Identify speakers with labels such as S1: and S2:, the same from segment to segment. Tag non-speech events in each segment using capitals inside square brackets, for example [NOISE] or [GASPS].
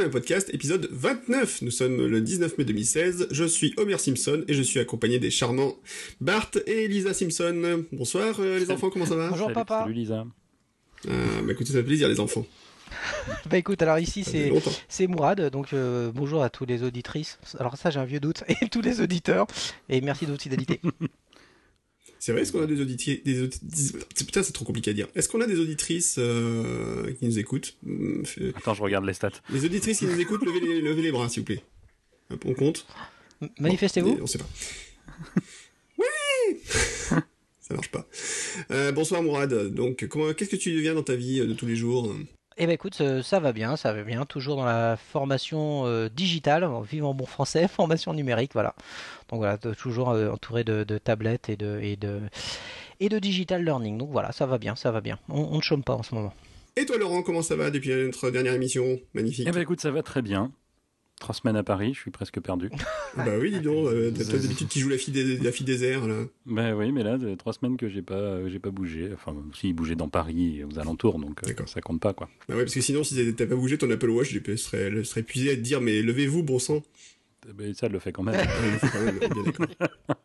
S1: Troisième podcast, épisode 29. Nous sommes le 19 mai 2016. Je suis Homer Simpson et je suis accompagné des charmants Bart et Lisa Simpson. Bonsoir euh, les enfants, comment ça va?
S2: Bonjour
S3: Salut,
S2: papa.
S3: Salut Lisa.
S1: euh, Bah écoutez, ça fait plaisir les enfants. [LAUGHS]
S2: Bah écoute, alors ici c'est c'est Mourad, donc euh, bonjour à tous les auditrices. Alors ça j'ai un vieux doute [LAUGHS] et tous les auditeurs et merci de votre fidélité. [LAUGHS]
S1: C'est vrai, est-ce qu'on a des auditeurs... Des Putain, c'est trop compliqué à dire. Est-ce qu'on a des auditrices euh, qui nous écoutent? Hum,
S3: Attends, je regarde les stats.
S1: Les auditrices qui nous écoutent, levez les, levez les bras s'il vous plaît. Hop, on compte
S2: Manifestez-vous.
S1: On sait pas. oui [LAUGHS] Ça marche pas. Euh, bonsoir Mourad. Donc, comment, qu'est-ce que tu deviens dans ta vie euh, de tous les jours?
S2: Eh ben écoute, ça va bien, ça va bien. Toujours dans la formation euh, digitale, en vivant bon français, [LAUGHS] formation numérique, voilà. Donc voilà, toujours euh, entouré de, de tablettes et de et de et de digital learning. Donc voilà, ça va bien, ça va bien. On, on ne chôme pas en ce moment.
S1: Et toi Laurent, comment ça va depuis notre dernière émission? Magnifique.
S3: Eh ben écoute, ça va très bien. Trois semaines à Paris, je suis presque perdu. [LAUGHS]
S1: Bah oui, dis donc. euh, toi d'habitude qui joue la fille, des, la fille désert là.
S3: ben oui, mais là, euh, trois semaines que j'ai pas, j'ai pas bougé. Enfin, si bougé dans Paris et aux alentours, donc euh,
S1: D'accord.
S3: ça compte pas quoi.
S1: Bah ouais, parce que sinon, si t'as pas bougé ton Apple Watch, je serais, elle serait épuisé à te dire, mais levez-vous, bon sang.
S3: Eh ben, ça le fait quand même. [LAUGHS]
S1: Ouais. [LAUGHS]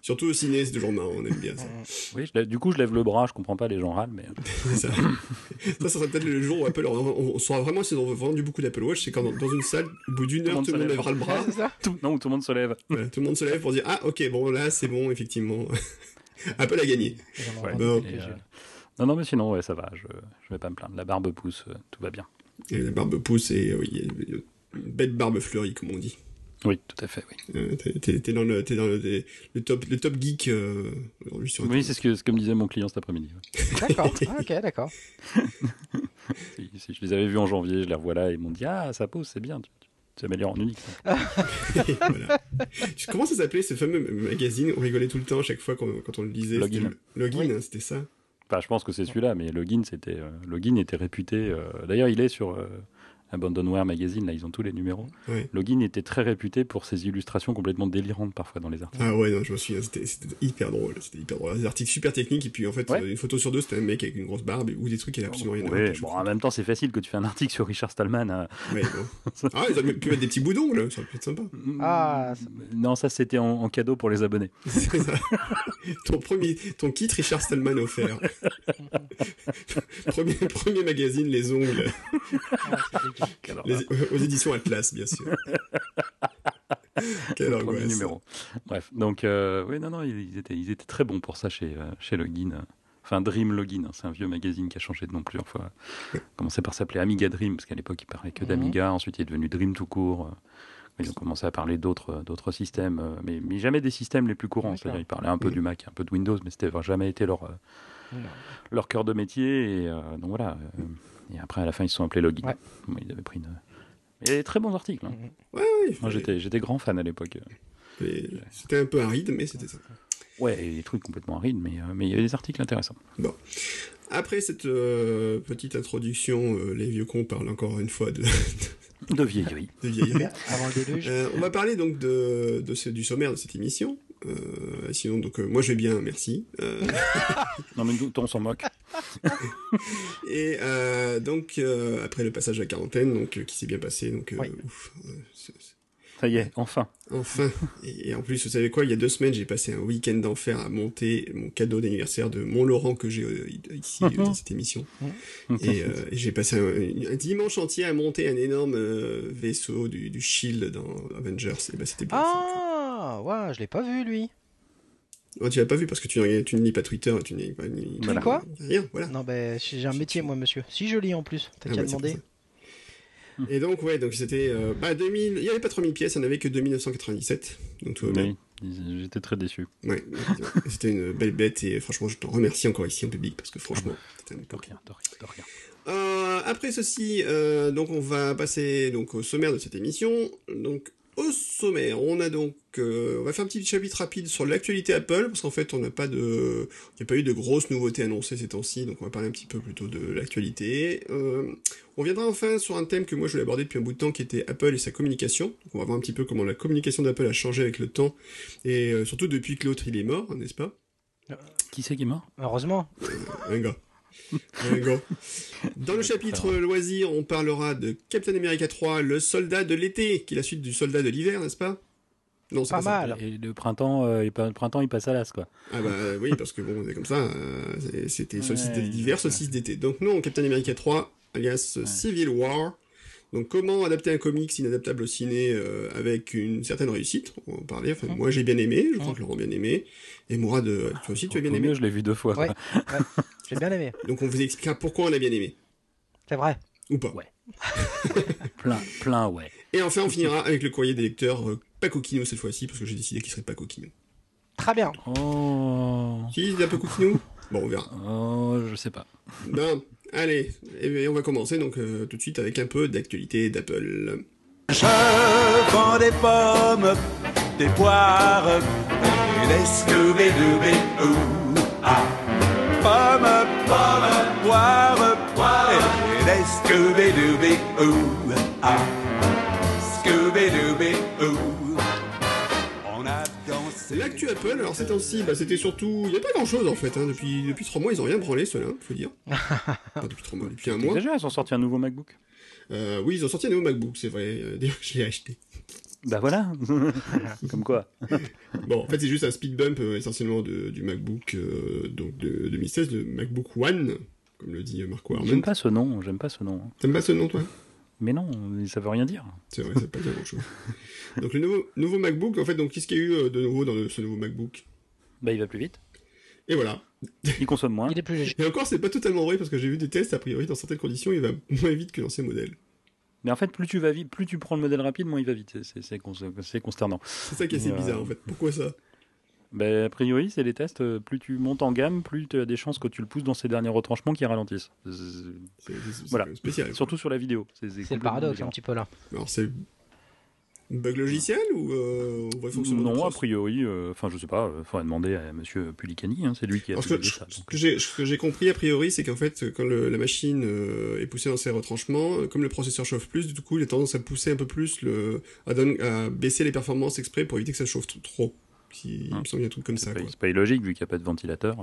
S1: Surtout au ciné, c'est toujours marrant, on aime bien ça. [LAUGHS]
S3: oui, je lève- du coup, je lève le bras. Je comprends pas, les gens râlent, mais euh,
S1: ça, ça, ça serait peut-être le jour où Apple, on, on saura vraiment s'ils ont vendu beaucoup d'Apple Watch, c'est quand dans, dans une salle, au bout d'une
S3: Tout le
S1: heure,
S3: monde
S1: tout le monde
S3: lève.
S1: lèvera le bras.
S2: ça
S3: tout, non, tout le monde se lève.
S1: Voilà, tout le monde se lève pour dire, ah ok, bon là, c'est bon, effectivement. Apple a gagné.
S3: Ouais.
S1: Bon.
S3: Et, euh, Non, non, mais sinon, ouais, ça va. Je, je vais pas me plaindre. La barbe pousse, euh, tout va bien.
S1: Et la barbe pousse et euh, oui, a belle barbe fleurie, comme on dit.
S3: Oui, tout à fait. Oui,
S1: Euh, t'es- dans le, t'es dans le, le top, le top geek euh, aujourd'hui sur
S3: oui c'est ce que, ce que me disait mon client cet après-midi. ouais.
S2: D'accord. [LAUGHS] Ah, ok, d'accord. [LAUGHS]
S3: Si, si je les avais vus en janvier, je les revois là, et ils m'ont dit Ah, ça pousse, c'est bien, tu, tu, tu améliores en unique. [LAUGHS]
S1: voilà. Comment ça s'appelait ce fameux magazine On rigolait tout le temps à chaque fois quand, quand on le lisait.
S3: Login.
S1: C'était le- Login, hein, c'était ça?
S3: Enfin, je pense que c'est celui-là, mais Login, c'était, euh, Login était réputé. euh, D'ailleurs, il est sur euh, Abandonware Magazine, là, ils ont tous les numéros.
S1: Ouais.
S3: Login était très réputé pour ses illustrations complètement délirantes parfois dans les articles.
S1: Ah ouais, non, je me souviens, c'était hyper drôle. C'était hyper drôle. Des articles super techniques, et puis en fait,
S3: Ouais.
S1: euh, une photo sur deux, c'était un mec avec une grosse barbe, ou des trucs qui n'avaient absolument rien à voir.
S3: Bon, en même temps, c'est facile que tu fais un article sur Richard Stallman. euh,
S1: Ouais, bon. [LAUGHS] Ah, ils auraient pu mettre des petits boudons, là, ça aurait pu être sympa.
S2: Ah,
S3: Non, ça c'était en, en cadeau pour les abonnés. [LAUGHS]
S1: C'est ça. ton premier, ton kit Richard Stallman offert. [LAUGHS] premier, premier magazine, les ongles,
S2: Ah,
S1: les- aux éditions Atlas, bien sûr. [LAUGHS] Quelle angoisse.
S3: numéro. Bref, donc euh, oui, non, non, ils étaient, ils étaient très bons pour ça chez, euh, chez Login. Enfin, Dream Login, hein, c'est un vieux magazine qui a changé de nom plusieurs fois. [LAUGHS] Commencé par s'appeler Amiga Dream, parce qu'à l'époque il parlait que
S2: Mhm.
S3: d'Amiga. Ensuite, il est devenu Dream tout court. euh. Ils ont commencé à parler d'autres d'autres systèmes, mais, mais jamais des systèmes les plus courants. C'est-à-dire, ils parlaient un peu du Mac, un peu de Windows, mais c'était jamais été leur, leur cœur de métier. Et euh, donc voilà. euh, et après, à la fin, ils se sont appelés Login.
S2: Ouais.
S3: Bon, ils avaient pris une. Il y avait des très bons articles. hein.
S1: Ouais, ouais,
S3: Moi, j'étais j'étais grand fan à l'époque.
S1: C'était un peu aride, mais c'était ça.
S3: Ouais, et des trucs complètement arides, mais, euh, mais il y avait des articles intéressants.
S1: Après cette euh, petite introduction, euh, les vieux cons parlent encore une fois de,
S3: De vieillerie.
S1: de vieillerie.
S2: Avant le déluge.
S1: Euh, on va parler donc de, de ce, du sommaire de cette émission. Euh, sinon, donc euh, moi je vais bien, merci. Euh, [LAUGHS]
S3: Non, mais nous, on s'en moque. [LAUGHS]
S1: et euh, donc euh, après le passage à la quarantaine, donc euh, qui s'est bien passé, donc euh,
S2: Oui.
S1: ouf, euh,
S3: Ça y est, enfin.
S1: enfin. Et, et en plus, vous savez quoi Il y a deux semaines, j'ai passé un week-end d'enfer à monter mon cadeau d'anniversaire de Mont Laurent que j'ai euh, ici euh, dans cette émission. Et, euh, et j'ai passé un, un dimanche entier à monter un énorme euh, vaisseau du, du Shield dans Avengers. Et bah c'était bien. ça.
S2: Ah, ouais, je l'ai pas vu lui.
S1: Oh, tu l'as pas vu parce que tu, ne- tu ne lis pas Twitter et tu n'as pas ni,
S2: lis quoi
S1: Rien, voilà.
S2: Non, ben j'ai un métier moi, monsieur. Si je lis en plus, t'as
S1: Ah
S2: qu'à
S1: ouais,
S2: demander.
S1: Et donc, ouais, donc c'était. euh, bah, 2000. Il n'y avait pas 3000 pièces, il n'y en avait que 2997. Donc tout va bien.
S3: Oui, j'étais très déçu.
S1: Ouais, c'était une belle bête et franchement, je t'en remercie encore ici en public parce que franchement, c'était un
S3: De rien, de rien, de rien.
S1: Euh, après ceci, euh, donc on va passer donc au sommaire de cette émission. Donc au sommaire, on a donc, euh, on va faire un petit chapitre rapide sur l'actualité Apple parce qu'en fait on n'a pas de, il n'y a pas eu de grosses nouveautés annoncées ces temps-ci, donc on va parler un petit peu plutôt de l'actualité. Euh, on viendra enfin sur un thème que moi je voulais aborder depuis un bout de temps, qui était Apple et sa communication. Donc on va voir un petit peu comment la communication d'Apple a changé avec le temps et euh, surtout depuis que l'autre il est mort, n'est-ce pas?
S3: Qui c'est qui est mort?
S2: Heureusement.
S1: Un gars. Dans le chapitre loisirs, on parlera de Captain America 3, le soldat de l'été, qui est la suite du soldat de l'hiver, n'est-ce pas? Non,
S2: Pas mal.
S3: Et le printemps, euh, le printemps, il passe à l'as, quoi.
S1: Ah bah oui, parce que bon, c'est comme ça. euh, C'était solstice
S3: Ouais,
S1: d'hiver, solstice d'été. Donc non, Captain America 3, alias Civil War. Donc comment adapter un comics inadaptable au ciné euh, avec une certaine réussite? On va en parler. Enfin, moi j'ai bien aimé, je crois que Laurent a bien aimé. Et Mourad, euh, toi aussi tu as bien aimé.
S3: je l'ai vu deux fois. [LAUGHS]
S2: J'ai bien aimé.
S1: Donc on vous expliquera pourquoi on a bien aimé.
S2: C'est vrai.
S1: Ou pas.
S3: Ouais. [LAUGHS] Plein, plein, ouais.
S1: Et enfin on finira avec le courrier des lecteurs euh, pas coquinou cette fois-ci, parce que j'ai décidé qu'il serait pas coquinou.
S2: Très bien.
S3: Oh,
S1: Si, il est un peu coquinou Bon, on verra.
S3: oh, je sais pas.
S1: Ben, allez, et on va commencer donc euh, tout de suite avec un peu d'actualité d'Apple.
S4: Je vends des pommes, des poires et des. Pommes, pommes, poires, poires et des Scooby-Dooby-Doo. Ah. Scooby-Dooby-Doo. On a dansé.
S1: L'actu Apple, alors ces temps-ci, bah, c'était surtout... Il n'y a pas grand-chose en fait, hein. depuis, depuis trois mois ils ont rien branlé ceux-là, faut dire. [LAUGHS] Pas depuis trois mois, depuis un mois.
S3: Déjà, ils ont sorti un nouveau MacBook.
S1: Euh, oui, ils ont sorti un nouveau MacBook, c'est vrai, Euh, d'ailleurs je l'ai acheté.
S3: Bah voilà. [LAUGHS] Comme quoi.
S1: Bon, en fait c'est juste un speed bump euh, essentiellement de, du MacBook euh, donc de 2016, le MacBook One, comme le dit Marco
S3: J'aime
S1: Arment.
S3: pas ce nom, j'aime pas ce nom.
S1: T'aimes pas ce nom toi?
S3: Mais non, ça veut rien dire.
S1: C'est vrai, ça veut pas dire grand-chose. Donc le nouveau, nouveau MacBook, en fait, donc qu'est-ce qu'il y a eu euh, de nouveau dans le- ce nouveau MacBook?
S3: Bah il va plus vite,
S1: Et voilà.
S3: il consomme moins.
S2: Il est plus léger.
S1: Et encore, c'est pas totalement vrai parce que j'ai vu des tests, a priori, dans certaines conditions, il va moins vite que l'ancien modèle.
S3: Mais en fait, plus tu vas vite, plus tu prends le modèle rapide, moins il va vite. C'est- C'est c'est cons- c'est consternant.
S1: C'est ça qui est assez
S3: Euh,
S1: bizarre, en fait. Pourquoi ça?
S3: Bah, a priori, c'est les tests. euh, Plus tu montes en gamme, plus tu as des chances que tu le pousses dans ses derniers retranchements qui ralentissent. C'est Voilà.
S1: spécial.
S3: Surtout sur la vidéo.
S2: C'est le paradoxe un petit peu là.
S1: Alors, c'est bug logiciel ou euh, fonctionnement de
S3: Non, a priori, euh, enfin, je sais pas, il faudrait demander à monsieur Pulicani, hein, c'est lui qui a
S1: Alors, ce que,
S3: ça.
S1: ce
S3: donc,
S1: que j'ai, ce que j'ai compris a priori, c'est qu'en fait, quand le- la machine euh, est poussée dans ses retranchements, euh, comme le processeur chauffe plus, du coup, il a tendance à pousser un peu plus le, à, baisser les performances exprès pour éviter que ça chauffe trop. Il me
S3: Hum.
S1: semble qu'il y a un truc comme
S3: c'est
S1: ça.
S3: c'est pas illogique vu qu'il n'y a pas de ventilateur.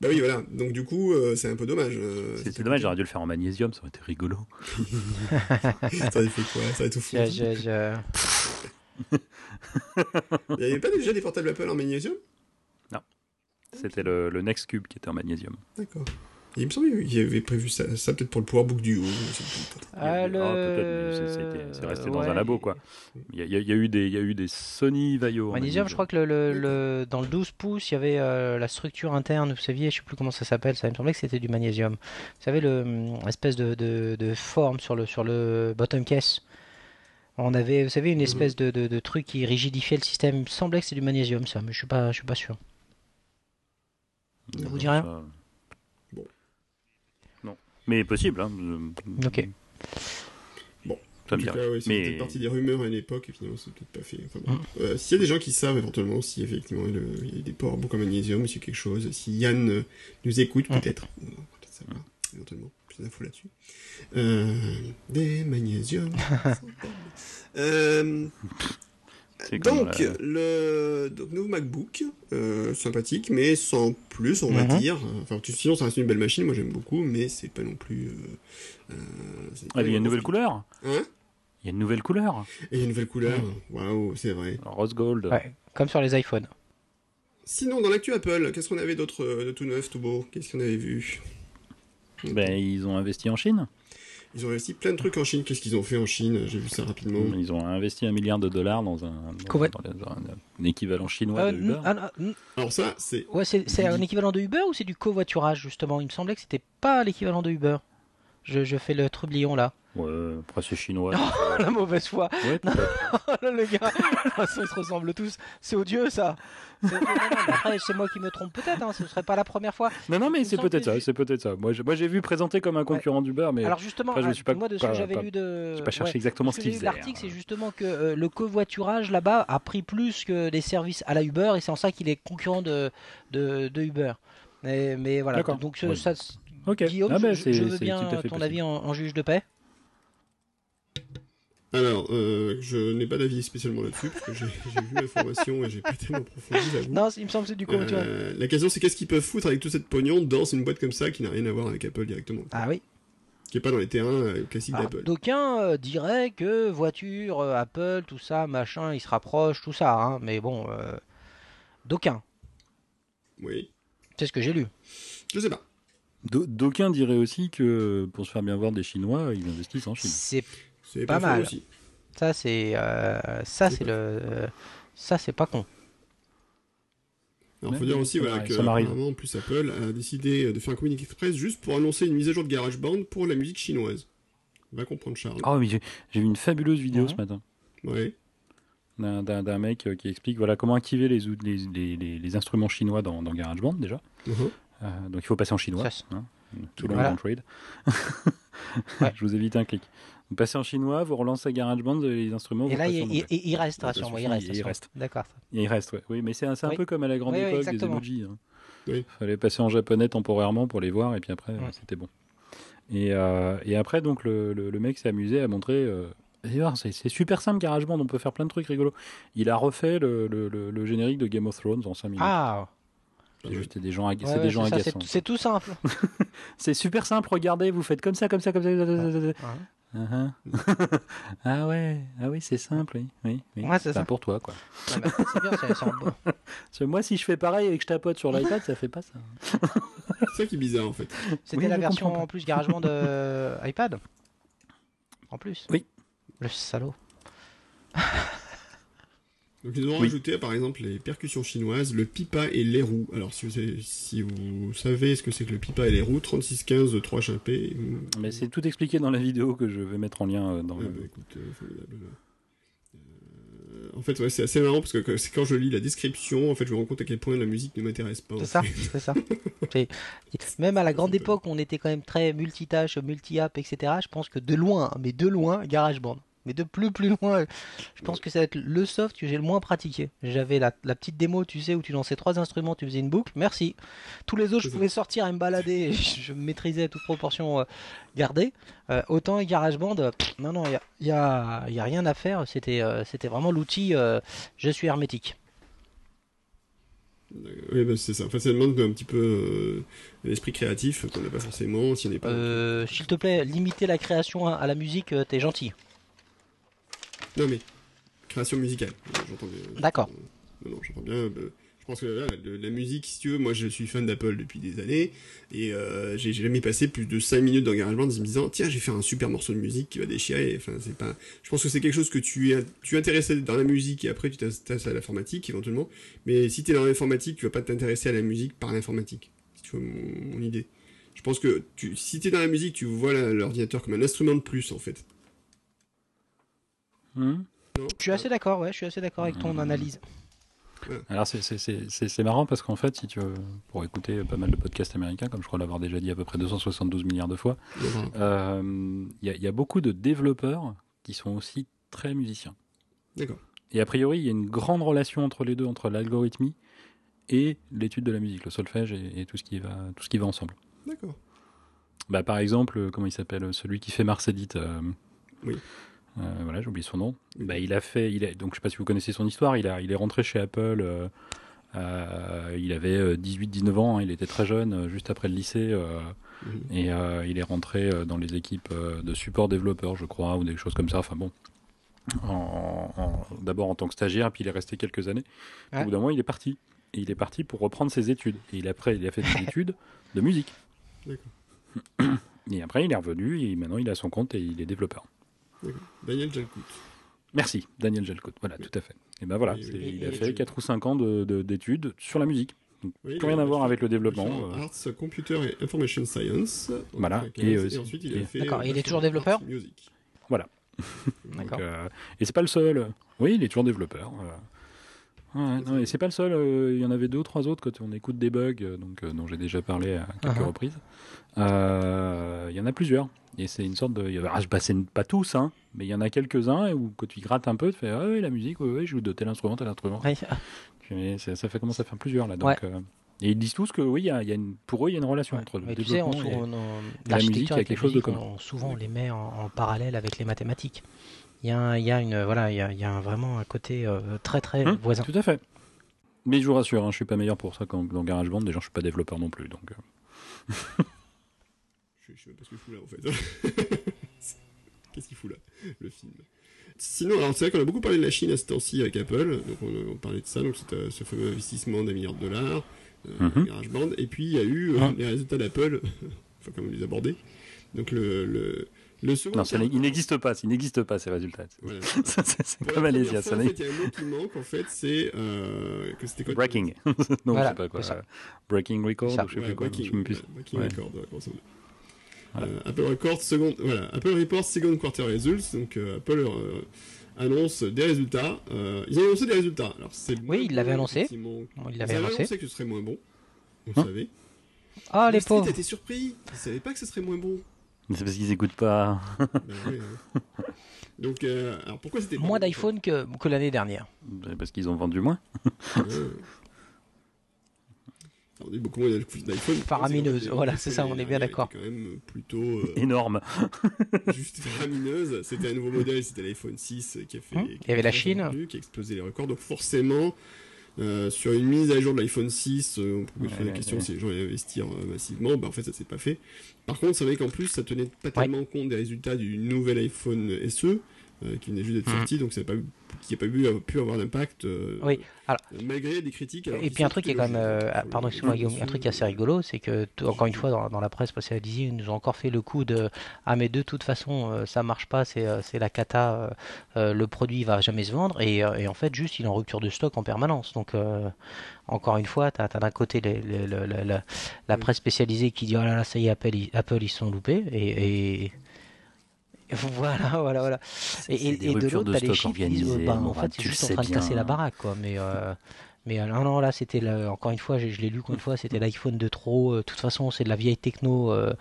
S1: Bah oui, voilà. Donc du coup, euh, c'est un peu dommage. euh,
S3: C'est dommage, j'aurais dû le faire en magnésium, ça aurait été rigolo. [LAUGHS] [LAUGHS]
S1: ça aurait fait quoi? Ça aurait tout
S2: Je-
S1: fondu.
S2: je- je-
S1: Il n'y avait pas déjà des portables Apple en magnésium?
S3: C'était le, le Next Cube qui était en magnésium.
S1: D'accord. Il me semble qu'il y avait prévu ça, ça peut-être pour le PowerBook du haut.
S2: Ah, le-
S3: Ah, c'est- c'était- resté dans un labo, quoi. Il y a, il y eu des, il y a eu des Sony Vaio.
S2: Magnésium, je crois que le, le- le- dans le 12 pouces, il y avait euh, la structure interne, vous saviez, je sais plus comment ça s'appelle, ça il me semblait que c'était du magnésium. Vous savez, le hum, de, de- de forme sur le, sur le bottom case. On avait, vous savez, une espèce de, de- de truc qui rigidifiait le système. Il me semblait que c'est du magnésium, ça, mais je suis pas, je suis pas sûr. Ça vous dit rien.
S3: Mais possible, hein.
S2: Ok.
S1: Bon.
S3: Ça
S1: En
S3: me
S1: tout
S3: dit
S1: cas, ouais, c'est
S3: Mais
S1: peut-être partie des rumeurs à une époque et finalement c'est peut-être pas fait. Enfin, bon.
S2: Mm.
S1: Euh, S'il y a des gens qui savent éventuellement si effectivement il y a des PowerBooks en magnésium, si quelque chose, si Yann euh, nous écoute
S2: Mm.
S1: peut-être, ou non, peut-être ça va, éventuellement, plus d'infos là-dessus. Euh, des magnésiums. [LAUGHS] euh,
S3: Comme
S1: donc, le donc, nouveau MacBook, euh, sympathique, mais sans plus, on va
S2: Mhm.
S1: dire. Enfin, tu- sinon, ça reste une belle machine, moi j'aime beaucoup, mais c'est pas non plus. euh, euh,
S3: Ah, mais il y a une nouvelle
S1: couleur. Hein?
S3: Il y a une nouvelle couleur.
S1: Et il y a une nouvelle couleur. Waouh, c'est vrai.
S3: Rose gold.
S2: Ouais, comme sur les iPhones.
S1: Sinon, dans l'actu Apple, qu'est-ce qu'on avait d'autre euh, de tout neuf, tout beau? Qu'est-ce qu'on avait vu?
S3: Ben, ils ont investi en Chine.
S1: Ils ont investi plein de trucs en Chine. Qu'est-ce qu'ils ont fait en Chine? J'ai vu ça rapidement.
S3: Ils ont investi un milliard de dollars dans un, dans-
S2: Covoit-
S3: dans le- dans un- un équivalent chinois
S2: Euh,
S3: de Uber.
S2: n- ah, n-
S1: Alors ça, c'est...
S2: ouais, c'est c'est un équivalent de Uber ou c'est du covoiturage justement? Il me semblait que c'était pas l'équivalent de Uber. Je, je fais le trublion là.
S3: Ouais, après c'est chinois. [LAUGHS]
S2: La mauvaise foi.
S3: ouais. [LAUGHS]
S2: Oh le gars, [LAUGHS] façon, ils se ressemblent tous. C'est odieux ça. C'est odieux. Non, non, mais après, c'est moi qui me trompe peut-être. Hein. Ce serait pas la première fois.
S3: non, non, mais c'est peut-être ça. C'est peut-être ça. Moi, j'ai vu présenté comme un concurrent d'Uber, mais
S2: Alors justement,
S3: après, je
S2: ah,
S3: suis pas-
S2: moi de ce
S3: pas-
S2: que j'avais
S3: pas-
S2: lu de,
S3: j'ai pas cherché
S2: ouais,
S3: exactement
S2: ce de
S3: faisaient.
S2: l'article,
S3: hein.
S2: c'est justement que euh, le covoiturage là-bas a pris plus que des services à la Uber et c'est en ça qu'il est concurrent de, de, de Uber. Mais, mais voilà.
S3: D'accord.
S2: Donc
S3: Oui.
S2: ça,
S3: Ok.
S2: Guillaume,
S3: Ah ben,
S2: je, je veux bien ton
S3: possible.
S2: avis en, en juge de paix.
S1: Alors, euh, je n'ai pas d'avis spécialement là-dessus, parce que j'ai j'ai vu la formation et j'ai pas tellement approfondi.
S2: Non, il me semble que c'est du covoiturage.
S1: Euh, la question c'est qu'est-ce qu'ils peuvent foutre avec toute cette pognon dans une boîte comme ça qui n'a rien à voir avec Apple directement,
S2: Ah oui.
S1: qui est pas dans les terrains euh, classiques
S2: Alors,
S1: d'Apple.
S2: D'aucuns euh, diraient que voiture, euh, Apple, tout ça, machin, ils se rapprochent, tout ça. Hein, mais bon, euh, d'aucuns.
S1: Oui,
S2: C'est ce que j'ai lu.
S1: je sais pas.
S3: D'au- D'aucuns diraient aussi que pour se faire bien voir des Chinois, ils investissent en Chine.
S2: C'est
S1: C'est
S2: Pas mal.
S1: aussi.
S2: ça, c'est euh, ça,
S1: C'est
S2: le euh, ça, c'est pas con.
S1: Alors, faut
S3: Ouais,
S1: dire
S3: ouais,
S1: aussi
S3: ça
S1: voilà,
S3: m'arrive-
S1: que
S3: ça m'arrive.
S1: apparemment, en plus Apple a décidé de faire un communiqué express juste pour annoncer une mise à jour de GarageBand pour la musique chinoise. Va comprendre Charles.
S3: Ah, mais j'ai j'ai vu une fabuleuse vidéo ce matin
S1: Ouais.
S3: d'un- mec euh, qui explique voilà comment activer les, les, les, les- les instruments chinois dans, dans GarageBand déjà.
S1: Mhm.
S3: Euh, donc il faut passer en chinois. Hein. Tout
S2: Voilà.
S3: don't trade.
S2: Ouais. [LAUGHS]
S3: Je vous évite un clic. Vous passez en chinois, vous relancez GarageBand, les instruments.
S2: Et
S3: vous
S2: là, il, il- il- il reste, rassure-moi, il reste.
S3: il reste.
S2: D'accord.
S3: Il reste, ouais. Oui, mais c'est un,
S2: Oui.
S3: peu comme à la grande
S2: Oui, oui,
S3: époque des
S2: exactement.
S3: emojis. hein.
S1: Oui.
S3: Fallait passer en japonais temporairement pour les voir et puis après, c'était bon. Et, euh, et après, donc, le, le- le mec s'est amusé à montrer. euh, c'est super simple, GarageBand, on peut faire plein de trucs rigolos. Il a refait le, générique de Game of Thrones en 5 minutes.
S2: Ah,
S3: c'est juste des gens, ag-
S2: ouais,
S3: c'est
S2: ouais,
S3: des gens agaçants.
S2: c'est- tout simple. [LAUGHS]
S3: C'est super simple, regardez, vous faites comme ça, comme ça, comme ça. Uh-huh. [LAUGHS] ah ouais, ah oui, c'est simple, oui. oui, oui.
S2: Ouais, c'est
S3: pour toi, quoi.
S2: C'est bien, bon- [LAUGHS]
S3: Parce que moi, si je fais pareil et que je tapote sur l'iPad, ça fait pas ça.
S1: C'est ça qui est bizarre en fait.
S2: C'était
S3: Oui,
S2: la version en plus GarageBand de iPad? En plus?
S3: Oui.
S2: Le salaud. [LAUGHS]
S1: Donc ils ont
S3: Oui.
S1: rajouté par exemple les percussions chinoises, le pipa et les roues. Alors si vous savez, si vous savez ce que c'est que le pipa et les roues, 3615 3 HP.
S3: Mais c'est tout expliqué dans la vidéo que je vais mettre en lien euh, dans
S1: Ah
S3: le...
S1: bah écoute, euh, formidable. Euh, en fait, ouais, c'est assez marrant parce que c'est quand je lis la description, en fait, je me rends compte à quel point la musique ne m'intéresse pas.
S2: C'est ça, c'est ça. [LAUGHS] Même à la grande époque, on était quand même très multitâche, multi-app, etc. Je pense que de loin, mais de loin, GarageBand. Mais de plus plus loin, je pense que ça va être le soft que j'ai le moins pratiqué. J'avais la, la petite démo, tu sais, où tu lançais trois instruments, tu faisais une boucle. Merci. Tous les autres, je pouvais sortir et me balader. Je, [LAUGHS] je maîtrisais toute proportion euh, gardée. Euh, autant GarageBand, euh, non, non, il y a, y a- y a rien à faire. C'était euh, c'était vraiment l'outil. je suis hermétique.
S1: Oui, bah, c'est ça. Enfin, ça demande un petit peu euh, l'esprit créatif qu'on n'a pas forcément si on n'est pas.
S2: Euh, S'il te plaît, limiter la création à, à la musique, t'es gentil.
S1: Non mais création musicale. J'entends bien.
S2: D'accord.
S1: Non, non, j'entends bien. euh, je pense que là, de- la musique, si tu veux, moi je suis fan d'Apple depuis des années et euh, j'ai jamais passé plus de 5 minutes dans GarageBand en me disant tiens j'ai fait un super morceau de musique qui va déchirer. Enfin c'est pas. Je pense que c'est quelque chose que tu es tu es intéressé dans la musique et après tu t'intéresses à l'informatique éventuellement. Mais si tu es dans l'informatique, tu vas pas t'intéresser à la musique par l'informatique. Si tu vois mon, mon idée. Je pense que tu, si tu es dans la musique, tu vois l'ordinateur comme un instrument de plus en fait.
S3: Hmm
S2: Je suis assez d'accord, ouais, je suis assez d'accord avec ton analyse.
S3: Alors c'est- c'est- c'est c'est- c'est marrant parce qu'en fait, si tu veux, pour écouter pas mal de podcasts américains, comme je crois l'avoir déjà dit à peu près 272 milliards de fois, euh, il y, a- il y a beaucoup de développeurs qui sont aussi très musiciens.
S1: D'accord.
S3: Et a priori, il y a une grande relation entre les deux, entre l'algorithmie et l'étude de la musique, le solfège et, et tout, ce qui va, tout ce qui va ensemble.
S1: D'accord.
S3: Bah, par exemple, euh, comment il s'appelle Celui qui fait Mars Edit. euh,
S1: Oui.
S3: Euh, voilà, j'ai oublié son nom. Bah, il a fait, il a, donc je sais pas si vous connaissez son histoire. Il a, il est rentré chez Apple. euh, euh, il avait 18-19 ans. hein, il était très jeune, juste après le lycée, euh, et euh, il est rentré dans les équipes de support développeur, je crois, ou des choses comme ça. Enfin bon. D'abord en tant que stagiaire, puis il est resté quelques années. Au bout d'un moment, il est parti. Et il est parti pour reprendre ses études. Et il, après, il a fait des [LAUGHS] études de musique. Et après, il est revenu et maintenant, il a son compte et il est développeur.
S1: Daniel Jalcout.
S3: Merci, Daniel Gelcout. Voilà, tout à fait. Et ben voilà,
S1: Oui,
S3: c'est-
S1: oui,
S3: il a fait
S1: oui.
S3: 4 ou 5 ans de- de- d'études sur la musique. Donc, plus rien à voir avec le développement. euh,
S1: Arts, Computer et Information Science. en
S3: Voilà,
S1: 95,
S3: et,
S1: Et,
S3: euh,
S1: ensuite, il
S3: et-
S1: a fait.
S2: D'accord,
S1: euh,
S2: il est toujours développeur
S1: Music. [LAUGHS]
S3: donc,
S2: D'accord.
S3: euh, et c'est pas le seul. Oui, il est toujours développeur. euh. Ouais, non, et c'est pas le seul. euh, Il y en avait deux ou trois autres quand on écoute des bugs, euh, donc, euh, dont j'ai déjà parlé à quelques
S2: Uh-huh.
S3: reprises. Euh, Il y en a plusieurs. Et c'est une sorte de. il y a- ah, je passais pas tous, hein, mais il y en a quelques-uns où quand tu grattes un peu, tu fais Ah oui, la musique, oui, oui, je joue de tel instrument, tel instrument.
S2: Ouais.
S3: Ça, ça fait commence à faire plusieurs là. Donc,
S2: Ouais.
S3: Et ils disent tous que oui, il y a, il y a une, pour eux, il y a une relation
S2: Ouais.
S3: entre le
S2: Mais tu sais, on,
S3: et-
S2: on- on-
S3: la musique,
S2: avec
S3: quelque
S2: la
S3: chose de commun.
S2: on- souvent on les met en, en parallèle avec les mathématiques. Il y a, un- il y a une voilà, il y a, il y a un- vraiment un côté euh, très très
S3: Hum,
S2: voisin.
S3: Tout à fait. Mais je vous rassure, hein, je suis pas meilleur pour ça qu'en- dans GarageBand. Déjà, je suis pas développeur non plus. Donc, euh, [LAUGHS]
S1: Je, je sais même pas ce qu'il fout là en fait. [LAUGHS] Qu'est-ce qu'il fout là, le film? Sinon, alors c'est vrai qu'on a beaucoup parlé de la Chine à ce temps-ci avec Apple, donc on, on parlait de ça, donc c'est euh, ce fameux investissement d'un milliard de dollars, euh,
S3: Mhm.
S1: GarageBand, et puis il y a eu euh,
S2: Mhm.
S1: les résultats d'Apple, [LAUGHS] enfin comment les aborder. Donc le, le, le second.
S3: non, ça il n'existe pas. Il n'existe pas ces résultats.
S1: Voilà. [LAUGHS]
S3: Ça, c'est comme Alésia. Ça
S1: en fait, il y a un mot qui manque, en fait, c'est euh, que c'était quoi
S3: breaking. [LAUGHS] non,
S2: Voilà,
S3: je sais pas quoi. Breaking record.
S2: Ça.
S3: ou je sais
S1: Ouais,
S3: plus quoi.
S1: breaking,
S3: plus.
S1: ouais, breaking
S3: Ouais.
S1: record, ouais, grosso modo.
S3: Voilà.
S1: Euh, Apple Records, second, voilà, Apple Reports Second Quarter Results, donc euh, Apple euh, annonce des résultats. Euh, ils ont annoncé des résultats. Alors c'est
S2: Oui, ils l'avaient annoncé.
S1: Effectivement. Ils
S2: l'avait
S1: avaient
S2: annoncé.
S1: que ce serait moins bon. On
S3: Hein
S1: le savait.
S2: Ah les pauvres.
S1: était surpris. Ils savaient pas que ce serait moins bon.
S3: C'est parce qu'ils écoutent pas.
S1: Ben [LAUGHS] ouais, hein. Donc, euh, alors pourquoi c'était
S2: Moins d'iPhone que, que l'année dernière.
S3: Parce qu'ils ont vendu moins. [LAUGHS]
S1: On dit beaucoup moins d'iPhone.
S2: Faramineuse, voilà, c'est ça, on est bien d'accord.
S1: quand même plutôt euh,
S3: Énorme. [LAUGHS]
S1: juste faramineuse. C'était un nouveau modèle, c'était l'iPhone 6 qui a fait.
S2: Hum,
S1: qui
S2: il y avait la Chine.
S1: vendu, qui a explosé les records. Donc forcément, euh, sur une mise à jour de l'iPhone 6, euh, on peut se poser la question
S3: ouais.
S1: si les gens allaient investir euh, massivement. Bah, en fait, ça s'est pas fait. Par contre, c'est vrai qu'en plus, ça tenait pas tellement compte des résultats du nouvel iPhone SE. Euh, qui venait juste d'être
S2: Mhm.
S1: sorti, donc ça n'a pas, eu- qui n'a pas eu, pu avoir d'impact euh,
S2: Oui, alors-
S1: malgré des critiques. alors,
S2: Et
S1: qui
S2: puis un truc qui est quand même, euh, ah,
S1: Faut-
S2: pardon, excuse-moi Guillaume, un truc
S1: dessus.
S2: assez rigolo, c'est que encore une fois dans, dans la presse passée à Dizzy, ils nous ont encore fait le coup de ah mais de toute façon ça marche pas, c'est c'est la cata, le produit va jamais se vendre et, et en fait juste il est en rupture de stock en permanence. Donc encore une fois, tu as, d'un côté les- les- la, la
S1: Mm.
S2: presse spécialisée qui dit oh là là ça y est Apple ils, Apple ils sont loupés et [LAUGHS] voilà voilà voilà. Et, et- et de l'autre, t'as les chiffres qui disent, bah, en fait, c'est juste en train de casser
S3: bien.
S2: la baraque, quoi. Mais, euh, mais euh, non, non, là, c'était, encore une fois, je, je l'ai lu une fois, c'était l'iPhone de trop. euh, De toute façon, c'est de la vieille techno. euh.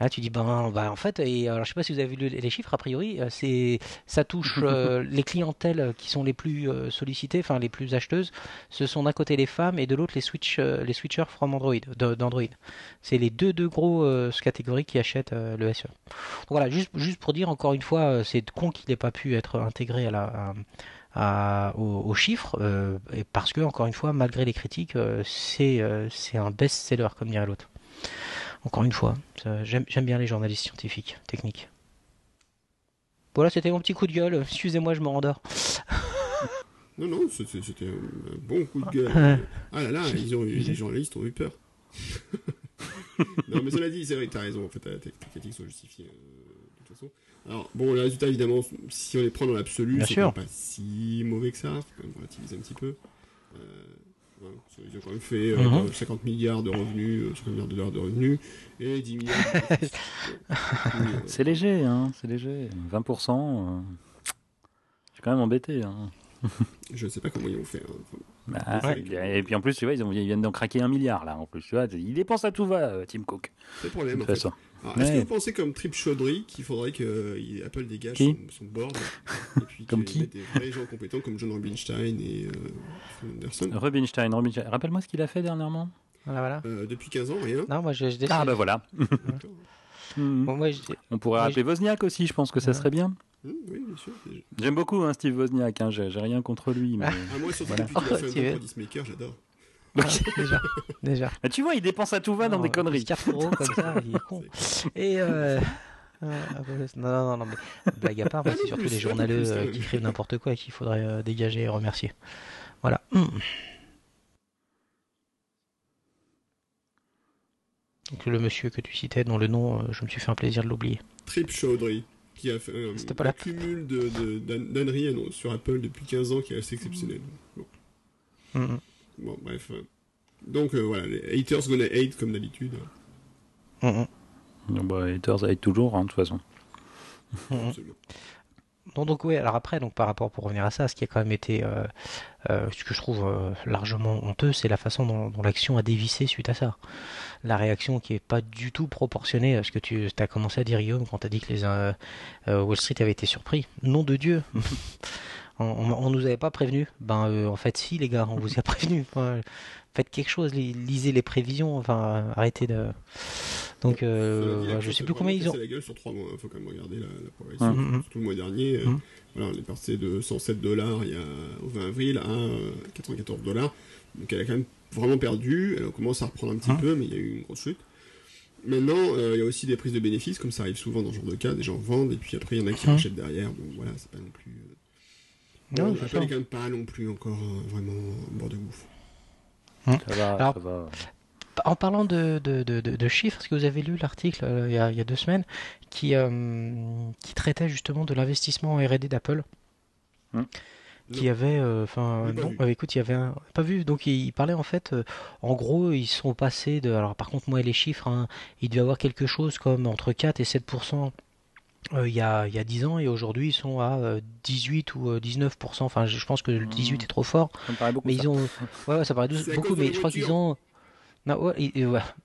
S2: Là, tu dis, ben, bah, en fait, et alors, je sais pas si vous avez vu le- les chiffres, a priori, c'est, ça touche [LAUGHS] les clientèles qui sont les plus sollicitées, enfin, les plus acheteuses. Ce sont d'un côté les femmes et de l'autre les switch, les switchers from Android, d'Android. C'est les deux, deux gros catégories qui achètent le SE. Donc voilà, juste, juste pour dire encore une fois, c'est con qu'il n'ait pas pu être intégré à la, à- à- aux, aux chiffres, euh, et parce que encore une fois, malgré les critiques, euh, c'est euh, c'est un best-seller comme dirait l'autre. Encore une fois, j'aime bien les journalistes scientifiques, techniques. Voilà, c'était mon petit coup de gueule. Excusez-moi, je me rendors.
S1: Non, non, c'était un bon coup de gueule.
S2: Ouais.
S1: Ah là là, ils ont eu, les journalistes ont eu peur. [LAUGHS] non, mais cela dit, c'est vrai t'as raison, en fait, tes critiques sont justifiées, euh, de toute façon. Alors, bon, les résultats, évidemment, si on les prend dans l'absolu, c'est pas si mauvais que ça, faut quand même relativiser un petit peu. Euh, ils ont quand même fait euh,
S2: Mhm.
S1: 50 milliards de revenus, euh, 50 milliards de dollars de revenus, et 10 milliards de [LAUGHS] euh,
S3: C'est léger, hein. C'est léger. 20%. euh, Je suis quand même embêté. Hein.
S1: Je sais pas comment ils ont fait. hein.
S3: Bah,
S1: Ouais.
S3: Et puis en plus, tu vois, ils, ont- ils viennent d'en craquer un milliard là. En plus, tu vois, il dépense à tout va, euh, Tim Cook.
S1: c'est le
S3: De
S1: problème, en
S3: toute
S1: fait. Est-ce que vous pensez comme Trip Chaudhry qu'il faudrait que euh, Apple dégage
S3: Qui
S1: son, son board et [LAUGHS] puis
S3: Comme qui
S1: des vrais gens compétents comme John Rubinstein et euh, Anderson
S3: Rubinstein, Rubinstein. Rappelle-moi ce qu'il a fait dernièrement.
S2: Voilà, voilà.
S1: Euh, Depuis 15 ans, rien.
S2: Non, moi, je, je.
S3: Ah bah voilà.
S2: Bon, moi, je-
S3: On pourrait rappeler Wozniak aussi, je pense que ça
S2: Ouais.
S3: serait bien.
S1: Hum, oui, bien sûr.
S3: J'aime beaucoup hein, Steve Wozniak, hein, j'ai rien contre lui. Mais...
S1: Ah, moi, surtout
S3: Voilà.
S1: depuis qu'il a fait
S2: Oh,
S1: un Maker, j'adore.
S2: Ah, [LAUGHS] déjà, déjà.
S3: Mais tu vois, il dépense à tout va dans
S2: Non,
S3: des conneries.
S2: 4 euros comme ça, [LAUGHS] il est con. Et euh... euh, non, non, non, non, mais blague à part,
S1: Un
S2: c'est surtout
S1: plus,
S2: les journaleux euh, qui écrivent n'importe quoi et qu'il faudrait euh, dégager et remercier. Voilà. Hum. Donc le monsieur que tu citais, dont le nom, euh, je me suis fait un plaisir de l'oublier.
S1: Trip Chaudhry, qui a fait un,
S2: C'était pas
S1: un
S2: la-
S1: cumul de, de, d'âneries euh, sur Apple depuis 15 ans qui est assez exceptionnel. Bon,
S2: Hum,
S1: Bon, bref. Donc, euh, voilà, les haters gonna hate comme d'habitude.
S2: hum, hum,
S3: Non, bah, haters aident toujours, hein, de toute façon.
S1: Absolument.
S2: Non, donc oui, alors après, donc par rapport pour revenir à ça, ce qui a quand même été, euh, euh, ce que je trouve euh, largement honteux, c'est la façon dont, dont l'action a dévissé suite à ça. La réaction qui est pas du tout proportionnée à ce que tu as commencé à dire Guillaume quand tu as dit que les Wall Street avait été surpris. Nom de Dieu [LAUGHS] on, on, on nous avait pas prévenu. Ben euh, en fait si les gars, on vous a [LAUGHS] prévenu. Enfin, faites quelque chose, li- lisez les prévisions, enfin arrêtez de. Donc euh,
S1: la
S2: je sais plus combien ils ont.
S1: la gueule sur trois mois. Il faut quand même regarder la, la progression.
S2: Mhm.
S1: Surtout le mois dernier, euh,
S2: Mhm.
S1: voilà, elle est passée de 107 dollars il y a au 20 avril à euh, 94 dollars. Donc elle a quand même vraiment perdu. Elle commence à reprendre un petit
S2: Mhm.
S1: peu, mais il y a eu une grosse chute. Maintenant, euh, il y a aussi des prises de bénéfices, comme ça arrive souvent dans ce genre de cas. Des gens vendent et puis après il y en a qui rachètent derrière. Bon, voilà, c'est pas non plus. Euh,
S2: Non,
S1: est quand même pas non plus encore euh, vraiment au bord de gouffre.
S3: Ça va,
S2: Alors-
S3: ça va.
S2: En parlant de, de, de, de- de chiffres, est-ce que vous avez lu l'article euh, il, y a, il y a deux semaines qui, euh, qui traitait justement de l'investissement en R&D d'Apple
S3: Hmm.
S2: Qui avait, euh, enfin,
S1: pas
S2: non,
S1: vu.
S2: euh, écoute, il y avait un, pas vu. Donc il, il parlait en fait, euh, en gros, ils sont passés de, alors par contre moi les chiffres, hein, il devait y avoir quelque chose comme entre 4 et 7 euh, il y a il y a 10 ans et aujourd'hui ils sont à euh, 18 ou euh, 19% Enfin, je je pense que le 18
S3: Hmm.
S2: est trop fort.
S3: Ça me paraît beaucoup.
S2: Mais ils ont. Ouais, ouais, ça paraît beaucoup, mais je crois qu'ils ont.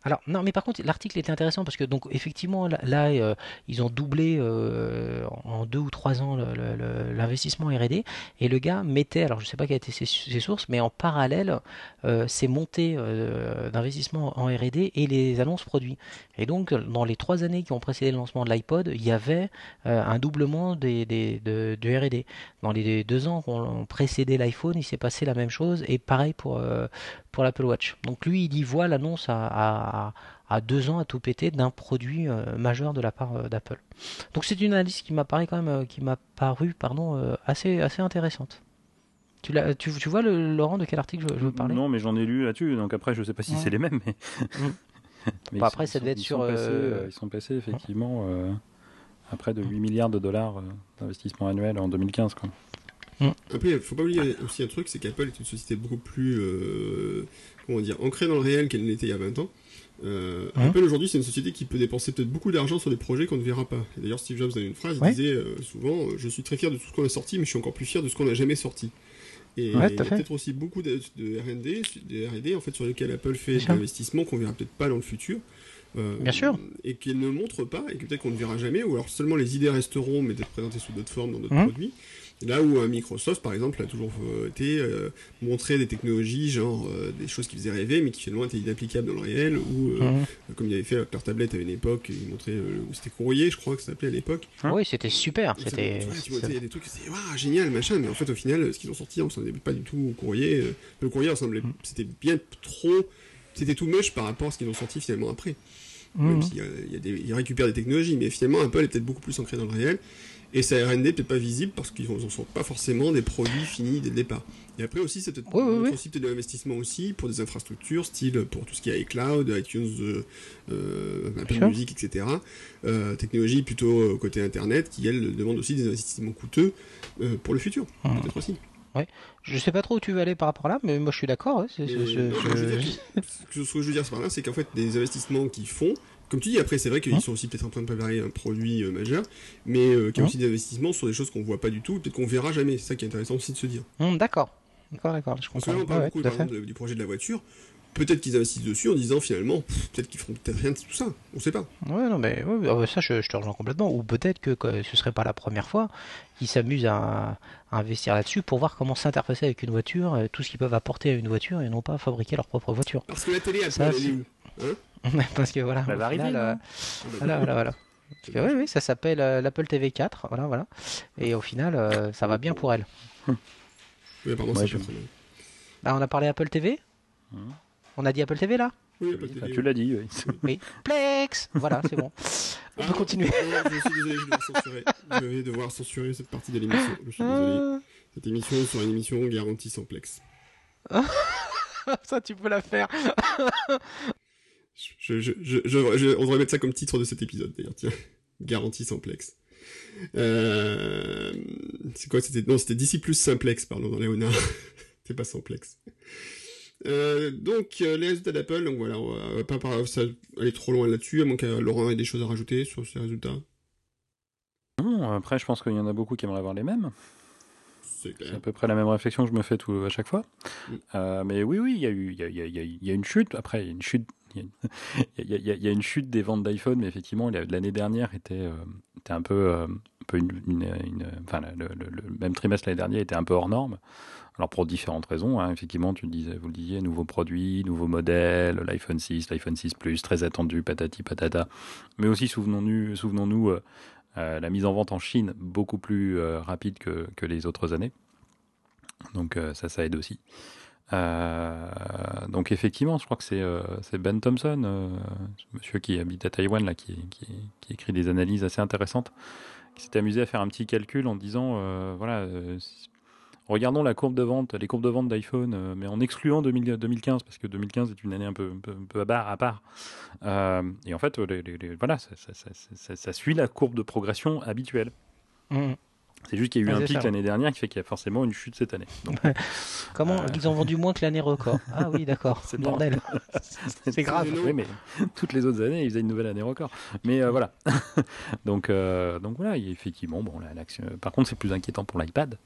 S2: Alors, non, mais par contre, l'article était intéressant parce que, donc, effectivement, là, euh, ils ont doublé euh, en deux ou trois ans l'investissement R&D et le gars mettait, alors je sais pas quelles étaient ses, ses sources, mais en parallèle, euh, ses montées euh, d'investissement en R&D et les annonces produits. Et donc, dans les trois années qui ont précédé le lancement de l'iPod, il y avait un doublement des, de, de R&D. Dans les deux ans qui ont précédé l'iPhone, il s'est passé la même chose et pareil pour, pour l'Apple Watch. Donc lui, il y voit l'annonce à, à, à deux ans à tout péter d'un produit euh, majeur de la part euh, d'Apple. Donc c'est une analyse qui m'a paru quand même, euh, qui m'a paru, pardon, euh, assez, assez intéressante. Tu, tu, tu vois, le, Laurent, de quel article je, je veux parler?
S3: Non, mais j'en ai lu là-dessus, donc après, je sais pas si
S2: Ouais.
S3: c'est les mêmes, mais.
S2: Mm. [LAUGHS]
S3: Mais
S2: Bah, après,
S3: sont-
S2: ça devait être sur,
S3: Ils sont, passés, ils sont passés, effectivement, euh, à près de 8 milliards de dollars d'investissement annuel en 2015. Quoi.
S1: Après, il faut pas oublier aussi un truc, c'est qu'Apple est une société beaucoup plus, euh, comment dire, ancrée dans le réel qu'elle n'était il y a 20 ans. Euh,
S2: Hein
S1: Apple aujourd'hui, c'est une société qui peut dépenser peut-être beaucoup d'argent sur des projets qu'on ne verra pas. Et d'ailleurs, Steve Jobs avait une phrase, il
S2: Ouais.
S1: disait euh, souvent, euh, je suis très fier de tout ce qu'on a sorti, mais je suis encore plus fier de ce qu'on n'a jamais sorti. Et
S2: Ouais,
S1: il y
S2: tout à
S1: a
S2: fait.
S1: peut-être aussi beaucoup de, de R&D, de R&D en fait sur lesquels Apple fait des investissements qu'on verra peut-être pas dans le futur. Euh,
S2: Bien sûr.
S1: Et qu'elle ne montre pas, et que peut-être qu'on ne verra jamais, ou alors seulement les idées resteront, mais peut-être présentées sous d'autres formes dans d'autres
S2: Mhm.
S1: produits. Là où euh, Microsoft, par exemple, a toujours euh, été euh, montré des technologies, genre euh, des choses qui faisaient rêver, mais qui finalement étaient inapplicables dans le réel, ou euh,
S2: Mhm.
S1: comme il avait fait avec leur tablette à une époque, il montrait, euh, c'était courrier, je crois que ça s'appelait à l'époque.
S3: Hein
S2: Oui, c'était super. C'était.
S1: il y a des trucs, c'est waouh, génial, machin, mais en fait, au final, ce qu'ils ont sorti, on ressemblait pas du tout au courrier. Le courrier ressemblait,
S2: Mhm.
S1: c'était bien trop, c'était tout moche par rapport à ce qu'ils ont sorti finalement après.
S2: Mhm.
S1: Même s'il y a, il y a des, ils récupèrent des technologies, mais finalement, Apple est peut-être beaucoup plus ancré dans le réel. Et sa R&D peut-être pas visible parce qu'ils n'en sont pas forcément des produits finis dès le départ. Et après aussi, c'est peut-être
S2: Oui,
S1: de l'investissement aussi pour des infrastructures, style pour tout ce qui est iCloud, iTunes, euh, euh, Apple
S2: sûr.
S1: Music, etc. Euh, technologie plutôt euh, côté Internet qui, elle, demande aussi des investissements coûteux euh, pour le futur.
S2: Mhm.
S1: Peut-être aussi.
S2: Je sais pas trop où tu veux aller par rapport à là, mais moi je suis d'accord. ouais, c'est- c'est-
S1: que- ce que je veux dire par là, c'est qu'en fait, des investissements qu'ils font, comme tu dis, après, c'est vrai qu'ils
S2: Hein
S1: sont aussi peut-être en train de préparer un produit euh, majeur, mais euh, qu'il y a
S2: Hein
S1: aussi des investissements sur des choses qu'on voit pas du tout, peut-être qu'on verra jamais. C'est ça qui est intéressant aussi de se dire.
S2: Hum, d'accord. D'accord, d'accord. Je
S1: Parce que là, on parle beaucoup, par exemple, du projet de la voiture. Peut-être qu'ils investissent dessus en disant finalement, peut-être qu'ils feront peut-être rien de tout ça. On sait pas.
S2: Ouais, non, mais ouais, ça, je, je te rejoins complètement. Ou peut-être que, que ce serait pas la première fois qu'ils s'amusent à, à investir là-dessus pour voir comment s'interfacer avec une voiture, euh, tout ce qu'ils peuvent apporter à une voiture et non pas fabriquer leur propre voiture.
S1: Parce que la télé, Apple,
S2: Ça, [LAUGHS] Parce que voilà,
S3: Elle
S2: au
S3: va arriver,
S2: final, euh, voilà, voilà, voilà. Oui, oui, ça s'appelle euh, l'Apple TV 4, voilà, voilà. Et au final, euh, ça va bien pour elle.
S1: Oui, pardon,
S3: Ouais, je-.
S2: Là, on a parlé Apple TV
S3: Hum.
S2: On a dit Apple TV là
S1: Oui, Apple
S3: tu l'as dit, oui.
S2: Oui. Plex Voilà, c'est bon. [LAUGHS] On
S1: Ah,
S2: peut continuer.
S1: non, je suis désolé, je vais devoir censurer. Je vais devoir censurer cette partie de l'émission. Je suis désolé.
S2: Ah,
S1: Cette émission sera une émission garantie sans plex. [LAUGHS]
S2: ça, tu peux la faire.
S1: On devrait mettre ça comme titre de cet épisode d'ailleurs, tiens. [LAUGHS] Garantie sans plex. Euh, c'est quoi C'était non, c'était d'ici plus simplex, pardon, dans Léonard. [LAUGHS] c'est pas simplex. Euh, donc euh, les résultats d'Apple, donc voilà, on va, va pas par- ça, aller trop loin là-dessus, à moins que Laurent ait des choses à rajouter sur ces résultats.
S3: Non, après, je pense qu'il y en a beaucoup qui aimeraient avoir les mêmes.
S1: C'est
S3: à peu près la même réflexion que je me fais tout, à chaque fois.
S1: Mm.
S3: Euh, mais oui, oui, il y a eu, il y a, il y a- il y a- il y a une chute. Après, il y a une chute. Il y a, y une chute des ventes d'iPhone, mais effectivement, l'année dernière était, euh, était un peu, euh, un peu une, une- une- enfin, le, le- le même trimestre l'année dernière était un peu hors norme. Alors pour différentes raisons, hein. effectivement, tu le disais, vous le disiez, nouveaux produits, nouveaux modèles, l'iPhone 6, l'iPhone 6 Plus, très attendu, patati patata. Mais aussi, souvenons-nous, souvenons-nous, euh, euh, la mise en vente en Chine beaucoup plus euh, rapide que, que les autres années. Donc euh, ça, ça aide aussi. Euh, donc effectivement, je crois que c'est euh, Ben Thompson, euh, monsieur qui habite à Taïwan, là, qui, qui, écrit des analyses assez intéressantes, qui s'est amusé à faire un petit calcul en disant, euh, voilà, euh, regardons la courbe de vente, les courbes de vente d'iPhone, euh, mais en excluant 2000 2015, parce que 2015 est une année un peu, un peu, un peu à part. À part. Euh, et en fait, les- les- les- voilà, ça, ça- ça- ça- ça suit la courbe de progression habituelle.
S2: Mhm.
S3: C'est juste qu'il y a eu un pic l'année dernière qui fait qu'il y a forcément une chute cette année. Donc,
S2: Comment
S3: Euh.
S2: ils ont vendu moins que l'année record? [LAUGHS] Ah oui, d'accord.
S3: C'est.
S2: Bordel. [LAUGHS] C'est grave.
S3: Oui, mais toutes les autres années, ils faisaient une nouvelle année record. Mais euh, voilà. [LAUGHS] donc, euh, donc voilà, effectivement, bon, là, Par contre, c'est plus inquiétant pour l'iPad,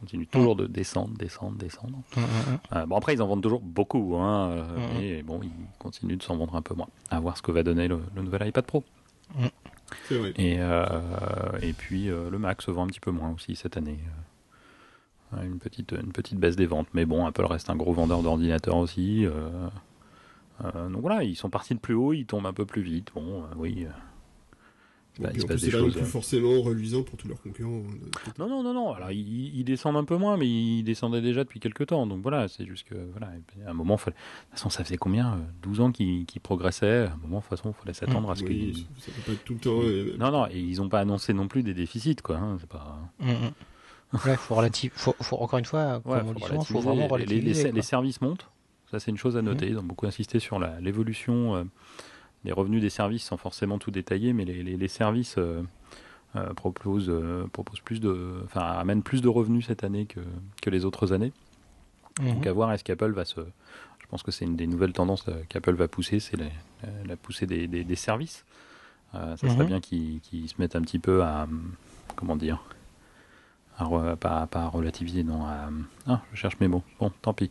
S3: continue toujours de descendre, descendre, descendre.
S2: Mhm, mhm.
S3: Euh, bon, après, ils en vendent toujours beaucoup, hein, euh, mais bon, ils continuent de s'en vendre un peu moins. À voir ce que va donner le, le nouvel iPad Pro.
S1: C'est vrai.
S3: Et, euh, et puis, euh, le Mac se vend un petit peu moins aussi cette année. Ouais, Une petite, une petite baisse des ventes. Mais bon, Apple reste un gros vendeur d'ordinateurs aussi. euh, euh, donc voilà, ils sont partis de plus haut, ils tombent un peu plus vite. Bon, euh, oui. Euh, bah, il se passe
S1: plus,
S3: des
S1: c'est pas non
S3: choses.
S1: plus
S3: euh.
S1: forcément reluisant pour tous leurs concurrents. hein,
S3: Non, non, non, non. Alors, ils, ils descendent un peu moins, mais ils descendaient déjà depuis quelques temps. Donc voilà, c'est juste que, voilà, à un moment, fallait... de toute façon, ça faisait combien euh, 12 ans qu'ils progressaient? À un moment, de toute façon, il fallait s'attendre à ce
S1: Oui,
S3: qu'ils.
S1: ça peut pas être tout le temps. euh,
S3: Non, non, et ils n'ont pas annoncé non plus des déficits, quoi. hein, c'est pas.
S2: Mhm. Ouais, faut relativ- faut, faut- encore une fois,
S3: Ouais, faut relativiser.
S2: vraiment
S3: Les- services montent, ça c'est une chose à noter. Ils ont beaucoup insisté sur la- l'évolution des revenus des services sans forcément tout détailler, mais les, les- les services euh, euh, proposent, euh, proposent plus de, enfin amènent plus de revenus cette année que, que les autres années.
S2: Mhm.
S3: Donc à voir est-ce qu'Apple va se, je pense que c'est une des nouvelles tendances qu'Apple va pousser, c'est la, poussée des, des- des services. Ça serait
S2: Mhm.
S3: bien qu'ils qu'ils se mettent un petit peu à, hum, comment dire, à re- pas, pas à relativiser, non, à, ah, je cherche mes mots. Bon, tant pis,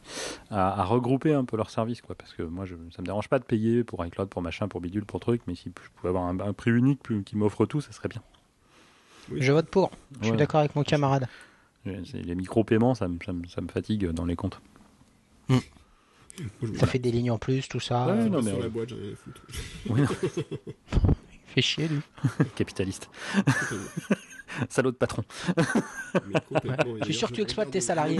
S3: à, à regrouper un peu leurs services, quoi, parce que moi, je, ça me dérange pas de payer pour iCloud, pour machin, pour bidule, pour truc, mais si je pouvais avoir un, un prix unique plus- qui m'offre tout, ça serait bien.
S2: Je vote pour. Je suis
S3: Ouais.
S2: d'accord avec mon camarade.
S3: Les micro-paiements, ça me, ça me- ça me fatigue dans les comptes.
S1: me
S2: Ça fait des lignes en plus, tout ça.
S3: Ouais,
S2: euh,
S3: non, mais
S1: sur la boîte, j'en ai.
S3: Oui, non, [LAUGHS]
S2: fait chier lui.
S3: capitaliste. [LAUGHS] [LAUGHS] Salaud de patron.
S2: Je suis sûr que tu exploites tes salariés.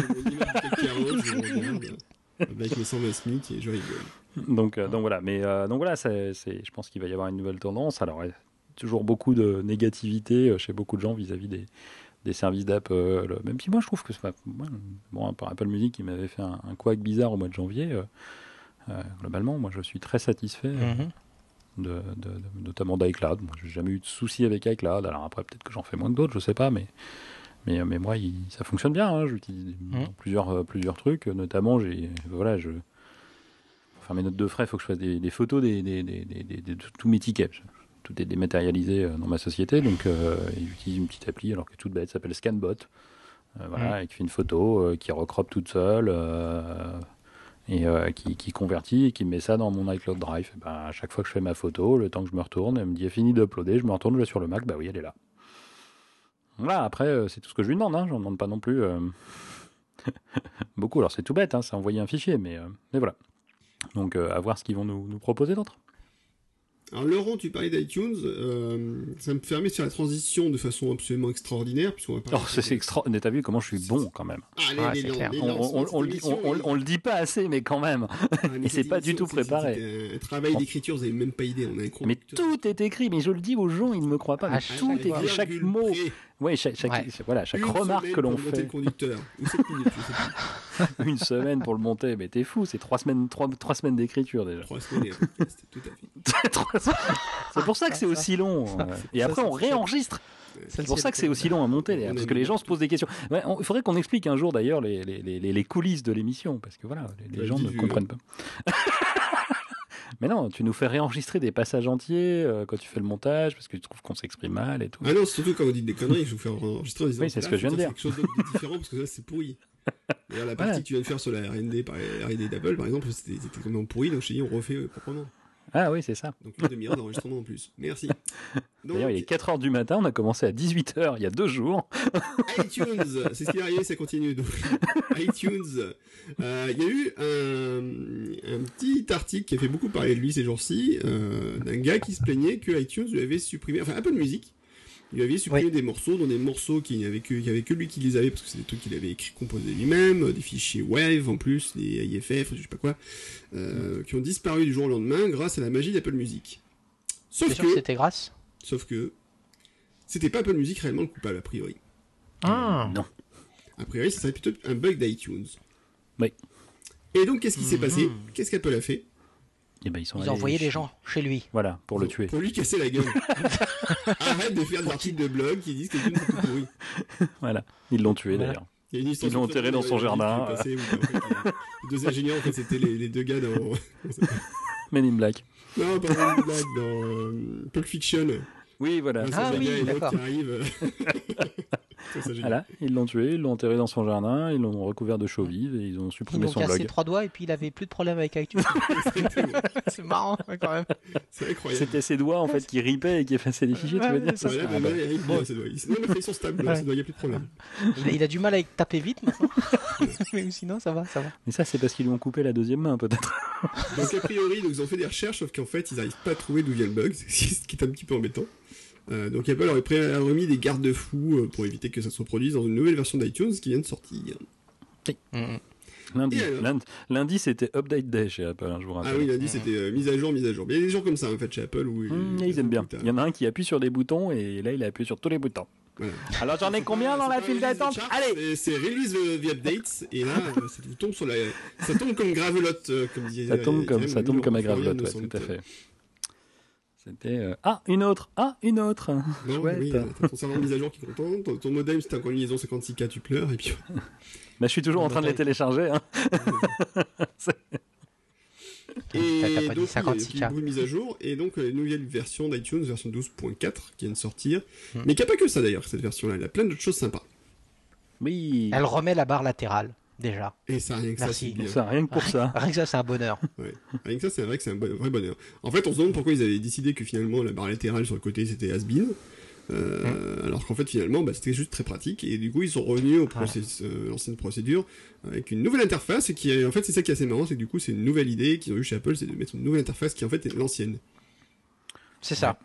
S1: Avec mes 120 SMIC et je rigole.
S3: Donc, euh, donc voilà, mais euh, donc voilà, c'est, je pense qu'il va y avoir une nouvelle tendance. Alors, toujours beaucoup de négativité euh, chez beaucoup de gens vis-à-vis des, des services d'Apple. Même si moi, je trouve que c'est bon, par Apple Music, qui m'avait fait un, un couac bizarre au mois de janvier. euh, globalement, moi, je suis très satisfait,
S2: Mhm.
S3: De, de- de- notamment d'iCloud. Moi, j'ai jamais eu de soucis avec iCloud. Alors après, peut-être que j'en fais moins que d'autres, je sais pas, mais. Mais, mais moi, il- ça fonctionne bien. hein. J'utilise dans plusieurs, euh, plusieurs trucs. Notamment, j'ai, voilà, je, pour faire mes notes de frais, il faut que je fasse des, des photos des, des, des, des- des- de tous mes tickets. Tout est dématérialisé euh, dans ma société, donc euh, j'utilise une petite appli, alors que toute bête, s'appelle Scanbot, euh, voilà, et qui fait une photo, euh, qui recroppe toute seule, euh, et euh, qui, convertit, et qui met ça dans mon iCloud Drive. Ben, à chaque fois que je fais ma photo, le temps que je me retourne, elle me dit, fini d'uploader, je me retourne, je vais sur le Mac, bah oui, elle est là. Voilà, après, euh, c'est tout ce que je lui demande, hein, je ne demande pas non plus euh, [LAUGHS] beaucoup. Alors c'est tout bête, hein, c'est envoyer un fichier, mais, mais voilà. Donc à voir ce qu'ils vont nous, nous proposer d'autre.
S1: Alors Laurent, tu parlais d'iTunes, euh, ça me permet de faire la transition de façon absolument extraordinaire, puisqu'on va parler...
S3: Oh, c'est extra. mais T'as vu comment je suis bon quand même.
S1: Ah,
S2: Ouais, clair.
S3: On, le dit, on, le pas assez, mais quand même.
S1: Ah, mais
S3: et [LAUGHS] c'est pas du tout préparé.
S1: Un travail d'écriture, vous avez même pas idée, on a un
S3: Mais tout est écrit, mais je le dis aux gens, ils ne me croient pas. Mais
S2: À
S3: tout
S2: chaque
S3: est écrit, chaque mot. Ouais, chaque, chaque,
S2: Ouais.
S3: voilà, chaque remarque que l'on
S1: Monter
S3: fait.
S1: conducteur. [LAUGHS]
S3: Une semaine pour le monter, mais t'es fou, c'est trois semaines, trois, trois semaines d'écriture déjà.
S1: Trois semaines tout à fait. [LAUGHS]
S3: C'est pour ça que c'est aussi long. ouais. Et après, on réenregistre. C'est pour ça que c'est aussi long à monter, d'ailleurs,
S1: On
S3: parce que les gens se posent des questions. Ouais, on- il faudrait qu'on explique un jour d'ailleurs les, les, les, les- coulisses de l'émission, parce que voilà, les, les gens ne comprennent pas. [LAUGHS] Mais non, tu nous fais réenregistrer des passages entiers euh, quand tu fais le montage parce que tu trouves qu'on s'exprime mal et tout.
S1: Ah non, surtout quand vous dites des conneries, je vous fais enregistrer en disant
S3: Oui, c'est ce
S1: Ah,
S3: que je viens de
S1: faire quelque chose de différent parce que là c'est pourri. [LAUGHS] D'ailleurs, la partie que tu viens de faire sur la R&D d'Apple, par exemple, c'était complètement pourri, donc je t'ai dit on refait euh, proprement.
S3: Ah oui, c'est ça.
S1: Donc une demi-heure d'enregistrement en plus. Merci. [LAUGHS] Donc,
S3: D'ailleurs, il est 4h du matin, on a commencé à 18h il y a deux jours. [LAUGHS]
S1: iTunes, c'est ce qui est arrivé, ça continue. Donc, [LAUGHS] iTunes, euh, il y a eu un, un petit article qui a fait beaucoup parler de lui ces jours-ci, euh, d'un gars qui se plaignait que iTunes lui avait supprimé, enfin Apple Music, lui avait supprimé
S2: Oui.
S1: des morceaux, dont des morceaux qui n'avaient que, qui avait que lui qui les avait, parce que c'est des trucs qu'il avait écrit, composé lui-même, euh, des fichiers Wave en plus, des IFF, je sais pas quoi, euh, qui ont disparu du jour au lendemain grâce à la magie d'Apple Music. Sauf
S2: sûr que
S1: que,
S2: c'était grâce?
S1: sauf que, c'était pas Apple Music réellement le coupable a priori.
S2: Ah.
S3: Non.
S1: A priori, ça serait plutôt un bug d'iTunes.
S3: Oui.
S1: Et donc, qu'est-ce qui s'est
S2: Mhm.
S1: passé? Qu'est-ce qu'Apple a fait?
S3: Et ben, ils sont
S2: Ils
S3: allés
S2: ont envoyé des gens chez lui.
S3: Voilà, pour le tuer.
S1: Pour lui casser la gueule. [LAUGHS] Arrête de faire des articles de blog qui disent que tout pourri.
S3: Voilà, ils l'ont tué d'ailleurs. Ils l'ont enterré dans son jardin.
S1: les- deux [LAUGHS] ingénieurs, en fait, c'était les, les deux gars dans. [LAUGHS]
S3: Men in Black.
S1: Non, pas dans Black, dans euh, Pulp Fiction.
S3: Oui, voilà.
S1: Un
S2: Ah
S1: gars
S2: oui,
S1: et l'autre
S2: d'accord.
S1: qui arrive. Ça.
S3: Voilà, ils l'ont tué, ils l'ont enterré dans son jardin, ils l'ont recouvert de chaux vives et ils ont
S2: Ils
S3: supprimé
S2: m'ont
S3: son
S2: cassé
S3: blog.
S2: trois doigts et puis il avait plus de problème avec iTunes. [LAUGHS] [LAUGHS] C'est marrant quand même.
S1: C'est incroyable.
S3: C'était ses doigts en fait qui ripaient et qui effaçaient les fichiers, tu veux dire ça Ah,
S1: mais
S3: bah, bon.
S1: ça doit- il- Non, mais ils sont stables,
S2: Ouais.
S1: ça doit, il n'y a plus de problème.
S2: Il a, il a du mal à taper vite maintenant. [LAUGHS] Mais sinon ça va, ça va.
S3: Mais ça, c'est parce qu'ils lui ont coupé la deuxième main, peut-être.
S1: Donc a priori, donc, ils ont fait des recherches, sauf qu'en fait, ils n'arrivent pas à trouver d'où vient le bug, ce qui est un petit peu embêtant. Euh, donc Apple aurait pré- remis des garde-fous euh, pour éviter que ça se reproduise dans une nouvelle version d'iTunes qui vient de sortir.
S2: Mm.
S3: Lundi, lundi, lundi, c'était Update Day chez Apple, hein, je vous rappelle.
S1: Ah oui, dit c'était euh, mise à jour, mise à jour. Mais il y a des gens comme ça en fait chez Apple où
S3: Mmh, ils aiment bien. Il y en a un qui appuie sur des boutons et là, il a appuyé sur tous les boutons.
S1: Voilà.
S3: Alors, j'en ai combien dans la file d'attente? Allez
S1: C'est release the, the updates et là ça tombe sur la ça tombe comme gravelotte comme disait
S3: Ça tombe comme, ça tombe comme un
S1: Florian
S3: gravelotte, ouais, tout à fait. C'était euh, ah une autre, ah une autre.
S1: Non,
S3: Chouette.
S1: oui, euh, t'as ton serveur de mise à jour qui est content, ton, ton modem c'est encore une liaison 56K, tu pleures et puis
S3: Bah, [LAUGHS] je suis toujours en train de les télécharger. Hein. [LAUGHS]
S1: Et
S2: T'as- t'as pas dit
S1: donc, il y a
S2: 56K.
S1: de mises à jour, et donc euh, une nouvelle version d'iTunes, version 12.4, qui vient de sortir.
S2: Hmm.
S1: Mais qui a pas que ça d'ailleurs, cette version-là, elle a plein d'autres choses sympas.
S3: Oui.
S2: Elle remet la barre latérale déjà.
S1: Et ça, rien que ça,
S2: Merci.
S1: c'est bien.
S3: Ça, rien que pour ça.
S2: Rien que ça c'est un bonheur.
S1: Ouais. Rien que ça, c'est vrai que c'est un bon- vrai bonheur. En fait, on se demande pourquoi ils avaient décidé que finalement la barre latérale sur le côté c'était has-been. Euh, Alors qu'en fait, finalement, bah, c'était juste très pratique. Et du coup, ils sont revenus au process- euh, l'ancienne procédure avec une nouvelle interface. Et qui, est- en fait, c'est ça qui est assez marrant, c'est que du coup, c'est une nouvelle idée qu'ils ont eu chez Apple, c'est de mettre une nouvelle interface qui en fait est l'ancienne.
S2: C'est ça.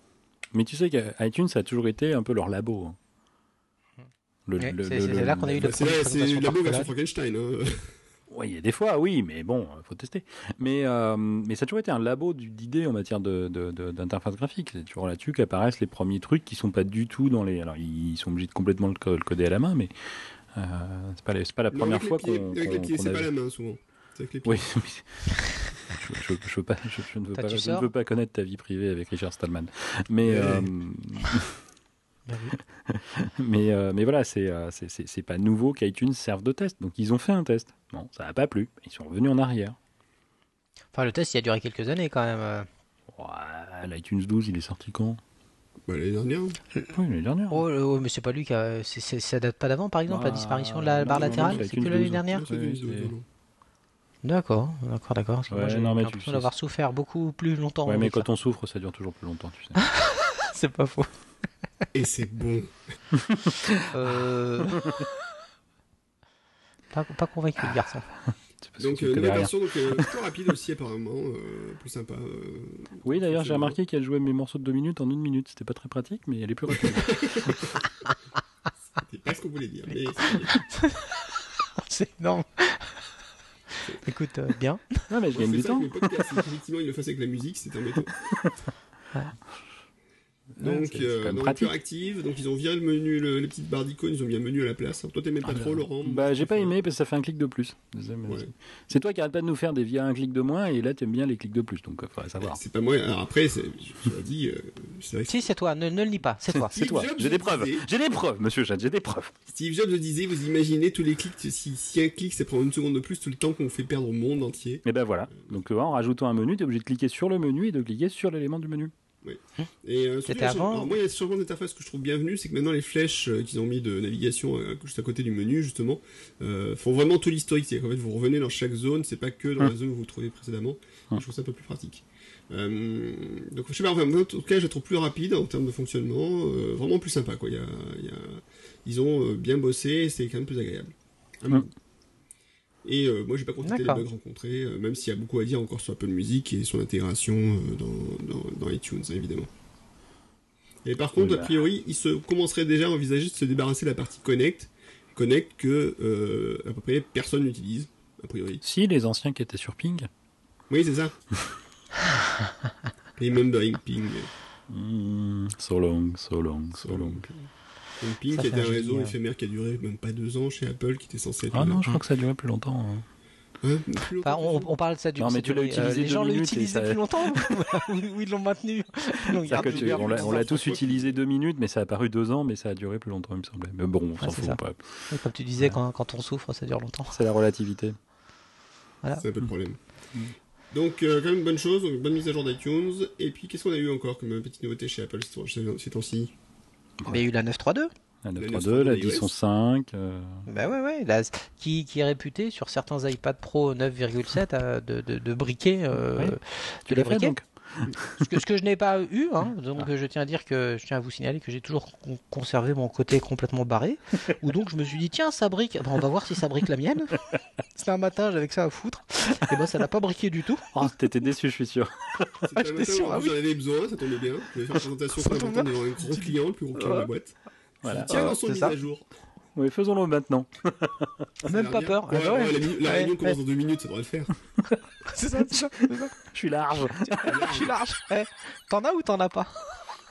S3: Mais tu sais qu'iTunes, ça a toujours été un peu leur labo. hein.
S2: Ouais, c'est- là qu'on a eu le
S1: c'est la version. Frankenstein. Hein. [LAUGHS]
S3: Ouais, il y a des fois, oui, mais bon, faut tester. Mais, euh, mais ça a toujours été un labo d'idées en matière de, de- de- d'interface graphique. C'est toujours là-dessus qu'apparaissent les premiers trucs qui sont pas du tout dans les. Alors, ils sont obligés de complètement le, co- le coder à la main, mais euh, c'est pas, la- c'est pas la
S1: Non,
S3: première fois qu'on.
S1: Avec les pieds, c'est pas la main souvent. C'est avec les pieds.
S3: Oui, [LAUGHS] mais- je, je, je veux pas, je, je ne veux pas,
S2: tu
S3: je ne
S2: sors
S3: veux pas connaître ta vie privée avec Richard Stallman. Mais,
S1: Ouais.
S3: euh, [LAUGHS]
S2: Bah oui. [LAUGHS]
S3: mais, euh, mais voilà, c'est, euh, c'est, c'est, c'est pas nouveau qu'iTunes serve de test. Donc ils ont fait un test. Bon, ça n'a pas plu. Ils sont revenus en arrière.
S2: Enfin le test il a duré quelques années quand même. euh.
S3: Ouais, L'iTunes 12, il est sorti quand?
S1: Bah, l'année dernière.
S3: Oui, l'année dernière.
S2: Oh, oh, mais c'est pas lui qui a. c'est- c'est- ça date pas d'avant par exemple
S3: Bah,
S2: la disparition de la
S3: non,
S2: barre
S3: non,
S2: latérale
S3: c'est
S2: que l'année
S3: 12.
S2: dernière. D'accord, d'accord, d'accord. Parce que
S3: Ouais,
S2: moi j'ai
S3: non, mais tu-
S2: l'impression
S3: c'est-
S2: d'avoir souffert beaucoup plus longtemps.
S3: Ouais, mais
S2: ça.
S3: quand on souffre, ça dure toujours plus longtemps, tu sais. [LAUGHS]
S2: c'est pas faux.
S1: Et c'est bon. [LAUGHS]
S2: Euh... pas, pas convaincu le garçon.
S1: Donc,
S3: tu
S1: euh, version, donc, euh, plus rapide aussi, apparemment. euh, plus sympa. euh,
S3: Oui, d'ailleurs, j'ai remarqué qu'elle jouait mes morceaux de 2 minutes en 1 minute. C'était pas très pratique, mais elle est plus rapide. [LAUGHS]
S1: C'est pas ce qu'on voulait dire. Mais [LAUGHS] c'est
S2: énorme. Écoute, euh, bien.
S3: non, mais je gagne du temps.
S1: podcast. Si effectivement il le fasse avec la musique, c'est embêtant. Donc,
S3: c'est-
S1: euh,
S3: pratique.
S1: Active, donc ils ont viré le menu, le- les petites barres d'icônes, ils ont mis un menu à la place. Toi, t'aimais pas
S3: Ah,
S1: trop, Laurent?
S3: Bah, j'ai pas aimé parce que ça fait un clic de plus. C'est-
S1: Ouais.
S3: toi qui arrête pas de nous faire des via un clic de moins et là t'aimes bien les clics de plus, donc il faudrait savoir.
S1: C'est pas moi. Alors après, c'est- je l'ai dit, euh, c'est vrai que
S2: Si, c'est toi, ne, ne le nie pas, c'est toi.
S3: C'est
S1: Steve
S3: toi. J'ai des preuves.
S1: disait.
S3: J'ai des preuves, monsieur Chat, j'ai des preuves.
S1: Steve Jobs le disait, vous imaginez tous les clics, si, si un clic, ça prend une seconde de plus, tout le temps qu'on fait perdre au monde entier.
S3: Et ben voilà. Donc en rajoutant un menu, t'es obligé de cliquer sur le menu et de cliquer sur l'élément du menu.
S1: Et euh,
S2: C'était
S1: un
S2: avant
S1: changement- alors, moi, il y a ce changement d'interface que je trouve bienvenu, c'est que maintenant les flèches euh, qu'ils ont mis de navigation euh, juste à côté du menu, justement, euh, font vraiment tout l'historique. C'est qu'en fait, vous revenez dans chaque zone, c'est pas que dans
S3: Hum.
S1: la zone où vous vous trouvez précédemment.
S3: Hum.
S1: Je trouve ça un peu plus pratique. Euh, donc, je sais pas, enfin, moi, en tout cas, je la trouve plus rapide en termes de fonctionnement, euh, vraiment plus sympa, quoi. Il y a, il y a- Ils ont euh, bien bossé, et c'est quand même plus agréable.
S3: Hum.
S1: Et euh, moi, j'ai pas constaté les bugs rencontrés, euh, même s'il y a beaucoup à dire encore sur Apple Music et son intégration euh, dans, dans, dans iTunes, évidemment. Et par contre,
S3: Oui,
S1: a
S3: bah.
S1: priori, il se commencerait déjà à envisager de se débarrasser de la partie Connect, Connect que euh, à peu près personne n'utilise, a priori.
S3: Si les anciens qui étaient sur Ping.
S1: Oui, c'est ça. [LAUGHS] Remembering Ping.
S3: Hmm, so long, so long, so long.
S1: Ping qui était
S2: un
S1: réseau
S2: ouais.
S1: éphémère qui a duré même pas deux ans chez Apple, qui était censé être...
S3: Ah non, je crois que ça a duré plus longtemps. hein.
S1: Hein, plus longtemps
S2: Enfin, on, parle de ça du
S3: Non, mais tu l'as
S2: duré,
S3: utilisé
S2: Les
S3: deux
S2: gens l'utilisent
S3: ça-
S2: depuis longtemps [LAUGHS] ou ils l'ont maintenu Donc,
S3: que tu- on l'a- tous utilisé deux minutes, mais ça a paru deux ans, mais ça a duré plus longtemps, il me semblait. Mais bon, on s'en
S2: Ouais,
S3: fout pas.
S2: Comme tu disais, quand, quand on souffre, ça dure longtemps.
S3: C'est la relativité.
S1: C'est un peu le problème.
S3: Mm.
S1: Donc, euh, quand même, bonne chose, donc, bonne mise à jour d'iTunes. Et puis, qu'est-ce qu'on a eu encore comme euh, petite nouveauté chez Apple ces temps-ci?
S2: Mais il y a eu la 932.
S3: La
S1: La
S3: 932, la
S1: 932
S3: 10.5. euh,
S2: Bah ouais, ouais, la- qui, qui est réputé sur certains iPad Pro 9,7 à- de, de, de briquer. euh,
S3: Tu l'as fait donc?
S2: Ce, que, ce que je n'ai pas eu, hein, donc je tiens à dire que je tiens à vous signaler que j'ai toujours con- conservé mon côté complètement barré. ou donc je me suis dit, tiens, ça brique. Bon, on va voir si ça brique la mienne. C'était un matin, j'avais que ça à foutre. Et ben ça n'a pas briqué du tout.
S3: Oh, T'étais déçu, je suis sûr.
S1: C'était un
S2: j'étais sûr,
S1: où
S2: ah
S1: vous en avez besoin, ça tombait bien. Avez fait une présentation importante devant un gros client, le plus gros client de la boîte.
S3: Voilà.
S1: Tiens, lançons
S2: c'est
S1: une mise
S2: ça.
S1: à jour.
S3: Oui, faisons-le maintenant. [LAUGHS]
S2: Même pas
S1: bien.
S2: peur.
S1: Ouais,
S2: ouais.
S1: ouais, la, mi- la
S2: Ouais,
S1: réunion commence dans deux minutes, [LAUGHS] ça devrait le faire.
S2: C'est ça, c'est ça.
S3: Je suis large.
S2: Je suis large. Eh, T'en as ou t'en as pas?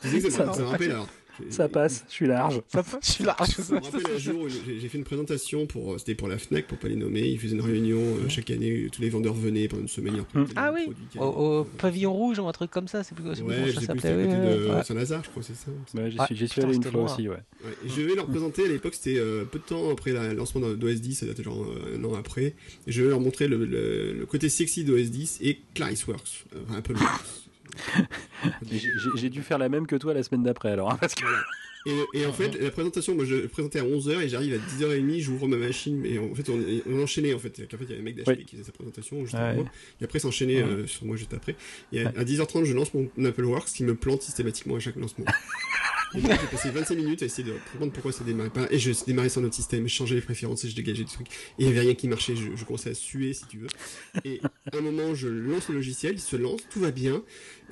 S1: Tu sais que ça, me-
S3: Ça
S1: ça me rappelle alors.
S3: Ça passe, je suis large.
S2: Ça Je suis large.
S1: Ça me rappelle un jour où j'ai fait une présentation pour, euh, c'était pour la Fnac, pour pas les nommer. Ils faisaient une réunion euh, chaque année, où tous les vendeurs venaient pendant une semaine.
S2: Ah oui,
S1: produits
S2: Au, au pavillon rouge ou un truc comme ça, c'est plus, c'est plus
S1: Ouais,
S2: ça
S1: plus, c'était
S2: s'appelait. oui,
S1: de
S2: ouais, ouais.
S1: Saint-Lazare, je crois, c'est ça.
S3: Ouais, j'y
S2: Ah,
S3: suis, j'y suis allé une fois
S2: loin.
S3: aussi, ouais.
S1: Ouais, et je vais leur présenter, à l'époque c'était euh, peu de temps après le lancement d'OS 10, ça date genre euh, un an après, et je vais leur montrer le, le- le côté sexy d'OS 10 et ClarisWorks, euh, enfin Apple Works.
S3: J'ai- dû faire la même que toi la semaine d'après, alors. hein, parce que...
S1: Et, et en fait, la présentation, moi je présentais à 11h et j'arrive à 10h30, j'ouvre ma machine, et en fait on, on enchaînait en fait. En fait, il y avait un mec d'HP
S3: Oui.
S1: qui faisait sa présentation juste
S3: Ouais.
S1: avant moi, et après s'enchaînait
S3: Ouais.
S1: euh, sur moi juste après. Et à,
S3: Ouais.
S1: à 10h30, je lance mon Apple Works qui me plante systématiquement à chaque lancement. Et donc, j'ai passé 25 minutes à essayer de comprendre pourquoi ça démarrait pas. Et je démarrais sur notre système, je changeais les préférences et je dégageais des trucs. Et il y avait rien qui marchait, je, je commençais à suer si tu veux. Et à un moment, je lance le logiciel, il se lance, tout va bien.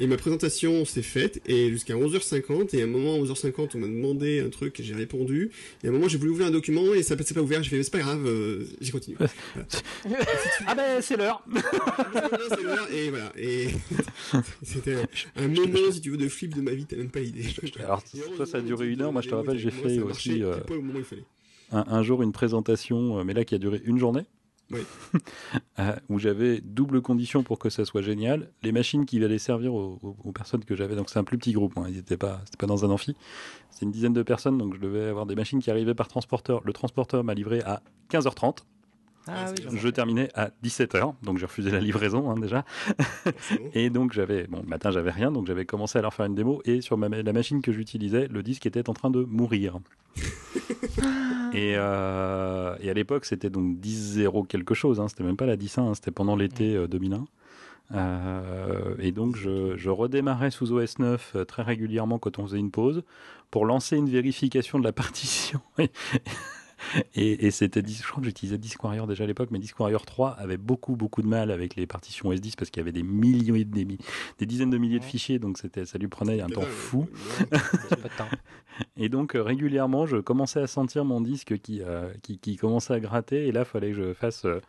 S1: Et ma présentation s'est faite, et jusqu'à 11h50, et à un moment, à 11h50, on m'a demandé un truc, et j'ai répondu. Et à un moment, j'ai voulu ouvrir un document, et ça passait pas ouvert, j'ai fait, c'est pas grave, euh, j'ai continué. [LAUGHS]
S3: Ah ben c'est l'heure
S1: C'est l'heure, et voilà. Et [LAUGHS] c'était un, un moment, si tu veux, de flip de ma vie, t'as même pas idée.
S3: Alors, toi, ça a duré une heure. Moi, je te rappelle, j'ai fait aussi euh, un jour une présentation, euh, mais là qui a duré une journée.
S1: Oui. [LAUGHS]
S3: Euh, où j'avais double condition pour que ça soit génial. Les machines qui allaient servir aux, personnes que j'avais, donc c'est un plus petit groupe, hein, ils étaient pas, pas dans un amphi, c'est une dizaine de personnes, donc je devais avoir des machines qui arrivaient par transporteur. Le transporteur m'a livré à 15h30,
S2: Ah oui,
S3: je terminais à 17h, donc j'ai refusé la livraison hein, déjà. [LAUGHS] Et donc j'avais, bon, le matin j'avais rien, donc j'avais commencé à leur faire une démo. Et sur ma, la machine que j'utilisais, le disque était en train de mourir. [LAUGHS] et, euh, et à l'époque c'était donc 10.0 quelque chose, hein, c'était même pas la 10.1, hein, c'était pendant l'été euh, 2001. Euh, et donc je, je redémarrais sous OS 9 euh, très régulièrement quand on faisait une pause pour lancer une vérification de la partition. [LAUGHS] [LAUGHS] Et, et c'était, je crois que j'utilisais Disk Warrior déjà à l'époque, mais Disk Warrior 3 avait beaucoup, beaucoup de mal avec les partitions S10 parce qu'il y avait des millions et des, dizaines de milliers de fichiers, donc c'était, ça lui prenait un temps
S1: Putain,
S3: fou. [LAUGHS] Et donc euh, régulièrement, je commençais à sentir mon disque qui, euh, qui, qui commençait à gratter, et là, il fallait que je fasse euh,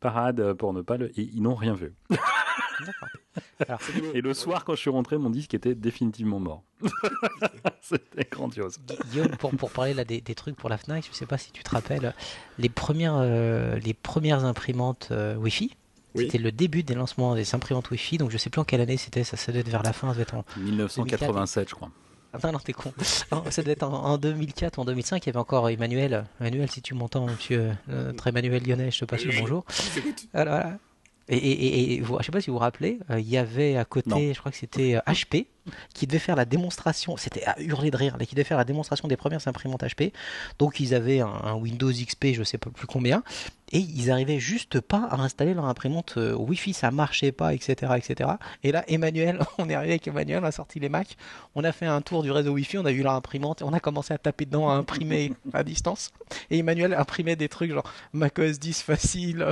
S3: parade pour ne pas le. Et ils n'ont rien vu. [LAUGHS]
S2: D'accord.
S3: Et le soir, quand je suis rentré, mon disque était définitivement mort. [LAUGHS] C'était grandiose.
S2: Gu- Guillaume, pour, pour parler là des, des trucs pour la Fnac, je sais pas si tu te rappelles, les premières, euh, les premières imprimantes euh, Wi-Fi,
S1: Oui.
S2: c'était le début des lancements des imprimantes Wi-Fi, donc je sais plus en quelle année c'était, ça, ça devait être vers la fin, ça devait être en...
S3: 1987, je crois.
S2: Ah non, non, t'es con. [LAUGHS] Non, ça devait être en, en 2004 ou en 2005, il y avait encore Emmanuel. Emmanuel, si tu m'entends, monsieur, euh, notre Emmanuel Lyonnais, je te passe le bonjour. Voilà. Et, et, et, et vous, je sais pas si vous vous rappelez, euh, il y avait à côté,
S3: Non.
S2: je crois que c'était euh, HP, qui devait faire la démonstration, c'était à hurler de rire, là, qui devait faire la démonstration des premières imprimantes HP. Donc ils avaient un, un Windows XP, je sais pas plus combien, et ils arrivaient juste pas à installer leur imprimante euh, Wi-Fi, ça marchait pas, etc., etc. Et là, Emmanuel, [LAUGHS] on est arrivé avec Emmanuel, on a sorti les Macs, on a fait un tour du réseau Wi-Fi, on a vu leur imprimante, on a commencé à taper dedans, à imprimer [LAUGHS] à distance. Et Emmanuel imprimait des trucs genre macOS 10 facile,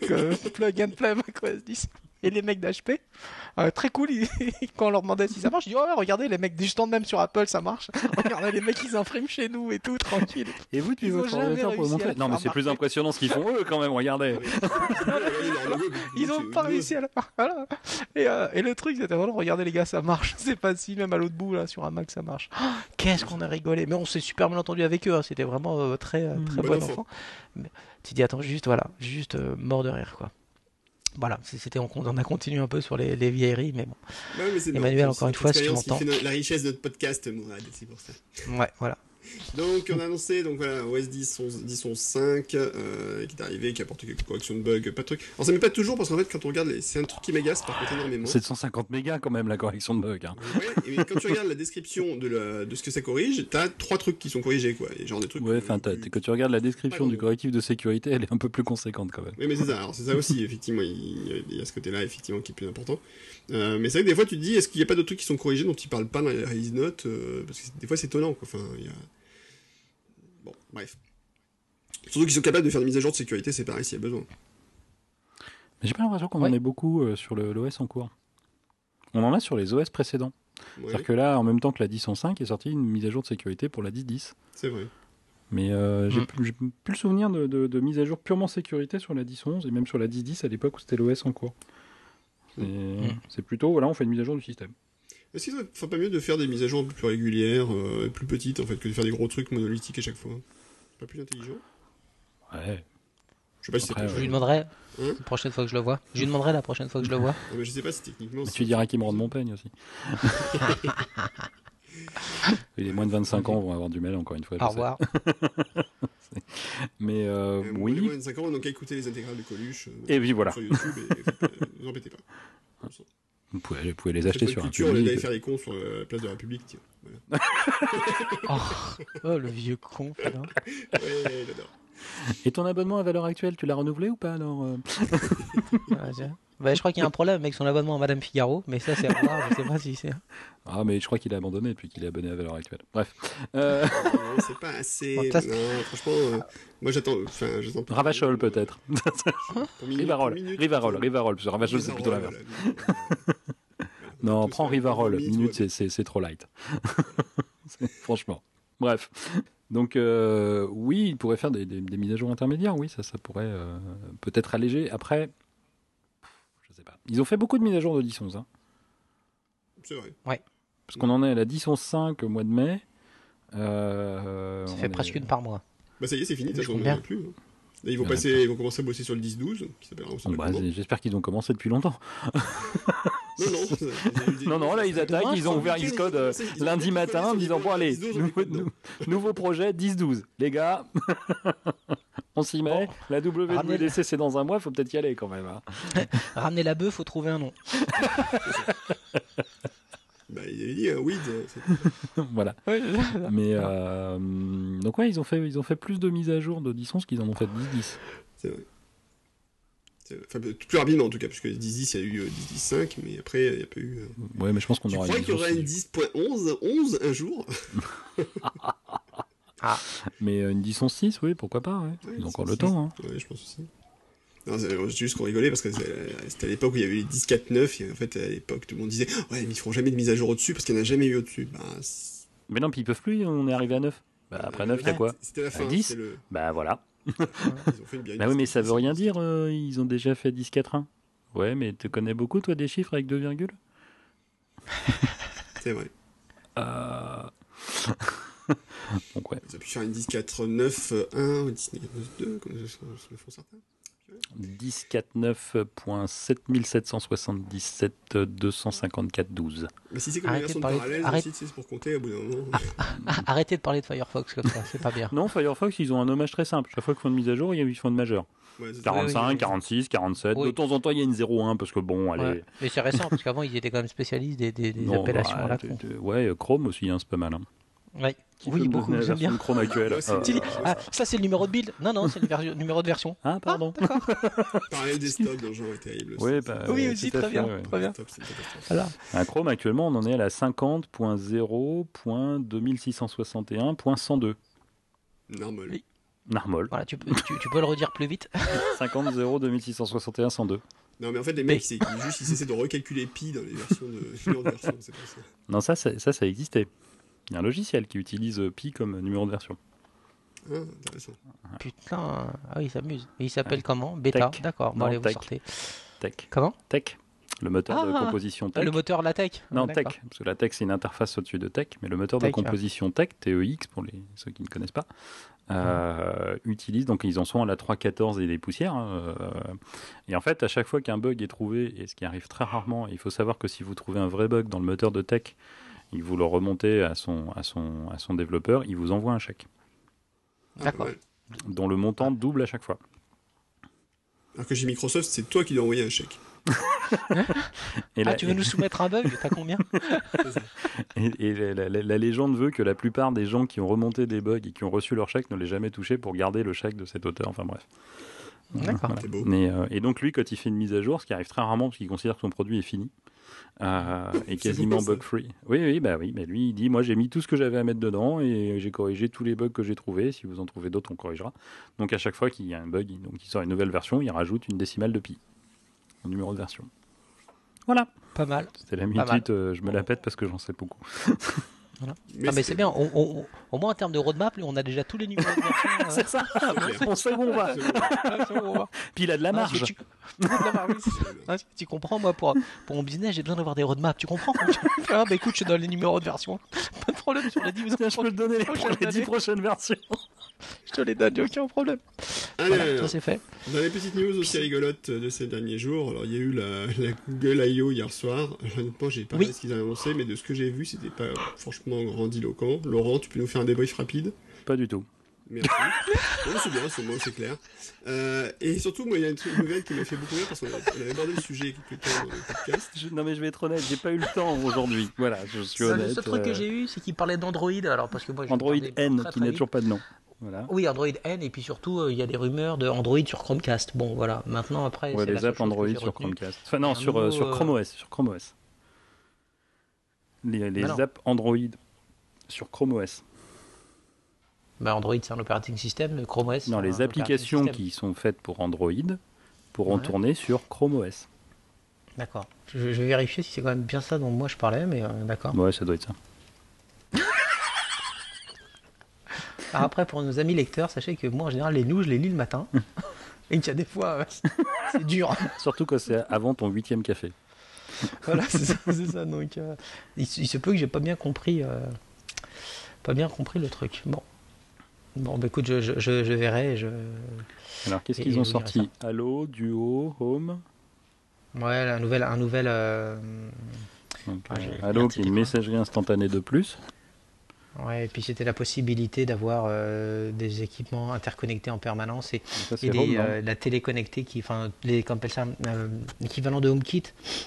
S2: que [LAUGHS] plug and play macOS 10. Et les mecs d'HP, euh, très cool, ils- [LAUGHS] quand on leur demandait si ça marche, ils disaient, oh, regardez, les mecs du stand même sur Apple, ça marche. [LAUGHS] Regardez, les mecs, ils impriment chez nous et tout, tranquille.
S3: Et vous, tu
S2: Ils
S3: veux
S2: ont
S3: votre
S2: jamais
S3: ordinateur pour montrer Non, mais c'est plus impressionnant ce qu'ils font eux quand même, regardez. [LAUGHS]
S2: Ils ont pas réussi à le faire. Voilà. Et, euh, et le truc, c'était vraiment, regardez les gars, ça marche. C'est facile, même à l'autre bout, là, sur un Mac, ça marche. Oh, [GASPS] Qu'est-ce qu'on a rigolé. Mais on s'est super bien entendu avec eux. hein. C'était vraiment euh, très, très
S1: Bon
S2: bon
S1: enfant.
S2: enfant. Mais tu dis, attends, juste, voilà, juste euh, mort de rire, quoi. Voilà, c'était, on, on a continué un peu sur les, les vieilleries, mais bon.
S1: Ouais, mais c'est
S2: Emmanuel, encore une fois, si tu m'entends.
S1: la richesse de notre podcast, Mourad, c'est pour ça.
S2: Ouais, voilà.
S1: Donc, on a annoncé, donc voilà, OS 10, 11, 10, 11, 5, euh, qui est arrivé, qui a apporté quelques corrections de bugs, pas de trucs. Alors, ça met pas toujours, parce qu'en fait, quand on regarde, les... c'est un truc qui m'agace par contre énormément.
S3: 750 mégas quand même la correction de bug. hein.
S1: Ouais, et quand tu regardes la description de, la- de ce que ça corrige, t'as trois trucs qui sont corrigés, quoi. Et genre des trucs.
S3: Ouais,
S1: euh,
S3: enfin, t'as-
S1: plus-
S3: quand tu regardes la description du correctif de sécurité, elle est un peu plus conséquente quand même.
S1: Oui, mais c'est ça. Alors, c'est ça aussi, effectivement. Il il y a ce côté-là, effectivement, qui est plus important. Euh, mais c'est vrai que des fois, tu te dis, est-ce qu'il n'y a pas d'autres trucs qui sont corrigés dont ils parlent pas dans les release notes euh, Parce que des fois, c'est étonnant, quoi. Enfin, il y a. Bon, bref. Surtout qu'ils sont capables de faire des mises à jour de sécurité, c'est pareil s'il y a besoin.
S3: Mais j'ai pas l'impression qu'on
S2: Ouais.
S3: en ait beaucoup euh, sur le- l'OS en cours. On en a sur les OS précédents.
S1: Ouais,
S3: C'est-à-dire que là, en même temps que la 10.5 est sortie une mise à jour de sécurité pour la 10.10.
S1: c'est vrai.
S3: Mais euh, j'ai
S2: Mm.
S3: plus, j'ai plus le souvenir de, de, de mise à jour purement sécurité sur la 10.11 et même sur la 10.10 à l'époque où c'était l'OS en cours. C'est c'est plutôt, voilà, on fait une mise à jour du système.
S1: Est-ce qu'il ne ferait pas mieux de faire des mises à jour un peu plus régulières, euh, plus petites, en fait, que de faire des gros trucs monolithiques à chaque fois? Pas plus intelligent?
S3: Ouais.
S1: Je sais pas si c'est
S3: Après,
S2: Je lui demanderai
S1: Hein?
S2: la prochaine fois que je le vois. Je lui demanderai la prochaine fois que je le vois. [LAUGHS]
S1: Mais je sais pas si techniquement.
S3: Mais tu diras qu'il me rende mon peigne aussi. [LAUGHS] Les moins de 25 ans vont avoir du mal, encore une fois.
S2: Au revoir. [LAUGHS] [LAUGHS]
S3: Mais euh,
S1: Euh,
S3: oui.
S1: moins de 5 ans, donc à écouter les intégrales de Coluche. euh,
S3: Et puis voilà.
S1: Sur YouTube, et faites [LAUGHS] pas- vous embêtez pas.
S3: Vous pouvez, vous pouvez les acheter sur un
S1: culture, d'aller
S3: public.
S1: faire les cons sur la place de la République, tiens. Voilà. [LAUGHS]
S2: Oh, oh, le vieux con. putain.
S1: Ouais, j'adore.
S3: Et ton abonnement à valeur actuelle, tu l'as renouvelé ou pas alors euh
S2: tiens. Bah, je crois qu'il y a un problème avec son abonnement à Madame Figaro, mais ça c'est à voir, je sais pas si c'est. [LAUGHS]
S3: Ah, mais je crois qu'il a abandonné depuis qu'il est abonné à valeur actuelle. Bref. Euh,
S1: Non, c'est pas assez. [LAUGHS]
S2: Bon,
S1: non, franchement, euh, moi j'attends. Enfin, j'attends. plus-
S3: Ravachol peut-être. [LAUGHS] Rivarol. Rivarol.
S1: euh,
S3: Rivarol. Parce que Ravachol, c'est plutôt l'inverse. Non,
S1: Tout
S3: prends Rivarol.
S1: minute,
S3: c'est- c'est c'est trop light. C'est- Franchement. Bref. Donc, euh, oui, il pourrait faire des, des- des mises à jour intermédiaires. Oui, ça, ça pourrait euh, peut-être alléger. Après, sais pas. Ils ont fait beaucoup de mises à jour de 10.11. Hein,
S1: C'est vrai.
S3: parce qu'on en est à la 10.11.5 au mois de mai. Euh,
S2: Ça
S3: on
S2: fait
S3: est-
S2: presque une par mois.
S1: Bah ça y est, c'est fini,
S2: Je
S1: ça
S2: bien.
S1: plus. hein. Ils vont
S3: Il
S1: passer, ils vont commencer à bosser sur le 10-12, qui s'appellera aussi.
S3: Bah. J'espère qu'ils ont commencé depuis longtemps.
S1: Non, non. ça-
S3: Non, non, là, ils attaquent, ils ont ouvert Xcode euh, lundi matin en disant Bon, allez,
S1: 10-12, on est
S3: nouveau,
S1: dedans.
S3: nou- nouveau projet 10-12. Les gars, on s'y met.
S2: Bon.
S3: La WWDC,
S2: Ramenez-
S3: c'est dans un mois, faut peut-être y aller quand même. hein.
S2: Ramener la bœuf, faut trouver un nom.
S1: Bah, il avait dit, euh, weed. euh, [LAUGHS]
S3: voilà. Mais euh, donc, ouais, ils ont, fait, ils ont fait plus de mises à jour de 10-11 qu'ils en ont fait de 10-10.
S1: C'est vrai. C'est- Enfin, plus rapidement en tout cas, parce que 10-10, il y a eu euh, 10-10-5, mais après, il n'y a pas eu. euh,
S3: Ouais, mais je pense qu'on
S1: Tu
S3: aura
S1: crois qu'il y aura une
S3: aussi.
S1: 10.11 11 un jour? [LAUGHS]
S3: Mais euh, une 10-11-6, oui, pourquoi pas. Ouais.
S1: Ouais,
S3: Ils ont encore le temps. Hein.
S1: Ouais, je pense aussi. Non, juste qu'on rigolait parce que c'est- c'était à l'époque où il y avait les 10.4.9 et en fait à l'époque tout le monde disait ouais mais ils feront jamais de mise à jour au-dessus parce qu'il n'y en a jamais eu au-dessus. Bah, c'est-
S3: Mais non, puis ils peuvent plus, on est arrivé à 9. Bah, après 9, il y a quoi
S1: C'était la fin.
S3: 10?
S1: le-
S3: Bah voilà. [LAUGHS]
S1: Ils ont fait une
S3: Bah oui, mais ça veut rien dire, euh, ils ont déjà fait 10-4-1. Ouais, mais tu connais beaucoup, toi, des chiffres avec deux virgules
S1: C'est vrai. [LAUGHS]
S3: Euh, [LAUGHS] Donc, ouais.
S1: Ils ont pu faire une 10, 4, 9, 1 ou 10, 2, comme le font certains.
S3: 10.49.7777.254.12.
S1: Mais si c'est comme
S2: Arrêtez
S1: version
S2: de
S1: de
S2: parler-
S1: parallèle,
S2: arrête-
S1: c'est pour compter au bout d'un moment. [LAUGHS]
S2: Arrêtez de parler de Firefox comme ça, c'est pas bien.
S3: Non, Firefox, ils ont un hommage très simple. Chaque fois qu'ils font une mise à jour, ils font une majeure.
S1: Ouais, c'est ça.
S3: 45,
S2: oui, oui.
S3: 46, 47.
S2: Oui.
S3: De temps en temps, il y a une 01 parce que bon, allez.
S2: Ouais. Mais c'est récent, parce qu'avant, ils étaient quand même spécialistes des, des, des
S3: Non,
S2: appellations
S3: bah,
S2: à la
S3: de-
S2: con.
S3: de- ouais, Chrome aussi, hein, c'est pas mal. Hein.
S2: Ouais. Oui, beaucoup, j'aime bien.
S1: Ouais, c'est-
S3: Ah,
S2: Tu dis, ah, ça c'est le numéro de build Non, non, c'est le numéro de version.
S3: Ah, pardon.
S2: Ah, d'accord. [LAUGHS]
S1: Parallèle des stocks dans le genre est terrible.
S3: Oui,
S1: C'est-
S3: bah,
S2: Oui, aussi, très
S3: fait,
S2: bien.
S3: ouais.
S2: Très bien.
S1: Top.
S2: Voilà.
S3: Un Chrome, actuellement, on en est à la 50.0.2661.102.
S1: Normal.
S2: Oui.
S3: Narmol.
S2: Voilà, tu, peux- tu, tu peux le redire plus vite [LAUGHS]
S3: 50.0.2661.102.
S1: Non, mais en fait, les mecs, c'est qu'ils- juste ils essaient de recalculer pi dans les versions de [LAUGHS] de version, c'est pas ça.
S3: Non, ça, ça, ça, ça existait. Il y a un logiciel qui utilise euh, Pi comme numéro de version.
S1: Ah.
S2: Putain, ah oui, il s'amuse. Il s'appelle comment? Beta? D'accord, bon allez, vous
S3: Tech.
S2: sortez.
S3: Tech.
S2: Comment?
S3: Tech. Le moteur de
S2: Ah,
S3: composition Tech.
S2: Le moteur la tech
S3: Non. Tech, parce que la Tech c'est une interface au-dessus de Tech, mais le moteur de
S2: Tech,
S3: composition Tech, TEX pour les, ceux qui ne connaissent pas, euh, utilise, donc ils en sont à la 3.14 et des poussières. hein, euh, et en fait, à chaque fois qu'un bug est trouvé, et ce qui arrive très rarement, il faut savoir que si vous trouvez un vrai bug dans le moteur de Tech, et que vous le remontez à son, à son, à son développeur, il vous envoie un chèque,
S1: Ah,
S2: D'accord.
S3: dont le montant double à chaque fois.
S1: Alors que chez Microsoft, c'est toi qui dois envoyer un chèque.
S3: Et,
S2: Ah,
S3: la,
S2: tu veux nous soumettre un bug? T'as combien? [LAUGHS]
S3: Et- et la- la- la- la légende veut que la plupart des gens qui ont remonté des bugs et qui ont reçu leur chèque ne l'aient jamais touché pour garder le chèque de cet auteur. Enfin bref.
S2: D'accord.
S1: C'est beau.
S3: Mais, euh, et donc lui, quand il fait une mise à jour, ce qui arrive très rarement parce qu'il considère que son produit est fini, euh, et [LAUGHS] quasiment bug free. Oui, oui, bah oui. Mais lui, il dit, moi, j'ai mis tout ce que j'avais à mettre dedans et j'ai corrigé tous les bugs que j'ai trouvés. Si vous en trouvez d'autres, on corrigera. Donc à chaque fois qu'il y a un bug, il- donc il sort une nouvelle version, il rajoute une décimale de pi, en numéro de version. Voilà.
S2: Pas mal.
S3: C'était la minute. euh, je me la pète parce que j'en sais beaucoup. [LAUGHS]
S2: ah, mais c'est bien. On- on- au moins en termes de roadmap, on a déjà tous les numéros de version. [LAUGHS] euh,
S3: C'est ça.
S1: clair.
S3: on sait où on va.
S1: C'est bon.
S2: ouais, c'est bon, on va.
S3: Puis il a de la
S2: Ah,
S3: marge.
S2: tu- [LAUGHS] tu- Ah, comprends, moi, pour, pour mon business, j'ai besoin d'avoir des roadmaps. Tu comprends [LAUGHS] Ah, bah écoute, je te donne les numéros de version. Pas de problème sur les 10
S3: Tiens, je peux te donner les,
S2: prochaines
S3: pour les 10
S2: années.
S3: prochaines versions. [LAUGHS]
S2: Je te les donne, aucun problème.
S1: Allez,
S2: Voilà,
S1: allez,
S2: ça c'est fait.
S1: Dans les petites news aussi rigolotes de ces derniers jours, alors il y a eu la, la Google I.O. hier soir. Honnêtement, j'ai pas
S2: Oui.
S1: regardé ce qu'ils avaient annoncé, mais de ce que j'ai vu, c'était pas franchement grandiloquent. Laurent, tu peux nous faire un débrief rapide?
S3: Pas du tout.
S1: Merci. [LAUGHS] non, c'est bien, c'est moi, c'est clair. Euh, et surtout, moi, il y a une, nouvelle qui m'a fait beaucoup rire parce qu'on avait, abordé le sujet quelques temps dans le podcast.
S3: Je- non mais je vais être honnête, j'ai pas eu le temps aujourd'hui. Voilà, je suis
S2: Le
S3: honnête.
S2: seul truc que
S3: euh,
S2: j'ai eu, c'est qu'il parlait d'Android. Alors, parce que moi,
S3: Android N
S2: très,
S3: qui n'a toujours pas de nom. Voilà.
S2: Oui, Android N, et puis surtout, euh, il y a des rumeurs de Android sur Chromecast. Bon, voilà. Maintenant, après,
S3: Ouais, les apps Android sur. Chromecast. Enfin non, sur, euh,
S2: nouveau,
S3: sur
S2: euh,
S3: Chrome OS, sur Chrome OS. Les, les apps Android sur Chrome OS.
S2: Bah, Android, c'est un operating system. le Chrome OS.
S3: Non, les applications qui sont faites pour Android pourront
S2: Ouais.
S3: tourner sur Chrome OS.
S2: D'accord. Je, je vais vérifier si c'est quand même bien ça dont moi je parlais, mais euh, d'accord.
S3: Ouais, ça doit être ça.
S2: Alors après, pour nos amis lecteurs, sachez que moi, en général, les news, je les lis le matin. [LAUGHS] et qu'il y a des fois, euh, c'est [LAUGHS] dur.
S3: Surtout quand c'est avant ton huitième café. [LAUGHS]
S2: voilà, c'est ça. c'est ça. Donc, euh, il, se- il se peut que j'ai pas bien compris, euh, pas bien compris le truc. Bon. Bon, bah écoute, je, je, je, je verrai. Je...
S3: Alors qu'est-ce qu'ils ont sorti Allo, Duo, Home
S2: Ouais, un nouvel.
S3: Donc,
S2: Ah,
S3: euh,
S2: merde,
S3: Allo qui est une messagerie instantanée de plus.
S2: Ouais, et puis c'était la possibilité d'avoir euh, des équipements interconnectés en permanence et,
S3: Ça,
S2: et
S3: c'est
S2: des,
S3: Home, non
S2: euh, la télé connectée qui, enfin, les, ça, euh, l'équivalent de HomeKit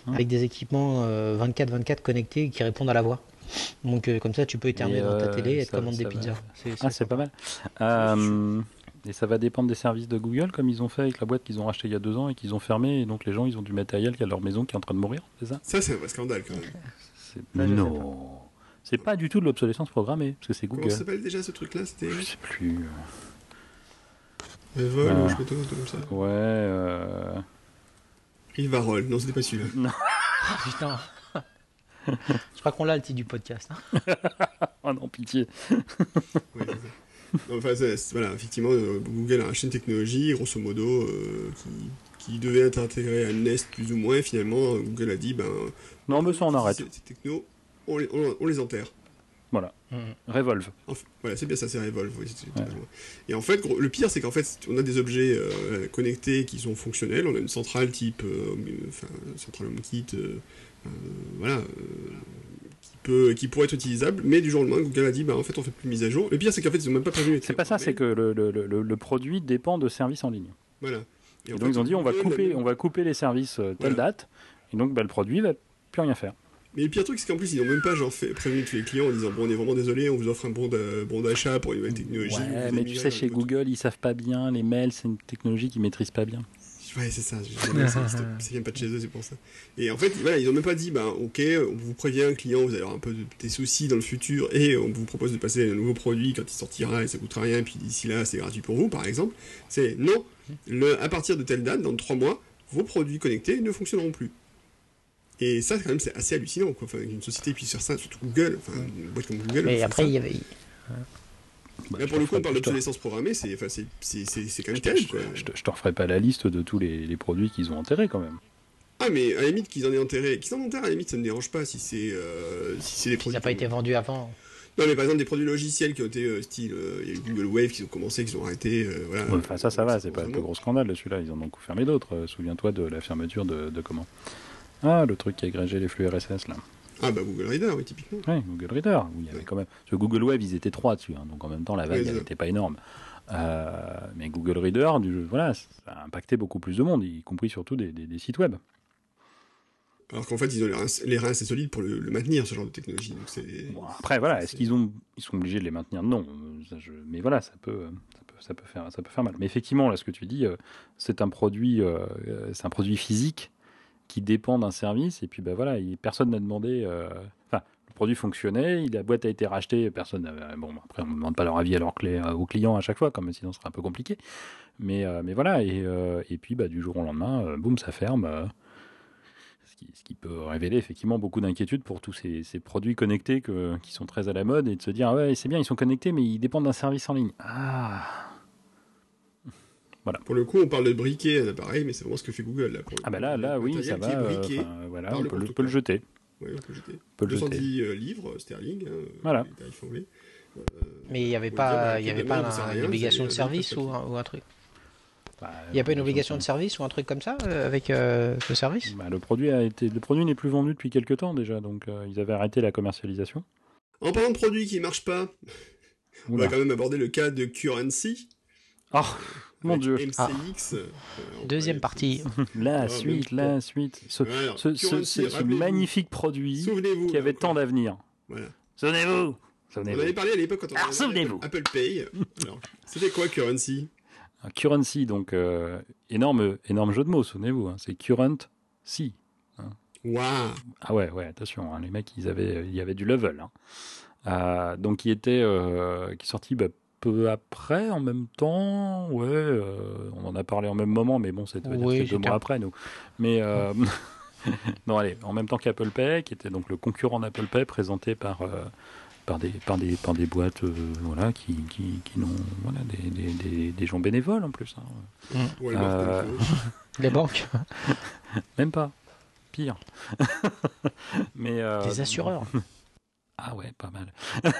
S3: Hein
S2: avec des équipements 24-24 connectés qui répondent à la voix. Donc euh, comme ça, tu peux éternuer dans ta télé et te commander des pizzas. C'est-
S3: Ah, c'est pas mal. Euh, et ça va dépendre des services de Google, comme ils ont fait avec la boîte qu'ils ont racheté il y a deux ans et qu'ils ont fermé. Et donc les gens, ils ont du matériel qui à leur maison qui est en train de mourir, c'est ça?
S1: Ça, c'est un vrai scandale quand même.
S3: Non. C'est pas du tout de l'obsolescence programmée, parce que c'est
S1: Comment
S3: Google.
S1: ça s'appelle déjà ce truc-là C'était
S3: Je sais plus.
S1: Revol
S3: Ah.
S1: ou je sais pas, comme ça
S3: Ouais. Euh...
S1: Rivarol, non, c'était pas celui-là. [LAUGHS]
S2: Ah, putain. [LAUGHS] Je crois qu'on l'a le titre du podcast. hein. [LAUGHS]
S3: Oh non, pitié.
S1: Non, enfin, voilà, effectivement, euh, Google a racheté une technologie, grosso modo, euh, qui, qui devait être intégré à Nest plus ou moins. Et finalement, Google a dit, ben,
S3: Non, mais ça, on arrête.
S1: ces technos, on les, on- on les enterre.
S3: Voilà.
S2: Mhm.
S3: Revolve.
S1: Enfin, voilà, c'est bien ça, c'est Revolve. oui, c'est-
S3: Ouais.
S1: Et en fait, le pire, c'est qu'en fait, on a des objets euh, connectés qui sont fonctionnels. On a une centrale type, euh, enfin, centrale HomeKit, euh, euh, voilà, euh, qui peut, qui pourrait être utilisable. Mais du jour au lendemain, Google a dit, bah en fait, on fait plus de mise à jour. Le pire, c'est qu'en fait, ils ont même pas prévenu. les
S3: C'est pas ça, c'est que le, le, le, le produit dépend de services en ligne.
S1: Voilà.
S3: Et, donc
S1: fait,
S3: ils ont dit on va couper, on va couper les services telle
S1: Voilà.
S3: date, et donc bah, le produit va plus rien faire.
S1: Mais le pire truc, c'est qu'en plus, ils n'ont même pas genre, fait, prévenu tous les clients en disant Bon, on est vraiment désolé, on vous offre un bon bon d'achat pour une nouvelle technologie.
S3: Ouais, mais tu sais, chez Google, ils savent pas bien. Les mails, c'est une technologie qu'ils maîtrisent pas bien.
S1: Ouais, c'est ça. c'est- vient pas de chez eux, c'est pour ça. Et en fait, voilà, ils ont même pas dit, ben, ok, on vous prévient, client, vous allez avoir un peu de, des soucis dans le futur, et on vous propose de passer à un nouveau produit quand il sortira et ça coûtera rien, et puis d'ici là, c'est gratuit pour vous, par exemple. C'est non, le, à partir de telle date, dans trois mois, vos produits connectés ne fonctionneront plus. Et ça, quand même, c'est assez hallucinant, quoi. Enfin, une société puisse faire ça, surtout Google, enfin, une boîte comme Google.
S2: Mais après,
S1: ça.
S2: il y avait.
S3: Bah,
S1: Là, pour le coup, on parle d'obsolescence programmée, c'est enfin, c'est- c'est- c'est- c'est quand même terrible, quoi.
S3: je te- je te referai pas la liste de tous les, les produits qu'ils ont enterrés quand même.
S1: Ah, mais à la limite qu'ils en aient enterré, qu'ils en enterrent, à la limite, ça ne me dérange pas si c'est euh, si c'est des
S2: Ça
S1: produits.
S2: n'a pas été vendu avant.
S1: Non, mais par exemple, des produits logiciels qui ont été euh, style. euh, Il y a eu Google Wave qui ont commencé, qui ont arrêté. euh, voilà.
S3: Ouais, ça, ça va, c'est pas le plus gros scandale de celui-là. Ils en ont fermé d'autres. Souviens-toi de la fermeture de, de comment? Ah, le truc qui agrégeait les flux RSS là.
S1: Ah, bah Google Reader, oui, typiquement.
S3: Ouais, Google Reader, où il y avait
S1: Ouais.
S3: quand même. Sur Google Web, ils étaient trois dessus, hein, donc en même temps, la vague n'était pas énorme. Euh, mais Google Reader, du, voilà, ça a impacté beaucoup plus de monde, y compris surtout des, des- des sites web.
S1: Alors qu'en fait, ils ont les reins, les reins assez solides pour le, le maintenir, ce genre de technologie. Donc.
S3: Bon, après, voilà, est-ce qu'ils ont, ils sont obligés de les maintenir? Non, ça, je- mais voilà, ça peut, ça peut, ça peut faire, ça peut faire mal. Mais effectivement, là, ce que tu dis, euh, c'est un produit, euh, c'est un produit physique qui dépend d'un service, et puis bah voilà, il- personne n'a demandé. euh, Enfin, le produit fonctionnait, la boîte a été rachetée, personne. n'avait- Bon, après, on ne demande pas leur avis à leur clé, euh, aux clients à chaque fois, comme sinon ce serait un peu compliqué. Mais, euh, mais voilà, et, euh, et puis bah, du jour au lendemain, euh, boum, ça ferme. euh, ce qui, peut révéler effectivement beaucoup d'inquiétudes pour tous ces, produits connectés qui sont très à la mode et de se dire ah ouais c'est bien ils sont connectés mais ils dépendent d'un service en ligne. Ah
S1: Pour le coup, on parle de briquer un appareil, mais c'est vraiment ce que fait Google là.
S3: Ah bah là là oui ça va euh, voilà on peut, le-
S1: constructeur.
S3: peut le jeter
S1: Ouais, on peut le jeter.
S3: peut le jeter.
S1: 210 euh, livres sterling. Hein,
S3: Voilà.
S1: Euh,
S2: Mais il n'y avait
S1: on
S2: pas,
S1: bah,
S2: il y avait pas une obligation de
S1: c'est-
S2: service ou un, ou un truc.
S3: Bah,
S2: Il n'y a pas une obligation de service ou un truc comme ça euh, avec euh, ce service?
S3: Bah, le produit a été le produit n'est plus vendu depuis quelques temps déjà donc euh, ils avaient arrêté la commercialisation.
S1: En parlant de produits qui marchent pas, on va quand même aborder le cas de Currency.
S3: Oh mon dieu
S1: MCX. euh, on
S2: Deuxième partie. [LAUGHS]
S3: la
S1: Ah,
S3: suite la suite ce,
S1: Alors,
S3: ce, ce-
S1: Currency,
S3: ce- ce
S1: rappelez-vous,
S3: magnifique produit
S1: Souvenez-vous.
S3: qui avait tant d'avenir.
S1: Voilà.
S3: Souvenez-vous
S1: On
S3: souvenez-vous.
S1: avait parlé à l'époque quand on
S3: Alors,
S1: avait
S3: souvenez-vous.
S1: Apple, Apple Pay. Alors, c'était quoi Currency?
S3: Un currency, donc euh, énorme, énorme jeu de mots, souvenez-vous, hein, c'est current si.
S1: Waouh
S3: Ah ouais, ouais, attention, hein, les mecs, ils avaient, il y avait du level. hein. Euh, donc qui était, euh, qui est sorti bah, peu après, en même temps, ouais, euh, on en a parlé en même moment, mais bon, c'était
S2: Oui,
S3: c'était deux mois après, nous. Mais euh, [LAUGHS] non, allez, en même temps qu'Apple Pay, qui était donc le concurrent d'Apple Pay, présenté par euh, par des par des par des boîtes, euh, voilà, qui qui, qui n'ont voilà des, des, des, des gens bénévoles en plus. hein. Euh,
S1: Telco. [LAUGHS]
S2: Les banques,
S3: Même pas. Pire. [LAUGHS] Mais euh,
S2: les assureurs.
S3: Ah ouais, pas mal. [LAUGHS]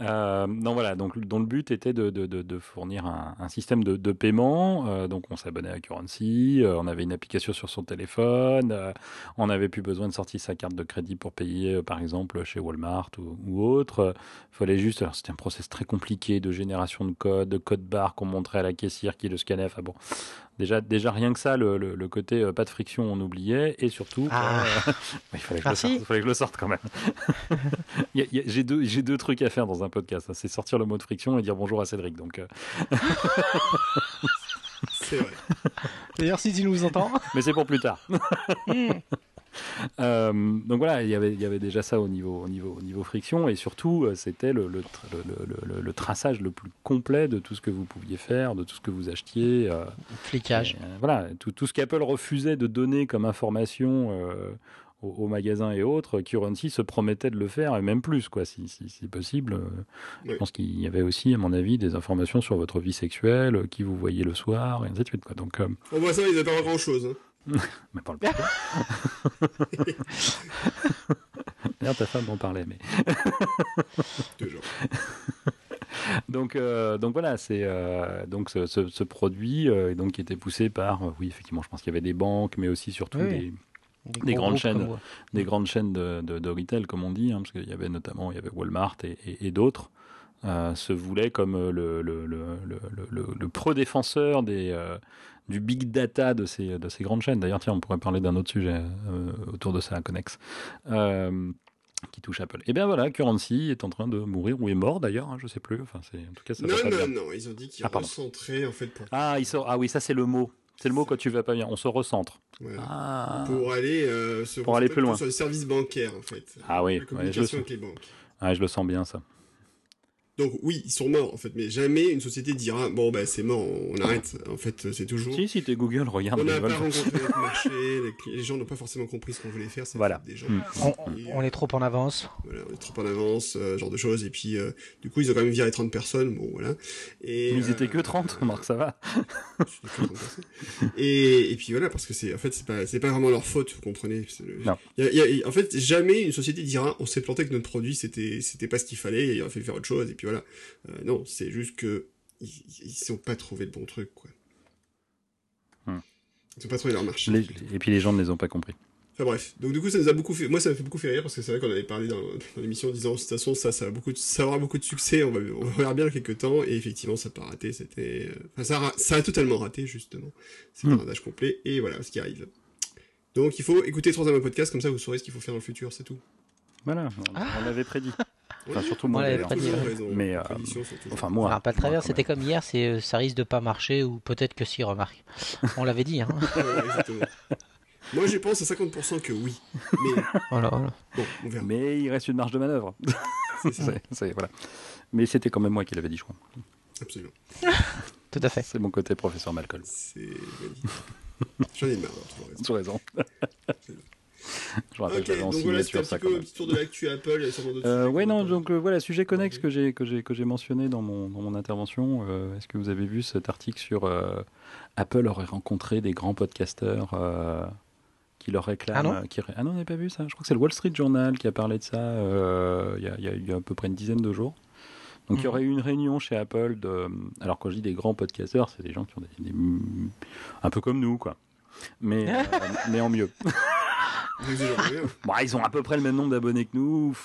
S3: Euh, non voilà, donc dont le but était de, de, de, fournir un, un système de, de paiement. Euh, donc on s'abonnait à Currency, euh, on avait une application sur son téléphone, euh, on n'avait plus besoin de sortir sa carte de crédit pour payer, par exemple chez Walmart ou, ou autre. Fallait juste, alors c'était un process très compliqué de génération de code, de code barre qu'on montrait à la caissière qui le scannait. Enfin bon, déjà déjà rien que ça, le, le, le côté euh, pas de friction, on oubliait, et surtout,
S2: Ah.
S3: euh, [LAUGHS] il fallait que, je le sorte, il fallait que je le sorte quand même. [LAUGHS] J'ai deux, j'ai deux trucs à faire dans un podcast. hein. C'est sortir le mot de friction et dire bonjour à Cédric. Donc, euh, [LAUGHS]
S1: C'est vrai.
S2: D'ailleurs, si tu nous entends.
S3: mais c'est pour plus tard. [LAUGHS] Euh, donc voilà, il y avait, il y avait déjà ça au niveau, au niveau, au niveau friction et surtout, euh, c'était le, le, tra- le, le- le- le traçage le plus complet de tout ce que vous pouviez faire, de tout ce que vous achetiez. euh,
S2: Flicage.
S3: Et, euh, voilà, tout, tout ce qu'Apple refusait de donner comme information euh, au, au magasin et autres, Currency se promettait de le faire, et même plus, quoi, si, si, si possible. Je pense qu'il y avait aussi, à mon avis, des informations sur votre vie sexuelle, qui vous voyez le soir, et ainsi de suite. Quoi. Donc, euh,
S1: On voit ça, ils n'avaient pas grand chose. Hein. [LAUGHS]
S3: mais parle pas. [LAUGHS] D'ailleurs, ta femme en parlait, mais. [LAUGHS]
S1: Toujours.
S3: Donc, euh, donc voilà, c'est euh, donc ce, ce- ce produit euh, donc qui était poussé par, euh, oui, effectivement, je pense qu'il y avait des banques, mais aussi surtout
S2: Oui,
S3: des,
S2: Des,
S3: Des grandes chaînes. des grandes chaînes de, de, de retail, comme on dit, hein, parce qu'il y avait notamment il y avait Walmart et, et- et d'autres, euh, se voulaient comme euh, le, le, le, le, le- le- le pro-défenseur des, euh, du big data de ces, de ces grandes chaînes. D'ailleurs, tiens, on pourrait parler d'un autre sujet euh, autour de ça, Connex, euh, qui touche Apple. Et bien voilà, Currency est en train de mourir, ou est mort d'ailleurs, hein, je sais plus. Enfin, c'est, en tout cas, ça
S1: Non, non, non, ils ont dit qu'ils
S3: Ah,
S1: recentraient en fait pour,
S3: Ah, il sort... ah oui, ça c'est le mot. C'est le mot quand tu vas pas bien. On se recentre. Ah,
S1: pour aller, euh, se
S3: Pour aller plus loin.
S1: sur les services bancaires en fait.
S3: Ah oui, ouais, je
S1: avec les banques.
S3: Ah, je le sens bien ça.
S1: Donc oui, ils sont morts en fait, mais jamais une société dira bon bah c'est mort, on arrête. En fait, c'est toujours.
S3: Si, si t'es Google, regarde.
S1: On n'a pas rencontré notre marché, les, gens n'ont pas forcément compris ce qu'on voulait faire, c'est
S3: Voilà.
S1: des gens.
S3: Mm.
S2: On, on- on est trop en avance.
S1: Voilà, on est trop en avance, euh, genre de choses. Et puis, euh, du coup, ils ont quand même viré 30 personnes. Bon, voilà. Et,
S3: Mais ils étaient que
S1: euh,
S3: 30, remarque, ça va.
S1: c'était que 30 personnes. et, et puis voilà, parce que c'est, en fait, c'est pas, c'est pas vraiment leur faute, vous comprenez. Le-
S3: Non.
S1: Il y a- il y a- en fait, jamais une société dira, on s'est planté avec notre produit, c'était, c'était pas ce qu'il fallait, et on a fait faire autre chose, et puis voilà. Euh, non, c'est juste que, ils, ils sont pas trouvé le bon truc, quoi.
S3: Hmm.
S1: Ils ont pas trouvé leur marché.
S3: Les- et puis les gens ne les ont pas compris.
S1: Enfin bref, donc du coup ça nous a beaucoup fait, moi ça m'a fait beaucoup fait rire parce que c'est vrai qu'on avait parlé dans, dans l'émission en disant de toute façon ça, ça, a beaucoup de- ça aura beaucoup de succès, on va, on verra bien dans quelques temps et effectivement ça n'a pas raté, c'était, euh, enfin ça a, ça a totalement raté justement, c'est
S3: Hmm.
S1: un radage complet et voilà ce qui arrive. Donc il faut écouter trois ans podcast comme ça vous saurez ce qu'il faut faire dans le futur, c'est tout.
S3: Voilà, on, on l'avait prédit. Enfin, surtout moi
S2: Ouais, pas
S3: Mais, euh, Enfin, moi.
S2: Enfin, pas de travers, c'était comme hier, c'est euh, ça risque de pas marcher ou peut-être que si, remarque. On l'avait dit, hein. [LAUGHS]
S1: Ouais. Moi je pense à 50% que oui, mais [LAUGHS]
S2: Voilà, voilà.
S1: bon, on verra.
S3: Mais il reste une marge de manœuvre. [LAUGHS]
S1: C'est ça,
S3: C'est- c'est- voilà. Mais c'était quand même moi qui l'avais dit, je crois.
S1: absolument.
S2: Tout à fait.
S3: C'est mon côté professeur Malcolm.
S1: C'est. J'en ai marre raison.
S3: Tu as raison. Je me rappelle,
S1: Ok,
S3: j'avais en
S1: voilà,
S3: signature ça quand
S1: peu
S3: même.
S1: petit tour de l'actu Apple, sûrement d'autres
S3: Euh, ouais, non, donc euh, voilà, sujet connexe que j'ai que j'ai que j'ai mentionné dans mon dans mon intervention. Euh, Est-ce que vous avez vu cet article sur euh, Apple aurait rencontré des grands podcasteurs euh, qui leur réclament
S2: Ah non
S3: qui ah non, on n'a pas vu ça. Je crois que c'est le Wall Street Journal qui a parlé de ça euh, il y, a, il y a- y a à peu près une dizaine de jours. Donc il y
S2: Mhm.
S3: aurait eu une réunion chez Apple de alors quand je dis des grands podcasteurs, c'est des gens qui ont des, des- un peu comme nous quoi. Mais [LAUGHS] euh, mais en mieux. [LAUGHS] Bon, ils ont à peu près le même nombre d'abonnés que nous.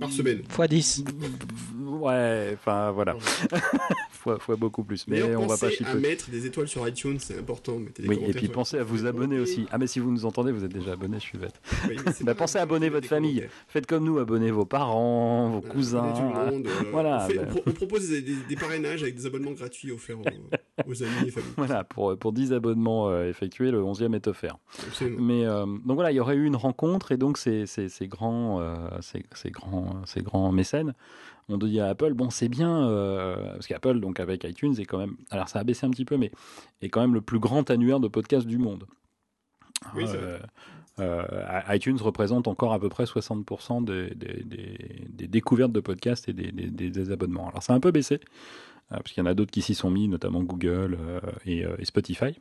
S1: Par semaine.
S2: X 10.
S3: Ouais, enfin voilà. [LAUGHS] fois, fois beaucoup plus. Mais
S1: D'ailleurs,
S3: on va pas
S1: pensez à mettre des étoiles sur iTunes, c'est important. Mettez des
S3: Oui, et puis pensez à vous abonner aussi. Ah, mais si vous nous entendez, vous êtes déjà abonné, je suis bête.
S1: Oui, [LAUGHS]
S3: Bah, pensez à abonner votre famille. Faites comme nous, abonnez vos parents, vos
S1: Voilà,
S3: cousins.
S1: monde, euh,
S3: Voilà,
S1: On, fait-
S3: bah.
S1: on pro- on propose des, des- des parrainages avec des abonnements gratuits offerts aux, [LAUGHS] aux amis et familles.
S3: Voilà, pour, pour 10 abonnements euh, effectués, le 11e est offert.
S1: Absolument.
S3: Mais euh, donc voilà, il y aurait eu une rencontre et donc ces, ces, ces grands, ces, ces grands, ces grands mécènes ont dit à Apple bon c'est bien euh, parce qu'Apple donc avec iTunes est quand même, alors ça a baissé un petit peu mais est quand même le plus grand annuaire de podcasts du monde.
S1: Oui,
S3: Euh, euh, iTunes représente encore à peu près 60% des, des, des- des découvertes de podcasts et des, abonnements. Alors ça a un peu baissé, parce qu'il y en a d'autres qui s'y sont mis, notamment Google et, et Spotify.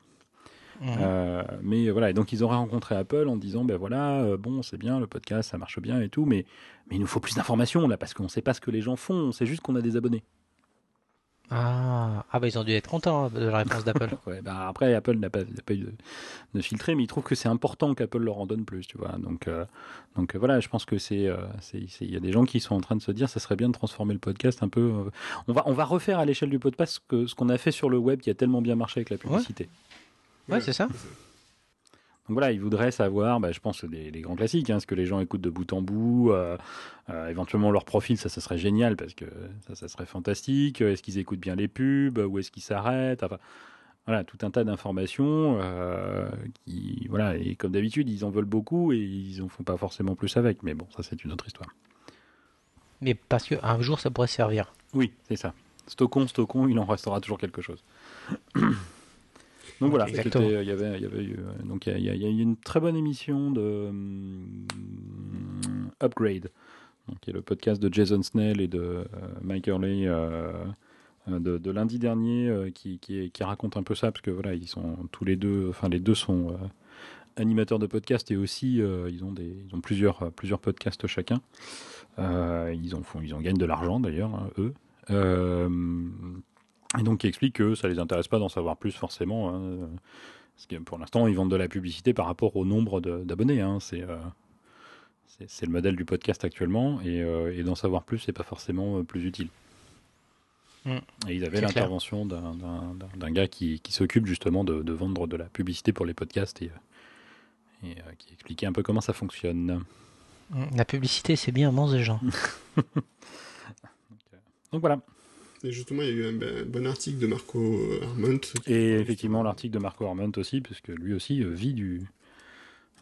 S2: Mhm.
S3: Euh, mais voilà, et donc ils auraient rencontré Apple en disant ben voilà, euh, bon, c'est bien, le podcast, ça marche bien et tout, mais, mais il nous faut plus d'informations là, parce qu'on ne sait pas ce que les gens font, on sait juste qu'on a des abonnés.
S2: Ah. ah, bah ils ont dû être contents hein, de la réponse d'Apple. [LAUGHS]
S3: Ouais, bah après, Apple n'a pas, pas eu de, de filtrer, mais ils trouvent que c'est important qu'Apple leur en donne plus, tu vois. Donc, euh, donc euh, voilà, je pense que c'est, euh, il y a des gens qui sont en train de se dire, ça serait bien de transformer le podcast un peu. euh, on va, on va refaire à l'échelle du podcast ce, que, ce qu'on a fait sur le web qui a tellement bien marché avec la publicité.
S2: Ouais, c'est ça.
S3: Donc voilà, ils voudraient savoir, bah, je pense, les, les grands classiques, hein, ce que les gens écoutent de bout en bout, euh, euh, éventuellement leur profil, ça, ça serait génial parce que ça, ça serait fantastique. Est-ce qu'ils écoutent bien les pubs? Où est-ce qu'ils s'arrêtent? Enfin, voilà, tout un tas d'informations euh, qui, voilà, et comme d'habitude, ils en veulent beaucoup et ils en font pas forcément plus avec. Mais bon, ça, c'est une autre histoire.
S2: Mais parce qu'un jour ça pourrait servir.
S3: Oui, c'est ça. Stockon, Stockon, il en restera toujours quelque chose. [CLEARS THROAT] Donc voilà, c'était- il y avait, il y avait eu, euh, donc il y a, il y eu une très bonne émission de hum, Upgrade, donc qui est le podcast de Jason Snell et de euh, Mike Hurley euh, euh, de, de lundi dernier, euh, qui, qui, est- qui raconte un peu ça parce que voilà, ils sont tous les deux, enfin les deux sont euh, animateurs de podcast et aussi euh, ils ont des, ils ont plusieurs, plusieurs podcasts chacun. Euh, ils en font, ils en gagnent de l'argent d'ailleurs hein, eux. Et donc qui explique que ça les intéresse pas d'en savoir plus forcément. hein, parce que pour l'instant, ils vendent de la publicité par rapport au nombre d'abonnés. hein, c'est euh, c'est- le modèle du podcast actuellement. Et, euh, et d'en savoir plus, c'est pas forcément euh, plus utile.
S2: Mm.
S3: Et ils avaient l'intervention d'un- gars qui, qui s'occupe justement de, de vendre de la publicité pour les podcasts et, et, euh, qui expliquait un peu comment ça fonctionne.
S2: Mm, La publicité, c'est bien, mange des gens. [LAUGHS]
S3: Donc voilà.
S1: Et justement, il y a eu un ben- bon article de Marco euh, Arment.
S3: Et effectivement, l'article de Marco Arment aussi, puisque lui aussi euh, vit du,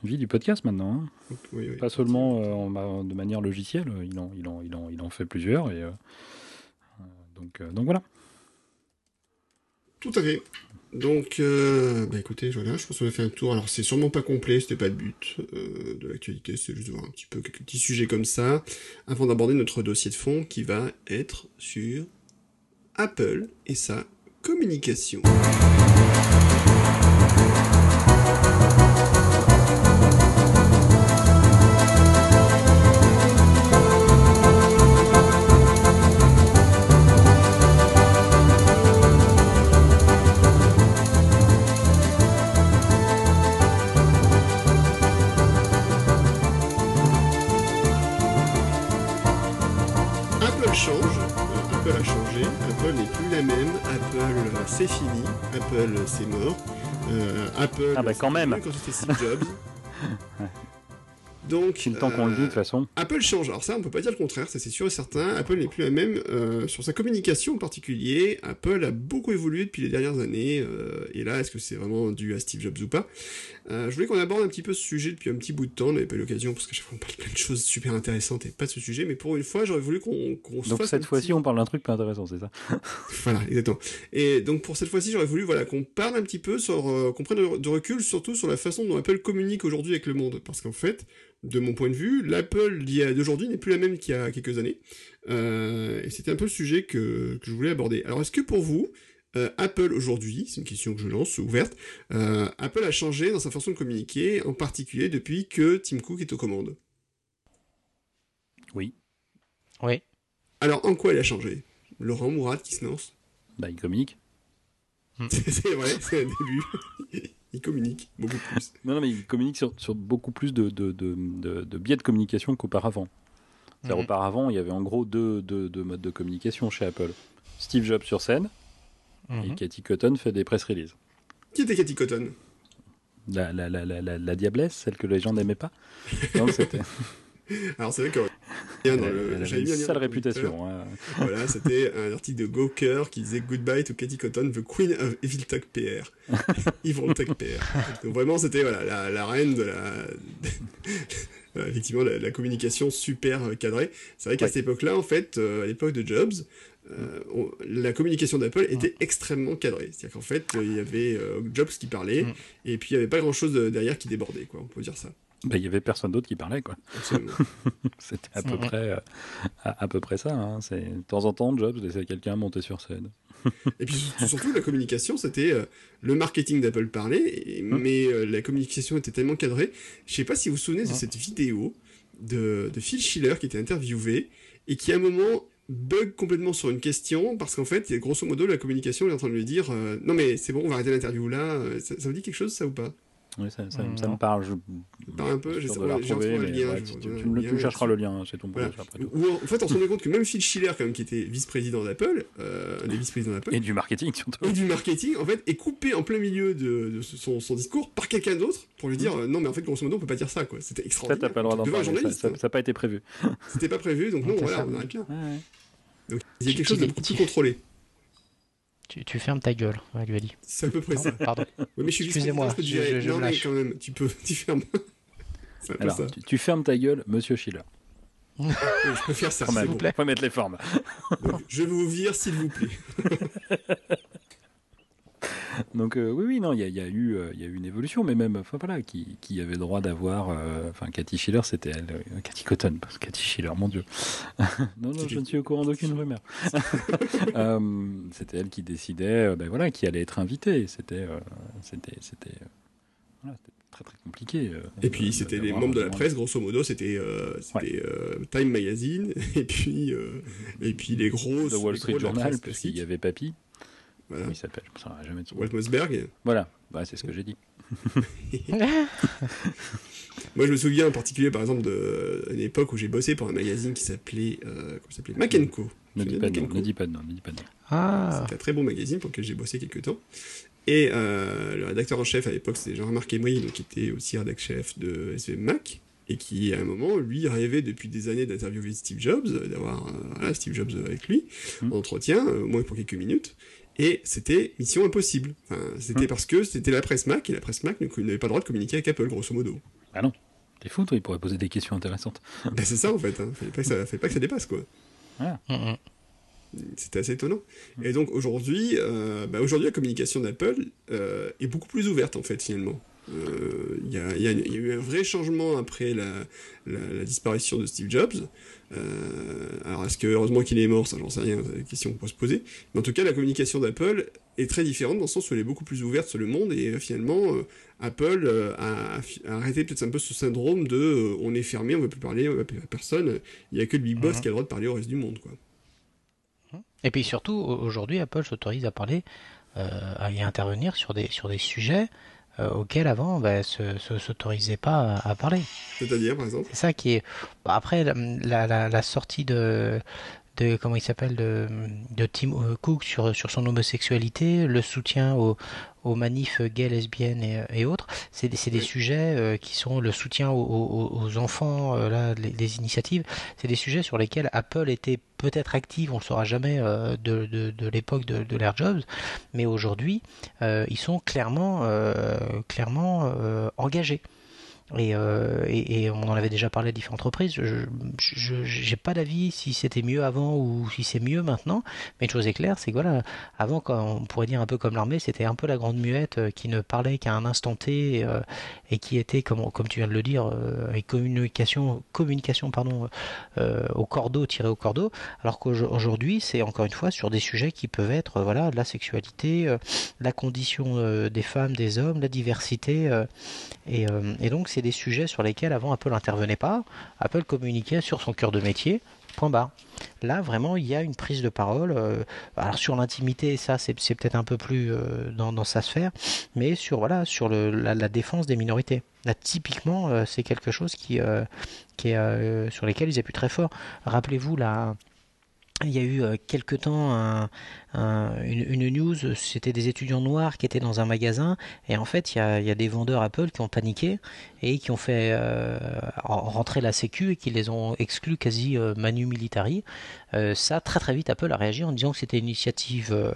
S3: vit du podcast maintenant. hein.
S1: Oui, oui.
S3: Pas seulement euh, en ma- de manière logicielle, il en, il en, il en, il en fait plusieurs. Et, euh, donc, euh, donc voilà.
S1: Tout à fait. Donc, euh, bah écoutez, voilà, je pense qu'on a fait un tour. Alors, c'est sûrement pas complet, c'était pas le but euh, de l'actualité, c'est juste de voir un petit peu quelques petits sujets comme ça, avant d'aborder notre dossier de fond qui va être sur Apple et sa communication. C'est fini, Apple c'est mort, euh, Apple
S3: Ah bah, quand même.
S1: quand c'était Steve Jobs. [LAUGHS] Donc,
S3: le temps qu'on le dit, de toute
S1: euh,
S3: façon.
S1: Apple change. Alors ça, on peut pas dire le contraire, ça c'est sûr et certain. Apple n'est plus la même euh, sur sa communication en particulier. Apple a beaucoup évolué depuis les dernières années. euh, et là, est-ce que c'est vraiment dû à Steve Jobs ou pas? Euh, Je voulais qu'on aborde un petit peu ce sujet depuis un petit bout de temps. On n'avait pas eu l'occasion parce qu'à chaque fois on parle plein de choses super intéressantes et pas de ce sujet. Mais pour une fois, j'aurais voulu qu'on se
S3: Donc cette fois-ci,
S1: petit-
S3: on parle d'un truc pas intéressant, c'est ça? [LAUGHS]
S1: Voilà, exactement. Et donc pour cette fois-ci, j'aurais voulu voilà qu'on parle un petit peu sur, euh, qu'on prenne de- recul, surtout sur la façon dont Apple communique aujourd'hui avec le monde, parce qu'en fait, de mon point de vue, l'Apple d'aujourd'hui n'est plus la même qu'il y a quelques années. Euh, et c'était un peu le sujet que, que je voulais aborder. Alors est-ce que pour vous, euh, Apple aujourd'hui, c'est une question que je lance ouverte, euh, Apple a changé dans sa façon de communiquer, en particulier depuis que Tim Cook est aux commandes.
S3: Oui.
S2: Oui.
S1: Alors en quoi elle a changé? Laurent Mourad qui se lance?
S3: Bah, il communique. [LAUGHS]
S1: C'est vrai, c'est un début. [LAUGHS] Il communique beaucoup plus.
S3: Non, non, mais il communique sur, sur beaucoup plus de, de, de, de- de biais de communication qu'auparavant. C'est-à-dire,
S2: Mhm.
S3: Auparavant, il y avait en gros deux, deux, deux modes de communication chez Apple. Steve Jobs sur scène et
S2: Mhm.
S3: Cathy Cotton fait des press releases.
S1: Qui était Cathy Cotton?
S3: La, la, la, la, la, la diablesse, celle que les gens n'aimaient pas. [LAUGHS] Non, c'était.
S1: Alors c'est vrai que
S3: Elle,
S1: le-
S3: elle avait
S1: j'avais
S3: une sale
S1: le
S3: réputation. hein. [LAUGHS]
S1: Voilà, c'était un article de Gawker qui disait Goodbye to Cathy Cotton, the Queen of Evil Tech PR. [LAUGHS] Evil Tech PR. Donc vraiment, c'était voilà, la, la reine de la. Voilà, Effectivement, la, la communication super euh, cadrée. C'est vrai qu'à
S3: Ouais.
S1: cette époque-là, en fait, euh, à l'époque de Jobs, euh, on- la communication d'Apple était extrêmement cadrée. C'est-à-dire qu'en fait, euh, il y avait euh, Jobs qui parlait,
S2: Mm.
S1: et puis il n'y avait pas grand-chose de- derrière qui débordait, quoi. On peut dire ça.
S3: Bah, il y avait personne d'autre qui parlait, quoi. [LAUGHS] C'était à peu près, euh, à, à peu près ça. hein. C'est de temps en temps, Jobs laissait quelqu'un monter sur scène. [LAUGHS]
S1: Et puis surtout, surtout, la communication, c'était euh, le marketing d'Apple parlait, et-
S3: Hum.
S1: mais euh, la communication était tellement cadrée. Je sais pas si vous vous souvenez de
S2: Hum.
S1: cette vidéo de, de Phil Schiller qui était interviewé et qui à un moment bug complètement sur une question parce qu'en fait, grosso modo, la communication est en train de lui dire euh, non mais c'est bon, on va arrêter l'interview là. Euh, Ça, ça vous dit quelque chose ça ou pas?
S3: Oui, ça, ça,
S2: Mm,
S3: ça
S2: non.
S3: me parle. Je,
S1: parle un peu, j'ai
S3: retrouver,
S1: retrouvé le lien,
S3: ouais, tu,
S1: vous
S3: tu- me le-
S1: lien
S3: tu me chercheras le lien, c'est ton
S1: Voilà.
S3: après tout.
S1: Où, en fait, on se rendait compte que même Phil Schiller, quand même, qui était vice-président d'Apple, euh, un des vice-présidents d'Apple,
S3: Et du marketing surtout.
S1: et du marketing, en fait, est coupé en plein milieu de, de son, son discours par quelqu'un d'autre pour lui dire euh, non, mais en fait, grosso modo, on peut pas dire ça, quoi. C'était
S3: Ça,
S1: extraordinaire.
S3: t'as pas le droit d'en parler. Ça- Ça n'a pas été prévu.
S1: C'était pas prévu, donc [LAUGHS] non, voilà,
S2: ça.
S1: on arrête là. Donc, il y a quelque chose de beaucoup plus contrôlé.
S2: Tu, tu fermes ta gueule, elle lui a dit.
S1: C'est à peu près ça.
S2: Pardon.
S1: Oui, mais je suis
S2: Excusez-moi,
S1: je
S2: je-
S1: Non,
S2: me
S1: mais quand même, tu peux, [LAUGHS] tu fermes.
S3: Alors,
S1: ça.
S3: tu, tu fermes ta gueule, monsieur Schiller. [LAUGHS]
S1: Je peux faire ça, bon.
S2: vous plaît.
S3: faut mettre les formes.
S1: Donc, je vais vous vire, s'il vous plaît. [LAUGHS] [LAUGHS]
S3: Donc euh, oui, oui, non, il y a, il y a eu, euh, il y a eu une évolution, mais même, enfin voilà, qui, qui avait le droit d'avoir, euh, enfin Cathy Schiller, c'était elle, euh, Cathy Cotton, parce que Cathy Schiller, mon Dieu. [LAUGHS] non, non, je ne suis au courant d'aucune rumeur. [LAUGHS] Euh, c'était elle qui décidait, euh, ben voilà, qui allait être invitée. C'était, euh, c'était, c'était, euh, voilà, c'était très très compliqué. euh,
S1: Et puis c'était les membres de la presse, grosso modo, c'était euh, euh, Time Magazine et puis euh, et puis les gros
S3: de Wall
S1: les
S3: Street Journal, parce qu'il y avait Papy.
S1: Voilà.
S3: Comment il s'appelle Je me souviendrai jamais de son nom.
S1: Walt Mossberg.
S3: Voilà, Ouais, c'est ce que j'ai dit. [LAUGHS] [LAUGHS]
S1: Moi, je me souviens en particulier, par exemple, de une époque où j'ai bossé pour un magazine qui s'appelait euh, s'appelait?
S3: Ne dis pas de nom, ne dis pas de nom, ne dis pas de nom.
S2: Ah,
S1: C'était un très bon magazine pour lequel j'ai bossé quelques temps. Et euh, le rédacteur en chef à l'époque, c'était Jean-Marc Emery, donc qui était aussi rédacteur chef de SVM Mac, et qui, à un moment, lui, rêvait depuis des années d'interviewer Steve Jobs, d'avoir euh, voilà, Steve Jobs avec lui,
S3: Mm.
S1: en entretien, euh, au moins pour quelques minutes. Et c'était mission impossible. Enfin, c'était
S3: Mm.
S1: parce que c'était la presse Mac, et la presse Mac n'avait pas le droit de communiquer avec Apple, grosso modo.
S3: Ah non, t'es fou, toi, il pourrait poser des questions intéressantes. [LAUGHS]
S1: ben, c'est ça, en fait. Hein. Fallait, pas que ça, fallait pas que ça dépasse, quoi.
S2: mm, mm.
S1: C'était assez étonnant. Et donc aujourd'hui, euh, bah, aujourd'hui la communication d'Apple euh, est beaucoup plus ouverte en fait finalement. Euh, Il y, a, y y eu un vrai changement après la, la, la disparition de Steve Jobs. Euh, alors est-ce que heureusement qu'il est mort, ça j'en sais rien, c'est une question qu'on peut se poser. Mais en tout cas la communication d'Apple est très différente dans le sens où elle est beaucoup plus ouverte sur le monde et euh, finalement euh, Apple a, a arrêté peut-être un peu ce syndrome de on est fermé, on ne veut plus parler, on veut plus à personne, il y a que le big boss
S2: Mhm.
S1: qui a le droit de parler au reste du monde quoi.
S2: Et puis surtout, au- aujourd'hui, Apple s'autorise à parler, à y intervenir sur des, sur des sujets auxquels avant, bah, se, se- s'autorisait pas à, à parler.
S1: C'est-à-dire par exemple?
S2: C'est ça qui est. bah, après, la, la- la sortie de, de comment il s'appelle de, de Tim euh, Cook sur, sur son homosexualité, le soutien aux, aux manifs gays, lesbiennes et, et autres, c'est des, des
S1: Oui.
S2: sujets euh, qui sont le soutien aux, aux- aux enfants, euh, là, les, les initiatives. C'est des sujets sur lesquels Apple était peut-être active, on le saura jamais euh, de, de, de l'époque de, de l'ère Jobs, mais aujourd'hui, euh, ils sont clairement, euh, clairement engagés. Et, euh, et, on en avait déjà parlé à différentes reprises. Je j'ai pas d'avis si c'était mieux avant ou si c'est mieux maintenant. Mais une chose est claire, c'est que voilà, avant, on pourrait dire un peu comme l'armée, c'était un peu la grande muette euh, qui ne parlait qu'à un instant T euh, et qui était, comme, tu viens de le dire, euh, avec communication, communication pardon, euh, au cordeau, tiré au cordeau. Alors qu'aujourd'hui, c'est encore une fois sur des sujets qui peuvent être euh, voilà, la sexualité, la condition des femmes, des hommes, la diversité. et donc, c'est des sujets sur lesquels avant Apple n'intervenait pas. Apple communiquait sur son cœur de métier. Point barre. Là, vraiment, il y a une prise de parole. euh, alors sur l'intimité, ça, c'est peut-être un peu plus euh, dans, sa sphère, mais sur voilà, sur la, défense des minorités. Là, typiquement, euh, c'est quelque chose qui, sur lesquels ils appuient très fort. Rappelez-vous la il y a eu euh, quelque temps un- un- une, une news, c'était des étudiants noirs qui étaient dans un magasin et en fait il y a, il y a des vendeurs Apple qui ont paniqué et qui ont fait euh, en- rentrer la sécu et qui les ont exclus quasi euh, manu militari. Euh, ça très très vite Apple a réagi en disant que c'était une initiative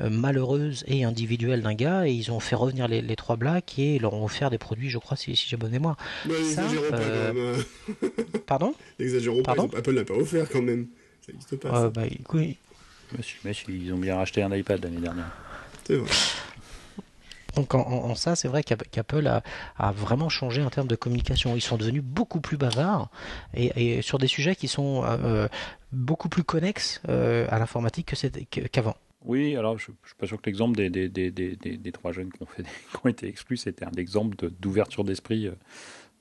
S2: malheureuse et individuelle d'un gars et ils ont fait revenir les, les trois blacks et leur ont offert des produits je crois si, si j'ai bonne mémoire.
S1: Bah,
S2: Ça,
S1: n'exagérons pas quand même.
S2: Pardon?
S1: N'exagérons pas, Apple n'a pas offert quand même. Ça n'existe pas.
S2: Euh,
S1: ça.
S2: bah, écoute,
S3: Monsieur, monsieur, ils ont bien racheté un iPad l'année dernière.
S1: C'est vrai.
S2: Donc en, en- en ça, c'est vrai qu'App- qu'Apple a, a vraiment changé en termes de communication. Ils sont devenus beaucoup plus bavards et, et sur des sujets qui sont euh, euh, beaucoup plus connexes euh, à l'informatique qu'avant.
S3: Oui, alors je ne suis pas sûr que l'exemple des, des, des, des, des- des trois jeunes qui ont, fait, [LAUGHS] qui ont été exclus, c'était un exemple de- d'ouverture d'esprit euh,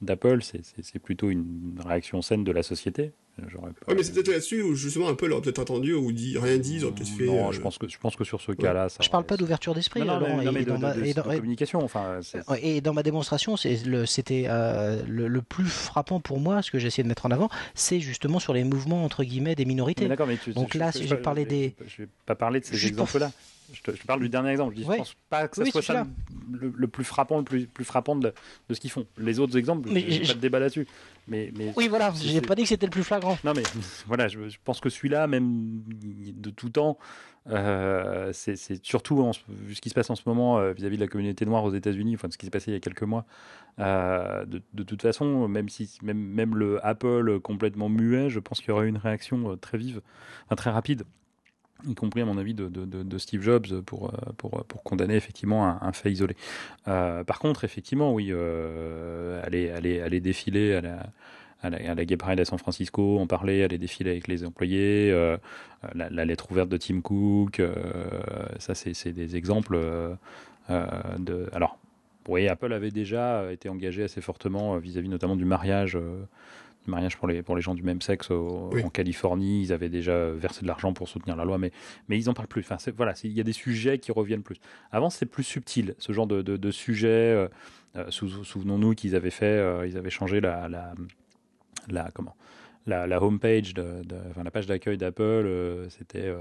S3: d'Apple. C'est- plutôt une réaction saine de la société. Pas-
S1: Ouais, mais c'est peut-être là-dessus où justement Apple aurait peut-être attendu ou dit rien dit, ils auraient peut-être fait.
S3: Non,
S1: euh,
S3: je, pense que, je pense que sur ce cas-là, ça.
S2: Je parle pas d'ouverture d'esprit,
S3: Non, non,
S2: et-
S3: de,
S2: dans ma-
S3: de- de-
S2: et dans-
S3: de communication. Enfin,
S2: Et dans ma démonstration, c'est le- c'était euh, le, le plus frappant pour moi, ce que j'ai essayé de mettre en avant, c'est justement sur les mouvements entre guillemets des minorités.
S3: d'accord, mais tu-
S2: Donc
S3: je-
S2: là,
S3: je-
S2: parlé
S3: je-
S2: des-
S3: Je vais pas parler de ces exemples-là. Je, te- je parle du dernier exemple. Je
S2: Ouais.
S3: je pense pas que ce
S2: Oui,
S3: soit ça le, le plus frappant, le plus, plus frappant de, de ce qu'ils font. Les autres exemples,
S2: Mais
S3: j'ai
S2: je-
S3: pas de débat là-dessus. Mais, mais
S2: Oui, voilà, j'ai pas dit que c'était le plus flagrant.
S3: Non mais voilà, je, je pense que celui-là, même de tout temps, euh, c'est surtout en vu ce qui se passe en ce moment euh, vis-à-vis de la communauté noire aux États-Unis, enfin de ce qui s'est passé il y a quelques mois. euh, de, de toute façon, même si même même le Apple complètement muet, je pense qu'il y aurait eu une réaction très vive, enfin, très rapide. Y compris à mon avis de, Steve Jobs pour, euh, pour, pour condamner effectivement un, fait isolé. Euh, par contre, effectivement, oui, euh, aller, aller, défiler à la, Gay Pride à San Francisco, en parler, aller défiler avec les employés, euh, la, lettre ouverte de Tim Cook, euh, ça c'est des exemples euh, euh, de. Alors, oui, Apple avait déjà été engagé assez fortement euh, vis-à-vis notamment du mariage. Euh, mariage pour les, pour les gens du même sexe au-
S1: Oui.
S3: en Californie, ils avaient déjà versé de l'argent pour soutenir la loi, mais, mais ils en parlent plus. Enfin, c'est- voilà, c'est- il y a des sujets qui reviennent plus. Avant, c'était plus subtil, ce genre de, de, de sujet. euh, euh, sou- Souvenons-nous qu'ils avaient fait, euh, ils avaient changé la, la, la comment la, la homepage, de, de- enfin, la page d'accueil d'Apple, euh, c'était euh,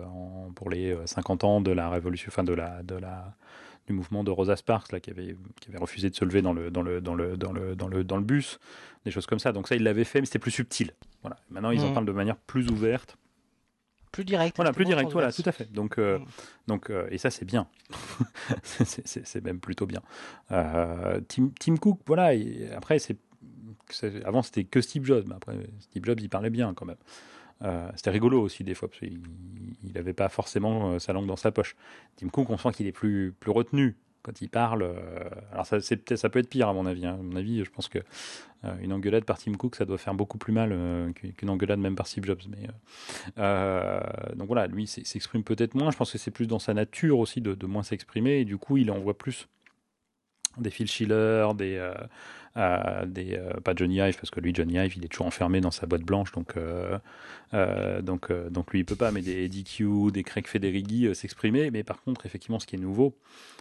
S3: pour les euh, 50 ans de la révolution, enfin de la, de la, du mouvement de Rosa Sparks là, qui avait, qui avait refusé de se lever dans le, dans le, dans le, dans le, dans le, dans le bus, des choses comme ça. Donc ça, ils l'avaient fait, mais c'était plus subtil. Voilà. Maintenant, ils en
S2: Mhm.
S3: parlent de manière plus ouverte.
S2: Plus direct.
S3: Voilà, plus direct, voilà, tout à fait. Donc, euh,
S2: Mm.
S3: donc euh, et ça, c'est bien. [LAUGHS] c'est- même plutôt bien. Euh, Tim, Tim Cook, voilà, et après, c'est- avant, c'était que Steve Jobs, mais après, Steve Jobs, il parlait bien quand même. Euh, c'était rigolo aussi des fois, parce qu'il n'avait pas forcément euh, sa langue dans sa poche. Tim Cook, on sent qu'il est plus, plus retenu quand il parle. euh, alors ça, c'est peut-être, ça peut être pire à mon avis. hein. À mon avis, je pense que une engueulade par Tim Cook, ça doit faire beaucoup plus mal qu'une engueulade même par Steve Jobs. Mais, donc voilà, lui s'exprime peut-être moins. Je pense que c'est plus dans sa nature aussi de, de moins s'exprimer. Et du coup, il envoie plus des Phil Schiller, des, euh, euh, des euh, pas Johnny Ive parce que lui Johnny Ive il est toujours enfermé dans sa boîte blanche donc donc donc lui il peut pas mais des Eddie Q, des Craig Federighi s'exprimer mais par contre effectivement ce qui est nouveau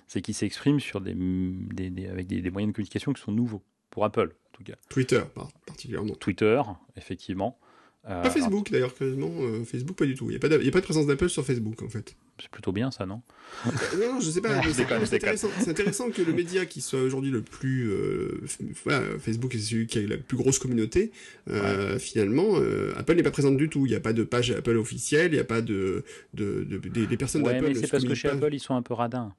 S3: c'est qu'il s'exprime sur des, des- des- avec des, des moyens de communication qui sont nouveaux pour Apple en tout cas
S1: Twitter, par- particulièrement.
S3: Twitter effectivement
S1: Pas Facebook, d'ailleurs, euh, Facebook, pas du tout. Il n'y a pas de présence d'Apple sur Facebook, en fait.
S3: C'est plutôt bien ça non
S1: Euh, non, non, je sais pas.
S2: Ah,
S1: c'est intéressant, c'est intéressant que le média qui soit aujourd'hui le plus. euh, voilà, Facebook est celui qui a la plus grosse communauté. Euh, Finalement, euh, Apple n'est pas présente du tout. Il n'y a pas de page Apple officielle. Il n'y a pas de. de, de- des, des personnes
S3: ouais
S1: d'Apple.
S3: mais c'est parce que chez
S1: pas.
S3: Apple ils sont un peu radins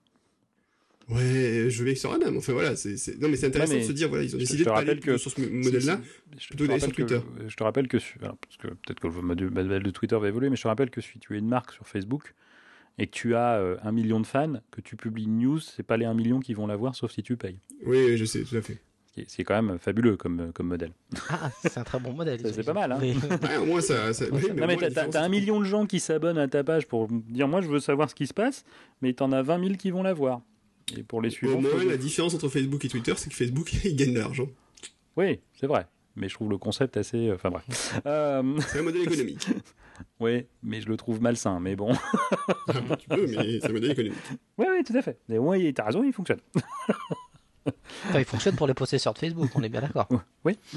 S1: Ouais, je vais que sur Adam. Enfin voilà, c'est. c'est- Non, mais c'est intéressant
S3: Ouais, mais
S1: de se dire, voilà, ils ont décidé
S3: je te
S1: de pas aller
S3: que-
S1: sur ce modèle-là.
S3: Je
S1: plutôt
S3: te
S1: d'aller sur
S3: rappelle que-
S1: Twitter.
S3: Je te rappelle que, alors, parce que peut-être que le modèle modèle de Twitter va évoluer, mais je te rappelle que si tu es une marque sur Facebook et que tu as euh, un million de fans, que tu publies une news, c'est pas les un million qui vont la voir, sauf si tu payes.
S1: Oui, je sais, tout à fait.
S3: C'est quand même fabuleux comme, comme modèle.
S2: Ah, c'est un très bon modèle. [LAUGHS]
S3: C'est pas mal, hein. [LAUGHS] [LAUGHS]
S1: Ouais, au moins, ça. ça... oui,
S3: non, mais
S1: au moins,
S3: t'as- un million de gens qui s'abonnent à ta page pour dire moi je veux savoir ce qui se passe, mais t'en as 20 000 qui vont la voir. Et pour les
S1: Au
S3: suivants,
S1: moins,
S3: faut-
S1: la différence entre Facebook et Twitter, c'est que Facebook, il gagne de l'argent.
S3: oui, c'est vrai. Mais je trouve le concept assez. Enfin bref. Euh,
S1: C'est un modèle économique.
S3: Oui, mais je le trouve malsain. Mais bon. [LAUGHS]
S1: Tu peux, mais c'est un modèle économique.
S3: Oui, oui, tout à fait. Mais au moins, il- t'as raison, il fonctionne. [LAUGHS]
S2: Enfin, il fonctionne pour les possesseurs de Facebook, on est bien d'accord.
S1: Ouais, [LAUGHS]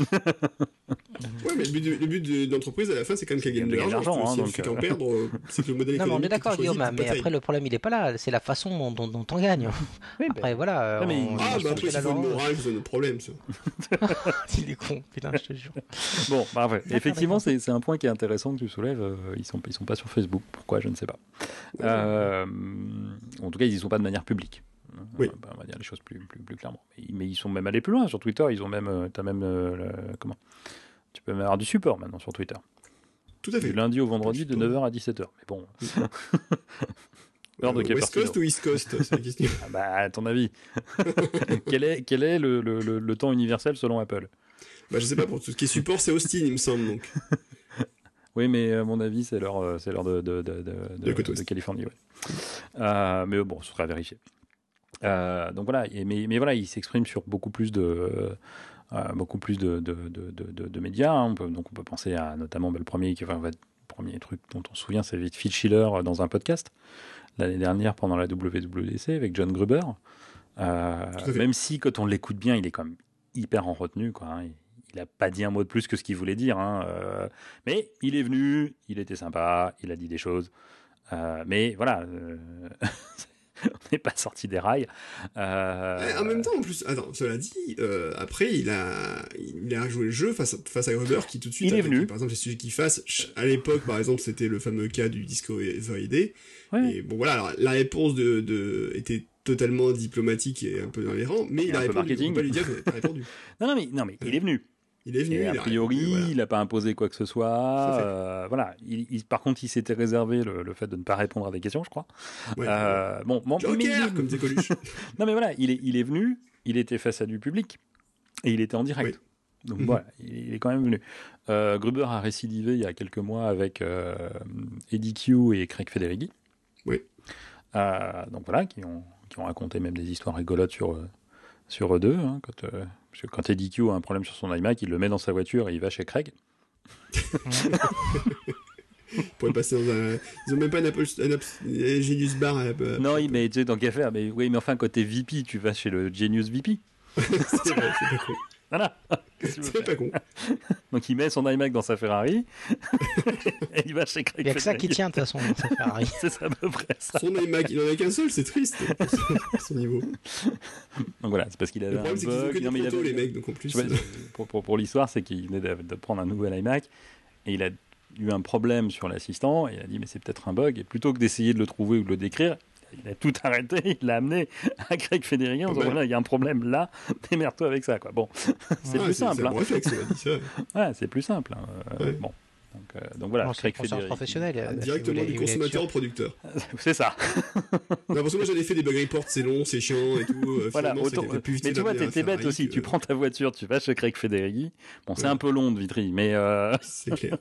S1: mais le but, de- le but de, de l'entreprise, à la fin, c'est quand même qu'elle gagne de
S3: De gagner de
S1: l'argent.
S3: hein,
S1: si elle
S3: donc,
S1: fait qu'en
S3: euh.
S1: perdre, euh, [LAUGHS] c'est que le modèle
S2: Non, mais on
S1: économique
S2: est d'accord, Guillaume,
S1: c'est
S2: mais après, le problème, il est pas là. C'est la façon dont, dont, dont on gagne.
S3: Oui,
S2: Après, voilà.
S3: Non, mais
S2: on-
S3: il-
S1: Ah, bah après, une
S2: là,
S1: morale, c'est notre problème, ça. [LAUGHS]
S2: Il est con, putain, je te jure.
S3: Bon, bah, effectivement, c'est c'est un point qui est intéressant que tu soulèves. euh, ils sont ils sont pas sur Facebook. Pourquoi? Je ne sais pas. Euh, en tout cas, ils y sont pas de manière publique.
S1: Oui.
S3: Euh, on va dire les choses plus, plus, plus clairement. Mais, mais ils sont même allés plus loin sur Twitter. Ils ont même, euh, t'as même euh, le- comment Tu peux même avoir du support maintenant sur Twitter.
S1: Tout à
S3: Du
S1: fait.
S3: lundi au vendredi de
S1: Support.
S3: 9h à 17h. Mais bon. Heure de
S1: Euh, West. Coast ou East Coast, c'est la question.
S3: Ah bah, à ton avis, [LAUGHS] quel est, quel est le, le- le- le temps universel selon Apple?
S1: Bah, je sais pas, pour tout ce qui est support, c'est Austin, il me semble, donc.
S3: Oui, mais à mon avis, c'est l'heure, euh, c'est l'heure de, de, de, de, Californie. ouais. Euh, mais bon, ce sera vérifié. Euh, donc voilà, et- mais, mais voilà, il s'exprime sur beaucoup plus de, euh, beaucoup plus de, de, de, de, de- de médias. hein. On peut, donc on peut penser à notamment bah, le premier, qui, enfin, premier truc dont on se souvient, c'est Phil Schiller euh, dans un podcast l'année dernière pendant la WWDC avec John Gruber. Euh, même si quand on l'écoute bien, il est quand même hyper en retenue, quoi. hein. Il- n'a pas dit un mot de plus que ce qu'il voulait dire. hein. Euh, mais il est venu, il était sympa, il a dit des choses. Euh, mais voilà, [LAUGHS] [LAUGHS] on n'est pas sorti des rails. Euh,
S1: Eh, En même temps, en plus, attends, cela dit, euh, après, il a, il a joué le jeu face à, face à Gruber qui tout de suite.
S3: Il est venu.
S1: Par exemple, les sujets qu'il fasse. À l'époque, par exemple, c'était le fameux cas du disco ID.
S3: Ouais.
S1: Et bon, voilà, alors, la réponse de, de, était totalement diplomatique et un peu dans les rangs, mais il a répondu. On
S3: marketing.
S1: peut pas lui dire pas [LAUGHS] répondu.
S3: Non, non, mais, non, mais il est venu.
S1: Il est venu.
S3: Et a priori, il n'a pas imposé quoi que ce soit. euh, voilà. Il, il- par contre, il s'était réservé le, le fait de ne pas répondre à des questions, je crois.
S1: Ouais.
S3: Euh, bon, bon, mais
S1: Joker, comme [LAUGHS]
S3: non, mais voilà, il est, il est venu, il était face à du public et il était en direct. Donc
S1: Mhm.
S3: voilà, il, est quand même venu. Euh, Gruber a récidivé il y a quelques mois avec euh, Eddie Q et Craig Federighi.
S1: Oui.
S3: Euh, donc voilà, qui ont, qui ont raconté même des histoires rigolotes sur, sur eux deux. hein, quand, euh, parce que quand Eddie Q a un problème sur son iMac, il le met dans sa voiture et il va chez Craig. [LAUGHS]
S1: Ils pourraient passer dans un. Ils ont même pas un Apple, un Apple- un Genius Bar à Apple.
S3: non, il- mais tu sais, tant qu'à faire, mais oui, mais enfin, t'es VP, tu vas chez le Genius VP. [LAUGHS]
S1: c'est vrai, c'est.
S3: Voilà. [LAUGHS] Que
S1: C'est pas con. [LAUGHS]
S3: Donc il met son iMac dans sa Ferrari [LAUGHS] et il va chez Craig
S2: Il n'y a que ça qui tient de toute façon dans sa Ferrari.
S3: C'est ça à peu près ça.
S1: Son iMac, il en a qu'un seul, c'est triste. pour son- niveau.
S3: Donc voilà, c'est parce qu'il
S1: Le
S3: avait un
S1: problème, c'est qu'ils ont que
S3: bug.
S1: des
S3: Non, mais il
S1: photos,
S3: avait-
S1: les mecs, donc en plus.
S3: Vois,
S1: euh,
S3: pour pour, pour l'histoire, c'est qu'il venait de, de prendre un nouvel iMac et il a eu un problème sur l'assistant et il a dit mais c'est peut-être un bug et plutôt que d'essayer de le trouver ou de le décrire, il a tout arrêté, [LAUGHS] il l'a amené à Craig Federighi en disant voilà, il y a un problème là, [LAUGHS] démerde-toi avec ça quoi. Bon, [LAUGHS] c'est
S1: ah,
S3: plus simple.
S1: C'est un
S3: hein.
S1: bon réflexe, il a dit ça.
S3: Ouais, c'est plus simple. hein. Euh,
S1: Ouais.
S3: Bon. Donc, euh, donc voilà,
S2: c'est
S3: Federighi.
S2: professionnelle. euh, si
S1: Directement du consommateur au producteur.
S3: C'est ça.
S1: Non, parce que moi j'en ai fait des bug reports, c'est long, c'est chiant et tout. euh,
S3: Voilà, autant-
S1: plus
S3: mais tu vois, t'es bête aussi. Tu prends ta voiture, tu vas chez Craig Federighi. Bon, c'est un peu long de Vitry, mais euh,
S1: C'est clair.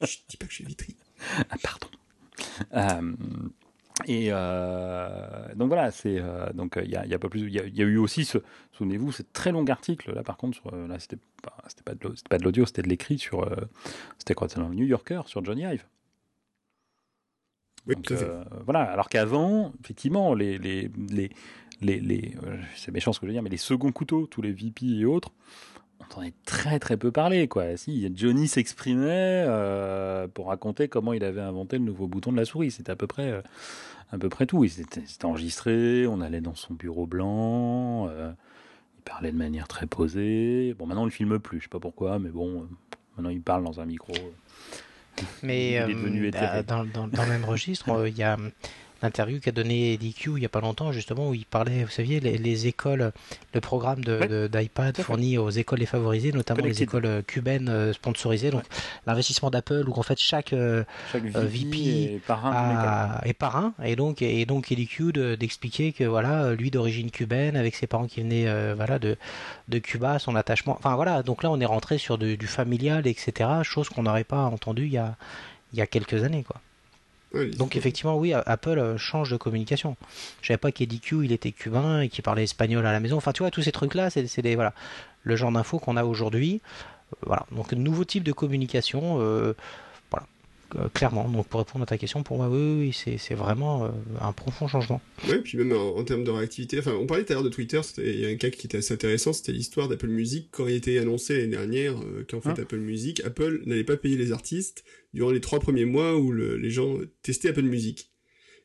S1: Je dis pas que je suis vitri.
S3: Ah, pardon. Euh, et euh, donc voilà, c'est euh, donc il y, a, y a pas plus, il y, a- y a eu aussi ce, souvenez-vous, ce très long article là par contre, sur, euh, là c'était pas, c'était pas de l'audio, c'était de l'écrit sur, euh, c'était quoi, dans le New Yorker sur Johnny Ive.
S1: Oui,
S3: Donc, euh, voilà, alors qu'avant, effectivement, les, les, les, les, les- euh, c'est méchant ce que je veux dire, mais les seconds couteaux, tous les VP et autres, entendait très très peu parler, quoi. Si, Johnny s'exprimait euh, pour raconter comment il avait inventé le nouveau bouton de la souris, c'était à peu près, euh, à peu près tout. Il s'était c'était enregistré, on allait dans son bureau blanc, euh, il parlait de manière très posée. Bon, maintenant on le filme plus, je sais pas pourquoi, mais bon, euh, maintenant il parle dans un micro.
S2: Mais
S3: Il est devenu
S2: bah, dans, dans- dans le même registre, il y a l'interview qu'a donné DQ il n'y a pas longtemps, justement, où il parlait, vous saviez, les, les écoles, le programme de-
S3: Ouais.
S2: de- d'iPad
S3: fait.
S2: fourni aux écoles défavorisées, notamment les écoles euh, cubaines euh, sponsorisées. Donc, l'investissement d'Apple, où en fait chaque euh,
S3: Chaque VP, est parrain
S2: a- est parrain, et donc, et donc de- d'expliquer que voilà, lui d'origine cubaine, avec ses parents qui venaient euh, voilà, de, de Cuba, son attachement. Enfin voilà, donc là on est rentré sur du, du familial, etc. Chose qu'on n'aurait pas entendu il y a, il y a quelques années, quoi. Donc effectivement, oui, Apple euh, change de communication. Je savais pas qu'EDQ il était cubain et qu'il parlait espagnol à la maison. Enfin, tu vois, tous ces trucs-là, c'est c'est des voilà, le genre d'infos qu'on a aujourd'hui. Euh, Voilà, donc nouveau type de communication. euh, Euh, clairement. Donc pour répondre à ta question, pour moi, oui, oui, oui, c'est c'est vraiment euh, un profond changement.
S1: Ouais, puis même en, en termes de réactivité, enfin, on parlait tout à l'heure de Twitter, c'était- il y a un cas qui était assez intéressant, c'était l'histoire d'Apple Music, quand il était annoncé l'année dernière euh, qu'en fait
S3: Ah.
S1: Apple Music, Apple n'allait pas payer les artistes durant les trois premiers mois où le- les gens testaient Apple Music.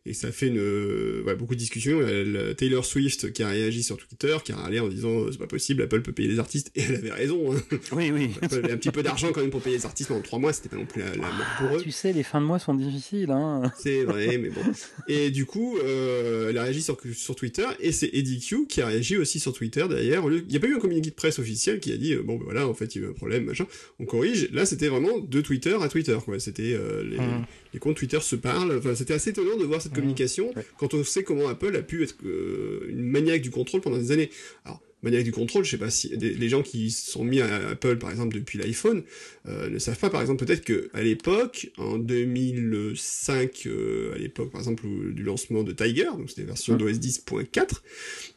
S1: Et ça a fait une, euh, ouais, beaucoup de discussions. Il y a la- Taylor Swift qui a réagi sur Twitter, qui a râlé en disant euh, c'est pas possible, Apple peut payer les artistes. Et elle avait raison. Hein.
S3: Oui, oui.
S1: Apple avait un petit peu d'argent quand même pour payer les artistes pendant trois mois, c'était pas non plus la, la mort pour eux.
S3: Tu sais, les fins de mois sont difficiles. Hein.
S1: C'est vrai, mais bon. Et du coup, euh, elle a réagi sur, sur Twitter, et c'est Eddie Q qui a réagi aussi sur Twitter lieu- Il n'y a pas eu un communiqué de presse officiel qui a dit, euh, bon, ben voilà, en fait, il y a eu un problème, machin. On corrige. Là, c'était vraiment de Twitter à Twitter, quoi. C'était, euh, les,
S2: Mhm.
S1: Les comptes Twitter se parlent. Enfin, c'était assez étonnant de voir cette
S2: Mhm.
S1: communication
S3: Ouais.
S1: quand on sait comment Apple a pu être euh, une maniaque du contrôle pendant des années. Alors, maniaque du contrôle, je sais pas si des- les gens qui sont mis à Apple, par exemple, depuis l'iPhone, euh, ne savent pas, par exemple, peut-être que à l'époque, en 2005, euh, à l'époque, par exemple, du lancement de Tiger, donc c'était version
S3: Mhm.
S1: d'OS 10.4,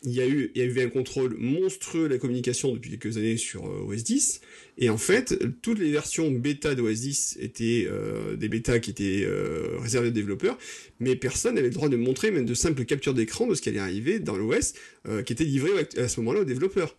S1: il y a eu, il y a eu un contrôle monstrueux de la communication depuis quelques années sur euh, OS 10, et en fait, toutes les versions bêta d'OS 10 étaient euh, des bêtas qui étaient euh, réservées aux développeurs, mais personne n'avait le droit de montrer même de simples captures d'écran de ce qui allait arriver dans l'OS, euh, qui était livré à ce moment-là aux développeurs.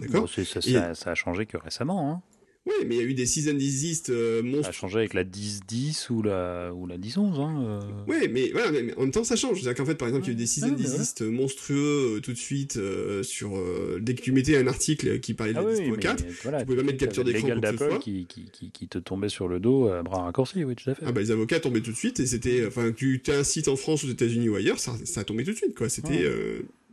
S1: D'accord?
S3: Bon, ça, ça, ça a changé que récemment. Hein.
S1: Oui, mais il y a eu des season disease euh,
S3: Ça a
S1: monstres.
S3: changé avec la 10-10 ou la, ou la 10-11. Hein, euh.
S1: Oui, mais voilà, mais, en même temps ça change. C'est-à-dire qu'en fait, par exemple, il y a eu des season
S3: Ah,
S1: disease monstrueux euh, tout de suite euh, sur euh, dès que tu mettais un article qui parlait de
S3: Ah
S1: la
S3: oui,
S1: 10.4.
S3: mais voilà,
S1: tu pouvais pas mettre capture d'écran
S3: légal d'Apple qui, qui, qui, qui te tombait sur le dos à bras raccourcis, oui, tout à fait.
S1: Ah bah les avocats tombaient tout de suite et c'était, enfin, que tu as un site en France, aux États-Unis ou ailleurs, ça, ça a tombé tout de suite, quoi. C'était.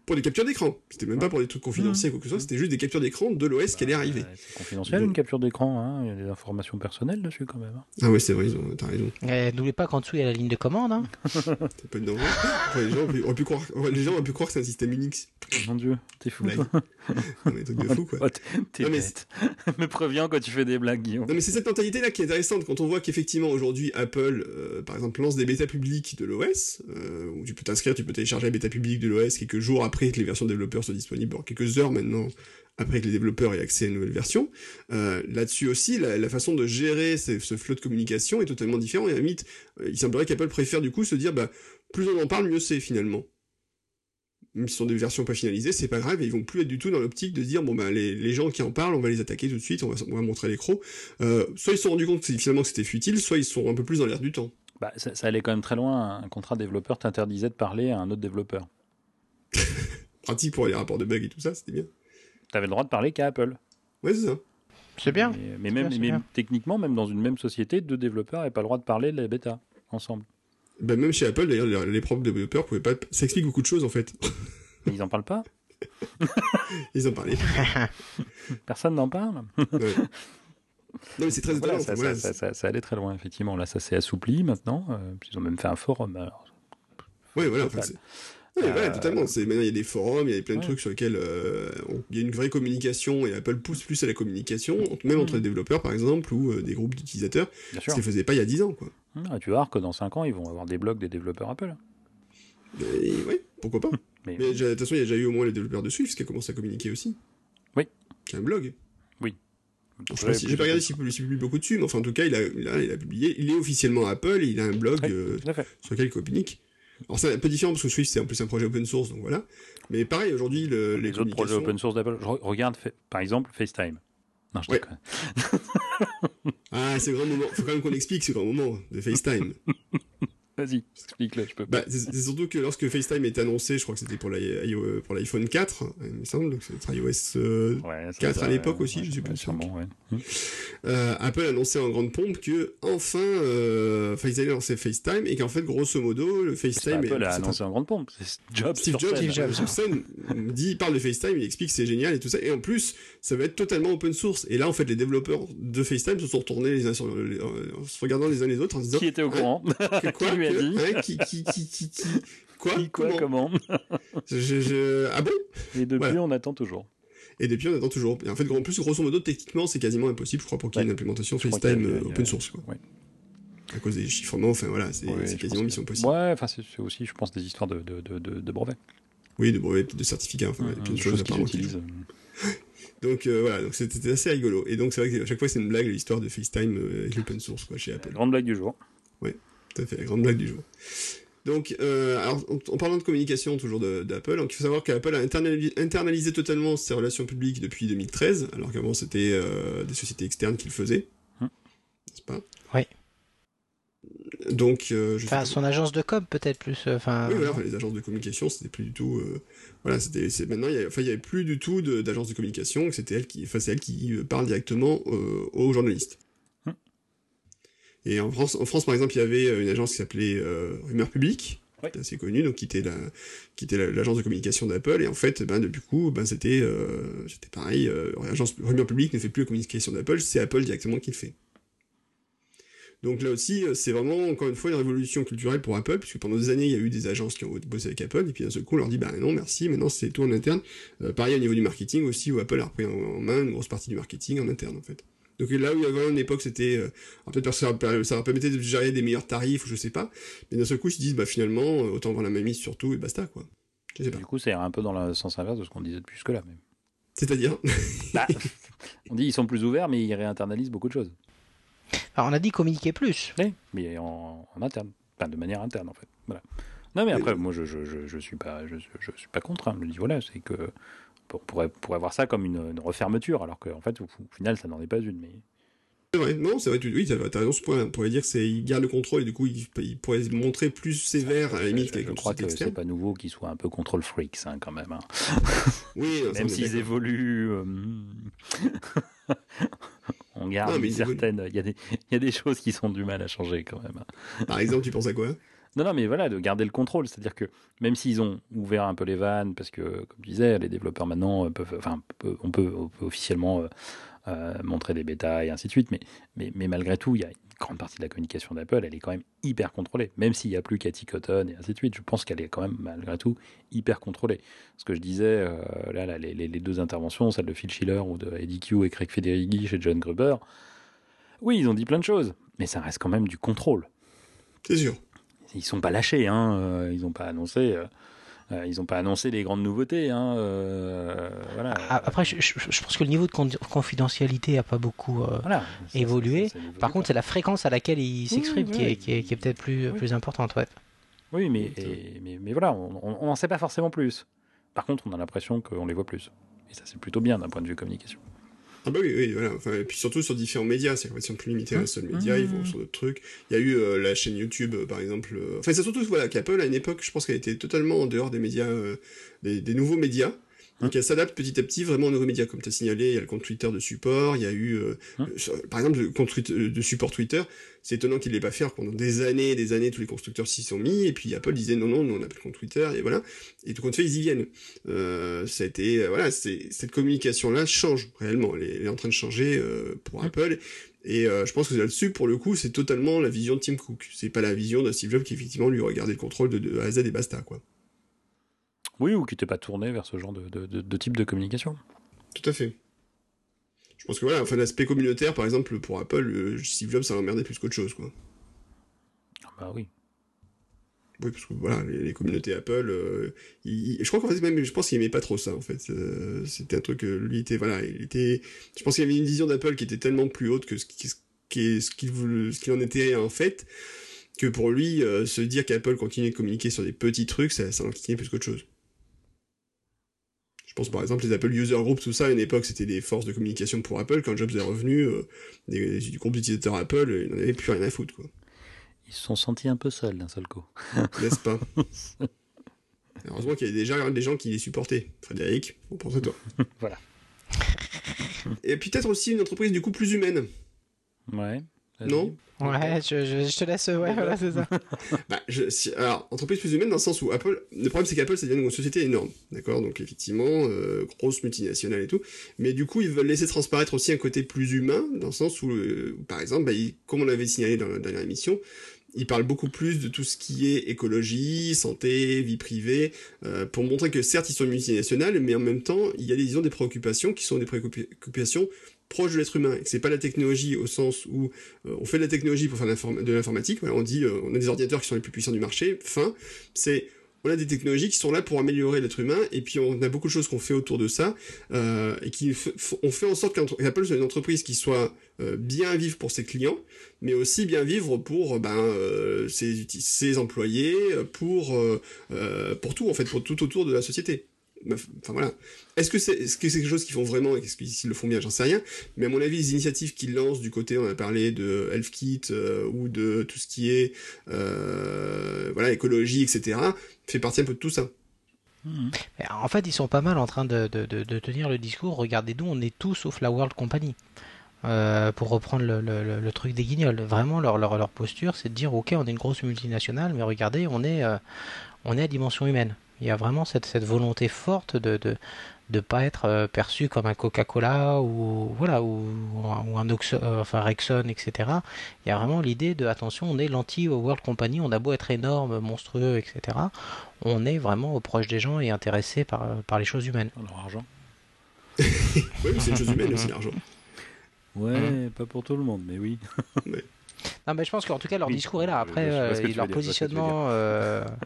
S1: Euh, pour des captures d'écran. C'était même pas pour des trucs confidentiels,
S3: Mmh.
S1: quoi que ce soit, c'était juste des captures d'écran de l'OS qui allait arriver.
S3: Euh, C'est confidentiel une capture d'écran, hein. il y a des informations personnelles dessus quand même. hein.
S1: Ah ouais, c'est vrai, ils ont- t'as raison.
S2: Eh, N'oubliez pas qu'en dessous il y a la ligne de commande. Hein. [LAUGHS]
S1: C'est pas danger. Ouais, les, gens auraient pu, croire, les gens auraient pu croire que c'est un système Unix.
S3: Mon dieu, t'es fou. Toi.
S1: Non, mais [LAUGHS] des trucs de fou, quoi. [LAUGHS]
S3: T'es t'es
S1: Non, mais
S3: bête. [LAUGHS] Me préviens quand tu fais des blagues, Guillaume.
S1: Non mais c'est cette mentalité là qui est intéressante quand on voit qu'effectivement aujourd'hui Apple euh, par exemple lance des bêtas publiques de l'OS euh, où tu peux t'inscrire, tu peux télécharger la bêta publique de l'OS quelques jours après que les versions développeurs soient disponibles, quelques heures maintenant après que les développeurs aient accès à une nouvelle version. Euh, Là-dessus aussi, la, la façon de gérer ce, ce flot de communication est totalement différent et à la limite, il semblerait qu'Apple préfère du coup se dire bah plus on en parle mieux c'est finalement. Même si ce sont des versions pas finalisées, c'est pas grave, et ils vont plus être du tout dans l'optique de dire bon bah les, les gens qui en parlent, on va les attaquer tout de suite, on va, on va montrer les crocs. Euh, soit ils se sont rendus compte que finalement que c'était futile, soit ils sont un peu plus dans l'air du temps.
S3: Bah, ça, ça allait quand même très loin. Un contrat développeur t'interdisait de parler à un autre développeur. [LAUGHS]
S1: Pratique pour les rapports de bugs et tout ça, c'était bien.
S3: T'avais le droit de parler qu'à Apple.
S1: Ouais, c'est ça.
S2: C'est bien.
S3: Mais, même,
S2: bien, c'est
S3: mais
S2: bien.
S3: techniquement, même dans une même société, deux développeurs n'avaient pas le droit de parler de la bêta ensemble.
S1: Bah, même chez Apple, d'ailleurs, les, propres développeurs pouvaient pas. Ça explique beaucoup de choses en fait.
S3: Mais ils en parlent pas [LAUGHS]
S1: Ils en parlaient. [LAUGHS]
S3: Personne n'en parle
S1: Ouais. Non mais c'est très
S3: Voilà, ça,
S1: enfin, voilà,
S3: ça- ça- ça allait très loin, effectivement. Là, ça s'est assoupli maintenant. euh, puis ils ont même fait un forum. alors.
S1: Ouais, voilà. enfin, Ouais,
S3: Euh,
S1: voilà, totalement. Maintenant il y a des forums, il y a plein de
S3: Ouais.
S1: trucs sur lesquels euh, on- il y a une vraie communication et Apple pousse plus à la communication, même entre
S3: Mm.
S1: les développeurs par exemple ou euh, des groupes d'utilisateurs,
S3: Bien
S1: ce qu'ils faisaient pas il y a 10 ans quoi.
S3: Ah, tu vas voir que dans 5 ans, ils vont avoir des blogs des développeurs Apple.
S1: Ouais, pourquoi pas.
S3: Mais,
S1: de toute façon, il y a déjà eu au moins les développeurs de Swift qui a commencé à communiquer aussi.
S3: Oui.
S1: A un blog.
S3: Donc,
S1: Je sais pas si- j'ai pas regardé s'il publie, beaucoup dessus, mais enfin en tout cas, il a, il a, il a publié. Il est officiellement à Apple et il a un blog euh, sur lequel il communique. Alors c'est un peu différent parce que Swift c'est en plus un projet open source, donc voilà. Mais pareil, aujourd'hui, le, les,
S3: Les, autres projets open source d'Apple. Je regarde, par exemple, FaceTime. Non, je
S1: Ouais. [LAUGHS] Ah, c'est le grand moment. Faut quand même qu'on explique ce grand moment de FaceTime. [LAUGHS]
S3: Vas-y, explique-le, je peux
S1: Bah, c'est surtout que lorsque FaceTime est annoncé, je crois que c'était pour l'iPhone 4, il me semble, c'est iOS euh,
S3: Ouais, ça,
S1: 4
S3: ça,
S1: à l'époque aussi,
S3: ouais,
S1: je sais
S3: ouais,
S1: plus.
S3: Sûrement, ouais. Hum.
S1: Euh, Apple annonçait en grande pompe que enfin, euh, allaient lancer FaceTime et qu'en fait grosso modo le FaceTime
S3: pas Apple
S1: est-
S3: a annoncé en grande pompe. C'est Jobs
S1: Steve Jobs.
S2: Steve Jobs.
S1: sur scène [LAUGHS] dit, il parle de FaceTime, il explique que c'est génial et tout ça et en plus ça va être totalement open source et là en fait les développeurs de FaceTime se sont retournés les uns sur les, en se regardant les uns les autres en se disant
S3: Qui était au
S1: Hein,
S3: courant
S1: que [LAUGHS] quoi
S3: Qui lui a
S1: que-
S3: dit
S1: qui, qui, qui, qui, qui- quoi,
S3: Qui, quoi,
S1: comment
S3: comment?
S1: Je- je- je- ah bon?
S3: Et depuis,
S1: Voilà.
S3: on attend toujours.
S1: et depuis on attend toujours et en fait en plus grosso modo techniquement c'est quasiment impossible je crois pour qu'il y ait
S3: Ouais.
S1: une implémentation FaceTime euh, open source quoi
S3: ouais.
S1: à cause des chiffrements enfin voilà c'est
S3: Ouais,
S1: quasiment mission possible
S3: Ouais, enfin, c'est aussi, je pense, des histoires de, de, de, brevets.
S1: oui de brevets de certificats enfin plein de choses apparemment. [LAUGHS] Donc euh, voilà, donc c'était assez rigolo. Et donc c'est vrai que à chaque fois c'est une blague l'histoire de FaceTime euh, avec l'open source quoi chez Apple.
S3: Grande blague du jour.
S1: Tout à fait, la grande blague du jour. Donc, euh, alors, en, en parlant de communication toujours d'Apple, donc il faut savoir qu'Apple a internali- internalisé totalement ses relations publiques depuis 2013, alors qu'avant c'était euh, des sociétés externes qui le faisaient,
S3: Hum.
S1: n'est-ce pas?
S2: Oui.
S1: Donc, euh, je
S2: Enfin,
S1: pas-
S2: son agence de com peut-être plus. euh, Enfin,
S1: Oui, voilà, enfin, les agences de communication, c'était plus du tout. euh, voilà, c'était. c'est- Maintenant, il y a- enfin, il y avait plus du tout de- d'agences de, communication. C'était elle qui, enfin, c'est elle qui parle directement euh, aux journalistes. Et en France, en France, par exemple, il y avait euh, une agence qui s'appelait euh, Rumeur Publique,
S3: Ouais.
S1: qui était assez connue, donc qui était la, qui était la- l'agence de communication d'Apple. Et en fait, ben, du coup, ben, c'était, euh, c'était pareil. Euh, l'agence Rumeur Publique ne fait plus la communication d'Apple, c'est Apple directement qui le fait. Donc là aussi, euh, c'est vraiment, encore une fois, une révolution culturelle pour Apple, puisque pendant des années, il y a eu des agences qui ont bossé avec Apple, et puis d'un seul coup, on leur dit, bah non, merci, maintenant c'est tout en interne. Euh, pareil au niveau du marketing aussi, où Apple a repris en, en main une grosse partie du marketing en interne, en fait. Donc là où il y avait une époque, c'était, euh, peut-être parce que ça, ça leur permettait de gérer des meilleurs tarifs, ou je sais pas, mais d'un seul coup, ils se disent, bah finalement, euh, autant avoir la mainmise sur tout, et basta, quoi. Je sais pas.
S3: Du coup, c'est un peu dans le sens inverse de ce qu'on disait depuis jusque-là. Même.
S1: C'est-à-dire, [LAUGHS]
S3: Bah, [LAUGHS] on dit ils sont plus ouverts, mais ils réinternalisent beaucoup de choses.
S2: Alors, on a dit communiquer plus.
S3: Oui, mais en, en interne. Enfin, de manière interne, en fait. Voilà. Non, mais après, moi, je, je, je, je suis pas, je, je suis pas contre. Hein. Je dis, voilà, c'est que on pourrait, pourrait voir ça comme une, une refermeture, alors qu'en fait, au, au final, ça n'en est pas une. Mais
S1: c'est vrai, non, c'est vrai, tu, oui, t'as raison ce point, on pourrait dire ils gardent le contrôle, et du coup, ils pourraient se montrer plus sévères, à la limite, qu'avec
S3: je crois que c'est pas nouveau qu'ils soient un peu control freaks, hein, quand même. hein. [LAUGHS]
S1: Oui, non,
S3: Même s'ils évoluent. euh, [LAUGHS] on garde
S1: Non, mais
S3: une certaine. Il y, a des, il y a des choses qui sont du mal à changer, quand même. hein.
S1: Par exemple, tu penses à quoi?
S3: Non, non, mais voilà, de garder le contrôle. C'est-à-dire que même s'ils ont ouvert un peu les vannes, parce que, comme je disais, les développeurs maintenant peuvent, enfin, on, peut, officiellement euh, euh, montrer des bêtas et ainsi de suite, mais, mais, malgré tout, il y a une grande partie de la communication d'Apple, elle est quand même hyper contrôlée. Même s'il n'y a plus Cathy Cotton et ainsi de suite, je pense qu'elle est quand même, malgré tout, hyper contrôlée. Ce que je disais, euh, là, les deux interventions, celle de Phil Schiller ou de Eddie Q et Craig Federighi chez John Gruber, oui, ils ont dit plein de choses, mais ça reste quand même du contrôle
S1: C'est sûr.
S3: Ils sont pas lâchés, hein. euh, ils n'ont pas annoncé, euh, euh, ils ont pas annoncé les grandes nouveautés, hein. euh, voilà.
S2: Ah, Après, je, je- je pense que le niveau de con- confidentialité a pas beaucoup. euh,
S3: Voilà. Ça,
S2: évoluer.
S3: ça- ça n'évolue
S2: Par contre, c'est la fréquence à laquelle il s'exprime qui, est, qui est- qui est peut-être plus,
S3: Oui.
S2: plus importante. Ouais.
S3: oui, mais, et- mais, mais voilà, on n'en sait pas forcément plus. Par contre, on a l'impression qu'on les voit plus. Et ça, c'est plutôt bien d'un point de vue communication.
S1: Ah bah oui, oui, voilà. Enfin, et puis surtout sur différents médias, c'est-à-dire qu'ils sont plus limités à un seul média,
S3: Mmh.
S1: ils vont sur d'autres trucs. Il y a eu euh, la chaîne YouTube, euh, par exemple. euh, Enfin, c'est surtout voilà qu'Apple à une époque, je pense qu'elle était totalement en dehors des médias, euh, des, des nouveaux médias. Donc elle s'adapte petit à petit vraiment aux nouveaux médias, comme tu as signalé. Il y a le compte Twitter de support, il y a eu, euh,
S3: Hum.
S1: euh, par exemple, le compte euh, de support Twitter. C'est étonnant qu'il ne l'ait pas fait. Pendant des années, et des années, tous les constructeurs s'y sont mis. Et puis Apple disait non, non, nous on a plus le compte Twitter et voilà. Et tout compte fait, ils y viennent. Euh, ça a été, euh, voilà, cette communication-là change réellement. Elle est, elle est en train de changer euh, pour
S3: Mm.
S1: Apple. Et euh, je pense que là-dessus, pour le coup, c'est totalement la vision de Tim Cook. C'est pas la vision de Steve Jobs qui effectivement lui regardait le contrôle de, de A à Z et basta quoi.
S3: Oui, ou qui n'était pas tourné vers ce genre de, de- de- de type de communication.
S1: Tout à fait. Je pense que voilà, enfin l'aspect communautaire, par exemple, pour Apple, euh, Steve Jobs, ça l'emmerdait plus qu'autre chose, quoi.
S3: Ah Bah oui.
S1: Oui, parce que voilà, les, les communautés Apple, euh, il- je crois qu'en fait même, je pense qu'il aimait pas trop ça, en fait. Euh, C'était un truc, lui était, voilà, il était, je pense qu'il y avait une vision d'Apple qui était tellement plus haute que ce qui, ce qui- ce qu'il en était en fait, que pour lui, euh, se dire qu'Apple continuait de communiquer sur des petits trucs, ça, ça l'enquiquinait plus qu'autre chose. Je pense par exemple les Apple User Groups, tout ça, à une époque c'était des forces de communication pour Apple. Quand Jobs est revenu, euh, des, du groupe d'utilisateurs Apple, il n'en avait plus rien à foutre, quoi.
S3: Ils se sont sentis un peu seuls d'un seul coup. [LAUGHS]
S1: N'est-ce pas? [LAUGHS] Heureusement qu'il y a déjà des gens qui les supportaient. Frédéric, on pense à toi. [LAUGHS]
S3: Voilà.
S1: Et puis peut-être aussi une entreprise du coup plus humaine.
S3: Ouais.
S1: Non
S2: Ouais, je, je- je te laisse. Ouais, voilà, c'est ça. [LAUGHS]
S1: Bah, je, si- alors, entreprise plus humaine dans le sens où Apple, le problème c'est qu'Apple, ça devient une société énorme, d'accord? Donc effectivement, euh, grosse multinationale et tout, mais du coup, ils veulent laisser transparaître aussi un côté plus humain, dans le sens où, euh, par exemple, bah, ils- comme on l'avait signalé dans la dernière émission, ils parlent beaucoup plus de tout ce qui est écologie, santé, vie privée, euh, pour montrer que certes, ils sont multinationales, mais en même temps, il y a des, ils ont des préoccupations qui sont des préoccupations proches de l'être humain, c'est pas la technologie au sens où euh, on fait de la technologie pour faire de l'inform- de l'informatique. On dit, euh, on a des ordinateurs qui sont les plus puissants du marché. Fin. C'est, on a des technologies qui sont là pour améliorer l'être humain, et puis on a beaucoup de choses qu'on fait autour de ça, euh, et qui on fait en sorte qu'Apple soit une entreprise qui soit bien vivre pour ses clients, mais aussi bien vivre pour ben ses, ses employés, pour pour tout en fait, pour tout autour de la société. Enfin voilà. Est-ce que c'est que quelque chose qu'ils font vraiment et est-ce qu'ils le font bien? J'en sais rien. Mais à mon avis, les initiatives qu'ils lancent du côté, on a parlé de HealthKit euh, ou de tout ce qui est euh, voilà écologie, etc. fait partie un peu de tout ça.
S2: Mais En fait, ils sont pas mal en train de, de- de- de tenir le discours. Regardez-nous, on est tous sauf la World Company. Euh, pour reprendre le, le- le- le truc des guignols. Vraiment, leur, leur, leur posture, c'est de dire ok, on est une grosse multinationale, mais regardez, on est, euh, on est à dimension humaine. Il y a vraiment cette, cette volonté forte de de de pas être euh, perçu comme un Coca-Cola ou voilà ou, ou un Oxo- euh, enfin Rexon, etc. Il y a vraiment l'idée de attention, on est l'anti-World Company, on a beau être énorme, monstrueux, etc. On est vraiment proche des gens et intéressé par, par les choses humaines.
S3: Leur argent. [LAUGHS]
S1: Oui, mais c'est une chose humaine aussi l'argent.
S3: Ouais, pas pour tout le monde, mais oui. [LAUGHS]
S2: Non, mais je pense qu'en tout cas, leur
S3: Oui,
S2: discours est là. Après, euh, leur
S3: veux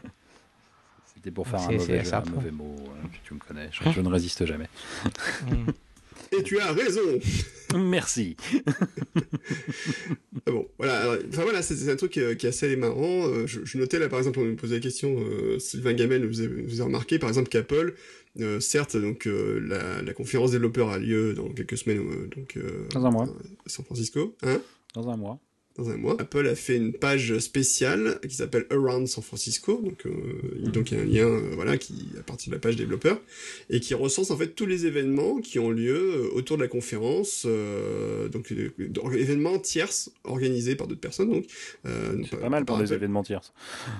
S3: [LAUGHS] C'était pour faire un mauvais, jeu, un mot. hein, Tu me connais, je, je ne résiste jamais.
S2: hmm.
S1: Et tu as raison. [LAUGHS]
S3: Merci. [LAUGHS]
S1: Ah bon, voilà. Enfin voilà, c'est un truc euh, qui est assez marrant. Euh, Je, je notais là, par exemple, on me posait la question. euh, Sylvain Gamel vous a, vous a remarqué, par exemple, qu'Apple, euh, certes, donc euh, la, la conférence développeur a lieu dans quelques semaines, euh, donc euh,
S3: Dans un mois.
S1: à San Francisco, hein?
S3: Dans un mois.
S1: Dans un mois. Apple a fait une page spéciale qui s'appelle Around San Francisco, donc euh, donc il y a un lien euh, voilà qui à partir de la page développeur et qui recense en fait tous les événements qui ont lieu euh, autour de la conférence, euh, donc événements tierces organisés par d'autres personnes donc.
S3: C'est pas mal pour des événements tiers.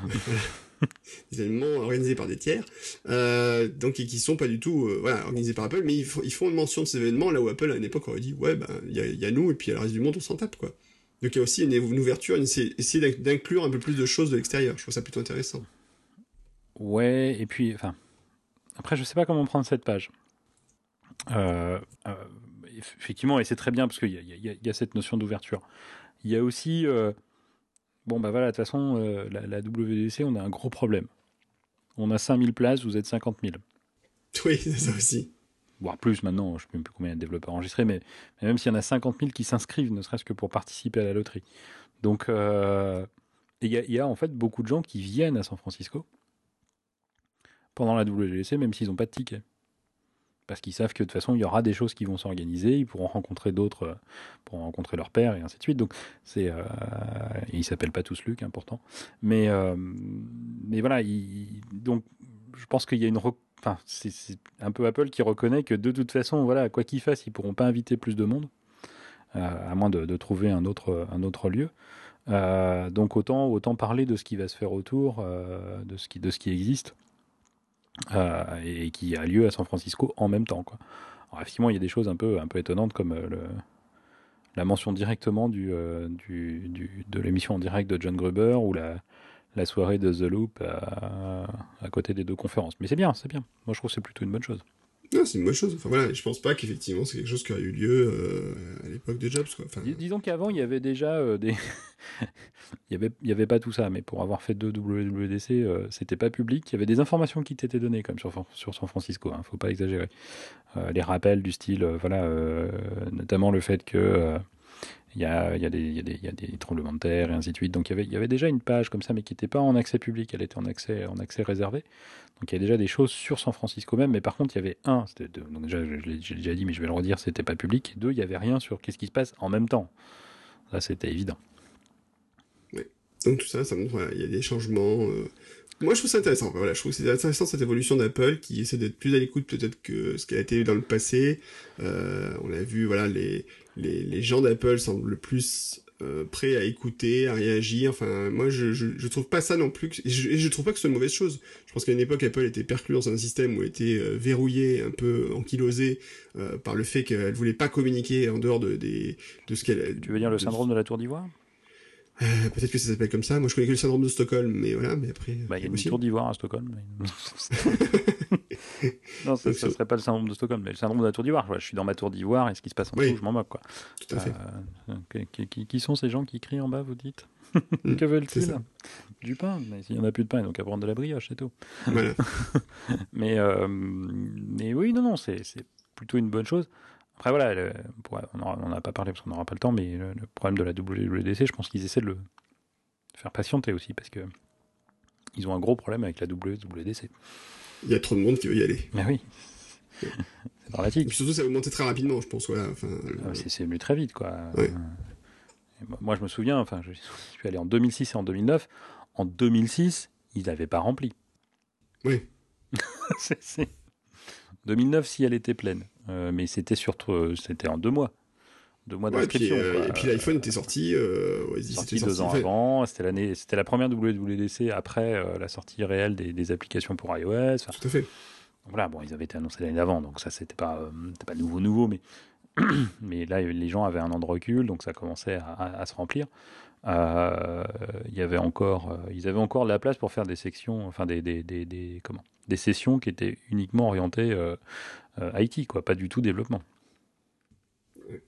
S3: [LAUGHS]
S1: des événements organisés par des tiers, euh, donc et qui sont pas du tout euh, voilà organisés par Apple, mais ils, font- ils font une mention de ces événements là où Apple à une époque aurait dit ouais ben il y a, il y a nous et puis il y a le reste du monde on s'en tape quoi. Donc il y a aussi une, une ouverture, une, essayer essayer d'inc- d'inclure un peu plus de choses de l'extérieur. Je trouve ça plutôt intéressant.
S3: Ouais, et puis, enfin, après, je sais pas comment prendre cette page. Euh, euh, eff- effectivement, et c'est très bien parce qu'il y, a- y y cette notion d'ouverture. Il y a aussi, euh, bon, bah voilà, de toute façon, la, la WDC, on a un gros problème. On a 5000 places, vous êtes 50 000.
S1: Oui, c'est ça aussi.
S3: Voire plus maintenant, je ne sais plus combien de développeurs enregistrés, mais, même s'il y en a 50 000 qui s'inscrivent, ne serait-ce que pour participer à la loterie. Donc, euh, il y, a- y a en fait beaucoup de gens qui viennent à San Francisco pendant la WGC, même s'ils n'ont pas de ticket. Parce qu'ils savent que de toute façon, il y aura des choses qui vont s'organiser, ils pourront rencontrer d'autres, euh, pourront rencontrer leur père et ainsi de suite. Donc, c'est, euh, ils s'appellent pas tous Luc, important. Mais, euh, mais voilà, il- donc, je pense qu'il y a une, enfin, c'est, un peu Apple qui reconnaît que de toute façon, voilà, quoi qu'ils fassent, ils pourront pas inviter plus de monde, euh, à moins de, trouver un autre, un autre lieu. Euh, donc autant, autant parler de ce qui va se faire autour, euh, de, ce qui, de ce qui existe et qui a lieu à San Francisco en même temps. Quoi. Alors, effectivement, il y a des choses un peu, un peu étonnantes comme la mention directement du, du, du- de l'émission en direct de John Gruber ou la, la soirée de The Loop à, à côté des deux conférences. Mais c'est bien, c'est bien. Moi, je trouve que c'est plutôt une bonne chose.
S1: Non, c'est une bonne chose. Enfin voilà, je pense pas qu'effectivement c'est quelque chose qui a eu lieu euh, à l'époque de Jobs quoi. Enfin,
S3: Dis- disons qu'avant, il y avait déjà euh, des. [LAUGHS] il y avait, il y avait pas tout ça, mais pour avoir fait deux WWDC, euh, c'était pas public. Il y avait des informations qui t'étaient données, comme sur, sur San Francisco, hein, faut pas exagérer. Euh, les rappels du style, voilà, notamment le fait que. Il y, a, il, y a des, il, y a des, il y a des tremblements de terre et ainsi de suite. Donc il y avait, il y avait déjà une page comme ça, mais qui n'était pas en accès public, elle était en accès, en accès réservé. Donc il y a déjà des choses sur San Francisco même, mais par contre il y avait un, c'était de- donc déjà je, je l'ai j'ai déjà dit, mais je vais le redire, c'était pas public. Et deux, il y avait rien sur qu'est-ce qui se passe en même temps. Ça c'était évident.
S1: Donc tout ça, ça montre voilà, il y a des changements. euh. Moi, je trouve ça intéressant. Voilà, je trouve c'est intéressant cette évolution d'Apple qui essaie d'être plus à l'écoute peut-être que ce qu'elle a été dans le passé. Euh, on a vu, voilà, les les, les gens d'Apple semblent plus euh, prêts à écouter, à réagir. Enfin, moi, je, je je trouve pas ça non plus. que- Et je, et je trouve pas que ce soit une mauvaise chose. Je pense qu'à une époque, Apple était perclue dans un système où elle était euh, verrouillée, un peu ankylosée euh, par le fait qu'elle voulait pas communiquer en dehors de des de ce qu'elle.
S3: Tu veux dire le syndrome de la tour d'ivoire?
S1: Euh, Peut-être que ça s'appelle comme ça. Moi, je connais que le syndrome de Stockholm, mais voilà. Mais après,
S3: Bah, Il y a une tour d'ivoire à Stockholm. mais- [LAUGHS] [LAUGHS] [LAUGHS] non, ça ne serait pas le syndrome de Stockholm, mais le syndrome de la tour d'ivoire. Je suis dans ma tour d'ivoire et ce qui se passe en
S1: Oui.
S3: dessous, je m'en moque. Quoi.
S1: Tout à fait.
S3: Euh, qui- qui, qui- qui sont ces gens qui crient en bas, vous dites
S1: Mm, [LAUGHS]
S3: Que veulent-ils
S1: ça.
S3: Du pain. Mais s'il n'y en a plus de pain, donc à prendre de la brioche, c'est tout.
S1: Voilà. [LAUGHS]
S3: Mais, euh, mais oui, non, non, c'est plutôt une bonne chose. Après, voilà, le- on n'en a pas parlé parce qu'on n'aura pas le temps, mais le, le problème de la WWDC, je pense qu'ils essaient de le faire patienter aussi parce que ils ont un gros problème avec la WWDC.
S1: Il y a trop de monde qui veut y aller.
S3: Mais oui, [LAUGHS] c'est
S1: Et
S3: dramatique.
S1: puis surtout, ça va augmenter très rapidement, je pense. Enfin, le-
S3: Ah, c'est- venu très vite, quoi.
S1: Ouais.
S3: Et moi- je me souviens, enfin, je suis allé en 2006 et en 2009. En 2006, ils n'avaient pas rempli.
S1: Oui. [LAUGHS]
S3: C'est- c'est- 2009, si elle était pleine. Euh, mais c'était surtout, euh, c'était en deux mois. Deux mois
S1: Ouais, et puis,
S3: d'inscription.
S1: euh, et puis l'iPhone était sorti. Euh, ouais,
S3: sorti deux ans avant. C'était l'année, c'était la première WWDC après euh, la sortie réelle des, des applications pour iOS. Enfin,
S1: Tout à fait.
S3: voilà, bon, ils avaient été annoncés l'année d'avant, donc ça, c'était pas, euh, pas nouveau, nouveau, mais, [CLEARS THROAT] mais là, les gens avaient un an de recul, donc ça commençait à, à- à se remplir. Il y avait encore, ils avaient encore de la place pour faire des sections, enfin des, des, des, des- comment, des sessions qui étaient uniquement orientées IT, quoi, pas du tout développement.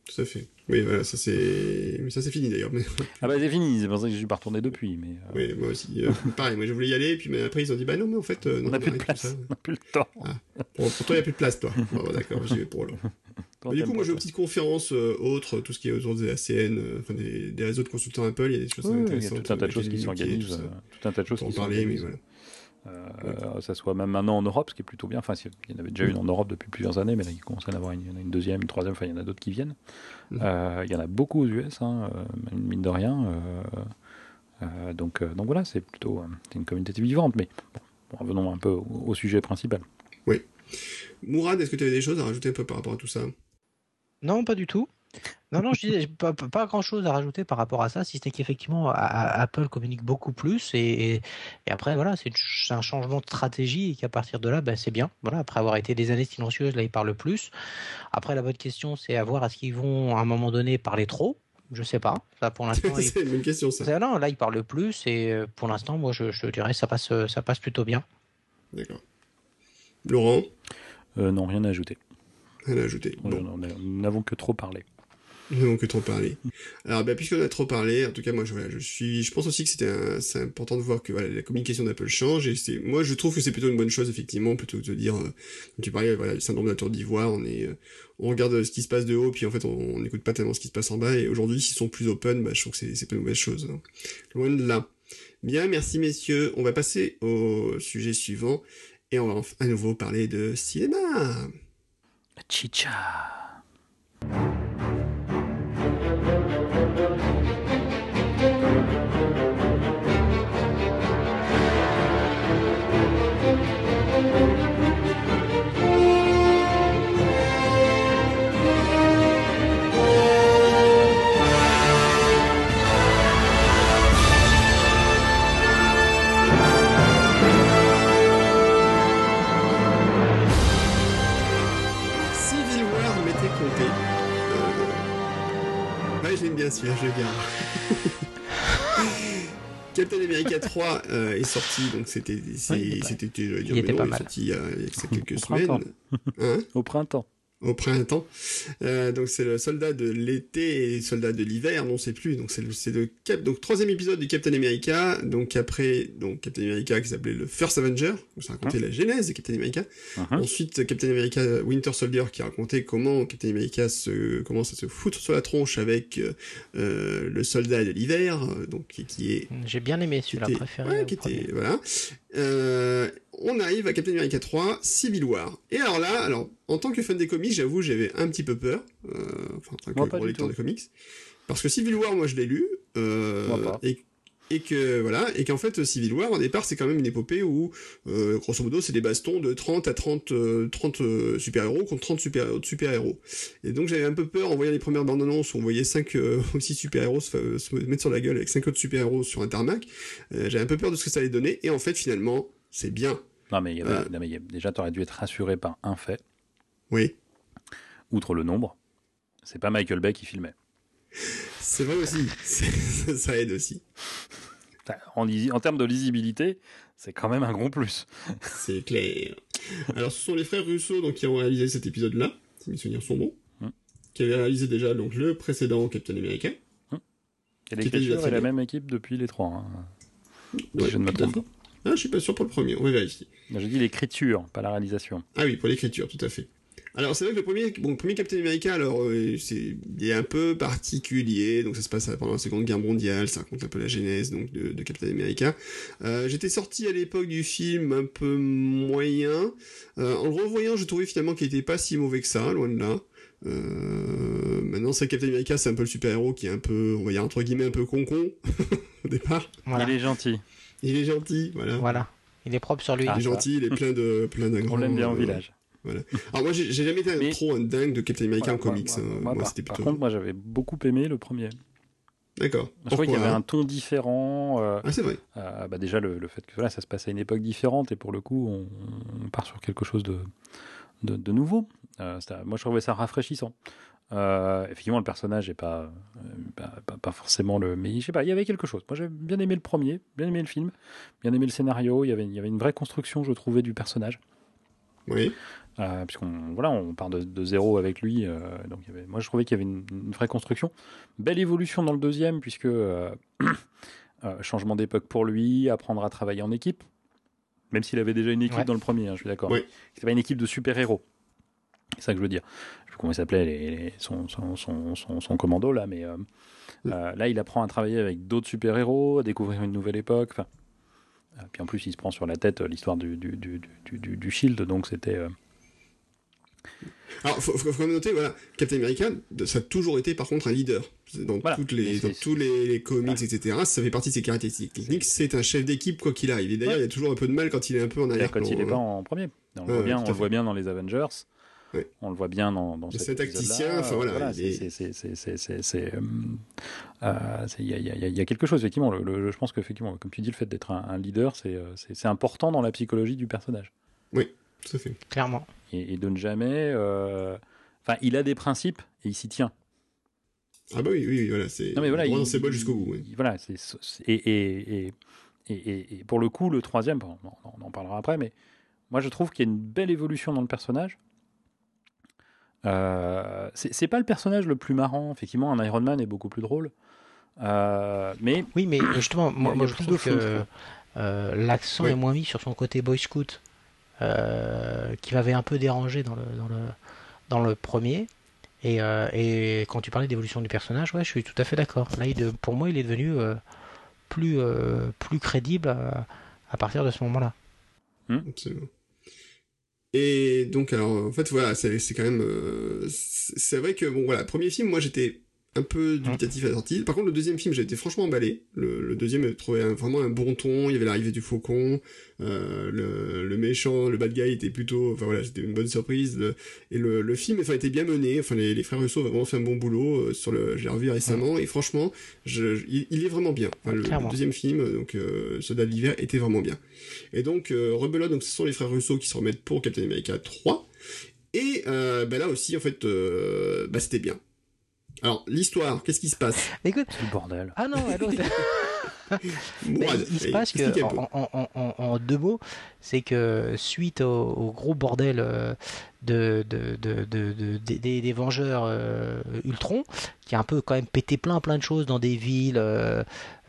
S1: Tout à fait. Oui, voilà, ça c'est. Mais ça c'est fini d'ailleurs. Mais... [LAUGHS]
S3: Ah bah c'est fini, c'est pour ça que je suis pas retourné depuis, mais euh,
S1: Oui, moi aussi. euh, pareil, moi je voulais y aller, puis mais après ils ont dit bah non, mais en fait. euh, non,
S3: on n'a plus de place, on n'a plus le temps.
S1: Pour, pour toi, il n'y a plus de place, toi. Bah, D'accord, j'y vais pour.
S3: Toi,
S1: Mais [LAUGHS] du coup, moi j'ai petites conférences euh, autres, tout ce qui est autour des ACN, enfin des, des réseaux de consultants Apple, il y a des choses
S3: Oui, oui, il y a
S1: intéressantes.
S3: tout un tas de choses qui s'organisent,
S1: tout
S3: tout un tas de choses qui
S1: parler, mais voilà.
S3: Euh, Ça soit même maintenant en Europe, ce qui est plutôt bien. Enfin, il y en avait déjà une en Europe depuis plusieurs années, mais là, il commence à y en avoir une, deuxième, une troisième, enfin, il y en a d'autres qui viennent.
S1: Mhm.
S3: Euh, il y en a beaucoup aux US, hein, euh, mine de rien. euh, euh, donc, euh, donc voilà, c'est plutôt euh, c'est une communauté vivante, mais bon, revenons un peu au, au sujet principal.
S1: Mourad, est-ce que tu avais des choses à rajouter un peu par rapport à tout ça?
S2: Non, pas du tout. Non, non, je disais pas, pas grand chose à rajouter par rapport à ça, si ce n'est qu'effectivement Apple communique beaucoup plus et, et, et après voilà, c'est une un changement de stratégie et qu'à partir de là, ben, c'est bien. Voilà, après avoir été des années silencieuses, là ils parlent plus. Après la bonne question, c'est à voir est-ce qu'ils vont à un moment donné parler trop Je sais pas. Ça pour [LAUGHS] l'instant,
S1: C'est une bonne question, ça.
S2: ça, non, là ils parlent plus et euh, pour l'instant, moi je, je dirais ça passe, euh, ça passe plutôt bien.
S1: D'accord. Laurent,
S3: Euh, non, rien à ajouter.
S1: rien à ajouter. Bon.
S3: a- Nous n'avons que trop parlé.
S1: Nous n'avons que trop parlé. Alors, bah, puisqu'on a trop parlé, en tout cas, moi, je, suis, je pense aussi que c'était c'est important de voir que voilà, la communication d'Apple change et c'est, moi, je trouve que c'est plutôt une bonne chose, effectivement, plutôt que de dire, euh, tu parlais, voilà, le syndrome de la tour d'ivoire, on est, euh, on regarde ce qui se passe de haut, puis en fait, on n'écoute pas tellement ce qui se passe en bas et aujourd'hui, s'ils sont plus open, bah, je trouve que c'est, pas une mauvaise chose. hein. Loin de là. Bien, merci messieurs. On va passer au sujet suivant et on va à nouveau parler de cinéma.
S3: Chicha.
S1: Bien celui-là, je le [LAUGHS] garde. Captain America 3 euh, est sorti, donc c'était,
S2: Ouais, il est pas-
S1: c'était, dire,
S2: il était
S1: non,
S2: pas
S1: est
S2: mal.
S1: sorti il y a, il y a quelques
S3: Au
S1: semaines.
S3: printemps.
S1: Hein?
S3: Au printemps.
S1: Au printemps. Euh, donc c'est le soldat de l'été et soldat de l'hiver, non c'est plus. Donc c'est le, c'est le cap, donc troisième épisode du Captain America. Donc après, donc Captain America qui s'appelait le First Avenger, où ça racontait la genèse de Captain America.
S3: Mhm.
S1: Ensuite Captain America Winter Soldier qui racontait comment Captain America se commence à se foutre sur la tronche avec euh, euh, le soldat de l'hiver, donc qui, qui est
S2: J'ai bien aimé celui-là préféré.
S1: ouais,
S2: au
S1: qui
S2: premier.
S1: était- voilà. Euh, on arrive à Captain America 3, Civil War. Et alors là, alors en tant que fan des comics, j'avoue, j'avais un petit peu peur, euh, enfin en tant
S3: Moi,
S1: que gros lecteur
S3: tout.
S1: de comics, parce que Civil War, moi je l'ai lu, euh,
S3: Moi pas.
S1: et et que voilà et qu'en fait Civil War au départ c'est quand même une épopée où euh, grosso modo c'est des bastons de 30 à 30 euh, 30 euh, super-héros contre 30 super super-héros et donc j'avais un peu peur en voyant les premières bandes annonces où on voyait 5 ou 6 super-héros se, se mettre sur la gueule avec 5 autres super-héros sur un tarmac euh, j'avais un peu peur de ce que ça allait donner et en fait finalement c'est bien
S3: Non, mais, il y avait-
S1: Euh.
S3: non, mais il y a- déjà, tu aurais dû être rassuré par un fait,
S1: oui
S3: outre le nombre. C'est pas Michael Bay qui filmait.
S1: c'est vrai aussi [LAUGHS] ça aide aussi
S3: En, termes de lisibilité, c'est quand même un gros plus. [LAUGHS]
S1: c'est clair alors ce sont les frères Russo donc qui ont réalisé cet épisode là si mes souvenirs sont bons
S3: Hmm.
S1: qui avaient réalisé déjà donc le précédent Captain America
S3: Et
S1: Qui était déjà
S3: l'écriture est la
S1: bien.
S3: même équipe depuis les trois. hein.
S1: Ouais,
S3: je ne me trompe
S1: fait. Ah, je suis pas sûr pour le premier, on va vérifier.
S3: J'ai dit l'écriture, pas la réalisation.
S1: Ah oui, pour l'écriture, tout à fait. Alors c'est vrai que le premier, bon, le premier Captain America, alors euh, c'est, il est un peu particulier, donc ça se passe pendant la Seconde Guerre mondiale, ça raconte un peu la genèse donc de, de Captain America. Euh, j'étais sorti à l'époque du film un peu moyen. Euh, en le revoyant, je trouvais finalement qu'il était pas si mauvais que ça, loin de là. Euh, maintenant, c'est Captain America, c'est un peu le super-héros qui est un peu, on va dire entre guillemets un peu con-con [LAUGHS] au départ.
S2: Voilà.
S3: Il est gentil.
S1: Il est gentil, voilà.
S2: Voilà. Il est propre sur lui.
S1: Il
S3: Ah,
S1: est
S3: ça va.
S1: gentil, il est plein de plein d'un
S3: On l'aime bien au
S1: euh,
S3: village.
S1: Alors moi, j'ai jamais été
S3: Mais-
S1: trop un dingue de Captain America
S3: Voilà,
S1: en comics.
S3: moi-
S1: hein.
S3: moi,
S1: Moi,
S3: par,
S1: c'était
S3: par
S1: plutôt.
S3: contre, moi j'avais beaucoup aimé le premier.
S1: D'accord.
S3: Je trouvais qu'il y avait un ton différent. euh,
S1: Ah, c'est vrai.
S3: euh, bah déjà, le, le fait que voilà, ça se passe à une époque différente et pour le coup, on, on part sur quelque chose de, de, de nouveau. Euh, moi, je trouvais ça rafraîchissant. Euh, effectivement, le personnage n'est pas, euh, pas, pas- pas forcément le. Mais je sais pas, il y avait quelque chose. Moi, j'ai bien aimé le premier, bien aimé le film, bien aimé le scénario. Il y avait, il y avait une vraie construction, je trouvais, du personnage.
S1: Oui.
S3: Euh, puisqu'on voilà, on part de, de zéro avec lui. euh, donc il y avait- moi, je trouvais qu'il y avait une, une vraie construction. Belle évolution dans le deuxième, puisque euh, [COUGHS] euh, changement d'époque pour lui, apprendre à travailler en équipe. Même s'il avait déjà une équipe
S2: Ouais.
S3: dans le premier, hein, je suis d'accord.
S1: Ouais.
S3: C'était pas une équipe de super-héros. C'est ça que je veux dire. Comment il s'appelait, les- les- son, son, son, son- son commando, là, mais euh, euh, là, il apprend à travailler avec d'autres super-héros, à découvrir une nouvelle époque. Enfin, Euh, Puis en plus, il se prend sur la tête l'histoire du, du, du, du, du- du Shield, donc c'était. euh,
S1: Alors, faut, faut, quand même noter, voilà, Captain America, ça a toujours été par contre un leader. Dans,
S3: Voilà.
S1: toutes les, dans tous les, les comics, etc. Ça fait partie de ses caractéristiques techniques. C'est un chef d'équipe quoi qu'il arrive. Et d'ailleurs,
S3: Ouais.
S1: il y a toujours un peu de mal quand il est un peu en arrière.
S3: quand il est pas en premier. On, le voit, bien, on le voit bien dans les Avengers.
S1: Ouais.
S3: On le voit bien dans, dans
S1: C'est
S3: cet
S1: tacticien, enfin, voilà, il est-
S3: c'est- c'est- c'est- euh, y, a- y y quelque chose, effectivement. le- le- je pense qu'effectivement, comme tu dis, le fait d'être un, un leader, c'est euh, c'est- important dans la psychologie du personnage.
S1: Tout à fait.
S2: Clairement.
S3: Et, et de ne jamais. euh, Enfin, il a des principes et il s'y tient.
S1: Ah bah oui, oui, oui, voilà, c'est
S3: Non mais voilà,
S1: dans ses bottes jusqu'au bout. ouais.
S3: Voilà, c'est et, et, et, et, et- et pour le coup, le troisième, bon, on, en- on en parlera après, mais moi je trouve qu'il y a une belle évolution dans le personnage. Euh, c'est pas le personnage le plus marrant, effectivement, un Iron Man est beaucoup plus drôle. Euh, mais
S2: Oui, mais justement, moi, je
S3: plus
S2: trouve que euh, l'accent est moins mis sur son côté Boy Scout, euh, qui m'avait un peu dérangé dans le, dans le, dans le premier. Et, euh, et quand tu parlais d'évolution du personnage, ouais, je suis tout à fait d'accord. Là, il, pour moi, il est devenu euh, plus, euh, plus crédible à, à partir de ce moment-là.
S1: Absolument. Et donc, alors, en fait, voilà, c'est quand même. euh, c'est vrai que, bon, voilà, premier film, moi j'étais un peu dubitatif à la sortie. Par contre, le deuxième film, j'ai été franchement emballé. Le, le deuxième, j'ai trouvé un- vraiment un bon ton. Il y avait l'arrivée du faucon. Euh, le, le méchant, le bad guy était plutôt. Enfin voilà, c'était une bonne surprise. Le- et le, film, enfin, était bien mené. Enfin, les, les frères Russo ont vraiment fait un bon boulot euh, sur le. Je l'ai revu récemment. Et franchement, je, je- il, il est vraiment bien. Enfin, le, deuxième film, donc euh, Soldat de l'hiver, était vraiment bien. Et donc, euh, donc ce sont les frères Russo qui se remettent pour Captain America 3. Et euh, bah là aussi, en fait, euh, bah c'était bien. Alors, l'histoire, qu'est-ce qui se passe?
S2: Mais écoute,
S3: c'est le bordel.
S2: ah non, allô, [LAUGHS] Mais il se passe que, en, en- en- en deux mots, c'est que suite au, au gros bordel euh, de, de, de, de- de- des- Vengeurs euh, Ultron, qui a un peu quand même pété plein plein de choses dans des villes, euh,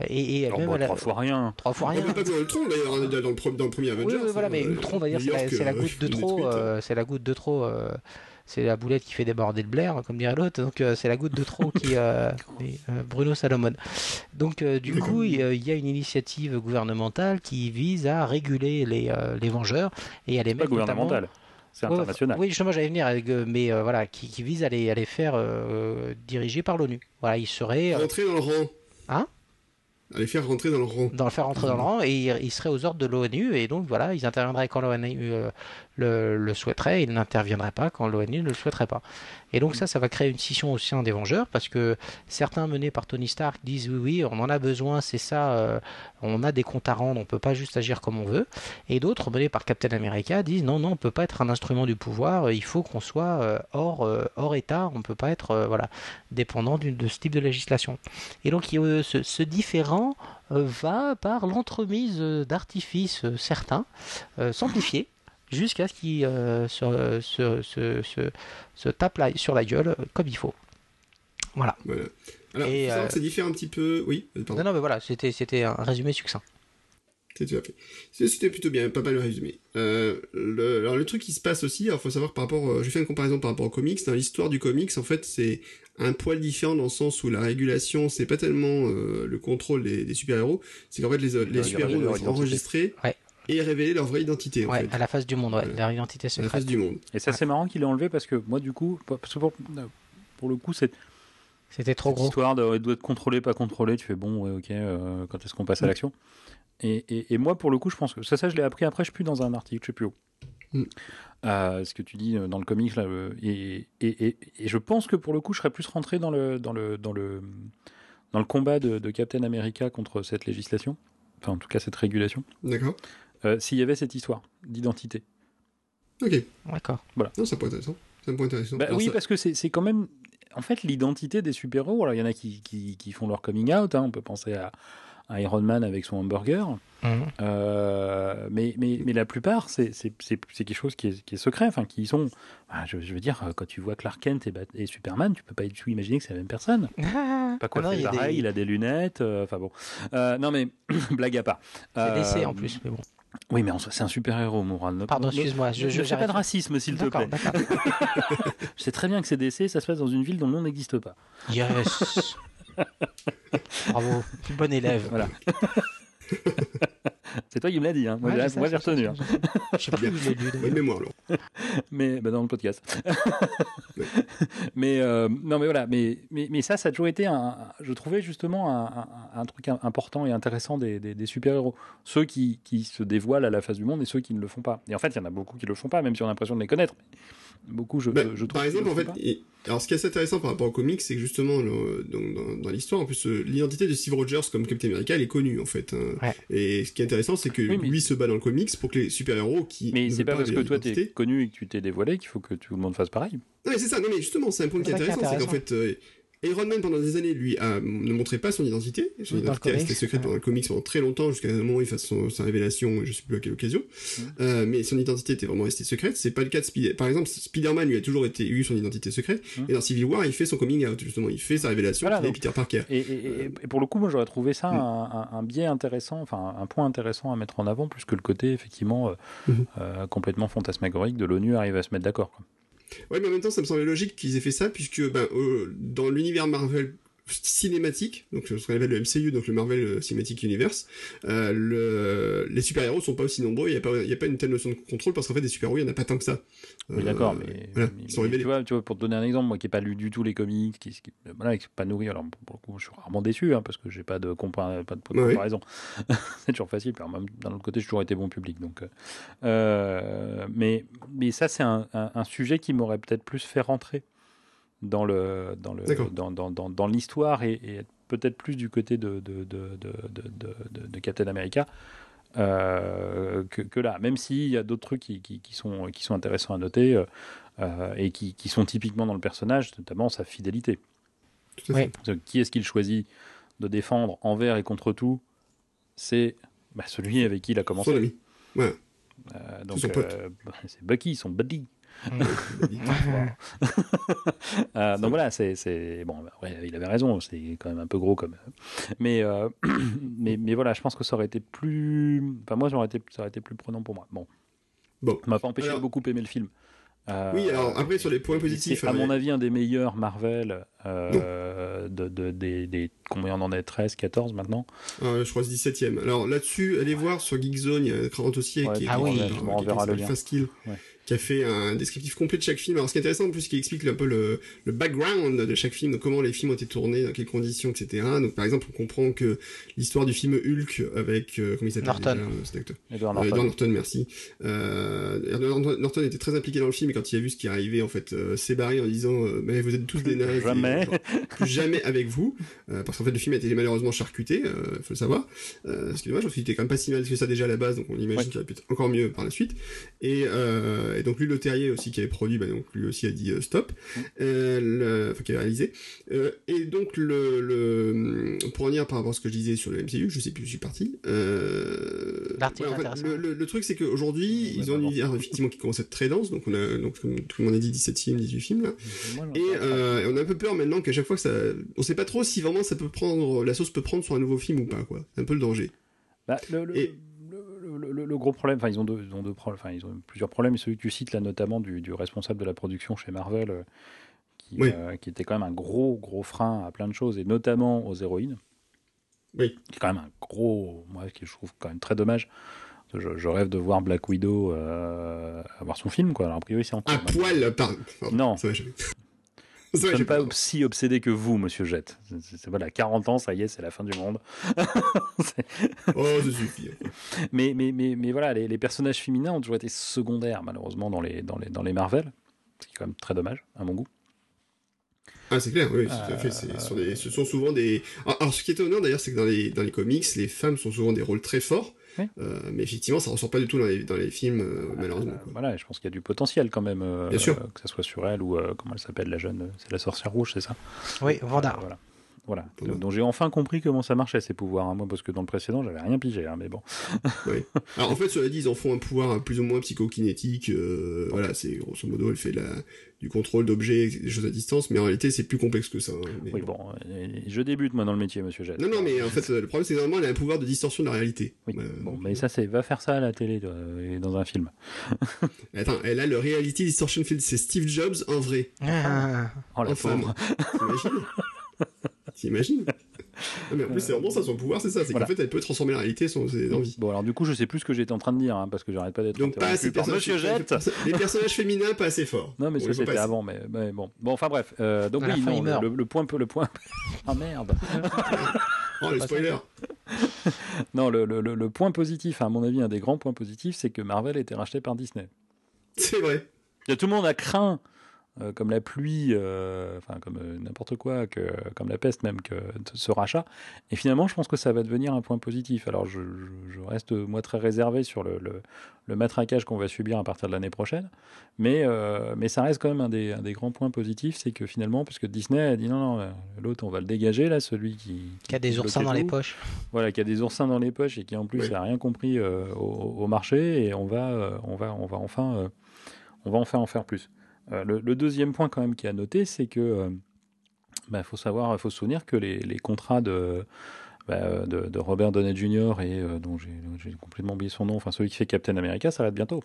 S2: et, et
S3: Alors,
S2: même
S3: trois fois rien.
S2: trois fois
S1: On
S2: rien.
S1: peut pas tronc, d'ailleurs, on est dans le, pre- dans le premier
S2: Oui,
S1: Avengers.
S2: oui, voilà, mais
S1: euh,
S2: Ultron, on va dire,
S1: New
S2: c'est la, goutte de trop, euh, c'est la goutte de trop, euh, c'est la boulette qui fait déborder le Blair, comme dirait l'autre, donc euh, c'est la goutte de trop qui, euh, [LAUGHS] [LAUGHS] euh, Bruno Salomon. Donc euh, du coup, il y a- il y a une initiative gouvernementale qui vise à réguler les, euh, les Vengeurs et à les
S3: C'est pas
S2: mettre notamment-
S3: gouvernemental, c'est
S2: Ouais,
S3: international.
S2: Oui, justement, j'allais venir, avec, mais euh, voilà, qui, qui vise à les, à les faire euh, diriger par l'ONU. Voilà, ils seraient euh,
S1: Rentrer dans le rang.
S2: Hein?
S1: Aller faire rentrer dans le rang.
S2: dans le faire rentrer dans le rang et ils, ils seraient aux ordres de l'ONU et donc voilà, ils interviendraient quand l'ONU euh, le, souhaiterait et ils n'interviendraient pas quand l'ONU ne le souhaiterait pas. Et donc ça, ça va créer une scission au sein des Vengeurs parce que certains menés par Tony Stark disent oui, oui, on en a besoin, c'est ça, euh, on a des comptes à rendre, on peut pas juste agir comme on veut. Et d'autres menés par Captain America disent non, non, on peut pas être un instrument du pouvoir, il faut qu'on soit euh, hors, euh, hors État, on peut pas être euh, voilà, dépendant de ce type de législation. Et donc il ce, ce différent euh, va par l'entremise euh, d'artifices euh, certains euh, s'amplifier jusqu'à ce qu'il euh, se, se, se, se- se tape la- sur la gueule euh, comme il faut. Voilà.
S1: Voilà. Alors,
S2: Et,
S1: faut savoir
S2: euh,
S1: que ça diffère un petit peu. Oui, pardon.
S2: Non, non, mais voilà, c'était, c'était un résumé succinct.
S1: C'était plutôt bien, pas mal résumé. Euh, le, alors le truc qui se passe aussi, alors faut savoir par rapport, je fais une comparaison par rapport au comics. Dans l'histoire du comics, en fait, c'est un poil différent dans le sens où la régulation, c'est pas tellement euh, le contrôle des, des super héros, c'est qu'en fait les, super héros doivent être
S3: identité.
S1: enregistrés
S2: Ouais.
S1: Et révéler leur vraie identité en
S2: Ouais,
S1: fait,
S2: à la face du monde, ouais,
S1: Ouais.
S2: leur identité
S1: à la
S2: secrète.
S1: face du monde.
S3: Et ça, c'est marrant qu'il ait enlevé parce que moi, du coup, parce que pour, pour le coup, cette,
S2: C'était trop
S3: cette
S2: gros.
S3: histoire de, doit être contrôlé, pas contrôlé, tu fais bon, ouais, ok, euh, quand est-ce qu'on passe à
S1: Mm.
S3: l'action? Et, et, et moi, pour le coup, je pense que ça, ça je l'ai appris après, je suis plus dans un article, je sais plus où.
S1: Mm.
S3: Euh, ce que tu dis euh, dans le comics là, euh, et, et, et, et je pense que pour le coup, je serais plus rentré dans le dans le dans le dans le combat de, de Captain America contre cette législation, enfin en tout cas cette régulation,
S1: D'accord.
S3: Euh, s'il y avait cette histoire d'identité.
S1: Ok.
S2: D'accord.
S1: Non, ça peut être intéressant. C'est un point intéressant.
S3: Bah
S1: Alors,
S3: oui,
S1: ça-
S3: parce que c'est c'est quand même. En fait, l'identité des super-héros, alors il y en a qui, qui, qui font leur coming out, hein, on peut penser à, à Iron Man avec son hamburger,
S2: Mhm.
S3: euh, mais, mais, mais la plupart, c'est c'est- c'est- c'est quelque chose qui est, qui est secret, enfin, qui sont. bah, je, je veux dire, quand tu vois Clark Kent et, Superman, tu peux pas du tout imaginer que c'est la même personne. [LAUGHS] Pas
S2: Ah
S3: quoi
S2: non, il a
S3: pareil,
S2: des-
S3: il a des lunettes, euh, enfin bon. Euh, non, mais [CLEARS THROAT] blague à part.
S2: C'est
S3: Euh,
S2: en plus, mais bon.
S3: Oui, mais c'est un super-héros, Moral.
S2: Pardon, excuse-moi, je-
S3: ne
S2: je-
S3: pas de racisme, s'il te plaît. [LAUGHS] Je sais très bien que c'est DC, ça se passe dans une ville dont le nom n'existe pas.
S2: Yes. [LAUGHS] Bravo, bon élève.
S3: Voilà. [LAUGHS] [LAUGHS] C'est toi qui me l'as dit, hein. Moi,
S2: Ouais,
S3: j'ai- moi, retenu.
S2: je
S3: hein.
S2: sais, [LAUGHS] je sais. Plus où je l'ai lu. d'ailleurs.
S1: Bonne mémoire, alors.
S3: mais bah, dans le podcast. [LAUGHS]
S1: Ouais.
S3: mais euh, non, mais voilà, mais, mais, mais ça, ça a toujours été, un, je trouvais justement un, un- un truc im- important et intéressant des, des, des super-héros. Ceux qui, qui se dévoilent à la face du monde et ceux qui ne le font pas. Et en fait, il y en a beaucoup qui le font pas, même si on a l'impression de les connaître. Beaucoup, je,
S1: Bah,
S3: je trouve.
S1: par exemple,
S3: le
S1: en fait, et- alors ce qui est assez intéressant par rapport au comics, c'est que justement, le- dans, dans- dans l'histoire, en plus, euh, l'identité de Steve Rogers comme Captain America, elle est connue, en fait. hein.
S2: Ouais.
S1: Et ce qui est intéressant, c'est que
S3: Oui, mais-
S1: lui se bat dans le comics pour que les super-héros qui.
S3: Mais c'est pas parce que toi t'es connu et que tu t'es dévoilé qu'il faut que tout le monde fasse pareil.
S1: Non, mais c'est ça, non, mais justement, c'est un point qui est intéressant, c'est qu'en fait, euh, Iron Man, pendant des années, lui, a- ne montrait pas son identité. Son identité restait secrète pendant le comics pendant très longtemps, jusqu'à un moment où il fasse son- sa révélation, je sais plus à quelle occasion. Euh, mais son identité était vraiment restée secrète. C'est pas le cas de Spider Par exemple, Spider-Man, lui, a toujours été, eu son identité secrète. Et dans Civil War, il fait son coming out, justement. Il fait sa révélation
S3: Voilà, donc-
S1: Peter Parker.
S3: Et, et- pour le coup, moi j'aurais trouvé ça
S1: Mm.
S3: un, un- un biais intéressant, enfin un point intéressant à mettre en avant, plus que le côté effectivement euh,
S1: Mhm.
S3: euh, complètement fantasmagorique de l'ONU arrive à se mettre d'accord.
S1: Ouais, mais en même temps, ça me semblait logique qu'ils aient fait ça, puisque ben, euh, dans l'univers Marvel cinématique, donc ce qu'on appelle le MCU, donc le Marvel euh, Cinematic Universe, euh, le, les super-héros sont pas aussi nombreux, il n'y a, a pas une telle notion de contrôle, parce qu'en fait, des super-héros, il n'y en a pas tant que ça.
S3: Oui,
S1: Euh,
S3: d'accord, mais,
S1: voilà,
S3: mais- tu, vois, tu vois, pour te donner un exemple, moi qui n'ai pas lu du tout les comics, qui, qui, voilà, qui pas nourri, alors pour le coup, je suis rarement déçu, hein, parce que j'ai pas de, pas de
S1: ouais.
S3: comparaison. [LAUGHS] c'est toujours facile, même- d'un autre côté, j'ai toujours été bon public. Donc, euh, mais, mais ça, c'est un, un- un sujet qui m'aurait peut-être plus fait rentrer dans le dans le dans, dans, dans, dans l'histoire et, et être peut-être plus du côté de de, de, de, de, de- de- de Captain America euh, que, que là même s'il y a d'autres trucs qui, qui, qui sont qui sont intéressants à noter euh, euh, et qui, qui sont typiquement dans le personnage notamment sa fidélité
S1: Tout à fait.
S2: Oui.
S3: Qui est-ce qu'il choisit de défendre envers et contre tout? C'est bah, celui avec qui il a
S1: Son
S3: commencé
S1: ami. Voilà.
S3: Euh, donc
S1: son pote.
S3: euh, c'est Bucky son buddy. [LAUGHS] Euh, donc voilà, c'est, bon. bah, ouais, il avait raison. C'est quand même un peu gros comme. Mais euh, [CLEARS THROAT] mais mais voilà, je pense que ça aurait été plus. Enfin moi, ça aurait été ça aurait été plus prenant pour moi. Bon,
S1: Bon.
S3: m'a pas empêché
S1: Alors-
S3: de beaucoup aimer le film. Euh,
S1: Oui, alors après, sur les points positifs.
S3: c'est à
S1: euh,
S3: mon avis un des meilleurs Marvel euh, de, de- des, des combien on en est 13, 14 maintenant?
S1: Euh, je crois que c'est 17ème. Alors là-dessus, allez voir sur Geekzone, il y a Cran Dossier
S3: Ouais,
S1: qui
S2: Ah
S1: est-
S2: oui,
S1: qui est-
S3: m'enverras
S1: qui
S3: le lien.
S1: Fast Kill,
S3: Ouais.
S1: Qui a fait un descriptif complet de chaque film. Alors ce qui est intéressant en plus, qui explique un peu le, le background de chaque film, donc comment les films ont été tournés, dans quelles conditions, etc. Donc par exemple, on comprend que l'histoire du film Hulk avec euh, comment il s'appelle
S2: Norton.
S1: déjà, euh, cet acteur
S3: Edward
S1: Euh,
S3: Norton.
S1: Edward Norton, merci. Euh, Edward Norton était très impliqué dans le film et quand il a vu ce qui arrivait, en fait, euh, s'est barré en disant euh, Mais vous êtes tous des nazes.
S3: Jamais.
S1: plus jamais avec vous. Euh, parce qu'en fait, le film a été malheureusement charcuté, euh, faut le savoir. Euh, ce qui est dommage, parce qu'il était quand même pas si mal que ça déjà à la base, donc on imagine
S3: Ouais.
S1: qu'il aurait pu être encore mieux par la suite. Et, euh, et donc lui, le Terrier aussi, qui avait produit, bah, donc lui aussi a dit euh, stop. Euh, le- enfin, qui avait réalisé. Euh, et donc, le, le, pour revenir par rapport à ce que je disais sur le MCU, je sais plus où je suis parti. Euh,
S2: L'article
S1: ouais, en fait,
S2: intéressant.
S1: le, le, le truc, c'est qu'aujourd'hui,
S3: Ouais,
S1: ils ont un
S3: pardon.
S1: univers effectivement qui commence à être très dense, donc on a, donc, comme tout le monde a dit, 17e, 18 films, là.
S3: Moi,
S1: Et euh, on a un peu peur maintenant qu'à chaque fois que ça, on sait pas trop si vraiment ça peut prendre, la sauce peut prendre sur un nouveau film ou pas, quoi. C'est un peu le danger.
S3: Bah, le, le,
S1: Et-
S3: le- le- le- le gros problème, enfin ils ont deux, ils ont deux problèmes, enfin ils ont plusieurs problèmes. Et celui que tu cites là, notamment du, du responsable de la production chez Marvel, euh, qui,
S1: Oui.
S3: euh, qui était quand même un gros gros frein à plein de choses, et notamment aux héroïnes.
S1: Oui.
S3: Qui est quand même un gros, moi qui je trouve quand même très dommage. Je, je rêve de voir Black Widow euh, avoir son film, quoi. Alors a priori c'est en maintenant.
S1: poil. Pardon,
S3: Non.
S1: Ça va, je... [LAUGHS]
S3: Je ne suis pas si obsédé que vous, monsieur Jette. C'est- c'est- c'est- voilà, 40 ans, ça y est, c'est la fin du monde. [LAUGHS] C'est-
S1: Oh, ça suffit. [LAUGHS]
S3: Mais, mais, mais, mais voilà, les, les personnages féminins ont toujours été secondaires, malheureusement, dans les, dans les, dans les Marvel. Ce qui est quand même très dommage, à mon goût.
S1: Ah, c'est clair, oui, tout à fait. c'est- Ce sont, des- ce sont souvent des. Alors, alors, ce qui est étonnant d'ailleurs, c'est que dans les, dans les comics, les femmes sont souvent des rôles très forts.
S3: Oui.
S1: Euh, mais effectivement, ça ressort pas du tout dans les, dans les films, euh, malheureusement.
S3: Euh,
S1: quoi.
S3: voilà, je pense qu'il y a du potentiel quand même. euh,
S1: Bien sûr.
S3: euh, que ça soit sur elle ou euh, comment elle s'appelle, la jeune. C'est la sorcière rouge, c'est ça?
S2: Oui, Vanda.
S3: Euh, Voilà. Voilà. Donc, donc j'ai enfin compris comment ça marchait ces pouvoirs. hein, moi, parce que dans le précédent, j'avais rien pigé. hein, mais bon. [LAUGHS]
S1: Alors en fait, cela dit, ils en font un pouvoir plus ou moins psychokinétique. euh, voilà, c'est grosso modo, elle fait la, du contrôle d'objets, des choses à distance, mais en réalité, c'est plus complexe que ça. hein, mais
S3: Oui,
S1: bon.
S3: bon. euh, je débute, moi, dans le métier, monsieur Jette.
S1: Non, non, mais en fait, le problème, c'est que normalement, elle a un pouvoir de distorsion de la réalité.
S3: Oui,
S1: Euh,
S3: bon, mais ça, c'est. Va faire ça à la télé toi, et dans un film. [LAUGHS]
S1: Attends, elle a le Reality Distortion Field, c'est Steve Jobs en vrai.
S2: Ah,
S3: Oh la
S1: en femme.
S3: pauvre.
S1: T'imagines? [LAUGHS] T'imagines [LAUGHS] Ah, mais en plus, c'est vraiment ça, son pouvoir, c'est ça. C'est
S3: Voilà.
S1: qu'en fait, elle peut transformer la réalité sans ses envies.
S3: Bon, alors du coup, je sais plus ce que j'étais en train de dire, hein, parce que j'arrête pas d'être
S1: Donc, pas assez
S3: par Monsieur Jette.
S1: Les personnages féminins, pas assez forts.
S3: Non, mais ça c'était avant, mais, mais bon. Bon, enfin bref. Euh, donc oui, non, le, le point, le point. [LAUGHS] ah merde.
S1: Oh, les
S2: Pas
S1: spoilers. [LAUGHS]
S3: Non, le, le, le- le point positif, à mon avis, un des grands points positifs, c'est que Marvel a été racheté par Disney.
S1: C'est vrai.
S3: Et tout le monde a craint, euh, comme la pluie, euh, enfin comme euh, n'importe quoi, que, comme la peste même, que ce rachat. Et finalement, je pense que ça va devenir un point positif. Alors, je, je- je reste moi très réservé sur le, le, le matraquage qu'on va subir à partir de l'année prochaine, mais, euh, mais ça reste quand même un des, un des grands points positifs, c'est que finalement, puisque Disney a dit non, non, euh, l'autre on va le dégager là, celui qui,
S2: Qui a des oursins dans les poches.
S3: Voilà, qui a des oursins dans les poches et qui en plus
S1: Oui.
S3: n'a rien compris euh, au, au marché et on va, euh, on va, on va enfin, euh, on va enfin en faire plus. Euh, le, le deuxième point quand même qui est à noter, c'est que euh, bah, faut savoir, faut se souvenir que les, les contrats de, bah, de, de Robert Downey Jr. et euh, dont j'ai complètement oublié son nom, enfin celui qui fait Captain America, ça va être bientôt.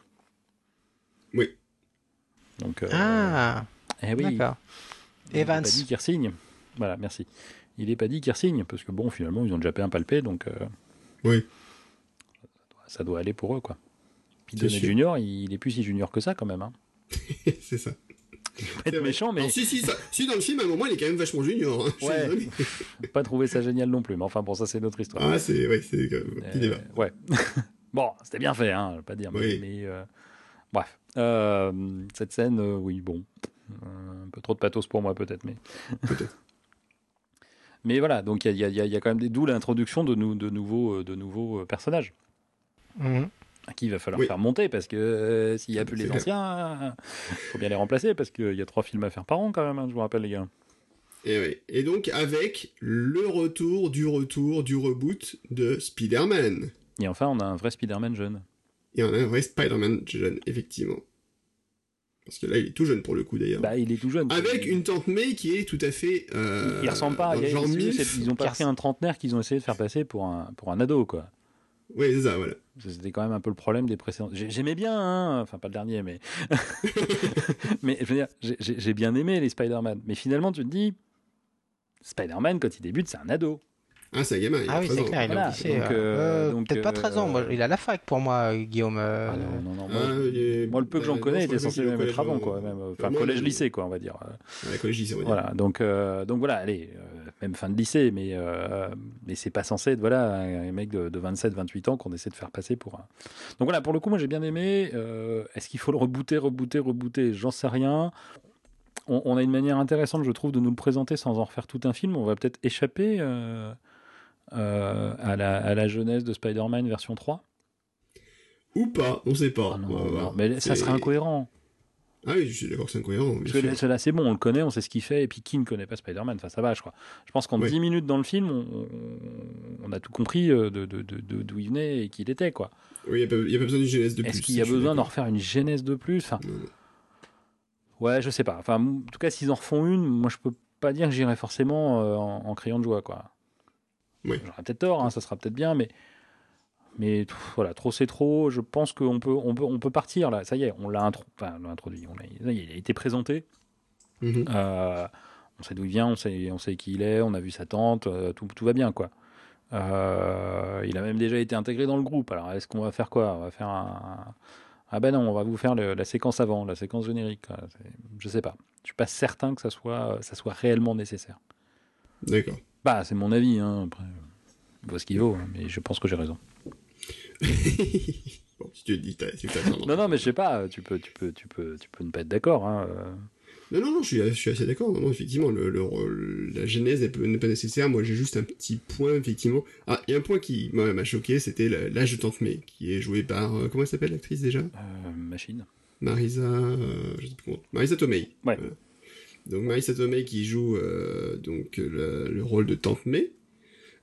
S1: Oui.
S3: Donc, euh,
S2: Ah,
S3: eh oui.
S2: d'accord.
S3: Il n'est
S2: Evans.
S3: pas dit qu'il signe. Voilà, merci. Il n'est pas dit qu'il signe, parce que bon, finalement, ils ont déjà payé un palpé, donc euh,
S1: Oui.
S3: ça doit aller pour eux, quoi. Puis Downey
S1: sûr.
S3: Junior, il est plus si junior que ça, quand même. Hein. [LAUGHS]
S1: c'est ça.
S3: Pas
S1: C'est
S3: être méchant, mais
S1: Alors, si, si, ça- si, dans le film, à un moment, il est quand même vachement junior. hein. Je suis
S3: Ouais.
S1: désolé. [LAUGHS]
S3: pas trouver ça génial non plus. Mais enfin, bon, ça, c'est notre histoire.
S1: Ah, c'est, ouais, c'est euh, un petit
S3: Euh,
S1: débat.
S3: ouais. [LAUGHS] bon, c'était bien fait, hein, je vais pas dire. mais-
S1: Oui.
S3: Mais, euh, bref. Euh, cette scène, euh, oui, bon. Un peu trop de pathos pour moi, peut-être. Mais,
S1: Peut-être.
S3: mais voilà, donc il y a, il y a- il y a quand même des. D'où l'introduction de, nou- de nouveaux, de nouveaux personnages.
S2: Mhm.
S3: À qui il va falloir
S1: Oui.
S3: faire monter parce que euh, s'il n'y a plus les anciens, il faut bien les remplacer parce qu'il y a trois films à faire par an quand même, hein, je vous rappelle les gars.
S1: Et, oui. Et donc, avec le retour du retour du reboot de Spider-Man.
S3: Et enfin, on a un vrai Spider-Man jeune.
S1: Et on a un vrai Spider-Man jeune, effectivement. Parce que là, il est tout jeune pour le coup, d'ailleurs.
S3: Bah, il est tout jeune.
S1: Avec une tante May qui est tout à fait. Euh,
S3: il ressemble pas.
S1: dans
S3: il y a-
S1: genre
S3: ils ont pas pris un trentenaire qu'ils ont essayé de faire passer pour un, pour un ado, quoi.
S1: Oui, c'est ça, voilà.
S3: C'était quand même un peu le problème des précédents. J'ai- J'aimais bien, hein, enfin pas le dernier, mais [LAUGHS] mais je veux dire, j'ai- bien aimé les Spider-Man. Mais finalement, tu te dis, Spider-Man quand il débute, c'est un ado.
S1: Ah, c'est un gamin. il a
S2: Ah oui,
S1: 13
S2: c'est clair, il est
S3: Voilà, donc,
S2: euh,
S3: euh,
S2: euh, Peut-être pas 13 ans, moi, il a la fac pour moi, Guillaume. euh,
S3: Ah non, non, non. Moi,
S1: Ah, est-
S3: moi, le peu que j'en
S1: euh,
S3: connais, il était censé
S1: est
S3: même être avant, quoi. Même, enfin, collège-lycée, quoi, on va dire.
S1: À la collège lycée, on va dire.
S3: Voilà, donc, euh, donc voilà, allez, même fin de lycée, mais, euh, mais c'est pas censé être voilà, un mec de, de 27-28 ans qu'on essaie de faire passer pour un. Donc voilà, pour le coup, moi j'ai bien aimé. Euh, Est-ce qu'il faut le rebooter, rebooter, rebooter? J'en sais rien. On, on a une manière intéressante, je trouve, de nous le présenter sans en refaire tout un film. On va peut-être échapper euh, à, la, à la jeunesse de Spider-Man version 3.
S1: Ou pas, on sait pas.
S3: Ah non, non, mais ça serait incohérent.
S1: Ah oui, je suis d'accord que c'est incohérent.
S3: Parce que celui-là, c'est bon, on le connaît, on sait ce qu'il fait, et puis qui ne connaît pas Spider-Man Enfin, ça va, je crois. Je pense qu'en
S1: Oui.
S3: 10 minutes dans le film, on, a tout compris euh, de, de- de- de- d'où il venait et qui il était, quoi.
S1: Oui, il n'y a, pas besoin d'une genèse de plus.
S3: Est-ce qu'il y a besoin d'en refaire une genèse de plus enfin,
S1: Non, non.
S3: Ouais, je sais pas. Enfin, en tout cas, s'ils en refont une, moi, je peux pas dire que j'irai forcément euh, en, en criant de joie, quoi.
S1: Oui.
S3: J'aurais peut-être tort, hein, ça sera peut-être bien, mais. Mais pff, voilà, trop c'est trop. Je pense qu'on peut, on peut, on peut partir là. Ça y est, on l'a intro- enfin, on l'a introduit. On il a été présenté.
S1: Mhm.
S3: Euh, on sait d'où il vient, on sait, on sait qui il est, on a vu sa tante, euh, tout, tout va bien quoi. Euh, il a même déjà été intégré dans le groupe. Alors est-ce qu'on va faire quoi? On va faire un. Ah ben non, on va vous faire le- la séquence avant, la séquence générique. quoi. Je sais pas. Je suis pas certain que ça soit, ça soit réellement nécessaire.
S1: D'accord.
S3: Bah c'est mon avis. Hein. Après, il vaut ce qu'il vaut, hein, mais je pense que j'ai raison. [LAUGHS]
S1: bon, si tu dis, si.
S3: Non non, mais je sais pas. Tu peux, tu peux, tu peux, tu peux ne pas être d'accord. Hein. euh.
S1: Non, non, non, je suis, je suis assez d'accord. Non, non, effectivement, le, le- la genèse n'est pas nécessaire. Moi, j'ai juste un petit point, effectivement. Ah, il y a un point qui m'a choqué, c'était l'âge de Tante May, qui est jouée par... euh, comment elle s'appelle, l'actrice, déjà?
S3: Euh, machine.
S1: Marisa... euh, je sais plus comment. Marisa Tomei.
S3: Ouais.
S1: Donc, Marisa Tomei qui joue donc le, le rôle de Tante May.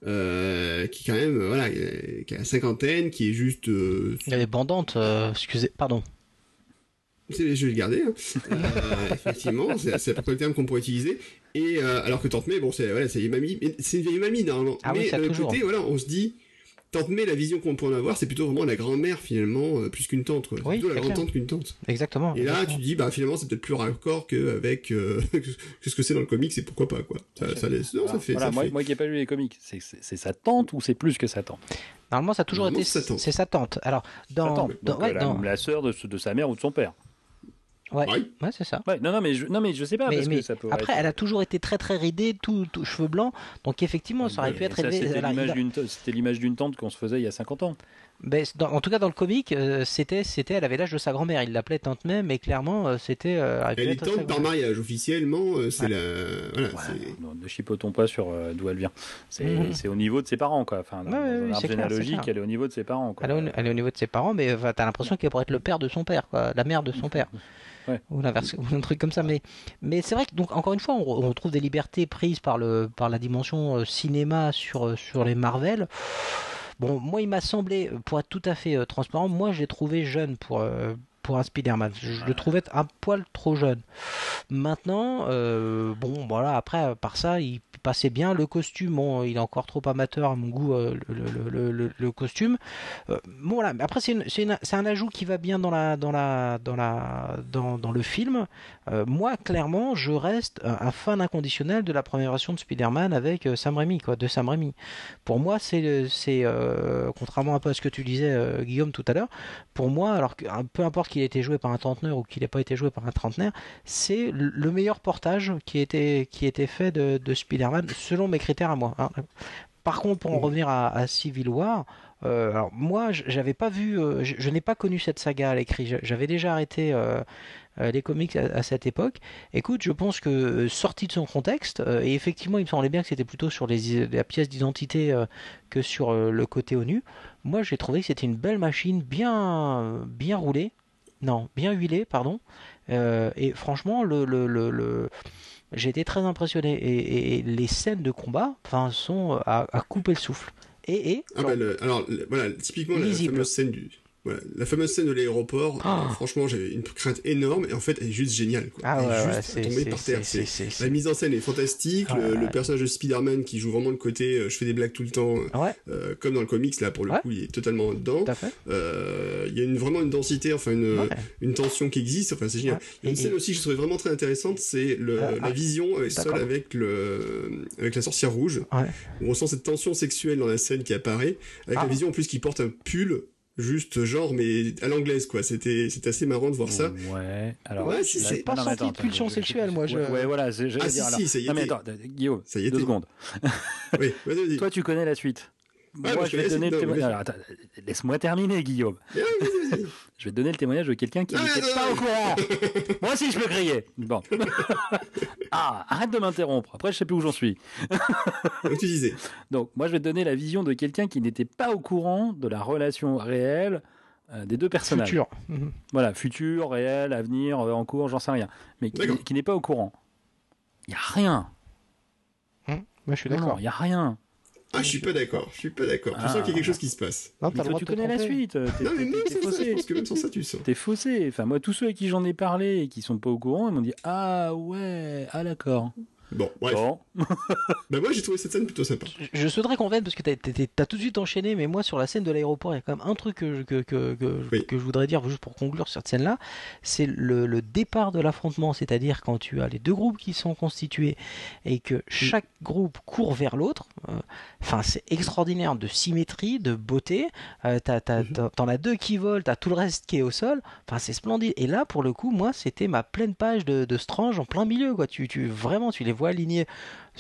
S1: Euh, qui quand même, voilà, euh, qui a la cinquantaine, qui est juste... euh,
S2: Il y a des bandantes, euh, excusez, pardon.
S1: C'est- je vais le garder. hein. Euh, effectivement, c'est à peu près le terme qu'on pourrait utiliser. Et euh, alors que Tante May, bon, c'est voilà, c'est une mamie, c'est une vieille mamie normalement.
S2: Ah oui,
S1: mais
S2: toujours.
S1: côté, voilà, on se dit, Tante May, la vision qu'on peut en avoir, c'est plutôt vraiment la grand-mère finalement, euh, plus qu'une tante. Quoi.
S2: Oui,
S1: plutôt la grand-tante qu'une tante.
S2: Exactement.
S1: Et là,
S2: exactement.
S1: tu dis, bah finalement, c'est peut-être plus raccord qu'avec euh, [LAUGHS] que ce que c'est dans le comic, c'est pourquoi pas quoi. Ça, ça laisse, non, ça fait,
S3: Voilà,
S1: ça
S3: moi,
S1: fait.
S3: moi qui n'ai pas lu les comics, c'est sa tante ou c'est plus que sa tante?
S2: Normalement, ça a toujours été.
S1: c'est sa tante.
S2: C'est sa tante. Alors, dans.
S3: Sa tante,
S2: dans-
S3: donc,
S2: ouais,
S3: la,
S2: dans-
S3: la sœur de, de sa mère ou de son père.
S2: Ouais,
S1: Ouais.
S2: ouais, c'est ça.
S3: Ouais, non, non, mais je, non, mais je sais pas,
S2: mais,
S3: parce
S2: mais
S3: que ça peut
S2: après,
S3: être-
S2: elle a toujours été très très ridée, tout, tout cheveux blancs. Donc effectivement, ça aurait pu être élevé.
S3: C'était l'image
S2: a-
S3: d'une tante qu'on se faisait il y a 50 ans.
S2: Ben, dans- en tout cas, dans le comic, euh, c'était, c'était, elle avait l'âge de sa grand-mère. Il l'appelait tante May, mais clairement, euh, c'était. euh, elle
S1: est tante par mariage officiellement, euh, c'est la, voilà,
S3: Ouais, non, ne chipotons pas sur euh, d'où elle vient. C'est c'est au niveau de ses parents, quoi. Enfin, dans,
S2: Ouais,
S3: dans
S2: ouais, oui, clair,
S3: généalogique, elle est au niveau de ses parents, quoi.
S2: Elle est, au, elle est au niveau de ses parents, mais t'as l'impression qu'elle pourrait être le père de son père, quoi, la mère de son père. [LAUGHS] Ou un truc comme ça. Mais, mais c'est vrai que, donc, encore une fois, on, on des libertés prises par, le, par la dimension euh, cinéma sur, euh, sur les Marvel. Bon, moi, il m'a semblé, pour être tout à fait euh, transparent, moi, je l'ai trouvé jeune pour, pour un Spider-Man. Je le trouvais un poil trop jeune. Maintenant, euh, bon, voilà, après, par ça, il passait bien. Le costume, bon, il est encore trop amateur à mon goût, euh, le, le- le- le- le costume. Euh, bon, voilà, mais après, c'est un ajout qui va bien dans, la, dans, la, dans, la, dans, dans le film. Moi, clairement, je reste un, fan inconditionnel de la première version de Spider-Man avec Sam Raimi, quoi, de Sam Raimi. Pour moi, c'est, contrairement un peu à ce que tu disais, Guillaume, tout à l'heure, pour moi, alors que peu importe qu'il ait été joué par un trentenaire ou qu'il n'ait pas été joué par un trentenaire, c'est le le meilleur portage qui a été, qui a été fait de, de Spider-Man, selon mes critères à moi. hein. Par contre, pour en revenir à, à Civil War, euh, alors moi, j'avais pas vu, euh, je, je n'ai pas connu cette saga à l'écrit. J'a- J'avais déjà arrêté euh, les comics à, à cette époque. Écoute, je pense que sorti de son contexte, et effectivement, il me semblait bien que c'était plutôt sur les, la pièce d'identité que sur le côté ONU. Moi, j'ai trouvé que c'était une belle machine, bien, bien roulée, non, bien huilée, pardon. Euh, et franchement, le, le, le, le- j'ai été très impressionné. Et, et- et les scènes de combat, sont à, à couper le souffle. Et, et
S1: Ah bah, le- alors voilà, typiquement la fameuse scène du voilà, la fameuse scène de l'aéroport,
S2: Ah.
S1: euh, franchement, j'avais une crainte énorme et en fait, elle est juste géniale quoi.
S2: ah
S1: elle est
S2: ouais,
S1: juste tombée par terre, la mise en scène est fantastique,
S2: Ah
S1: le,
S2: ouais,
S1: le personnage de Spider-Man qui joue vraiment le côté euh, je fais des blagues tout le temps
S2: Ouais,
S1: euh, comme dans le comics là pour le coup, il est totalement dedans. Euh, il y a une, vraiment une densité, enfin une, une tension qui existe, enfin c'est génial. Il y a une
S2: Et-
S1: scène
S2: et-
S1: aussi que je trouvais vraiment très intéressante, c'est
S2: Euh,
S1: la
S2: ah,
S1: vision euh, seule avec le avec la sorcière rouge.
S2: Ouais.
S1: Où on sent cette tension sexuelle dans la scène qui apparaît, avec
S2: Ah.
S1: la vision en plus qui porte un pull juste genre mais à l'anglaise quoi. C'était c'était assez marrant de voir ça.
S3: Ouais, alors.
S1: Ouais, si, c'est-
S2: pas senti de pulsion
S3: je-
S2: sexuelle, moi, je-
S3: Ouais, ouais, voilà, c'est- j'allais
S1: Ah,
S3: dire.
S1: si,
S3: alors.
S1: si, ça y
S3: Non, mais attends, Guillaume,
S1: Ça y
S3: deux
S1: était.
S3: secondes.
S1: Oui, vas-y, vas-y.
S3: Toi, tu connais la suite.
S1: Ouais,
S3: Moi, je
S1: je
S3: vais donner le témoignage. laisse-moi terminer, Guillaume. [LAUGHS] Je vais te donner le témoignage de quelqu'un qui
S1: Ah,
S3: n'était pas au courant. [LAUGHS] Moi aussi, je peux crier. Bon. [LAUGHS] ah, arrête de m'interrompre. Après, je sais plus où j'en suis.
S1: Donc tu disais.
S3: Donc, moi, je vais te donner la vision de quelqu'un qui n'était pas au courant de la relation réelle euh, des deux personnages.
S2: Futur. Mhm.
S3: Voilà, futur, réel, avenir, euh, en cours, j'en sais rien. Mais qui, qui n'est pas au courant. Il n'y a rien.
S2: Moi, je suis d'accord.
S3: il n'y a rien.
S1: Ah, je suis pas d'accord. Je suis pas d'accord. Je
S3: Ah.
S1: sens qu'il y a quelque chose qui se passe.
S2: Non,
S3: Mais toi, tu connais la suite. T'es
S1: Non, mais même sans ça, je
S3: faussé.
S1: pense que même sans ça, tu sens.
S3: T'es faussé. Enfin, moi, tous ceux à qui j'en ai parlé et qui sont pas au courant, ils m'ont dit Ah ouais, ah d'accord.
S1: Bon, bref.
S3: Bon. [LAUGHS]
S1: Bah moi j'ai trouvé cette scène plutôt sympa.
S2: Je- Je souhaiterais qu'on vienne parce que t'as- tout de suite enchaîné, mais moi sur la scène de l'aéroport, il y a quand même un truc que, je- que, que, que,
S1: Oui.
S2: que je voudrais dire juste pour conclure sur cette scène-là, c'est le, le départ de l'affrontement, c'est-à-dire quand tu as les deux groupes qui sont constitués et que chaque groupe court vers l'autre. euh, Enfin, c'est extraordinaire de symétrie, de beauté. Euh,
S1: Mhm.
S2: T'en as deux qui volent, t'as tout le reste qui est au sol. Enfin, c'est splendide. Et là, pour le coup, moi, c'était ma pleine page de, de Strange en plein milieu. Quoi. Tu, tu vraiment, tu les vois alignés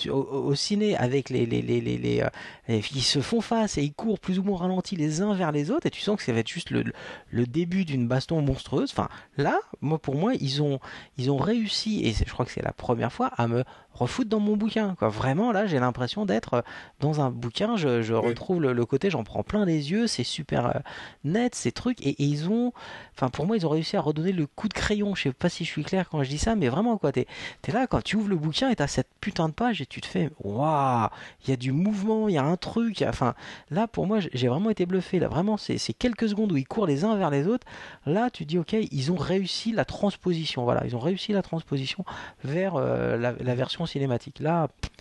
S2: au, ciné avec les les les les, euh, ils se font face et ils courent plus ou moins ralentis les uns vers les autres et tu sens que ça va être juste le, le- début d'une baston monstrueuse. Enfin, là, moi pour moi, ils ont ils ont réussi et je crois que c'est la première fois à me refoutre dans mon bouquin. Quoi. Vraiment, là, j'ai l'impression d'être euh, dans un bouquin. Je, je retrouve le, le côté, j'en prends plein les yeux. C'est super euh, net ces trucs et, et ils ont, enfin pour moi, ils ont réussi à redonner le coup de crayon. Je sais pas si je suis clair quand je dis ça, mais vraiment quoi. T'es T'es là quand tu ouvres le bouquin et t'as cette putain de page et tu te fais waouh, il y a du mouvement, il y a un truc. a- Enfin, là pour moi j'ai- vraiment été bluffé. Là vraiment, c'est quelques secondes où ils courent les uns vers les autres. Là, tu dis ok, ils ont réussi la transposition. Voilà, ils ont réussi la transposition vers euh, la, la version cinématique. Là, pff,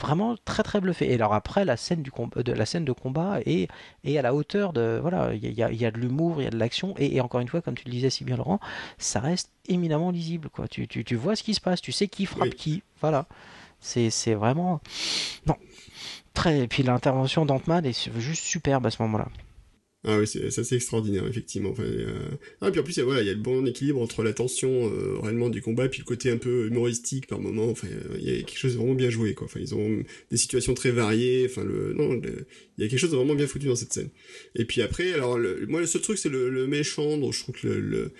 S2: vraiment très très bluffé. Et alors après, la scène, du combat, de, la scène de combat est, est à la hauteur de. Voilà, il y y a de l'humour, il y a de l'action. Et, et encore une fois, comme tu le disais si bien, Laurent, ça reste éminemment lisible. Quoi. Tu, tu, tu vois ce qui se passe, tu sais qui frappe
S1: Oui.
S2: qui. Voilà. C'est vraiment. Non. Très... Et puis l'intervention d'Ant-Man est juste superbe à ce moment-là.
S1: Ah oui, c'est c'est extraordinaire, effectivement. Enfin. Ah, puis en plus, voilà, il y a le bon équilibre entre la tension euh, réellement du combat, puis le côté un peu humoristique par moment. Enfin, il y a quelque chose de vraiment bien joué, quoi. Enfin, ils ont des situations très variées. Enfin, le, non, il y a quelque chose de vraiment bien foutu dans cette scène. Et puis après, alors, le... moi, le seul truc, c'est le, méchant, dont je trouve que le,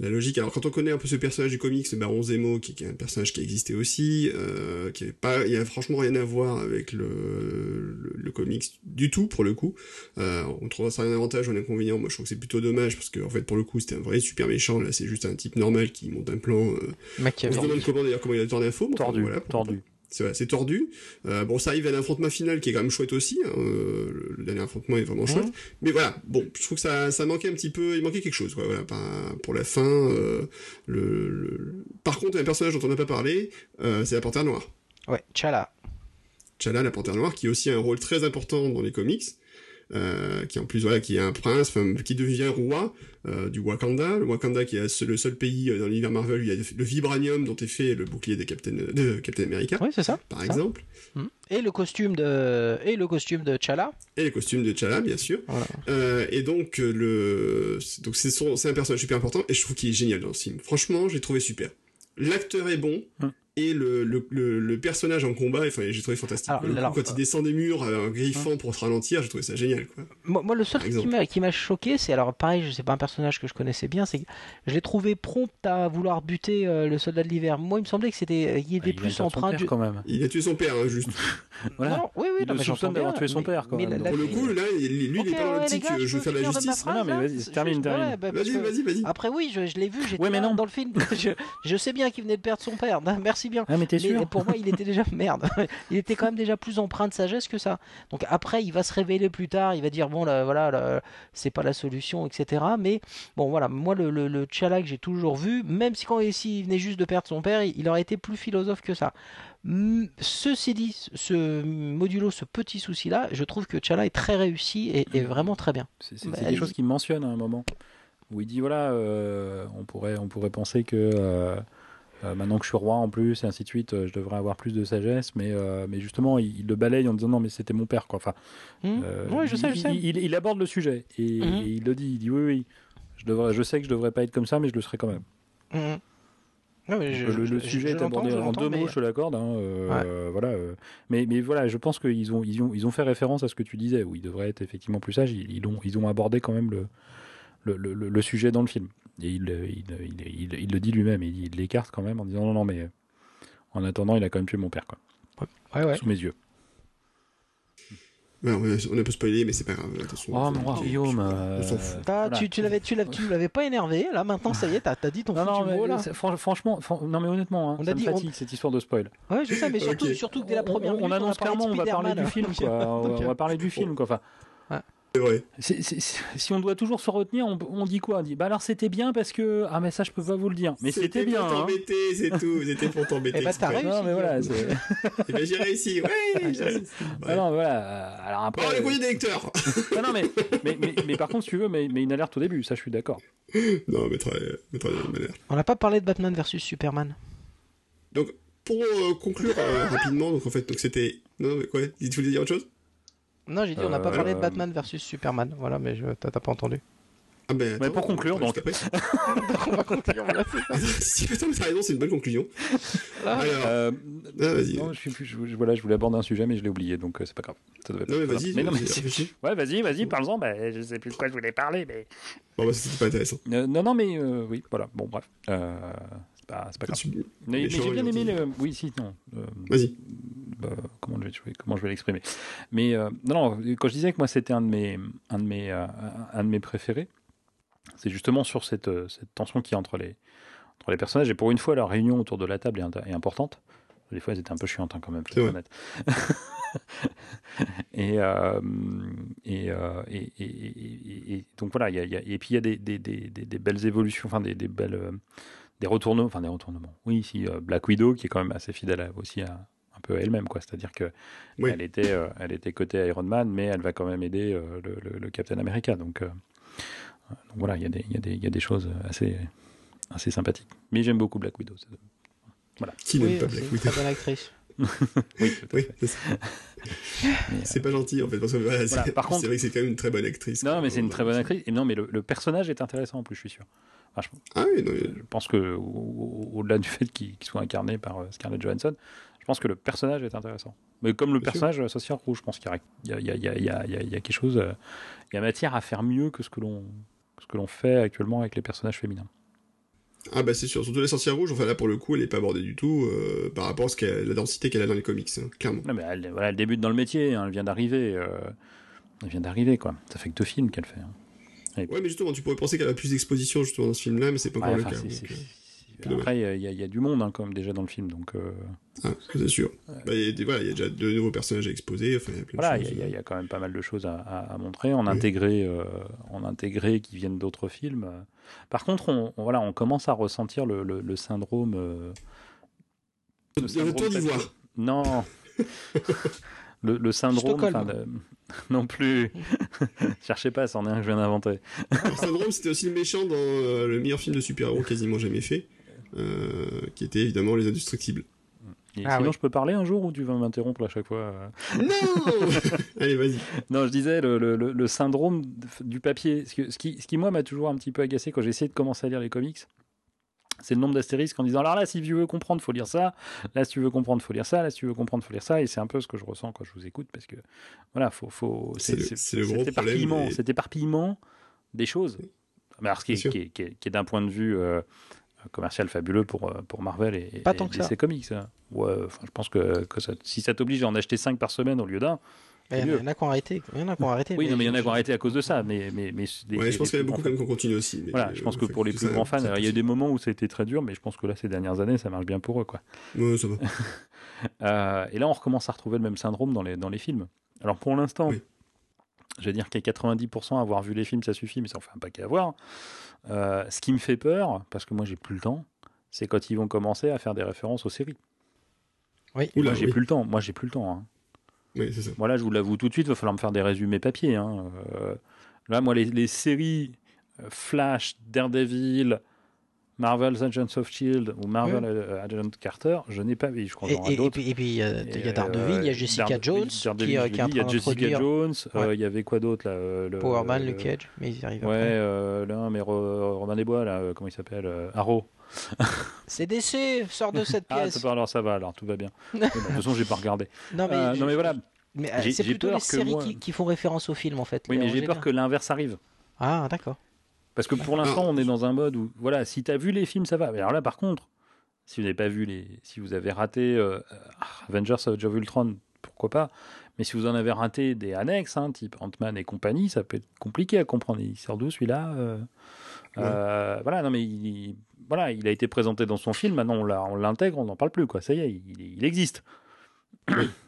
S1: la logique. Alors, quand on connaît un peu ce personnage du comics, le Baron Zemo, qui, est un personnage qui existait aussi, euh, qui pas, il y a franchement rien à voir avec le, le, comics du tout, pour le coup. Euh, on trouvera ça un avantage ou un inconvénient. Moi, je trouve que c'est plutôt dommage parce que, en fait, pour le coup, c'était un vrai super méchant. Là, c'est juste un type normal qui monte un plan. Euh... On se demande comment d'ailleurs comment il a tourné l'info.
S3: Tordu,
S1: voilà,
S3: tordu.
S1: C'est tordu. Euh, bon, ça arrive à l'affrontement final qui est quand même chouette aussi. hein. Euh, le, le dernier affrontement est vraiment chouette. Mais voilà, bon, je trouve que ça, ça manquait un petit peu. Il manquait quelque chose, quoi. Voilà, par- pour la fin. euh, le, le- Par contre, un personnage dont on n'a pas parlé, euh, c'est la Panthère Noire.
S2: Ouais, Chala.
S1: T'Challa, la Panthère Noire, qui a aussi un rôle très important dans les comics, euh, qui en plus voilà, qui est un prince, enfin, qui devient roi euh, du Wakanda, le Wakanda qui est le seul- le pays euh, dans l'univers Marvel où il y a le vibranium dont est fait le bouclier des Captain, de Captain America,
S2: Oui, c'est ça.
S1: par
S2: ça.
S1: exemple,
S2: Hmm. Et le costume de et le costume de Chala.
S1: et les costumes de T'Challa, bien sûr.
S2: Voilà.
S1: Euh, et donc le, c'est- donc c'est son, c'est un personnage super important et je trouve qu'il est génial dans le film. Franchement, j'ai trouvé super. L'acteur est bon.
S3: Hum.
S1: Et le, le, le, le personnage en combat, enfin, j'ai trouvé fantastique.
S2: Alors,
S1: coup, quand il descend des murs euh, en griffant pour se ralentir, j'ai trouvé ça génial. Quoi.
S2: Moi, moi, le seul qui m'a- qui m'a choqué, c'est alors pareil, je sais pas un personnage que je connaissais bien, c'est que je l'ai trouvé prompt à vouloir buter euh, le soldat de l'hiver. Moi, il me semblait que c'était euh, il
S3: Bah,
S2: était
S3: de
S2: plus
S3: père,
S2: de.
S3: quand même.
S1: Il a tué son père, hein, juste. [LAUGHS]
S3: Voilà.
S2: Non, oui, oui,
S3: Il
S2: non,
S3: le
S2: mais j'entends bien,
S3: tué son
S2: mais-
S3: père, quand
S2: mais
S3: même.
S2: la-
S1: Pour
S2: la-
S1: le coup, là, lui, il est pas dans l'optique, je veux faire la justice.
S3: Non, mais vas-y,
S2: C'est
S3: termine, termine.
S2: bah,
S1: Vas-y, vas-y, vas-y.
S2: Après, oui, je, je l'ai vu, j'étais dans le film. [LAUGHS] je, je sais bien qu'il venait de perdre son père. Merci bien.
S3: Ah, mais t'es
S2: Mais
S3: sûr
S2: pour moi, il était déjà [LAUGHS] merde. Il était quand même déjà plus empreint de sagesse que ça. Donc après, il va se révéler plus tard. Il va dire bon, là, voilà, là, c'est pas la solution, etc. Mais bon, voilà, moi, le, le, le T'Challa que j'ai toujours vu, même si quand s'il venait juste de perdre son père, il, il aurait été plus philosophe que ça. Ceci dit, ce modulo, ce petit souci-là, je trouve que T'Challa est très réussi et, et vraiment très bien.
S3: C'est c'est-
S2: Bah,
S3: c'est quelque chose
S2: il-
S3: qu'il mentionne à un moment où il dit voilà, euh, on pourrait on pourrait penser que euh, euh, maintenant que je suis roi en plus et ainsi de suite, euh, je devrais avoir plus de sagesse, mais euh, mais justement il, il le balaye en disant non mais c'était mon père quoi. Enfin,
S2: Hmm
S3: euh,
S2: oui, je sais, je
S3: il,
S2: sais.
S3: Il, il aborde le sujet et,
S2: Mhm.
S3: et il le dit, il dit oui oui, je devrais, je sais que je devrais pas être comme ça, mais je le serai quand même.
S2: Mais je-
S3: le, le
S2: je-
S3: sujet
S2: je
S3: est abordé
S2: je
S3: en deux
S2: mais-
S3: mots, je te l'accorde. hein, voilà, mais, mais voilà, je pense qu'ils ont, ils ont, ils ont fait référence à ce que tu disais, où il devrait être effectivement plus sage. Ils, ils ont, ils ont abordé quand même le, le- le sujet dans le film. Et il, il, il, il- il le dit lui-même, il, l'écarte quand même en disant non, non, mais euh, en attendant, il a quand même tué mon père, quoi,
S2: Ouais, ouais.
S3: sous mes yeux.
S1: Ouais, on, a, on a un peu spoilé, mais c'est pas grave.
S3: Oh, mon Guillaume.
S1: on
S3: euh, voilà.
S2: tu, tu l'avais, tu l'avais, tu l'avais pas énervé. Là, maintenant, ça y est, t'as, t'as dit ton
S3: Non,
S2: foutu
S3: non, mais
S2: mot, là.
S3: franchement, fran- non mais honnêtement, hein,
S2: On a
S3: ça me
S2: dit- on-
S3: fatigue cette histoire de spoil.
S2: Ouais, je sais, mais surtout, surtout que dès la
S3: On-
S2: première
S3: on, on
S2: minute,
S3: annonce
S2: parlé de
S3: clairement, on va parler du film, quoi. [LAUGHS] on, on va parler du film, quoi. Enfin,
S1: C'est vrai.
S3: Si on doit toujours se retenir, on, on dit quoi? On dit bah alors c'était bien parce que ah mais ça je peux pas vous le dire. Mais c'était bien.
S1: pour
S3: hein.
S1: t'embêter, c'est tout. C'était pour t'embêter.
S2: Eh ben, t'as réussi.
S3: Non mais voilà.
S1: Eh ben, j'ai réussi. Ouais, j'ai réussi.
S3: Ah non voilà. euh, Alors après.
S1: Bon, les courriers des lecteurs.
S3: non, non, mais, mais, mais, mais par contre si tu veux, mais, mais une alerte au début, ça je suis d'accord.
S1: non, mais très, mais très bien, manière.
S2: On n'a pas parlé de Batman versus Superman.
S1: Donc, pour euh, conclure euh, rapidement, donc en fait, donc c'était. Non, mais quoi? Tu voulais dire autre chose?
S2: Non, j'ai dit, on n'a pas
S3: Euh,
S2: parlé de
S3: euh,
S2: Batman versus Superman. Voilà, mais je, t'as, pas entendu.
S1: Ah ben.
S3: Mais pour conclure, donc.
S2: on va [LAUGHS] voilà, [LAUGHS]
S1: si mais t'as raison, c'est une bonne conclusion. Alors,
S3: Euh,
S1: ah, vas-y.
S3: non, je, je- je- voilà, je voulais aborder un sujet, mais je l'ai oublié, donc euh, c'est pas grave. Ça devait être-
S1: Non, mais vas-y.
S3: Mais non, mais
S1: vas-y,
S3: c'est-
S1: réfléchis. [LAUGHS]
S3: Ouais, vas-y, vas-y, parle-en. Bah, je sais plus de quoi je voulais parler, mais.
S1: Bon, bah, c'était pas intéressant.
S3: Euh, non, non, mais euh, oui, voilà. Bon, bref. Euh, c'est pas, pas grave.
S1: Tu-
S3: Mais, mais j'ai bien aimé le. Oui, si, non. euh,
S1: Vas-y.
S3: Bah, comment je vais, je vais- comment je vais l'exprimer Mais euh, non, non, quand je disais que moi c'était un de mes, un de mes, euh, un de mes préférés, c'est justement sur cette, euh, cette tension qui est entre les, entre les personnages. Et pour une fois, la réunion autour de la table est, importante. Des fois, elles étaient un peu chiantes hein, quand même, être
S1: vrai.
S3: honnête. [LAUGHS] et, euh, et, euh, et, et- et- et- et donc voilà, il y a, il y a- et puis il y a des, des, des, des- des belles évolutions, enfin des, belles, euh, des retournements, enfin des retournements. Oui, euh, Black Widow qui est quand même assez fidèle à- aussi à peu elle-même, quoi. C'est-à-dire que
S1: Oui.
S3: elle était, euh, elle était côté Iron Man, mais elle va quand même aider euh, le, le- le Captain America. Donc, euh, donc voilà, il y, a des- il y, a des- il y a des choses assez, assez sympathiques. Mais j'aime beaucoup Black Widow. c'est-
S1: Qui n'aime
S2: Oui,
S1: pas
S2: c'est
S1: Black
S2: une
S1: Widow
S2: très bonne actrice. [LAUGHS]
S3: Oui, [LAUGHS]
S1: Oui, [LAUGHS] c'est
S3: euh,
S1: c'est pas gentil en fait. Parce que, voilà,
S3: Voilà,
S1: c'est-
S3: par contre-
S1: c'est vrai que c'est quand même une très bonne actrice.
S3: Non,
S1: quoi.
S3: mais c'est une très bonne actrice. Et non, mais le, le personnage est intéressant en plus, je suis sûr. Enfin, je,
S1: Ah oui, non, mais-
S3: je pense que au- au- au-delà du fait qu'il qu'il soit incarné par euh, Scarlett Johansson, je pense que le personnage est intéressant. Mais comme le
S1: Bien sûr.
S3: personnage de la sorcière rouge, je pense qu'il y a, y, y, y, quelque chose, euh, il y a matière à faire mieux que ce que l'on ce que l'on fait actuellement avec les personnages féminins.
S1: Ah bah c'est sûr, surtout la sorcière rouge, enfin là pour le coup elle est pas abordée du tout euh, par rapport à ce la densité qu'elle a dans les comics, hein, clairement.
S3: Non, mais elle, voilà, elle débute dans le métier, hein, elle vient d'arriver. euh, elle vient d'arriver, quoi. Ça fait que deux films qu'elle fait. hein.
S1: Ouais mais justement tu pourrais penser qu'elle a plus d'exposition justement dans ce film là mais c'est pas encore le cas. Euh.
S3: Après, il y a- y, du monde hein, quand même déjà dans le film, donc euh,
S1: Ah, c'est sûr. Bah, il y a des- voilà, il y a déjà deux nouveaux personnages à exposer, enfin il y a
S3: voilà,
S1: de
S3: y, y quand même pas mal de choses à, à- à montrer. On a
S1: Oui.
S3: intégré, euh, intégré qui viennent d'autres films. Par contre, on, on- voilà, on commence à ressentir le, le- le syndrome. euh, le
S1: Le
S3: syndrome
S1: d'ivoire.
S3: Non. [LAUGHS] le, le syndrome. Le- Non plus. [LAUGHS] Cherchez pas, c'en est un que je viens d'inventer.
S1: Alors, Syndrome c'était aussi le méchant dans euh, le meilleur film de super-héros quasiment jamais fait, euh, qui était évidemment Les Indestructibles.
S3: Et
S2: Ah
S3: sinon,
S2: oui.
S3: je peux parler un jour ou tu vas m'interrompre à chaque fois euh
S1: Non [LAUGHS] Allez vas-y.
S3: Non, je disais le, le- le- le syndrome du papier. Ce, que- ce qui, ce qui, moi, m'a toujours un petit peu agacé quand j'ai essayé de commencer à lire les comics, c'est le nombre d'astérisques en disant alors là, si tu veux comprendre, faut lire ça. Là, si tu veux comprendre, faut lire ça. Là, si tu veux comprendre, faut lire ça. Et c'est un peu ce que je ressens quand je vous écoute parce que voilà, faut, faut,
S1: C'est le- c'est le gros problème des-
S3: cet éparpillement des choses. Mais alors, ce qui est,
S1: Bien sûr.
S3: qui est- qui est- qui est d'un point de vue euh, commercial fabuleux pour, euh, pour Marvel et,
S2: Pas
S3: et-
S2: tant que
S3: et
S2: ça.
S3: ses comics. hein. Ouais, enfin, je pense que, que ça- si ça t'oblige à en acheter 5 par semaine au lieu d'un,
S2: Il y en a-
S3: mieux.
S2: il y en a qui ont arrêté. Il y en a qui ont arrêté.
S3: oui, non, mais il y en a
S2: je-
S3: qui ont arrêté à cause de ça. Mais, mais, mais des-
S1: Ouais, je pense qu'il y a beaucoup quand même qui continuent aussi. mais,
S3: Voilà, je pense que pour les plus
S1: ça,
S3: grands fans, alors, il y a eu des moments où ça a été très dur, mais je pense que là, ces dernières années, ça marche bien pour eux. Quoi.
S1: Ouais, ça va. [LAUGHS]
S3: Euh, et là, on recommence à retrouver le même syndrome dans les, dans les films. Alors pour l'instant,
S1: Oui.
S3: je vais dire qu'à 90% avoir vu les films, ça suffit, mais ça en fait un paquet à voir. Euh, ce qui me fait peur, parce que moi j'ai plus le temps, c'est quand ils vont commencer à faire des références aux séries.
S2: Oui.
S3: Et
S1: Oula,
S3: moi j'ai
S1: oui.
S3: plus le temps. Moi j'ai plus le temps. hein.
S1: Oui, c'est ça.
S3: Voilà, je vous l'avoue tout de suite, il va falloir me faire des résumés papier. hein. Euh, là, moi, les, les séries euh, Flash, Daredevil, Marvel's Agents of Shield ou Marvel euh, Agent Carter, je n'ai pas vu. Je crois
S2: Et, et- et puis, et puis, euh, il y a Daredevil, il y a
S3: euh,
S2: Jessica Jones
S3: Daredevil,
S2: qui, euh, qui est en
S3: il y a Jessica. Jones, euh, il y avait quoi d'autre là le-
S2: Power Man, Luke Cage, mais ils arrivent
S3: Ouais,
S2: après.
S3: là, mais Ro- Robin des Bois, là, comment il s'appelle Arrow. [LAUGHS]
S2: C'est DC, sort de cette
S3: Ah,
S2: pièce.
S3: ça, alors ça va, alors tout va bien. [LAUGHS] Bon, de toute façon, j'ai pas regardé.
S2: non, mais,
S3: non, mais voilà.
S2: mais, c'est plutôt les séries
S3: moi-
S2: qui, qui font référence au film en fait.
S3: Oui, mais j'ai peur que l'inverse arrive.
S2: Ah, d'accord.
S3: Parce que pour l'instant,
S1: Ah.
S3: on est dans un mode où, voilà, si tu as vu les films, ça va. Mais alors là, par contre, si vous n'avez pas vu les. Si vous avez raté euh, Avengers Age of Ultron, pourquoi pas Mais si vous en avez raté des annexes, hein, type Ant-Man et compagnie, ça peut être compliqué à comprendre. Il sort d'où celui-là Euh, euh, Voilà, non, mais il, voilà, il a été présenté dans son film, maintenant on l'intègre, on n'en parle plus, quoi. Ça y est, il, il existe.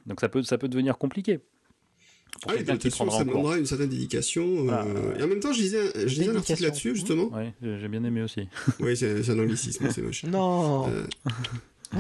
S3: Donc ça peut, ça peut devenir compliqué. Pour
S1: Ah oui,
S3: quelqu'un
S1: de
S3: qui
S1: toute façon,
S3: prendra
S1: ça
S3: en cours.
S1: demandera une certaine dédication. euh,
S3: Voilà.
S1: Et en même temps, je lisais, je lisais un article là-dessus, justement.
S3: Ouais, j'ai bien aimé aussi. [LAUGHS]
S1: Oui, c'est un anglicisme, c'est moche.
S2: Non,
S1: Euh, [LAUGHS]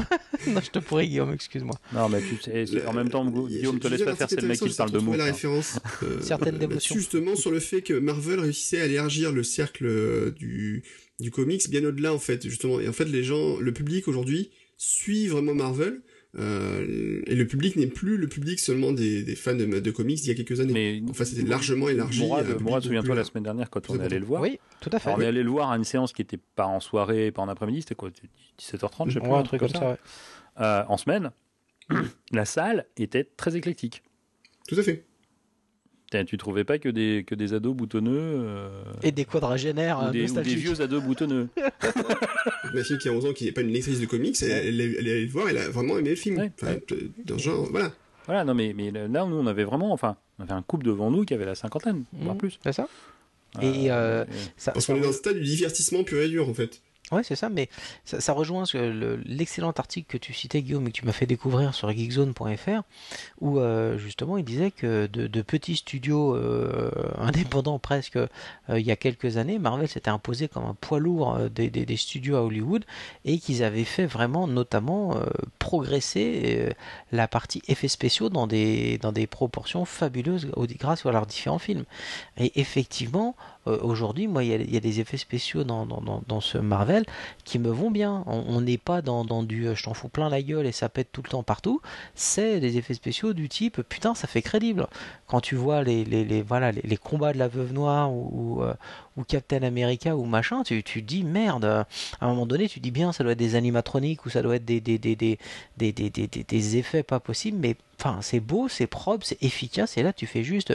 S2: non, je te pourrais, Guillaume, excuse-moi.
S3: Non, mais tu sais, en même temps, Gu- Guillaume, te laisse pas faire, c'est le mec qui parle de mots.
S1: la
S3: quoi.
S1: référence. euh,
S2: Certaines dévotions.
S1: justement sur le fait que Marvel réussissait à élargir le cercle du, du comics bien au-delà, en fait, justement. Et en fait, les gens, le public aujourd'hui suit vraiment Marvel. Euh, et le public n'est plus le public seulement des, des fans de, de comics d'il y a quelques années.
S3: Mais
S1: Enfin, c'était largement élargi.
S3: Mourad, souviens-toi la semaine dernière quand on est allé le voir.
S2: Oui, tout à fait.
S3: Alors, on est allé le voir à une séance qui n'était pas en soirée, pas en après-midi, c'était quoi 17h30, je sais plus.
S2: Ouais, un truc comme ça. ouais.
S3: Euh, en semaine, [CLEARS THROAT] la salle était très éclectique.
S1: Tout à fait.
S3: Tu trouvais pas que des, que des ados boutonneux euh,
S2: Et des quadragénaires
S3: ou,
S2: euh,
S3: des, ou des
S2: nostalgiques.
S3: vieux ados boutonneux? [LAUGHS]
S1: Ma fille qui a 11 ans, qui n'est pas une lectrice de comics, elle, elle, est- elle est allée le voir, elle a vraiment aimé le film.
S3: Ouais,
S1: Enfin, dans ce genre, voilà.
S3: Voilà, non, mais, mais là, nous, on avait vraiment, enfin, on avait un couple devant nous qui avait la cinquantaine, voire
S2: Mhm.
S3: plus.
S2: C'est ça? Et, euh,
S3: et-
S2: ça,
S1: Parce qu'on est dans le stade du divertissement pur et dur, en fait.
S2: Ouais, c'est ça, mais ça, rejoint l'excellent article que tu citais, Guillaume, et que tu m'as fait découvrir sur geekzone.fr, où euh, justement il disait que de, petits studios euh, indépendants presque, euh, il y a quelques années, Marvel s'était imposé comme un poids lourd des, studios à Hollywood, et qu'ils avaient fait vraiment notamment progresser la partie effets spéciaux dans des, dans des proportions fabuleuses grâce à leurs différents films. Et effectivement, euh, aujourd'hui, moi, il y, a, des effets spéciaux dans, ce Marvel qui me vont bien. On n'est pas dans, du euh, je t'en fous plein la gueule et ça pète tout le temps partout. C'est des effets spéciaux du type putain, ça fait crédible. Quand tu vois les, combats de la veuve noire euh, ou Captain America ou machin, tu, tu dis merde. À un moment donné, tu dis bien, ça doit être des animatroniques ou ça doit être des effets pas possibles, mais enfin, c'est beau, c'est propre, c'est efficace et là, tu fais juste.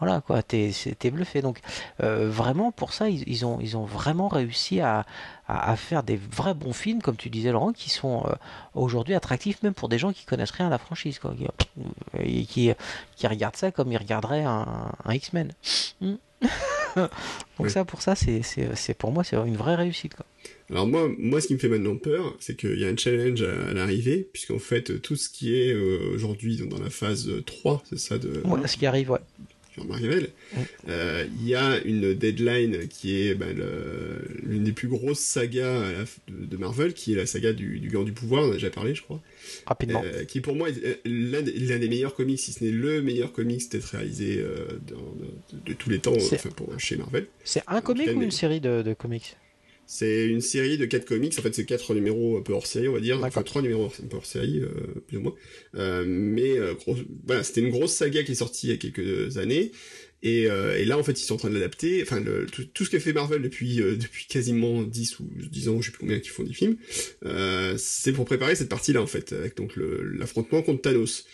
S2: Euh, Voilà quoi, t'es bluffé. Donc euh, vraiment pour ça, ils, ils ont, ils ont vraiment réussi à, à, à faire des vrais bons films, comme tu disais Laurent, qui sont euh, aujourd'hui attractifs même pour des gens qui connaissent rien à la franchise, quoi, qui, et qui, qui regardent ça comme ils regarderaient un, un X-Men. Hmm. [LAUGHS] Donc
S1: Ouais.
S2: ça, pour ça, c'est pour moi, c'est une vraie réussite. Quoi.
S1: Alors moi, moi, ce qui me fait maintenant peur, c'est qu'il y a un challenge à, à l'arrivée, puisqu'en fait, tout ce qui est euh, aujourd'hui dans la phase 3, c'est ça, de
S2: Ouais, ce qui arrive, ouais.
S1: Sur Marvel,
S2: Ouais.
S1: euh, il y a une deadline qui est ben, l'une des plus grosses sagas à la f- de, de Marvel, qui est la saga du, du Gant du Pouvoir, on en a déjà parlé, je crois,
S2: Rapidement.
S1: euh, qui pour moi est euh, l'un des, meilleurs comics, si ce n'est le meilleur comics peut-être réalisé euh, dans- de, de tous les temps, enfin pour chez Marvel.
S2: c'est un comic ou une série de comics?
S1: C'est une série de quatre comics, en fait c'est quatre numéros un peu hors série, on va dire, enfin trois numéros un peu hors série, euh, plus ou moins. Euh, mais euh, gros- voilà, c'était une grosse saga qui est sortie il y a quelques années. Et, euh, et là, en fait, ils sont en train de l'adapter. Enfin, le- tout, tout ce qu'a fait Marvel depuis euh, depuis quasiment 10 ou 10 ans, je sais plus combien, qui font des films, euh, c'est pour préparer cette partie-là, en fait, avec donc le- l'affrontement contre Thanos.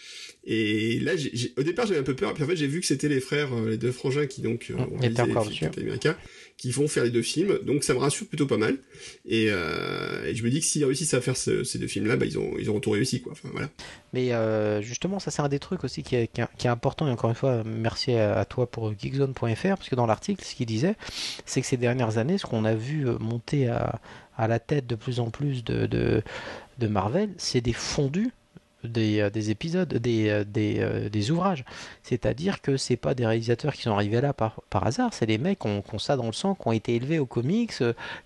S1: Et là, j'ai- j'ai- au départ, j'avais un peu peur, puis en fait, j'ai vu que c'était les frères, les deux frangins qui donc euh,
S2: Mm,
S1: ont réalisé les films. Captain America, qui vont faire les deux films. Donc ça me rassure plutôt pas mal. Et, euh, je me dis que s'ils réussissent à faire ce- ces deux films-là, bah, ils ont ils auront tout réussi, quoi. Enfin voilà.
S2: Mais euh, justement, ça c'est un des trucs aussi qui est, qui est- important. Et encore une fois, merci à, toi pour geekzone.fr, parce que dans l'article, ce qu'il disait, c'est que ces dernières années, ce qu'on a vu euh, monter à, à la tête de plus en plus de, de Marvel, c'est des fondus des, euh, des épisodes, des, euh, euh, des ouvrages. C'est-à-dire que c'est pas des réalisateurs qui sont arrivés là par, hasard, c'est des mecs qui ont, ça dans le sang, qui ont été élevés aux comics,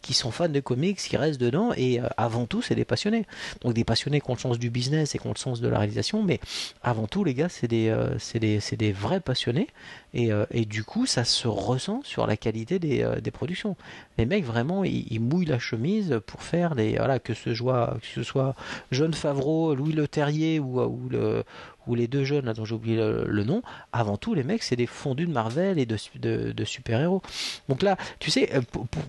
S2: qui sont fans de comics, qui restent dedans, et avant tout, c'est des passionnés. Donc des passionnés qui ont le sens du business et qui ont le sens de la réalisation, mais avant tout, les gars, c'est des, vrais passionnés, et, du coup, ça se ressent sur la qualité des, productions. Les mecs, vraiment, ils, ils mouillent la chemise pour faire les, voilà, que ce soit, que ce soit John Favreau, Louis Leterrier ou, le ou les deux jeunes dont j'ai oublié le, nom, avant tout les mecs c'est des fondus de Marvel et de, de, super-héros. Donc là, tu sais, euh,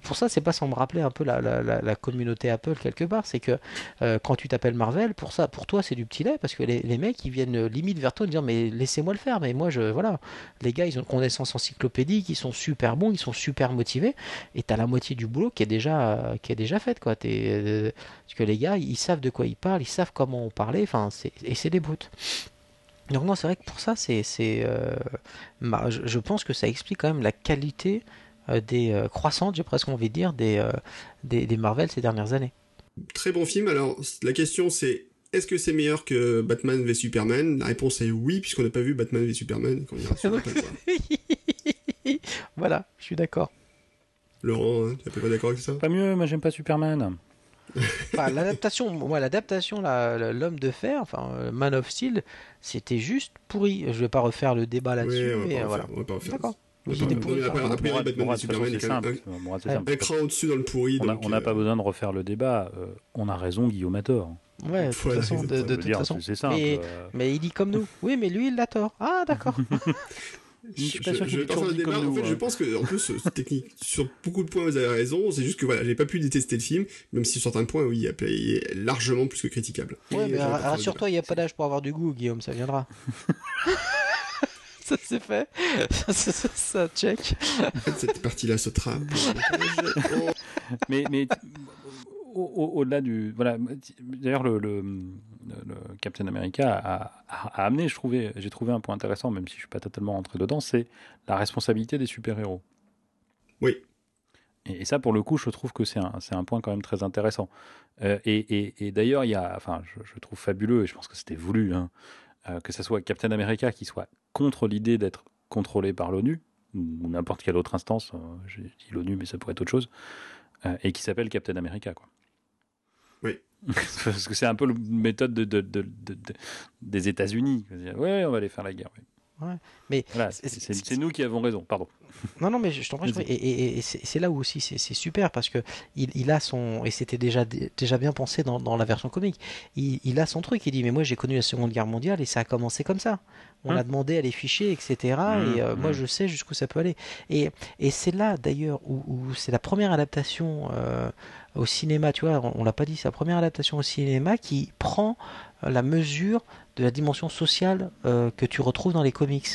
S2: pour, ça c'est pas sans me rappeler un peu la, la, communauté Apple quelque part, c'est que euh, quand tu t'appelles Marvel, pour ça, pour toi c'est du petit lait parce que les, les mecs ils viennent euh, limite vers toi et dire mais laissez-moi le faire, mais moi je voilà, les gars ils ont une connaissance encyclopédique, ils sont super bons, ils sont super motivés et t'as la moitié du boulot qui est déjà qui est déjà faite quoi. T'es, parce que les gars ils savent de quoi ils parlent, ils savent comment on parlait, enfin et c'est des brutes. Donc non, c'est vrai que pour ça, c'est, c'est, euh, ma- je, je pense que ça explique quand même la qualité euh, des euh, croissantes, j'ai presque envie de dire, des, euh, des, des Marvel ces dernières années.
S1: Très bon film. Alors la question c'est est-ce que c'est meilleur que Batman v Superman? La réponse est oui, puisqu'on n'a pas vu Batman v Superman. Quand on ira sur Apple, quoi. [LAUGHS] [LAUGHS]
S2: voilà, je suis d'accord.
S1: Laurent, hein, tu n'es pas d'accord avec ça?
S3: Pas mieux, moi j'aime pas Superman.
S2: Enfin, l'adaptation, moi, l'adaptation, la- la- l'homme de fer, enfin, euh, Man of Steel, c'était juste pourri. Je vais pas refaire le débat là-dessus,
S1: Oui,
S2: mais euh, voilà. D'accord.
S1: Un cran au-dessus dans le pourri.
S3: On n'a n'a pas
S1: euh,
S3: besoin de refaire le débat. euh, on a raison, Guillaume a tort.
S2: Ouais, de toute façon, de, toute
S3: dire,
S2: façon.
S3: c'est- c'est simple.
S2: Mais,
S3: euh,
S2: mais il dit comme nous. Oui, mais lui, il a tort. Ah, d'accord. [LAUGHS]
S3: Je suis pas sûr
S1: débat. En fait, je
S3: hein.
S1: pense que, en plus, c'est technique. [LAUGHS] Sur beaucoup de points, vous avez raison. C'est juste que voilà, j'ai pas pu détester le film, même si sur certains points, oui, il est largement plus que critiquable.
S2: Ouais, mais rassure-toi, il n'y a pas d'âge pour avoir du goût, Guillaume, ça viendra. [LAUGHS] ça c'est fait. Ça, ça, ça, ça, check. [LAUGHS]
S1: Cette partie-là sautera.
S3: mais, mais au- au- au-delà du voilà d'ailleurs le, le, le Captain America a, a- a amené je trouvais j'ai trouvé un point intéressant même si je suis pas totalement rentré dedans c'est la responsabilité des super héros
S1: Oui.
S3: Et, et ça, pour le coup, je trouve que c'est un, un point quand même très intéressant. Euh, et et- et d'ailleurs, il y a, enfin, je, je trouve fabuleux, et je pense que c'était voulu, hein, euh, que ce soit Captain America qui soit contre l'idée d'être contrôlé par l'ONU, ou n'importe quelle autre instance, euh, j'ai dit l'ONU, mais ça pourrait être autre chose, euh, et qui s'appelle Captain America. Quoi. [LAUGHS] Parce que c'est un peu la méthode de, de- de- de- de- des États-Unis. Ouais, on va aller faire la guerre. oui.
S2: Mais
S3: Voilà,
S2: c'est-
S3: nous qui avons raison, pardon.
S2: Non, non, mais je t'en prie. Et, et- et c'est là où aussi c'est super parce que il, il a son et c'était déjà déjà bien pensé dans, dans la version comique. Il, il a son truc. Il dit mais moi j'ai connu la Seconde Guerre mondiale et ça a commencé comme ça. On
S3: Hum.
S2: a demandé à les ficher, etc.
S3: Hum,
S2: et euh, moi
S3: hum.
S2: je sais jusqu'où ça peut aller. Et, et c'est là d'ailleurs où, où c'est la première adaptation euh, au cinéma. Tu vois, on, l'a pas dit, la première adaptation au cinéma qui prend euh, la mesure de la dimension sociale euh, que tu retrouves dans les comics.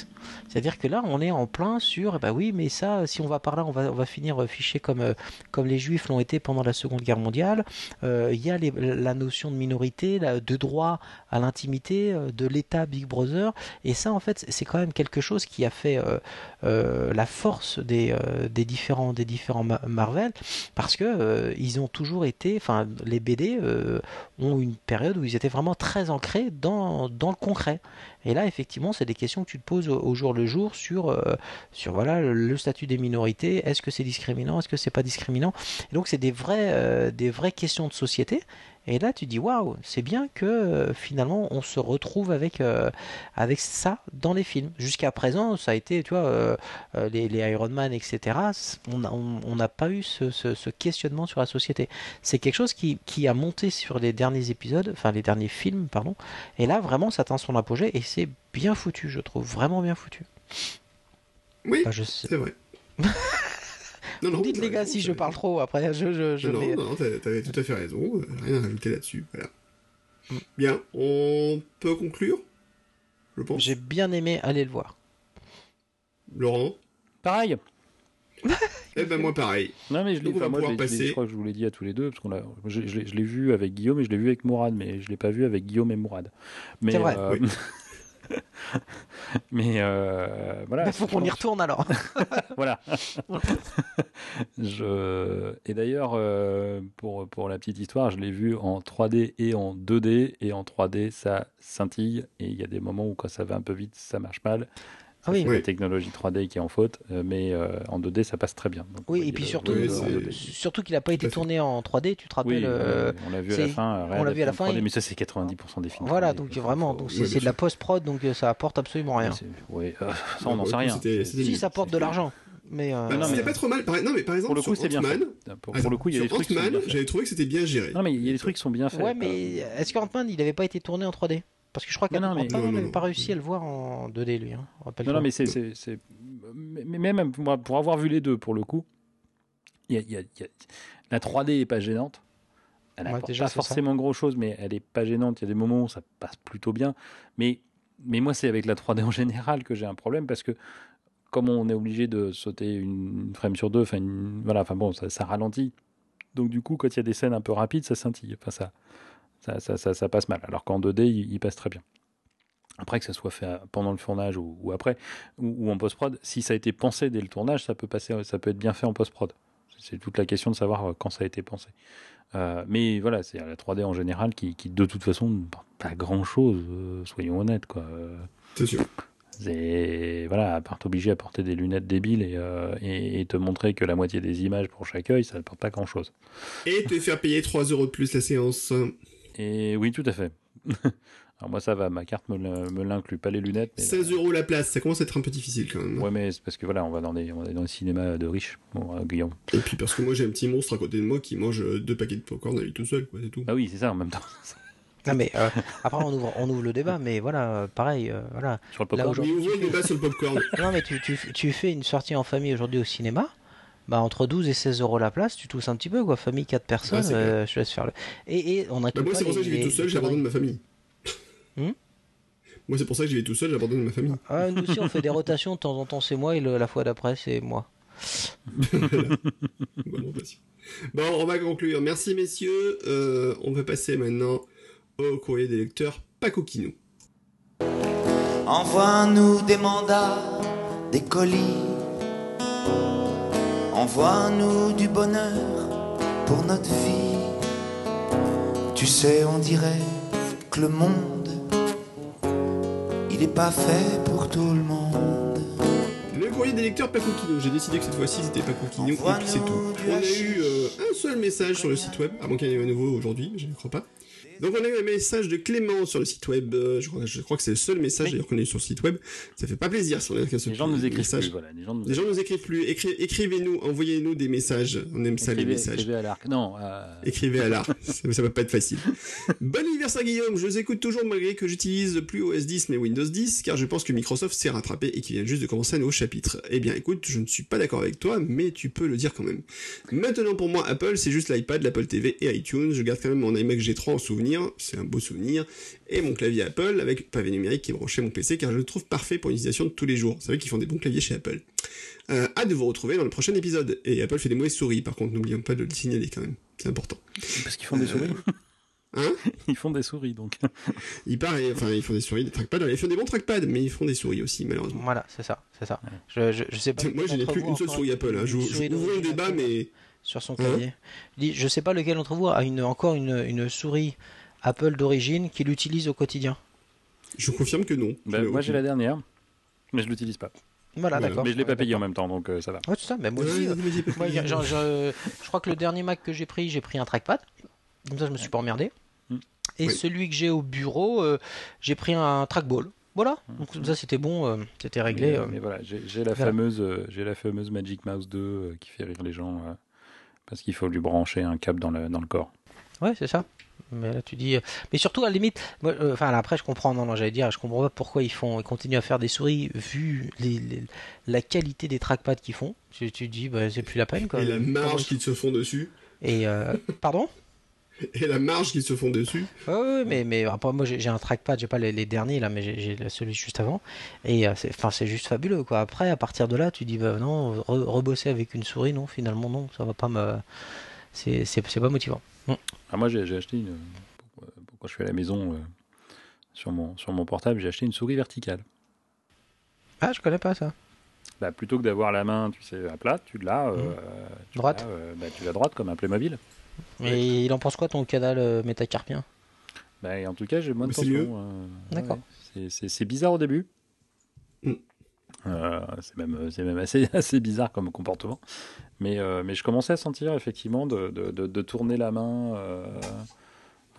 S2: C'est-à-dire que là, on est en plein sur, bah oui, mais ça, si on va par là, on va, on va finir euh, fiché comme, euh, comme les Juifs l'ont été pendant la Seconde Guerre mondiale. Il y a la notion de minorité, de droit à l'intimité, de l'État Big Brother. Et ça, en fait, c'est quand même quelque chose qui a fait la force des, des différents, des différents Ma- Marvel, parce que ils ont toujours été, enfin, les BD ont une période où ils étaient vraiment très ancrés dans, dans le concret. Et là, effectivement, c'est des questions que tu te poses au, jour le jour sur, euh, sur voilà, le, statut des minorités. Est-ce que c'est discriminant? Est-ce que c'est pas discriminant? Et donc, c'est des, euh, des vraies questions de société. Et là, tu dis waouh, c'est bien que euh, finalement on se retrouve avec, avec ça dans les films. Jusqu'à présent, ça a été, tu vois, les, Iron Man, etc. On n'a pas eu ce, ce- questionnement sur la société. C'est quelque chose qui, qui a monté sur les derniers épisodes, enfin les derniers films, pardon. Et là, vraiment, ça atteint son apogée c'est bien foutu, je trouve, vraiment bien foutu.
S1: Oui,
S2: Enfin, je sais.
S1: c'est vrai. [LAUGHS] non, non,
S2: Dites les gars
S1: raison,
S2: si je parle trop après, je, je, je
S1: non,
S2: vais-
S1: non, t'avais tout à fait raison. euh, Rien à rajouter là-dessus. Voilà.
S2: Mm.
S1: Bien, on peut conclure Je pense.
S2: J'ai bien aimé aller le voir.
S1: Laurent
S3: Pareil. [LAUGHS]
S1: Eh ben moi pareil.
S3: Non, mais je l'ai enfin, moi, je,
S1: passer.
S3: crois que je vous l'ai dit à tous les deux, parce qu'on l'a, je, l'ai- je l'ai vu avec Guillaume et je l'ai vu avec Mourad, mais je l'ai pas vu avec Guillaume et Mourad. Mais,
S2: C'est vrai.
S3: euh,
S1: Oui. [LAUGHS] [LAUGHS]
S3: mais euh, voilà.
S2: Il faut qu'on y retourne alors. [LAUGHS]
S3: Voilà. je... Et d'ailleurs, euh, pour, pour la petite histoire, je l'ai vu en 3D et en 2D. Et en 3D, ça scintille. Et il y a des moments où, quand ça va un peu vite, ça marche mal. Ça,
S2: Ah oui.
S3: c'est
S1: Oui.
S3: la technologie 3D qui est en faute. euh, Mais euh, en 2D, ça passe très bien. Donc,
S2: Oui, et puis surtout,
S1: oui,
S2: surtout qu'il n'a pas été tourné en 3D, tu te
S3: oui,
S2: rappelles euh,
S3: on l'a vu à la fin.
S2: on l'a vu à la fin,
S3: 3D,
S2: et-
S3: mais ça, c'est 90% des films.
S2: Voilà,
S3: 3D,
S2: donc vraiment, donc
S1: oui,
S2: c'est de la post-prod, donc ça apporte absolument rien.
S3: euh, [LAUGHS] ça, on n'en sait rien.
S2: Si, ça apporte de l'argent. Mais euh,
S1: Bah,
S3: non,
S1: c'était pas trop mal. Non, mais par exemple,
S3: Pour le coup,
S1: sur
S3: c'est bien. Pour, pour le coup, il y a des trucs
S1: j'avais trouvé que c'était bien géré.
S3: Non, mais il y a des trucs qui sont bien faits.
S2: ouais, mais est-ce qu'Ant-Man, il n'avait pas été tourné en 3D Parce que je crois
S3: Non, non, mais-
S2: pas réussi à le voir en 2D, lui. Hein.
S3: Non, non, mais c'est, mais même pour avoir vu les deux, pour le coup, il y a, il y a- il y a- la 3D est pas gênante. Elle
S2: Ouais, déjà,
S3: pas forcément grand chose, mais elle est pas gênante. Il y a des moments où ça passe plutôt bien. Mais, mais moi, c'est avec la 3D en général que j'ai un problème parce que comme on est obligé de sauter une frame sur deux, enfin, voilà, enfin bon, ça, ça ralentit. Donc du coup, quand il y a des scènes un peu rapides, ça scintille. Enfin, ça, ça, ça, ça, ça passe mal. Alors qu'en 2D, il, il passe très bien. Après que ça soit fait pendant le tournage ou, ou après, ou, ou en post-prod, si ça a été pensé dès le tournage, ça peut, passer, ça peut être bien fait en post-prod. C'est toute la question de savoir euh, quand ça a été pensé. Euh, mais voilà, c'est la 3D en général qui, qui de toute façon, ne porte pas grand-chose, euh, soyons honnêtes. Quoi. Euh,
S1: C'est sûr.
S3: C'est voilà, à part t'obliger à porter des lunettes débiles et, euh, et, et te montrer que la moitié des images pour chaque œil, ça ne porte pas grand-chose.
S1: Et te faire payer 3 euros de plus la séance.
S3: Et oui, tout à fait. [LAUGHS] Alors moi ça va, ma carte me l'in- me l'inclut, pas les lunettes. Mais,
S1: 16 euros la place, ça commence à être un peu difficile quand même.
S3: Ouais, mais c'est parce que voilà, on va dans des, on va dans les cinémas de riches, bon, euh, Guillaume.
S1: Et puis parce que moi j'ai un petit monstre à côté de moi qui mange euh, deux paquets de popcorn à lui tout seul, quoi, c'est tout.
S3: Ah oui, c'est ça en même temps. [LAUGHS]
S2: Non, mais euh, après, on ouvre, on ouvre le débat, mais voilà, pareil, euh, voilà.
S3: Sur le popcorn.
S2: Là,
S1: Mais le débat sur le popcorn.
S2: Non, mais tu, tu, tu fais une sortie en famille aujourd'hui au cinéma. Bah, entre 12 et 16 euros la place, tu tousses un petit peu, quoi. Famille, 4 personnes,
S1: Ouais,
S2: euh, je te laisse faire le. Et, et on a
S1: Bah, moi c'est pour ça que j'y vais tout seul, j'abandonne ma famille.
S2: Hmm
S1: moi c'est pour ça que j'y vais tout seul, j'abandonne ma famille.
S2: Ah, nous aussi, on fait des rotations, de temps en temps c'est moi, et le- la fois d'après c'est moi. [LAUGHS]
S1: Bonne rotation. Bon, on va conclure. Merci messieurs. Euh, on va passer maintenant au courrier des lecteurs Paco Kinou.
S5: Envoie-nous des mandats, des colis. Envoie-nous du bonheur pour notre vie. Tu sais, on dirait que le monde, il est pas fait pour tout le monde.
S1: Le courrier des lecteurs pas coquino. J'ai décidé que cette fois-ci c'était pas coquino et puis c'est tout. On a eu euh, un seul message sur le site web, à moins qu'il y en ait un nouveau aujourd'hui, je ne crois pas. Donc on a eu un message de Clément sur le site web. euh, Je crois, je crois que c'est le seul message d'ailleurs qu'on a eu sur le site web. Ça fait pas plaisir si on a
S3: Les gens nous écrivent
S1: message.
S3: plus, voilà. Les gens nous
S1: Les gens nous écrivent plus. Écri- Écrivez-nous, envoyez-nous des messages. On aime ça les messages.
S3: écrivez à l'arc. Non, euh,
S1: Écrivez à l'art, [LAUGHS] ça, ça va pas être facile. Bon anniversaire Guillaume, je vous écoute toujours malgré que j'utilise plus OS 10 mais Windows 10 car je pense que Microsoft s'est rattrapé et qu'il vient juste de commencer un nouveau chapitre. Eh bien écoute, je ne suis pas d'accord avec toi mais tu peux le dire quand même. Maintenant pour moi Apple c'est juste l'iPad, l'Apple TV et iTunes, je garde quand même mon iMac G3 en souvenir, c'est un beau souvenir, et mon clavier Apple avec pavé numérique qui est branché à mon PC car je le trouve parfait pour l'utilisation de tous les jours. Vous savez qu'ils font des bons claviers chez Apple. Euh, hâte de vous retrouver dans le prochain épisode. Et Apple fait des mauvaises souris par contre, n'oublions pas de le signaler quand même, c'est important.
S3: parce qu'ils font des souris.
S1: Hein? [LAUGHS]
S3: Ils font des souris, donc. [LAUGHS]
S1: Il paraît, enfin, ils font des souris, des trackpads. Ils font des bons trackpads, mais ils font des souris aussi, malheureusement.
S2: Voilà, c'est ça, c'est ça. Je, je, je sais pas.
S1: Moi, je n'ai plus une seule souris
S2: une-
S1: Apple. Hein. Je,
S2: une
S1: je ouvre
S2: d'origine
S1: débat,
S2: Apple
S1: mais
S2: sur son
S1: Hein
S2: clavier. Je dis, je sais pas lequel d'entre vous a une, encore une, une souris Apple d'origine qu'il utilise au quotidien.
S1: je confirme que non. Je n'ai
S3: moi, j'ai la dernière, mais je l'utilise pas.
S2: Voilà,
S1: Voilà.
S2: d'accord.
S3: Mais je l'ai pas payé en même temps, donc euh, ça va.
S2: Ouais, c'est ça, mais moi aussi. euh, moi, genre, je, je crois que le dernier Mac que j'ai pris, j'ai pris un trackpad. Comme ça, je me suis pas emmerdé.
S3: Mm.
S2: Et
S1: Oui.
S2: celui que j'ai au bureau, euh, j'ai pris un trackball. Voilà. Donc comme ça, c'était bon, euh, c'était réglé.
S3: Mais,
S2: euh.
S3: mais voilà, j'ai la
S2: voilà.
S3: fameuse, euh, j'ai la fameuse Magic Mouse 2 euh, qui fait rire les gens euh, parce qu'il faut lui brancher un câble dans le dans le corps.
S2: Ouais, c'est ça. Mais là, tu dis. euh, Mais surtout, à la limite, moi, euh, enfin, là, après, je comprends. Non, non, j'allais dire, je comprends pas pourquoi ils font, ils continuent à faire des souris vu les, les- la qualité des trackpads qu'ils font. Tu, tu dis, bah, c'est plus la peine, quoi.
S1: Et la marge
S2: ils-
S1: qu'ils se font dessus.
S2: Et euh, pardon?
S1: Et la marge qu'ils se font dessus.
S2: Ouais, mais, mais après, moi j'ai un trackpad, j'ai pas les, les derniers là, mais j'ai- celui juste avant. Et c'est enfin, c'est juste fabuleux quoi. Après, à partir de là, tu dis bah non, re- rebosser avec une souris, non, finalement, non, ça va pas me. C'est pas motivant.
S3: Ah, moi, j'ai acheté une. Quand je suis à la maison euh, sur mon sur mon portable, j'ai acheté une souris verticale.
S2: Ah, je connais pas ça.
S3: Bah, plutôt que d'avoir la main, tu sais, à plat, tu l'as euh, tu
S2: Droite.
S3: l'as, euh, bah, tu l'as droite comme un Playmobil.
S2: Et il en pense quoi ton canal euh, métacarpien?
S3: Bah, en tout cas, j'ai moins de tension. euh,
S2: D'accord.
S3: ouais. C'est- C'est c'est bizarre au début.
S1: Mm.
S3: Euh, c'est même, c'est même assez, [LAUGHS] assez bizarre comme comportement. Mais, euh, mais je commençais à sentir effectivement de, de, de- de tourner la main euh,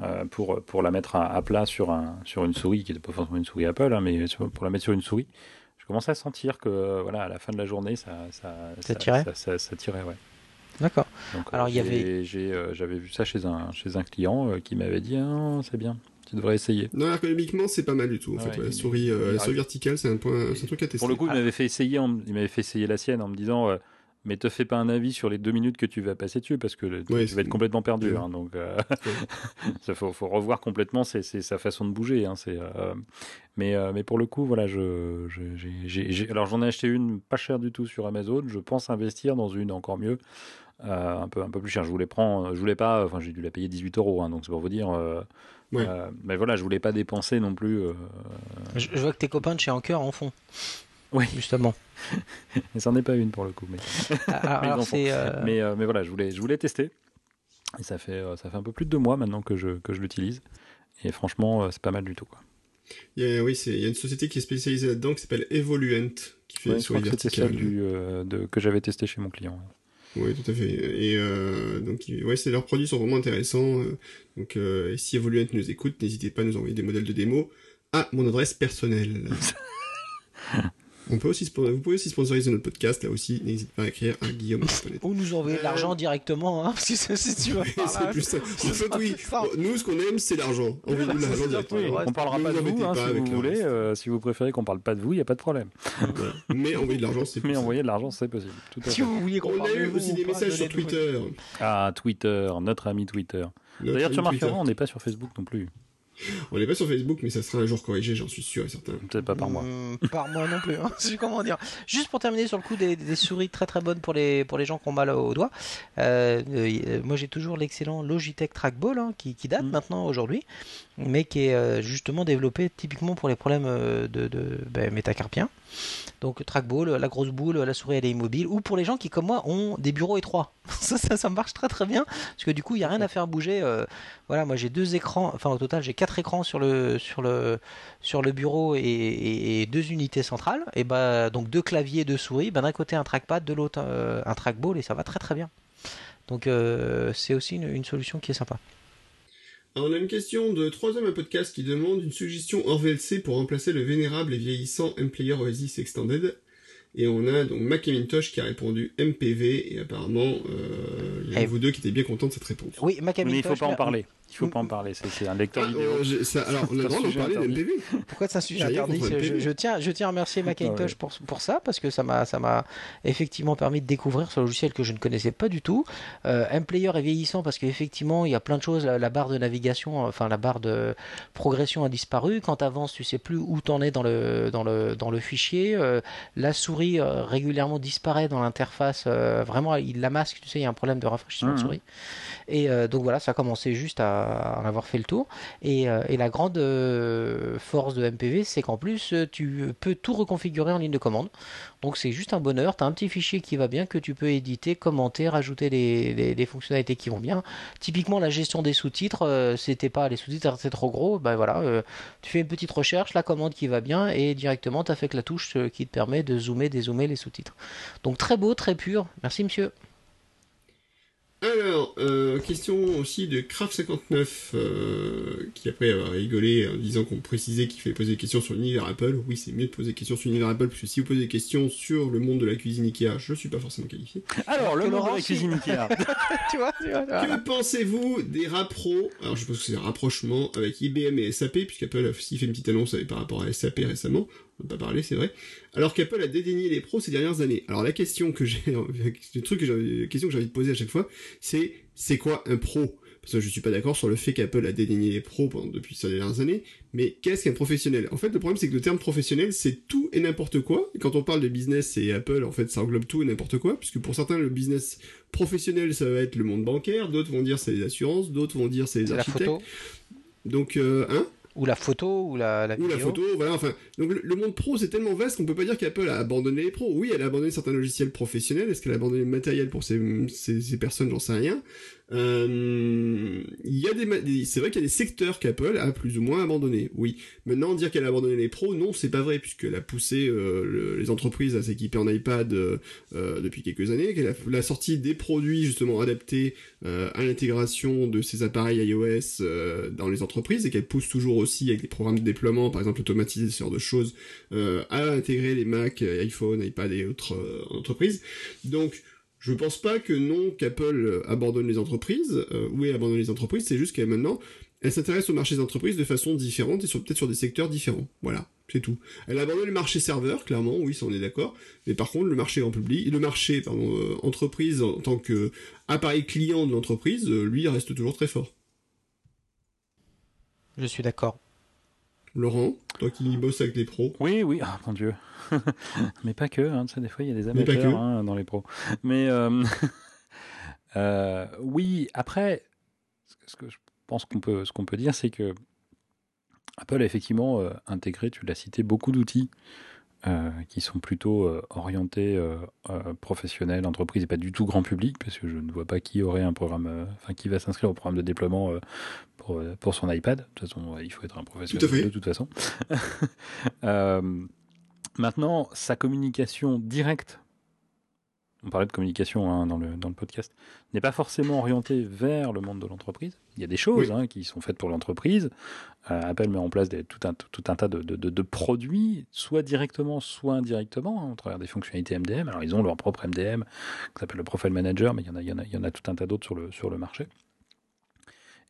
S3: euh, pour, pour la mettre à, à plat sur, un, sur une souris, qui n'était pas forcément une souris Apple, hein, mais pour la mettre sur une souris. Je commençais à sentir que voilà, à la fin de la journée, ça, ça,
S2: Ça tirait
S3: ça, tirait, ouais.
S2: D'accord.
S3: Euh,
S2: Alors, il y avait-
S3: euh, j'avais vu ça chez un, chez un client euh, qui m'avait dit ah, c'est bien, tu devrais essayer.
S1: Non, ergonomiquement, c'est pas mal du tout. En
S3: Ouais,
S1: fait, ouais, la souris, euh, la souris verticale, c'est un point, c'est un truc à tester.
S3: Pour le coup, il
S2: Ah.
S3: m'avait fait essayer, en- il m'avait fait essayer la sienne en me disant euh, mais te fais pas un avis sur les deux minutes que tu vas passer dessus parce que le- tu,
S1: Ouais,
S3: tu vas être complètement perdu.
S1: Ouais.
S3: hein, donc, euh, [LAUGHS] ça faut, faut revoir complètement c'est, c'est sa façon de bouger. hein, c'est, euh, mais, euh, mais pour le coup, voilà, je, je- j'ai, j'ai- j'ai- alors j'en ai acheté une pas chère du tout sur Amazon. Je pense investir dans une encore mieux. Euh, un peu un peu plus cher je voulais prendre je voulais pas enfin j'ai dû la payer 18 euros hein, donc c'est pour vous dire euh, euh, mais voilà je voulais pas dépenser non plus euh,
S2: Je, je vois que tes copains de chez Anker en font.
S3: Oui.
S2: Justement. [LAUGHS]
S3: et c'en est pas une pour le coup mais [LAUGHS]
S2: Alors, c'est. euh,
S3: Mais, euh, mais voilà, je voulais, je voulais tester. Et ça fait, euh, ça fait un peu plus de deux mois maintenant que je, que je l'utilise. Et franchement, euh, c'est pas mal du tout. Quoi.
S1: Il y a, oui, c'est, il y a une société qui est spécialisée là-dedans qui s'appelle Evoluent, qui fait
S3: Ouais, que c'était
S1: verticales.
S3: celle du, euh, de, que j'avais testé chez mon client.
S1: Oui, tout à fait. Et euh, donc, ouais, leurs produits sont vraiment intéressants. euh, Donc, euh, si Evoluent nous écoute, n'hésitez pas à nous envoyer des modèles de démo à mon adresse personnelle. [LAUGHS] On peut aussi, vous pouvez aussi sponsoriser notre podcast, là aussi. N'hésitez pas à écrire à Guillaume.
S2: Ou nous envoyer de l'argent directement, hein, [LAUGHS] parce que c'est- si tu
S1: c'est plus ça. [LAUGHS] En
S2: ce
S1: fait, oui.
S2: plus simple.
S1: Nous, ce qu'on aime, c'est l'argent. Envoyez-nous de l'argent directement.
S3: On parlera pas de
S1: vous
S3: hein, si vous
S1: le
S3: voulez. euh, si vous préférez qu'on parle pas de vous, il n'y a pas de problème.
S1: Mais envoyer de l'argent, c'est
S3: Mais
S1: plus
S3: envoyer de l'argent, c'est possible. Tout à
S2: Si
S3: fait.
S2: vous vouliez qu'on
S1: On
S2: parle
S1: a
S2: de
S1: eu aussi des messages sur Twitter.
S3: Ah, Twitter, notre ami Twitter. D'ailleurs, tu remarqueras, on n'est pas sur Facebook non plus.
S1: On n'est pas sur Facebook, mais ça sera un jour corrigé, j'en suis sûr et certain.
S3: Peut-être pas par mois.
S2: Hmm, par mois non plus. Hein. [LAUGHS] Je sais comment dire. Juste pour terminer sur le coup des, des souris très très bonnes pour les pour les gens qui ont mal au doigt. Euh, euh, moi j'ai toujours l'excellent Logitech Trackball hein, qui, qui date
S3: Mm.
S2: maintenant aujourd'hui, mais qui est euh, justement développé typiquement pour les problèmes euh, de, ben, métacarpiens. Donc trackball, la grosse boule, la souris elle est immobile, ou pour les gens qui comme moi ont des bureaux étroits. [LAUGHS] ça, ça, marche très très bien parce que du coup il n'y a rien à faire bouger. euh, voilà, moi j'ai deux écrans, enfin au total j'ai quatre écrans sur le sur le sur le bureau et, deux unités centrales. Et bah donc deux claviers, deux souris. Ben, d'un côté un trackpad, de l'autre un trackball et ça va très très bien. Donc c'est aussi une, une solution qui est sympa.
S1: Alors, on a une question de trois hommes à podcast qui demande une suggestion hors VLC pour remplacer le vénérable et vieillissant M-Player Oasis Extended. Et on a donc Macintosh qui a répondu MPV et apparemment euh, il y a
S2: Eh.
S1: vous deux qui étaient bien contents de cette réponse.
S2: Oui, Macintosh.
S3: Mais il faut pas en
S2: là-
S3: parler. Il faut pas en parler. C'est un lecteur
S1: Ah,
S3: vidéo.
S1: euh, ça- alors on a le droit d'en
S3: Sujet
S1: parler de
S3: interdit.
S1: MPV.
S2: Pourquoi c'est un sujet interdit je, tiens, je tiens à remercier Macintosh
S3: Ah ouais.
S2: pour, pour ça parce que ça m'a ça m'a effectivement permis de découvrir ce logiciel que je ne connaissais pas du tout. Euh, M-Player est vieillissant parce qu'effectivement il y a plein de choses. La, la barre de navigation, enfin la barre de progression a disparu. Quand tu avances, tu sais plus où t'en es dans le dans le dans le fichier. Euh, la souris euh, régulièrement disparaît dans l'interface. euh, vraiment, il la masque. Tu sais, il y a un problème de rafraîchissement de
S3: Mhm.
S2: souris. Et euh, donc voilà, ça a commencé juste à, en avoir fait le tour. Et, euh, la grande euh, force de MPV, c'est qu'en plus, euh, tu peux tout reconfigurer en ligne de commande. Donc c'est juste un bonheur. Tu as un petit fichier qui va bien que tu peux éditer, commenter, rajouter les fonctionnalités qui vont bien. Typiquement, la gestion des sous-titres, c'était pas les sous-titres, c'est trop gros. Ben voilà, tu fais une petite recherche, la commande qui va bien, et directement, tu as fait que la touche qui te permet de zoomer, dézoomer les sous-titres. Donc très beau, très pur. Merci, monsieur.
S1: Alors, euh, question aussi de Craft59, euh, qui après a rigolé en disant qu'on précisait qu'il fallait poser des questions sur l'univers Apple. Oui, c'est mieux de poser des questions sur l'univers Apple, parce que si vous posez des questions sur le monde de la cuisine Ikea, je suis pas forcément qualifié.
S3: Alors, le monde de la
S2: si.
S3: cuisine Ikea. [LAUGHS]
S2: tu vois, tu vois, voilà.
S1: Que pensez-vous des rappros Alors, je pense que c'est un rapprochement avec IBM et SAP, puisqu'Apple a aussi fait une petite annonce avec- par rapport à SAP récemment. On n'a pas parlé, c'est vrai. Alors qu'Apple a dédaigné les pros ces dernières années. Alors, la question que j'ai, [LAUGHS] le truc que j'ai, la question que j'ai envie de poser à chaque fois, c'est, c'est quoi un pro? Parce que je suis pas d'accord sur le fait qu'Apple a dédaigné les pros pendant, depuis ces dernières années, mais qu'est-ce qu'un professionnel? En fait, le problème, c'est que le terme professionnel, c'est tout et n'importe quoi. Quand on parle de business et Apple, en fait, ça englobe tout et n'importe quoi, puisque pour certains, le business professionnel, ça va être le monde bancaire, d'autres vont dire c'est les assurances, d'autres vont dire c'est les architectes.
S2: photo.
S1: Donc, euh, hein?
S2: Ou la photo, ou la, la
S1: ou
S2: vidéo.
S1: la photo, voilà, enfin, donc le, le monde pro c'est tellement vaste qu'on peut pas dire qu'Apple a abandonné les pros. Oui, elle a abandonné certains logiciels professionnels, est-ce qu'elle a abandonné le matériel pour ces, ces, ces personnes, j'en sais rien. Euh, il y a des, c'est vrai qu'il y a des secteurs qu'Apple a plus ou moins abandonné, oui. Maintenant, dire qu'elle a abandonné les pros, non, c'est pas vrai, puisqu'elle a poussé euh, le- les entreprises à s'équiper en iPad euh, euh, depuis quelques années, qu'elle a la sortie des produits justement adaptés euh, à l'intégration de ces appareils iOS euh, dans les entreprises et qu'elle pousse toujours aussi avec des programmes de déploiement, par exemple automatisés, ce genre de choses, à intégrer les Mac, iPhone, iPad et autres entreprises. Donc, je pense pas que non qu'Apple euh, abandonne les entreprises, euh, ou ait abandonné les entreprises, c'est juste qu'elle maintenant, elle s'intéresse au marché des entreprises de façon différente et peut-être sur des secteurs différents. Voilà, c'est tout. Elle abandonne le marché serveur, clairement, oui, ça on est d'accord. Mais par contre, le marché en public, le marché, pardon, euh, entreprise en tant que appareil client de l'entreprise, euh, lui, reste toujours très fort.
S2: Je suis d'accord.
S1: Laurent, toi qui bosses avec les pros,
S3: Oui, oui, ah mon dieu. [LAUGHS] Mais pas que, hein, tu sais, des fois il y a des amateurs hein, dans les pros. Mais euh, [LAUGHS] euh, oui, après, ce que je pense qu'on peut, ce qu'on peut dire, c'est que Apple a effectivement euh, intégré, tu l'as cité, beaucoup d'outils euh, qui sont plutôt euh, orientés euh, professionnels, entreprises et pas du tout grand public, parce que je ne vois pas qui aurait un programme, enfin qui va s'inscrire au programme de déploiement pour, pour son iPad. De toute façon, il faut être un professionnel de toute façon. [LAUGHS] Maintenant, sa communication directe, on parlait de communication hein, dans, le, dans le podcast, n'est pas forcément orientée vers le monde de l'entreprise. Il y a des choses
S1: Oui.
S3: hein, qui sont faites pour l'entreprise. Euh, Apple met en place des- tout, un, tout un tas de, de- de- de produits, soit directement, soit indirectement, hein, au travers des fonctionnalités MDM. Alors, ils ont leur propre MDM, qui s'appelle le Profile Manager, mais il y en a, il y en a, il y en a tout un tas d'autres sur le, sur le marché.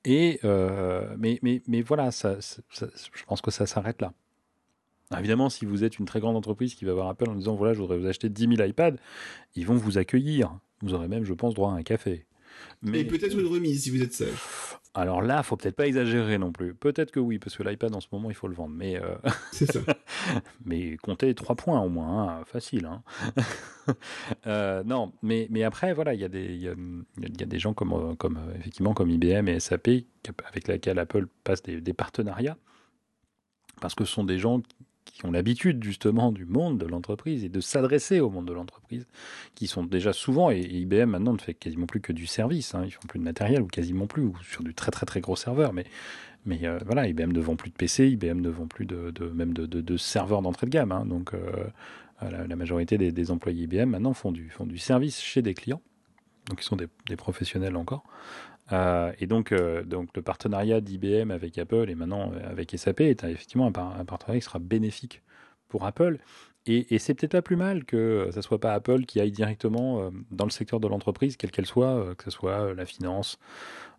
S3: Et, euh, mais, mais, mais voilà, ça, ça- ça- je pense que ça s'arrête là. Alors évidemment, si vous êtes une très grande entreprise qui va voir Apple en disant voilà, je voudrais vous acheter 10 000 iPads, ils vont vous accueillir. Vous aurez même, je pense, droit à un café. Mais
S1: Et peut-être une remise si vous êtes sage.
S3: alors là, faut peut-être pas exagérer non plus. Peut-être que oui, parce que l'iPad en ce moment, il faut le vendre. Mais euh, [LAUGHS]
S1: C'est ça. [LAUGHS]
S3: mais comptez trois points au moins, hein, facile. Hein. [LAUGHS] Euh, non, mais, mais après, voilà, il y, a des- il y, a, il y a des gens comme, comme, effectivement, comme IBM et SAP avec lesquels Apple passe des, des partenariats, parce que ce sont des gens qui ont l'habitude justement du monde de l'entreprise et de s'adresser au monde de l'entreprise, qui sont déjà souvent, et, IBM maintenant ne fait quasiment plus que du service, hein, ils font plus de matériel ou quasiment plus, ou sur du très très très gros serveur, mais mais euh, voilà, IBM ne vend plus de PC, IBM ne vend plus de, même de, de- serveurs d'entrée de gamme. hein. donc euh, la, la majorité des, employés IBM maintenant font du, font du service chez des clients. Donc ils sont des professionnels encore. Euh, et donc, euh, donc le partenariat d'IBM avec Apple et maintenant euh, avec SAP est effectivement un, par- un partenariat qui sera bénéfique pour Apple. Et, et c'est peut-être pas plus mal que ça soit pas Apple qui aille directement dans le secteur de l'entreprise, quelle qu'elle soit, que ce soit la finance,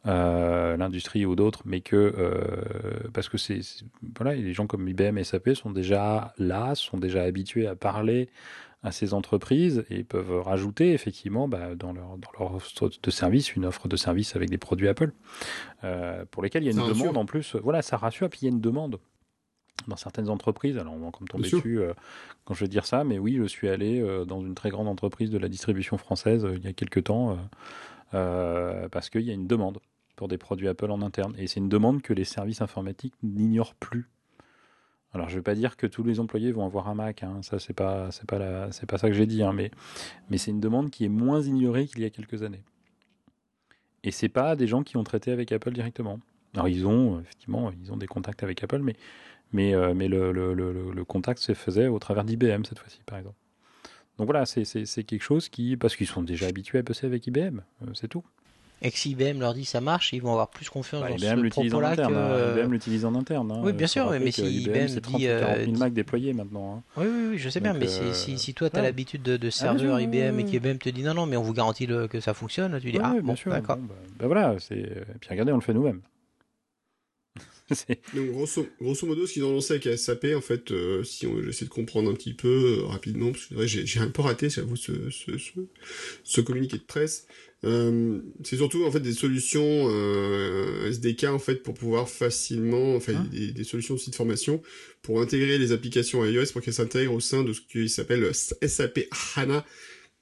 S3: l'industrie ou d'autres, mais que parce que c'est- voilà, les gens comme IBM et SAP sont déjà là, sont déjà habitués à parler à ces entreprises et peuvent rajouter effectivement bah, dans leur dans leur offre de service une offre de service avec des produits Apple euh, pour lesquels il y a une
S1: rassure.
S3: demande en plus. Voilà, ça rassure. Puis il y a une demande dans certaines entreprises. Alors on va encore me tomber dessus euh, quand je vais dire ça, mais oui, je suis allé euh, dans une très grande entreprise de la distribution française il y a quelques temps. parce qu'il y a une demande pour des produits Apple en interne. Et c'est une demande que les services informatiques n'ignorent plus. Alors, je ne vais pas dire que tous les employés vont avoir un Mac, hein, ça, c'est pas, c'est pas, c'est pas ça que j'ai dit, hein, mais, mais c'est une demande qui est moins ignorée qu'il y a quelques années. Et c'est pas des gens qui ont traité avec Apple directement. Alors, ils ont, effectivement, ils ont des contacts avec Apple, mais, mais, euh, mais le, contact se faisait au travers d'IBM cette fois-ci, par exemple. Donc voilà, c'est c'est- c'est quelque chose qui, parce qu'ils sont déjà habitués à bosser avec IBM, euh, c'est tout.
S2: Et que si IBM leur dit ça marche, ils vont avoir plus confiance
S3: Bah,
S2: dans
S3: IBM
S2: ce propos-là que...
S3: interne. hein. IBM l'utilise en interne. hein.
S2: Oui, bien sûr, mais
S3: que
S2: si IBM
S3: 30
S2: dit,
S3: ou 40 000
S2: euh,
S3: Mac déployés maintenant. hein.
S2: Oui, oui, oui, je sais bien, mais si,
S3: euh,
S2: si, si toi tu as
S3: ouais.
S2: l'habitude de, de serveur
S3: sûr,
S2: IBM et qu'IBM te dit non, non, mais on vous garantit le- que ça fonctionne, tu dis
S3: Ouais,
S2: ah, bon,
S3: bien sûr.
S2: d'accord.
S3: Bon, bah, bah voilà, c'est. Et puis regardez, on le fait nous-mêmes. [LAUGHS]
S1: Donc grosso, grosso modo, ce qu'ils ont lancé avec SAP, en fait, euh, si on, j'essaie de comprendre un petit peu euh, rapidement, parce que j'ai, j'ai un peu raté, j'avoue, ce, ce, ce, ce communiqué de presse. Euh, c'est surtout en fait des solutions euh, SDK en fait pour pouvoir facilement, enfin
S3: Hein
S1: des, des solutions de site formation pour intégrer les applications iOS pour qu'elles s'intègrent au sein de ce qui s'appelle SAP HANA,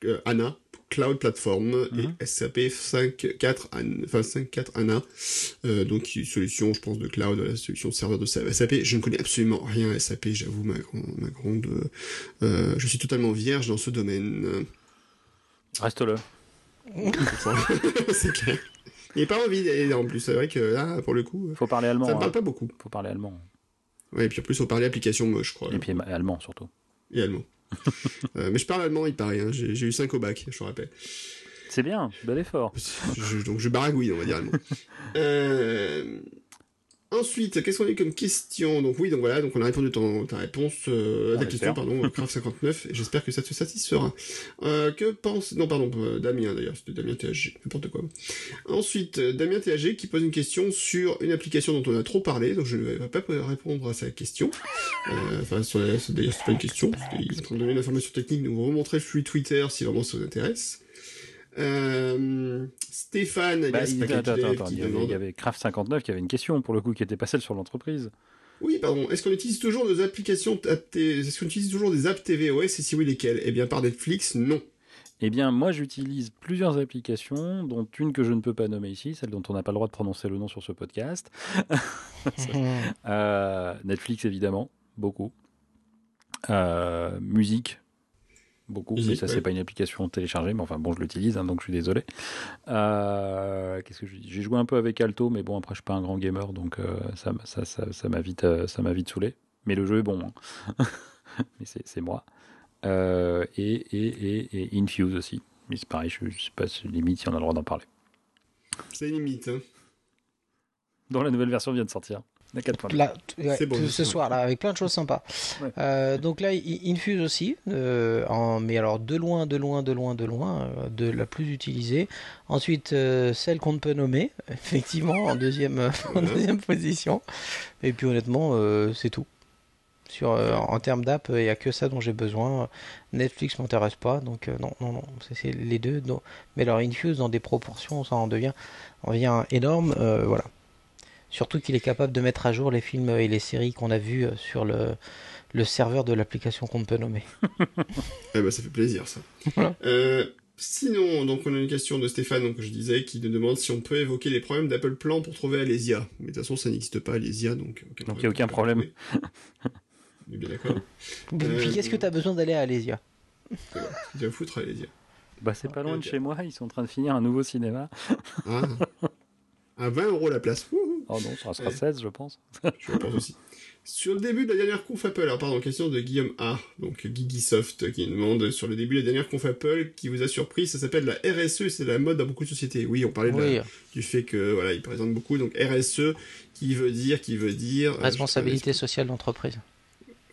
S1: euh, HANA Cloud Platform
S3: Mhm.
S1: et SAP 5.4 An- enfin 5.4 HANA euh, donc une solution je pense de cloud la solution de serveur de SAP je ne connais absolument rien à SAP j'avoue ma, grand- ma grande euh, je suis totalement vierge dans ce domaine
S3: Reste-le.
S1: C'est clair et pas envie et en plus c'est vrai que là pour le coup
S3: Faut parler allemand.
S1: ça
S3: hein.
S1: parle pas beaucoup
S3: Faut parler allemand.
S1: ouais et puis en plus on parlait application moche je crois
S3: Et puis ma- allemand surtout.
S1: et allemand [LAUGHS] Euh, mais je parle allemand il paraît hein. j'ai eu 5 au bac je te rappelle
S3: C'est bien, bel effort.
S1: Je- donc je baragouine, on va dire allemand. [LAUGHS] Euh, Ensuite, qu'est-ce qu'on a eu comme question? Donc oui, donc voilà, donc on a répondu à ton- ta réponse, euh, question, pardon, Craft 59, et j'espère que ça te satisfera. Euh, que pense... Non, pardon, euh, Damien d'ailleurs, c'était Damien THG, n'importe quoi. Ensuite, euh, Damien THG qui pose une question sur une application dont on a trop parlé, donc je ne vais pas répondre à sa question. Euh, Enfin, c'est- d'ailleurs, c'est pas une question, qu'il est en train de donner une information technique, donc vous remontrez le flux Twitter si vraiment ça vous intéresse. Euh, Stéphane,
S3: Bah,
S1: alias
S3: il, attends, attends,
S1: qui
S3: il y avait,
S1: demande...
S3: il y avait Craft 59 qui avait une question pour le coup qui était pas celle sur l'entreprise.
S1: Oui, pardon. Est-ce qu'on utilise toujours des applications Est-ce qu'on utilise toujours des apps tvOS et si oui, lesquelles? Eh bien, par Netflix, non.
S3: Eh bien, moi, j'utilise plusieurs applications, dont une que je ne peux pas nommer ici, celle dont on n'a pas le droit de prononcer le nom sur ce podcast. [LAUGHS] Euh, Netflix, évidemment, beaucoup. Euh, musique, beaucoup. mais ça,
S1: ouais.
S3: c'est pas une application téléchargée, mais enfin, bon, je l'utilise, hein, donc je suis désolé. Euh, Qu'est-ce que je dis? J'ai joué un peu avec Alto, mais bon, après, je suis pas un grand gamer, donc euh, ça m'a ça, ça, ça m'a vite, euh, ça m'a vite saoulé. Mais le jeu est bon, hein. [LAUGHS] mais c'est moi. Euh, et, et, et, et Infuse aussi. Mais c'est pareil, je, je sais pas si limite si on a le droit d'en parler.
S1: C'est limite. Hein.
S3: Dont la nouvelle version vient de sortir. La 4.2.
S2: Là, ouais,
S1: bon,
S2: ce soir là avec plein de choses sympas.
S3: Ouais.
S2: Euh, donc là, Infuse aussi, euh, en, mais alors de loin, de loin, de loin, de loin, euh, de la plus utilisée. Ensuite, euh, celle qu'on ne peut nommer, [LAUGHS] effectivement, en deuxième, en
S1: Voilà.
S2: deuxième position. Et puis honnêtement, euh, c'est tout. Sur, euh, en termes d'app, il n'y a que ça dont j'ai besoin. Netflix m'intéresse pas, donc euh, non, non, non, c'est les deux. non. Mais leur Infuse dans des proportions, ça en devient, en devient énorme. euh, voilà. Surtout qu'il est capable de mettre à jour les films et les séries qu'on a vus euh, sur le, le serveur de l'application qu'on peut nommer. [LAUGHS]
S1: Eh ben, ça fait plaisir, ça.
S2: Voilà.
S1: Euh, sinon, donc, on a une question de Stéphane, donc, je disais, qui nous demande si on peut évoquer les problèmes d'Apple Plan pour trouver Alésia. Mais de toute façon, ça n'existe pas, Alésia, donc...
S3: Donc, il y a aucun problème.
S1: On est bien d'accord. [LAUGHS]
S2: Puis
S1: Euh,
S2: qu'est-ce que tu as besoin d'aller à Alésia
S1: Tu vas foutre Alésia.
S3: Bah, c'est pas loin de chez moi, ils sont en train de finir un nouveau cinéma.
S1: Ah. À 20 euros la place. Wouhou.
S3: Oh non, ça sera
S1: Ouais.
S3: 16, je pense. [LAUGHS]
S1: Je pense aussi. Sur le début de la dernière conf Apple, alors pardon, question de Guillaume A, donc Gigisoft, qui nous demande sur le début de la dernière conf Apple, qui vous a surpris, ça s'appelle la RSE, c'est la mode dans beaucoup de sociétés. Oui, on parlait de la- du fait que voilà, ils présentent beaucoup, donc RSE, qui veut dire, qui veut dire euh,
S2: responsabilité sociale d'entreprise.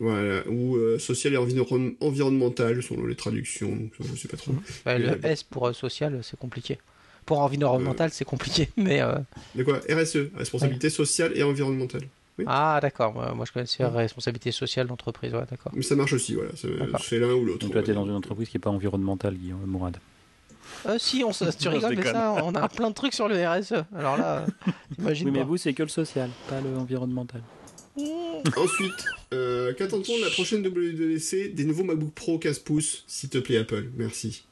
S1: voilà, ou euh, social et environ- environnemental selon les traductions, donc je sais pas trop.
S2: Bah, le
S1: d'accord.
S2: S pour euh, social, c'est compliqué. Pour environnemental, c'est compliqué, [LAUGHS] mais euh,
S1: De quoi RSE, responsabilité sociale et environnementale.
S2: ah d'accord. Moi, moi, je connaissais responsabilité sociale d'entreprise. Ouais, d'accord.
S1: Mais ça marche aussi, voilà, c'est l'un ou l'autre.
S3: Donc
S1: on
S3: toi,
S1: va
S3: t'es dans une entreprise qui est pas environnementale, Guillaume Mourad.
S2: Euh, si, on se, [LAUGHS] tu rigoles, mais ça, on a [LAUGHS] plein de trucs sur le RSE. Alors là, euh,
S3: Oui, mais
S2: pas.
S3: vous, c'est que le social, pas le environnemental.
S1: Ensuite, euh, qu'attend-on de la prochaine WWDC Des nouveaux MacBook Pro 15 pouces, s'il te plaît Apple, merci.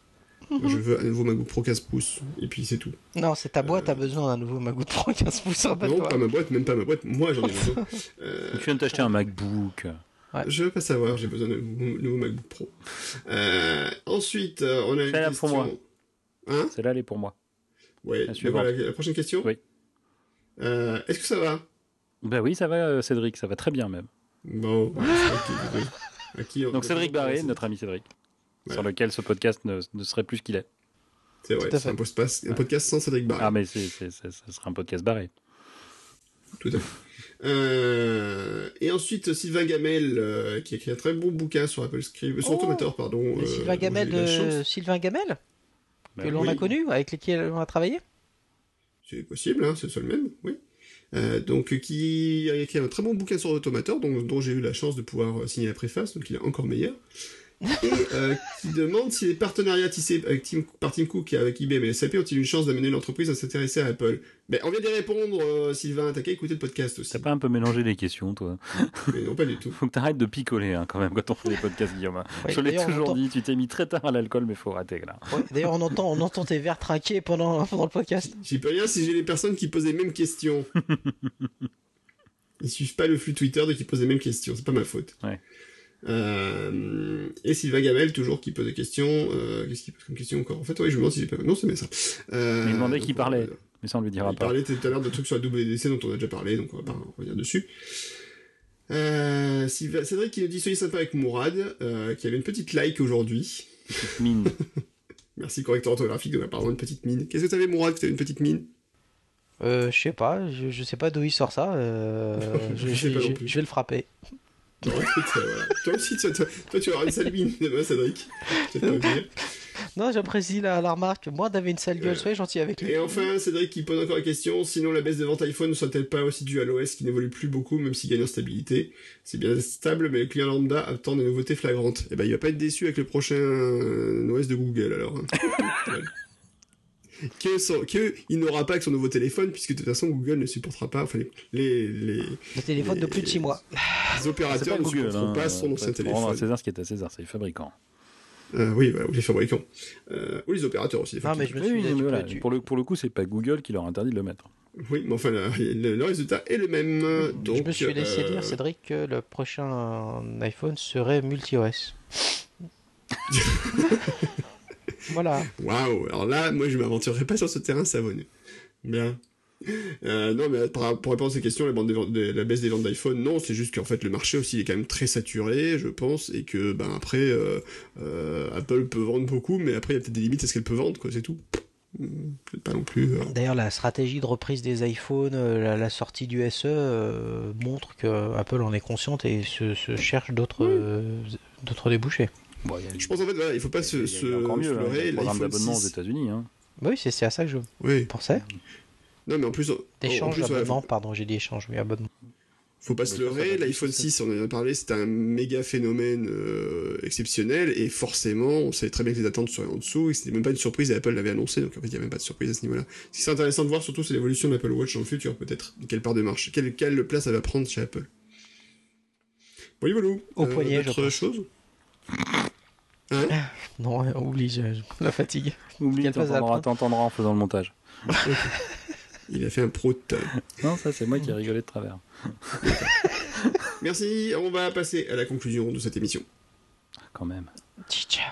S1: Je veux un nouveau MacBook Pro 15 pouces, et puis c'est tout.
S2: Non, c'est ta boîte, t'as besoin d'un nouveau MacBook Pro 15 pouces,
S1: Non,
S2: rappelle-toi.
S1: pas ma boîte, même pas ma boîte, moi j'en ai besoin. [LAUGHS] Euh,
S3: Tu viens de t'acheter un MacBook.
S1: je veux pas savoir, j'ai besoin d'un nouveau MacBook Pro. Euh, ensuite, euh, on a une
S3: Celle-là
S1: question...
S3: pour moi.
S1: Hein?
S3: Celle-là, elle est pour moi.
S1: Ouais,
S3: La
S1: voilà, la prochaine question?
S3: Oui.
S1: Euh, Est-ce que ça va?
S3: Bah oui, ça va, euh, Cédric, ça va très bien même.
S1: Bon, bah, qu'il- oui. À qui on-
S3: Donc Cédric Barré, notre ami Cédric,
S1: Ouais.
S3: sur lequel ce podcast ne, ne serait plus ce qu'il est.
S1: C'est vrai, c'est un, un podcast sans Cédric Barré.
S3: Ah mais c'est, ce serait un podcast barré.
S1: Tout à fait. Euh, et ensuite, Sylvain Gamel, euh, qui a écrit un très bon bouquin sur Apple Script, sur
S2: Oh
S1: Automator, pardon.
S2: Et
S1: euh,
S2: Sylvain Gamel, de. Sylvain Gamel,
S3: Bah
S2: que l'on
S1: oui.
S2: a connu, avec lesquels on a travaillé.
S1: C'est possible, hein, c'est le seul même, oui. Euh, donc, qui a écrit un très bon bouquin sur Automator, dont, dont j'ai eu la chance de pouvoir signer la préface, donc il est encore meilleur. Et euh, qui demande si les partenariats tissés avec Tim, par Tim Cook et avec IBM et SAP ont-ils une chance d'amener l'entreprise à s'intéresser à Apple? Ben, on vient d'y répondre, euh, Sylvain, t'as qu'à écouter le podcast aussi.
S3: T'as pas un peu mélangé les questions, toi?
S1: Mais non, pas du tout.
S3: Faut que t'arrêtes de picoler hein, quand même quand on fait des podcasts, Guillaume. hein. Je l'ai toujours
S2: entend-
S3: dit, tu t'es mis très tard à l'alcool, mais faut rater là.
S2: Ouais, D'ailleurs, on entend, on entend tes verres trinquer pendant, pendant le podcast.
S1: J'y peux rien si j'ai les personnes qui posent les mêmes questions. [LAUGHS] Ils suivent pas le flux Twitter de qui posent les mêmes questions, c'est pas ma faute.
S3: Ouais.
S1: Euh, et Sylvain Gamel, toujours, qui pose des questions. Euh, Qu'est-ce qu'il pose comme question encore? En fait, oui, je me demande si j'ai pas... Non, c'est bien ça. Euh,
S3: Mais il demandait qui parlait. Mais ça, on lui dira
S1: il
S3: pas.
S1: parlait tout à l'heure de trucs sur la WDC dont on a déjà parlé, donc on va pas revenir dessus. Euh, Sylvain- Cédric qui nous dit soyez sympa avec Mourad, euh, qui avait une petite like aujourd'hui.
S3: Petite mine. [LAUGHS]
S1: Merci correcteur orthographique de ma part, une petite mine. Qu'est-ce que t'avais Mourad que t'avais une petite mine?
S2: Euh, je sais pas, je, je sais pas d'où il sort ça. euh, [LAUGHS] je,
S1: Je sais
S2: je-
S1: pas non
S2: je-
S1: plus.
S2: je vais le frapper.
S1: Voilà. Toi aussi, toi, toi, toi, tu auras une sale mine [LAUGHS] demain, Cédric. Je vais te le dire.
S2: Non, j'apprécie la, la remarque. Moi, d'avoir une sale gueule, soyez gentil avec lui.
S1: Et enfin, Cédric qui pose encore la question, sinon la baisse des ventes iPhone ne soit-elle pas aussi due à l'OS qui n'évolue plus beaucoup, même s'il gagne en stabilité C'est bien stable, mais le client lambda attend des nouveautés flagrantes. Eh ben, il va pas être déçu avec le prochain euh, OS de Google, alors. hein. [LAUGHS] Que, son- que il n'aura pas que son nouveau téléphone, puisque de toute façon, Google ne supportera pas, enfin, les, les,
S2: Le téléphone de
S1: les-
S2: plus de 6 mois.
S1: les opérateurs
S3: pas
S1: ne
S3: Google.
S1: supporteront
S3: Hein,
S1: pas son ancien
S3: rendre à
S1: téléphone.
S3: César ce qui est à César, c'est les fabricants.
S1: Euh, oui, voilà, ou les fabricants. Euh, ou les opérateurs aussi.
S2: Non, mais je me suis
S3: Oui,
S2: dit,
S3: voilà,
S2: tu-
S3: pour, le, pour le coup, c'est pas Google qui leur interdit de le mettre.
S1: Oui, mais enfin, le, le- le résultat est le même. Donc,
S2: je me suis laissé
S1: euh,
S2: dire, Cédric, que le prochain iPhone serait multi-OS. [LAUGHS] voilà.
S1: Waouh, alors là, moi je m'aventurerai pas sur ce terrain savonneux. Bien. Euh, non, mais pour répondre à ces questions, la, bande des ventes- de- la baisse des ventes d'iPhone, non, c'est juste qu'en fait le marché aussi il est quand même très saturé, je pense, et que ben après euh, euh, Apple peut vendre beaucoup, mais après il y a peut-être des limites à ce qu'elle peut vendre, quoi, c'est tout. Hum, Peut-être pas non plus.
S2: D'ailleurs, la stratégie de reprise des iPhones, la, la sortie du SE euh, montre que Apple en est consciente et se, se cherche d'autres euh, d'autres débouchés.
S3: Bon, il a-
S1: Je pense en fait, voilà, il faut pas
S3: il y
S1: se,
S3: a- il y a
S1: se,
S3: mieux,
S1: se
S3: hein, il le programme
S1: l'iPhone
S3: d'abonnement aux
S1: 6.
S3: États-Unis. Hein.
S2: Bah Oui, c'est à ça que je
S1: Oui.
S2: pensais.
S1: Non, mais en plus,
S2: D'échange, abonnement,
S1: faut-
S2: pardon, j'ai dit échange, oui, abonnement.
S1: Faut pas se
S3: Mais
S1: leurrer, l'iPhone
S3: plus,
S1: 6, on en a parlé, c'était un méga phénomène euh, exceptionnel, et forcément, on savait très bien que les attentes seraient en dessous, et c'était même pas une surprise, et Apple l'avait annoncé, donc en fait, il y a même pas de surprise à ce niveau-là. Ce qui serait intéressant de voir, surtout, c'est l'évolution de l'Apple Watch dans le futur, peut-être. Quelle part de marché, quelle, quelle place elle va prendre chez Apple. Voilà, voilà.
S2: Au poignet, je
S1: d'autres
S2: pense.
S1: choses Hein [LAUGHS]
S2: Non, euh, oublie, je- je- la fatigue.
S3: Oublie, t'entendras en faisant le montage. [LAUGHS]
S1: Il a fait un prout.
S3: Non, ça c'est moi qui ai rigolé de travers. [LAUGHS]
S1: Merci, on va passer à la conclusion de cette émission.
S3: Quand même.
S2: Tchicha.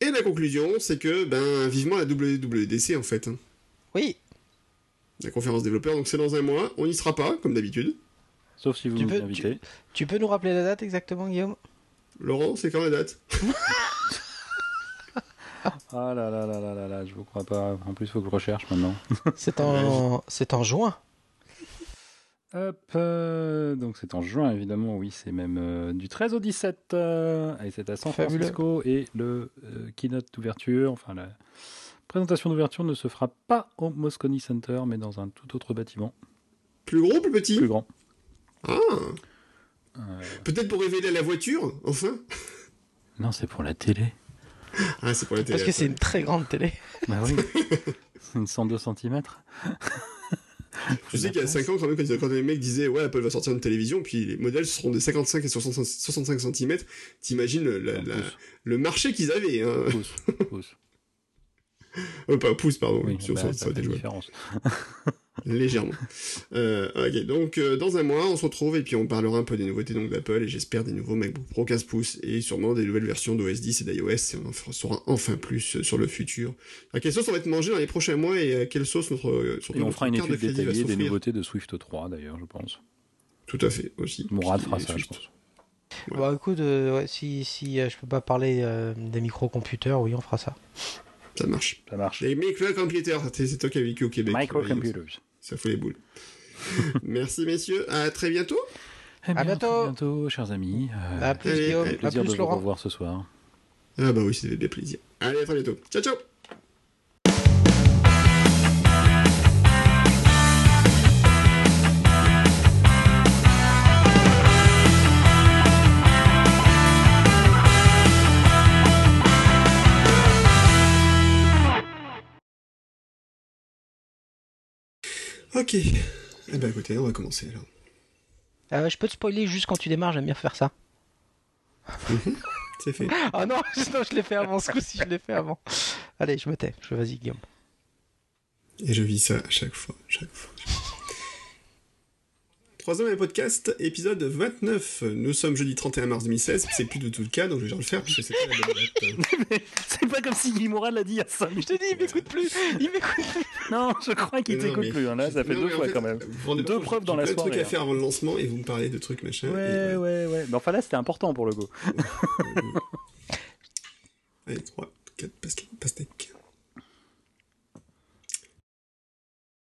S1: Et la conclusion, c'est que, ben, vivement la WWDC, en fait.
S2: Oui,
S1: La conférence développeur, donc c'est dans un mois. On n'y sera pas, comme d'habitude.
S3: Sauf si vous
S2: Tu
S3: nous
S2: peux-
S3: invitez.
S2: tu peux nous rappeler la date exactement, Guillaume?
S1: Laurent, c'est quand la date? [LAUGHS]
S3: Ah là là là là là là, je vous crois pas. En plus, il faut que je recherche maintenant. [LAUGHS]
S2: C'est en, c'est en juin.
S3: Hop, euh, donc c'est en juin évidemment, oui, c'est même euh, du 13 au 17. euh, et c'est à San
S2: Fabuleux.
S3: Francisco et le euh, keynote d'ouverture, enfin la présentation d'ouverture ne se fera pas au Moscone Center, mais dans un tout autre bâtiment,
S1: Plus gros, plus petit
S3: plus grand.
S1: Ah
S3: Euh,
S1: Peut-être pour révéler la voiture, enfin
S3: non, c'est pour la télé.
S1: Ah, c'est pour la télé.
S2: Parce que c'est une très grande télé.
S3: Bah oui, [LAUGHS] c'est une 102 cm.
S1: Je sais qu'il y a 5 ans, quand même, quand, quand les mecs disaient Ouais, Apple va sortir une télévision, puis les modèles seront des 55 et 65, 65 cm, t'imagines le, la- la- le marché qu'ils avaient. Hein.
S3: Pouce, pouce.
S1: Euh, pas pouce, pardon.
S3: Oui,
S1: sur
S3: bah,
S1: ça,
S3: ça
S1: ça
S3: différence. [LAUGHS] [LAUGHS]
S1: Légèrement. Euh, ok, donc euh, dans un mois, on se retrouve et puis on parlera un peu des nouveautés donc d'Apple et j'espère des nouveaux MacBook Pro 15 pouces et sûrement des nouvelles versions d'OS 10 et d'iOS et on en saura enfin plus euh, sur le futur. À quelle sauce on va être mangé dans les prochains mois et à quelle sauce notre euh, surtout
S3: Et on fera une
S1: carte de
S3: étude
S1: va
S3: détaillée des nouveautés de Swift 3 d'ailleurs, je pense.
S1: Tout à fait aussi.
S3: Mourad fera ça, je pense.
S1: Ouais.
S2: Bah écoute, euh, ouais, si, si euh, je peux pas parler euh, des microcomputers, oui, on fera ça.
S1: Ça marche.
S3: Ça marche.
S1: Les microcomputers, c'est toi qui as vécu au Québec.
S3: Microcomputers.
S1: Ça fout les boules. [LAUGHS] Merci messieurs, à très bientôt.
S3: Eh bien,
S2: bientôt.
S3: très bientôt, chers amis. Euh,
S2: À plus, Guillaume.
S1: allez,
S2: À
S3: plaisir
S2: plus,
S3: de vous
S2: Laurent.
S3: revoir ce soir.
S1: Ah bah oui, c'était bien plaisir. Allez, à très bientôt. Ciao ciao Ok. Eh ben écoutez, on va commencer alors.
S2: Euh, je peux te spoiler juste quand tu démarres, j'aime bien faire ça. [LAUGHS]
S1: C'est fait.
S2: Ah non, [LAUGHS] non je l'ai fait avant, ce coup-ci, je l'ai fait avant. Allez, je me tais. Je vas-y, Guillaume.
S1: Et je vis ça à chaque fois, chaque fois. Troisième podcast, épisode 29. Nous sommes jeudi 31 mars 2016, c'est plus du tout le cas, donc je vais le faire puisque c'est pas la bonne date. [LAUGHS]
S3: C'est pas comme si Guy Mourad l'a dit il y a 5 minutes.
S2: Je te dis, il m'écoute plus. Il m'écoute plus.
S3: Non, je crois qu'il t'écoute
S1: mais-
S3: plus. hein. Là, ça fait
S1: Non,
S3: deux
S1: mais en
S3: fois
S1: fait,
S3: quand même. Deux preuves dans la
S1: de trucs
S3: soirée,
S1: à
S3: hein.
S1: faire avant le lancement et vous me parlez de trucs machin. et
S3: Ouais,
S1: voilà.
S3: ouais, ouais. Mais enfin là, c'était important pour le go. [LAUGHS]
S1: Allez, 3, 4, pastèque.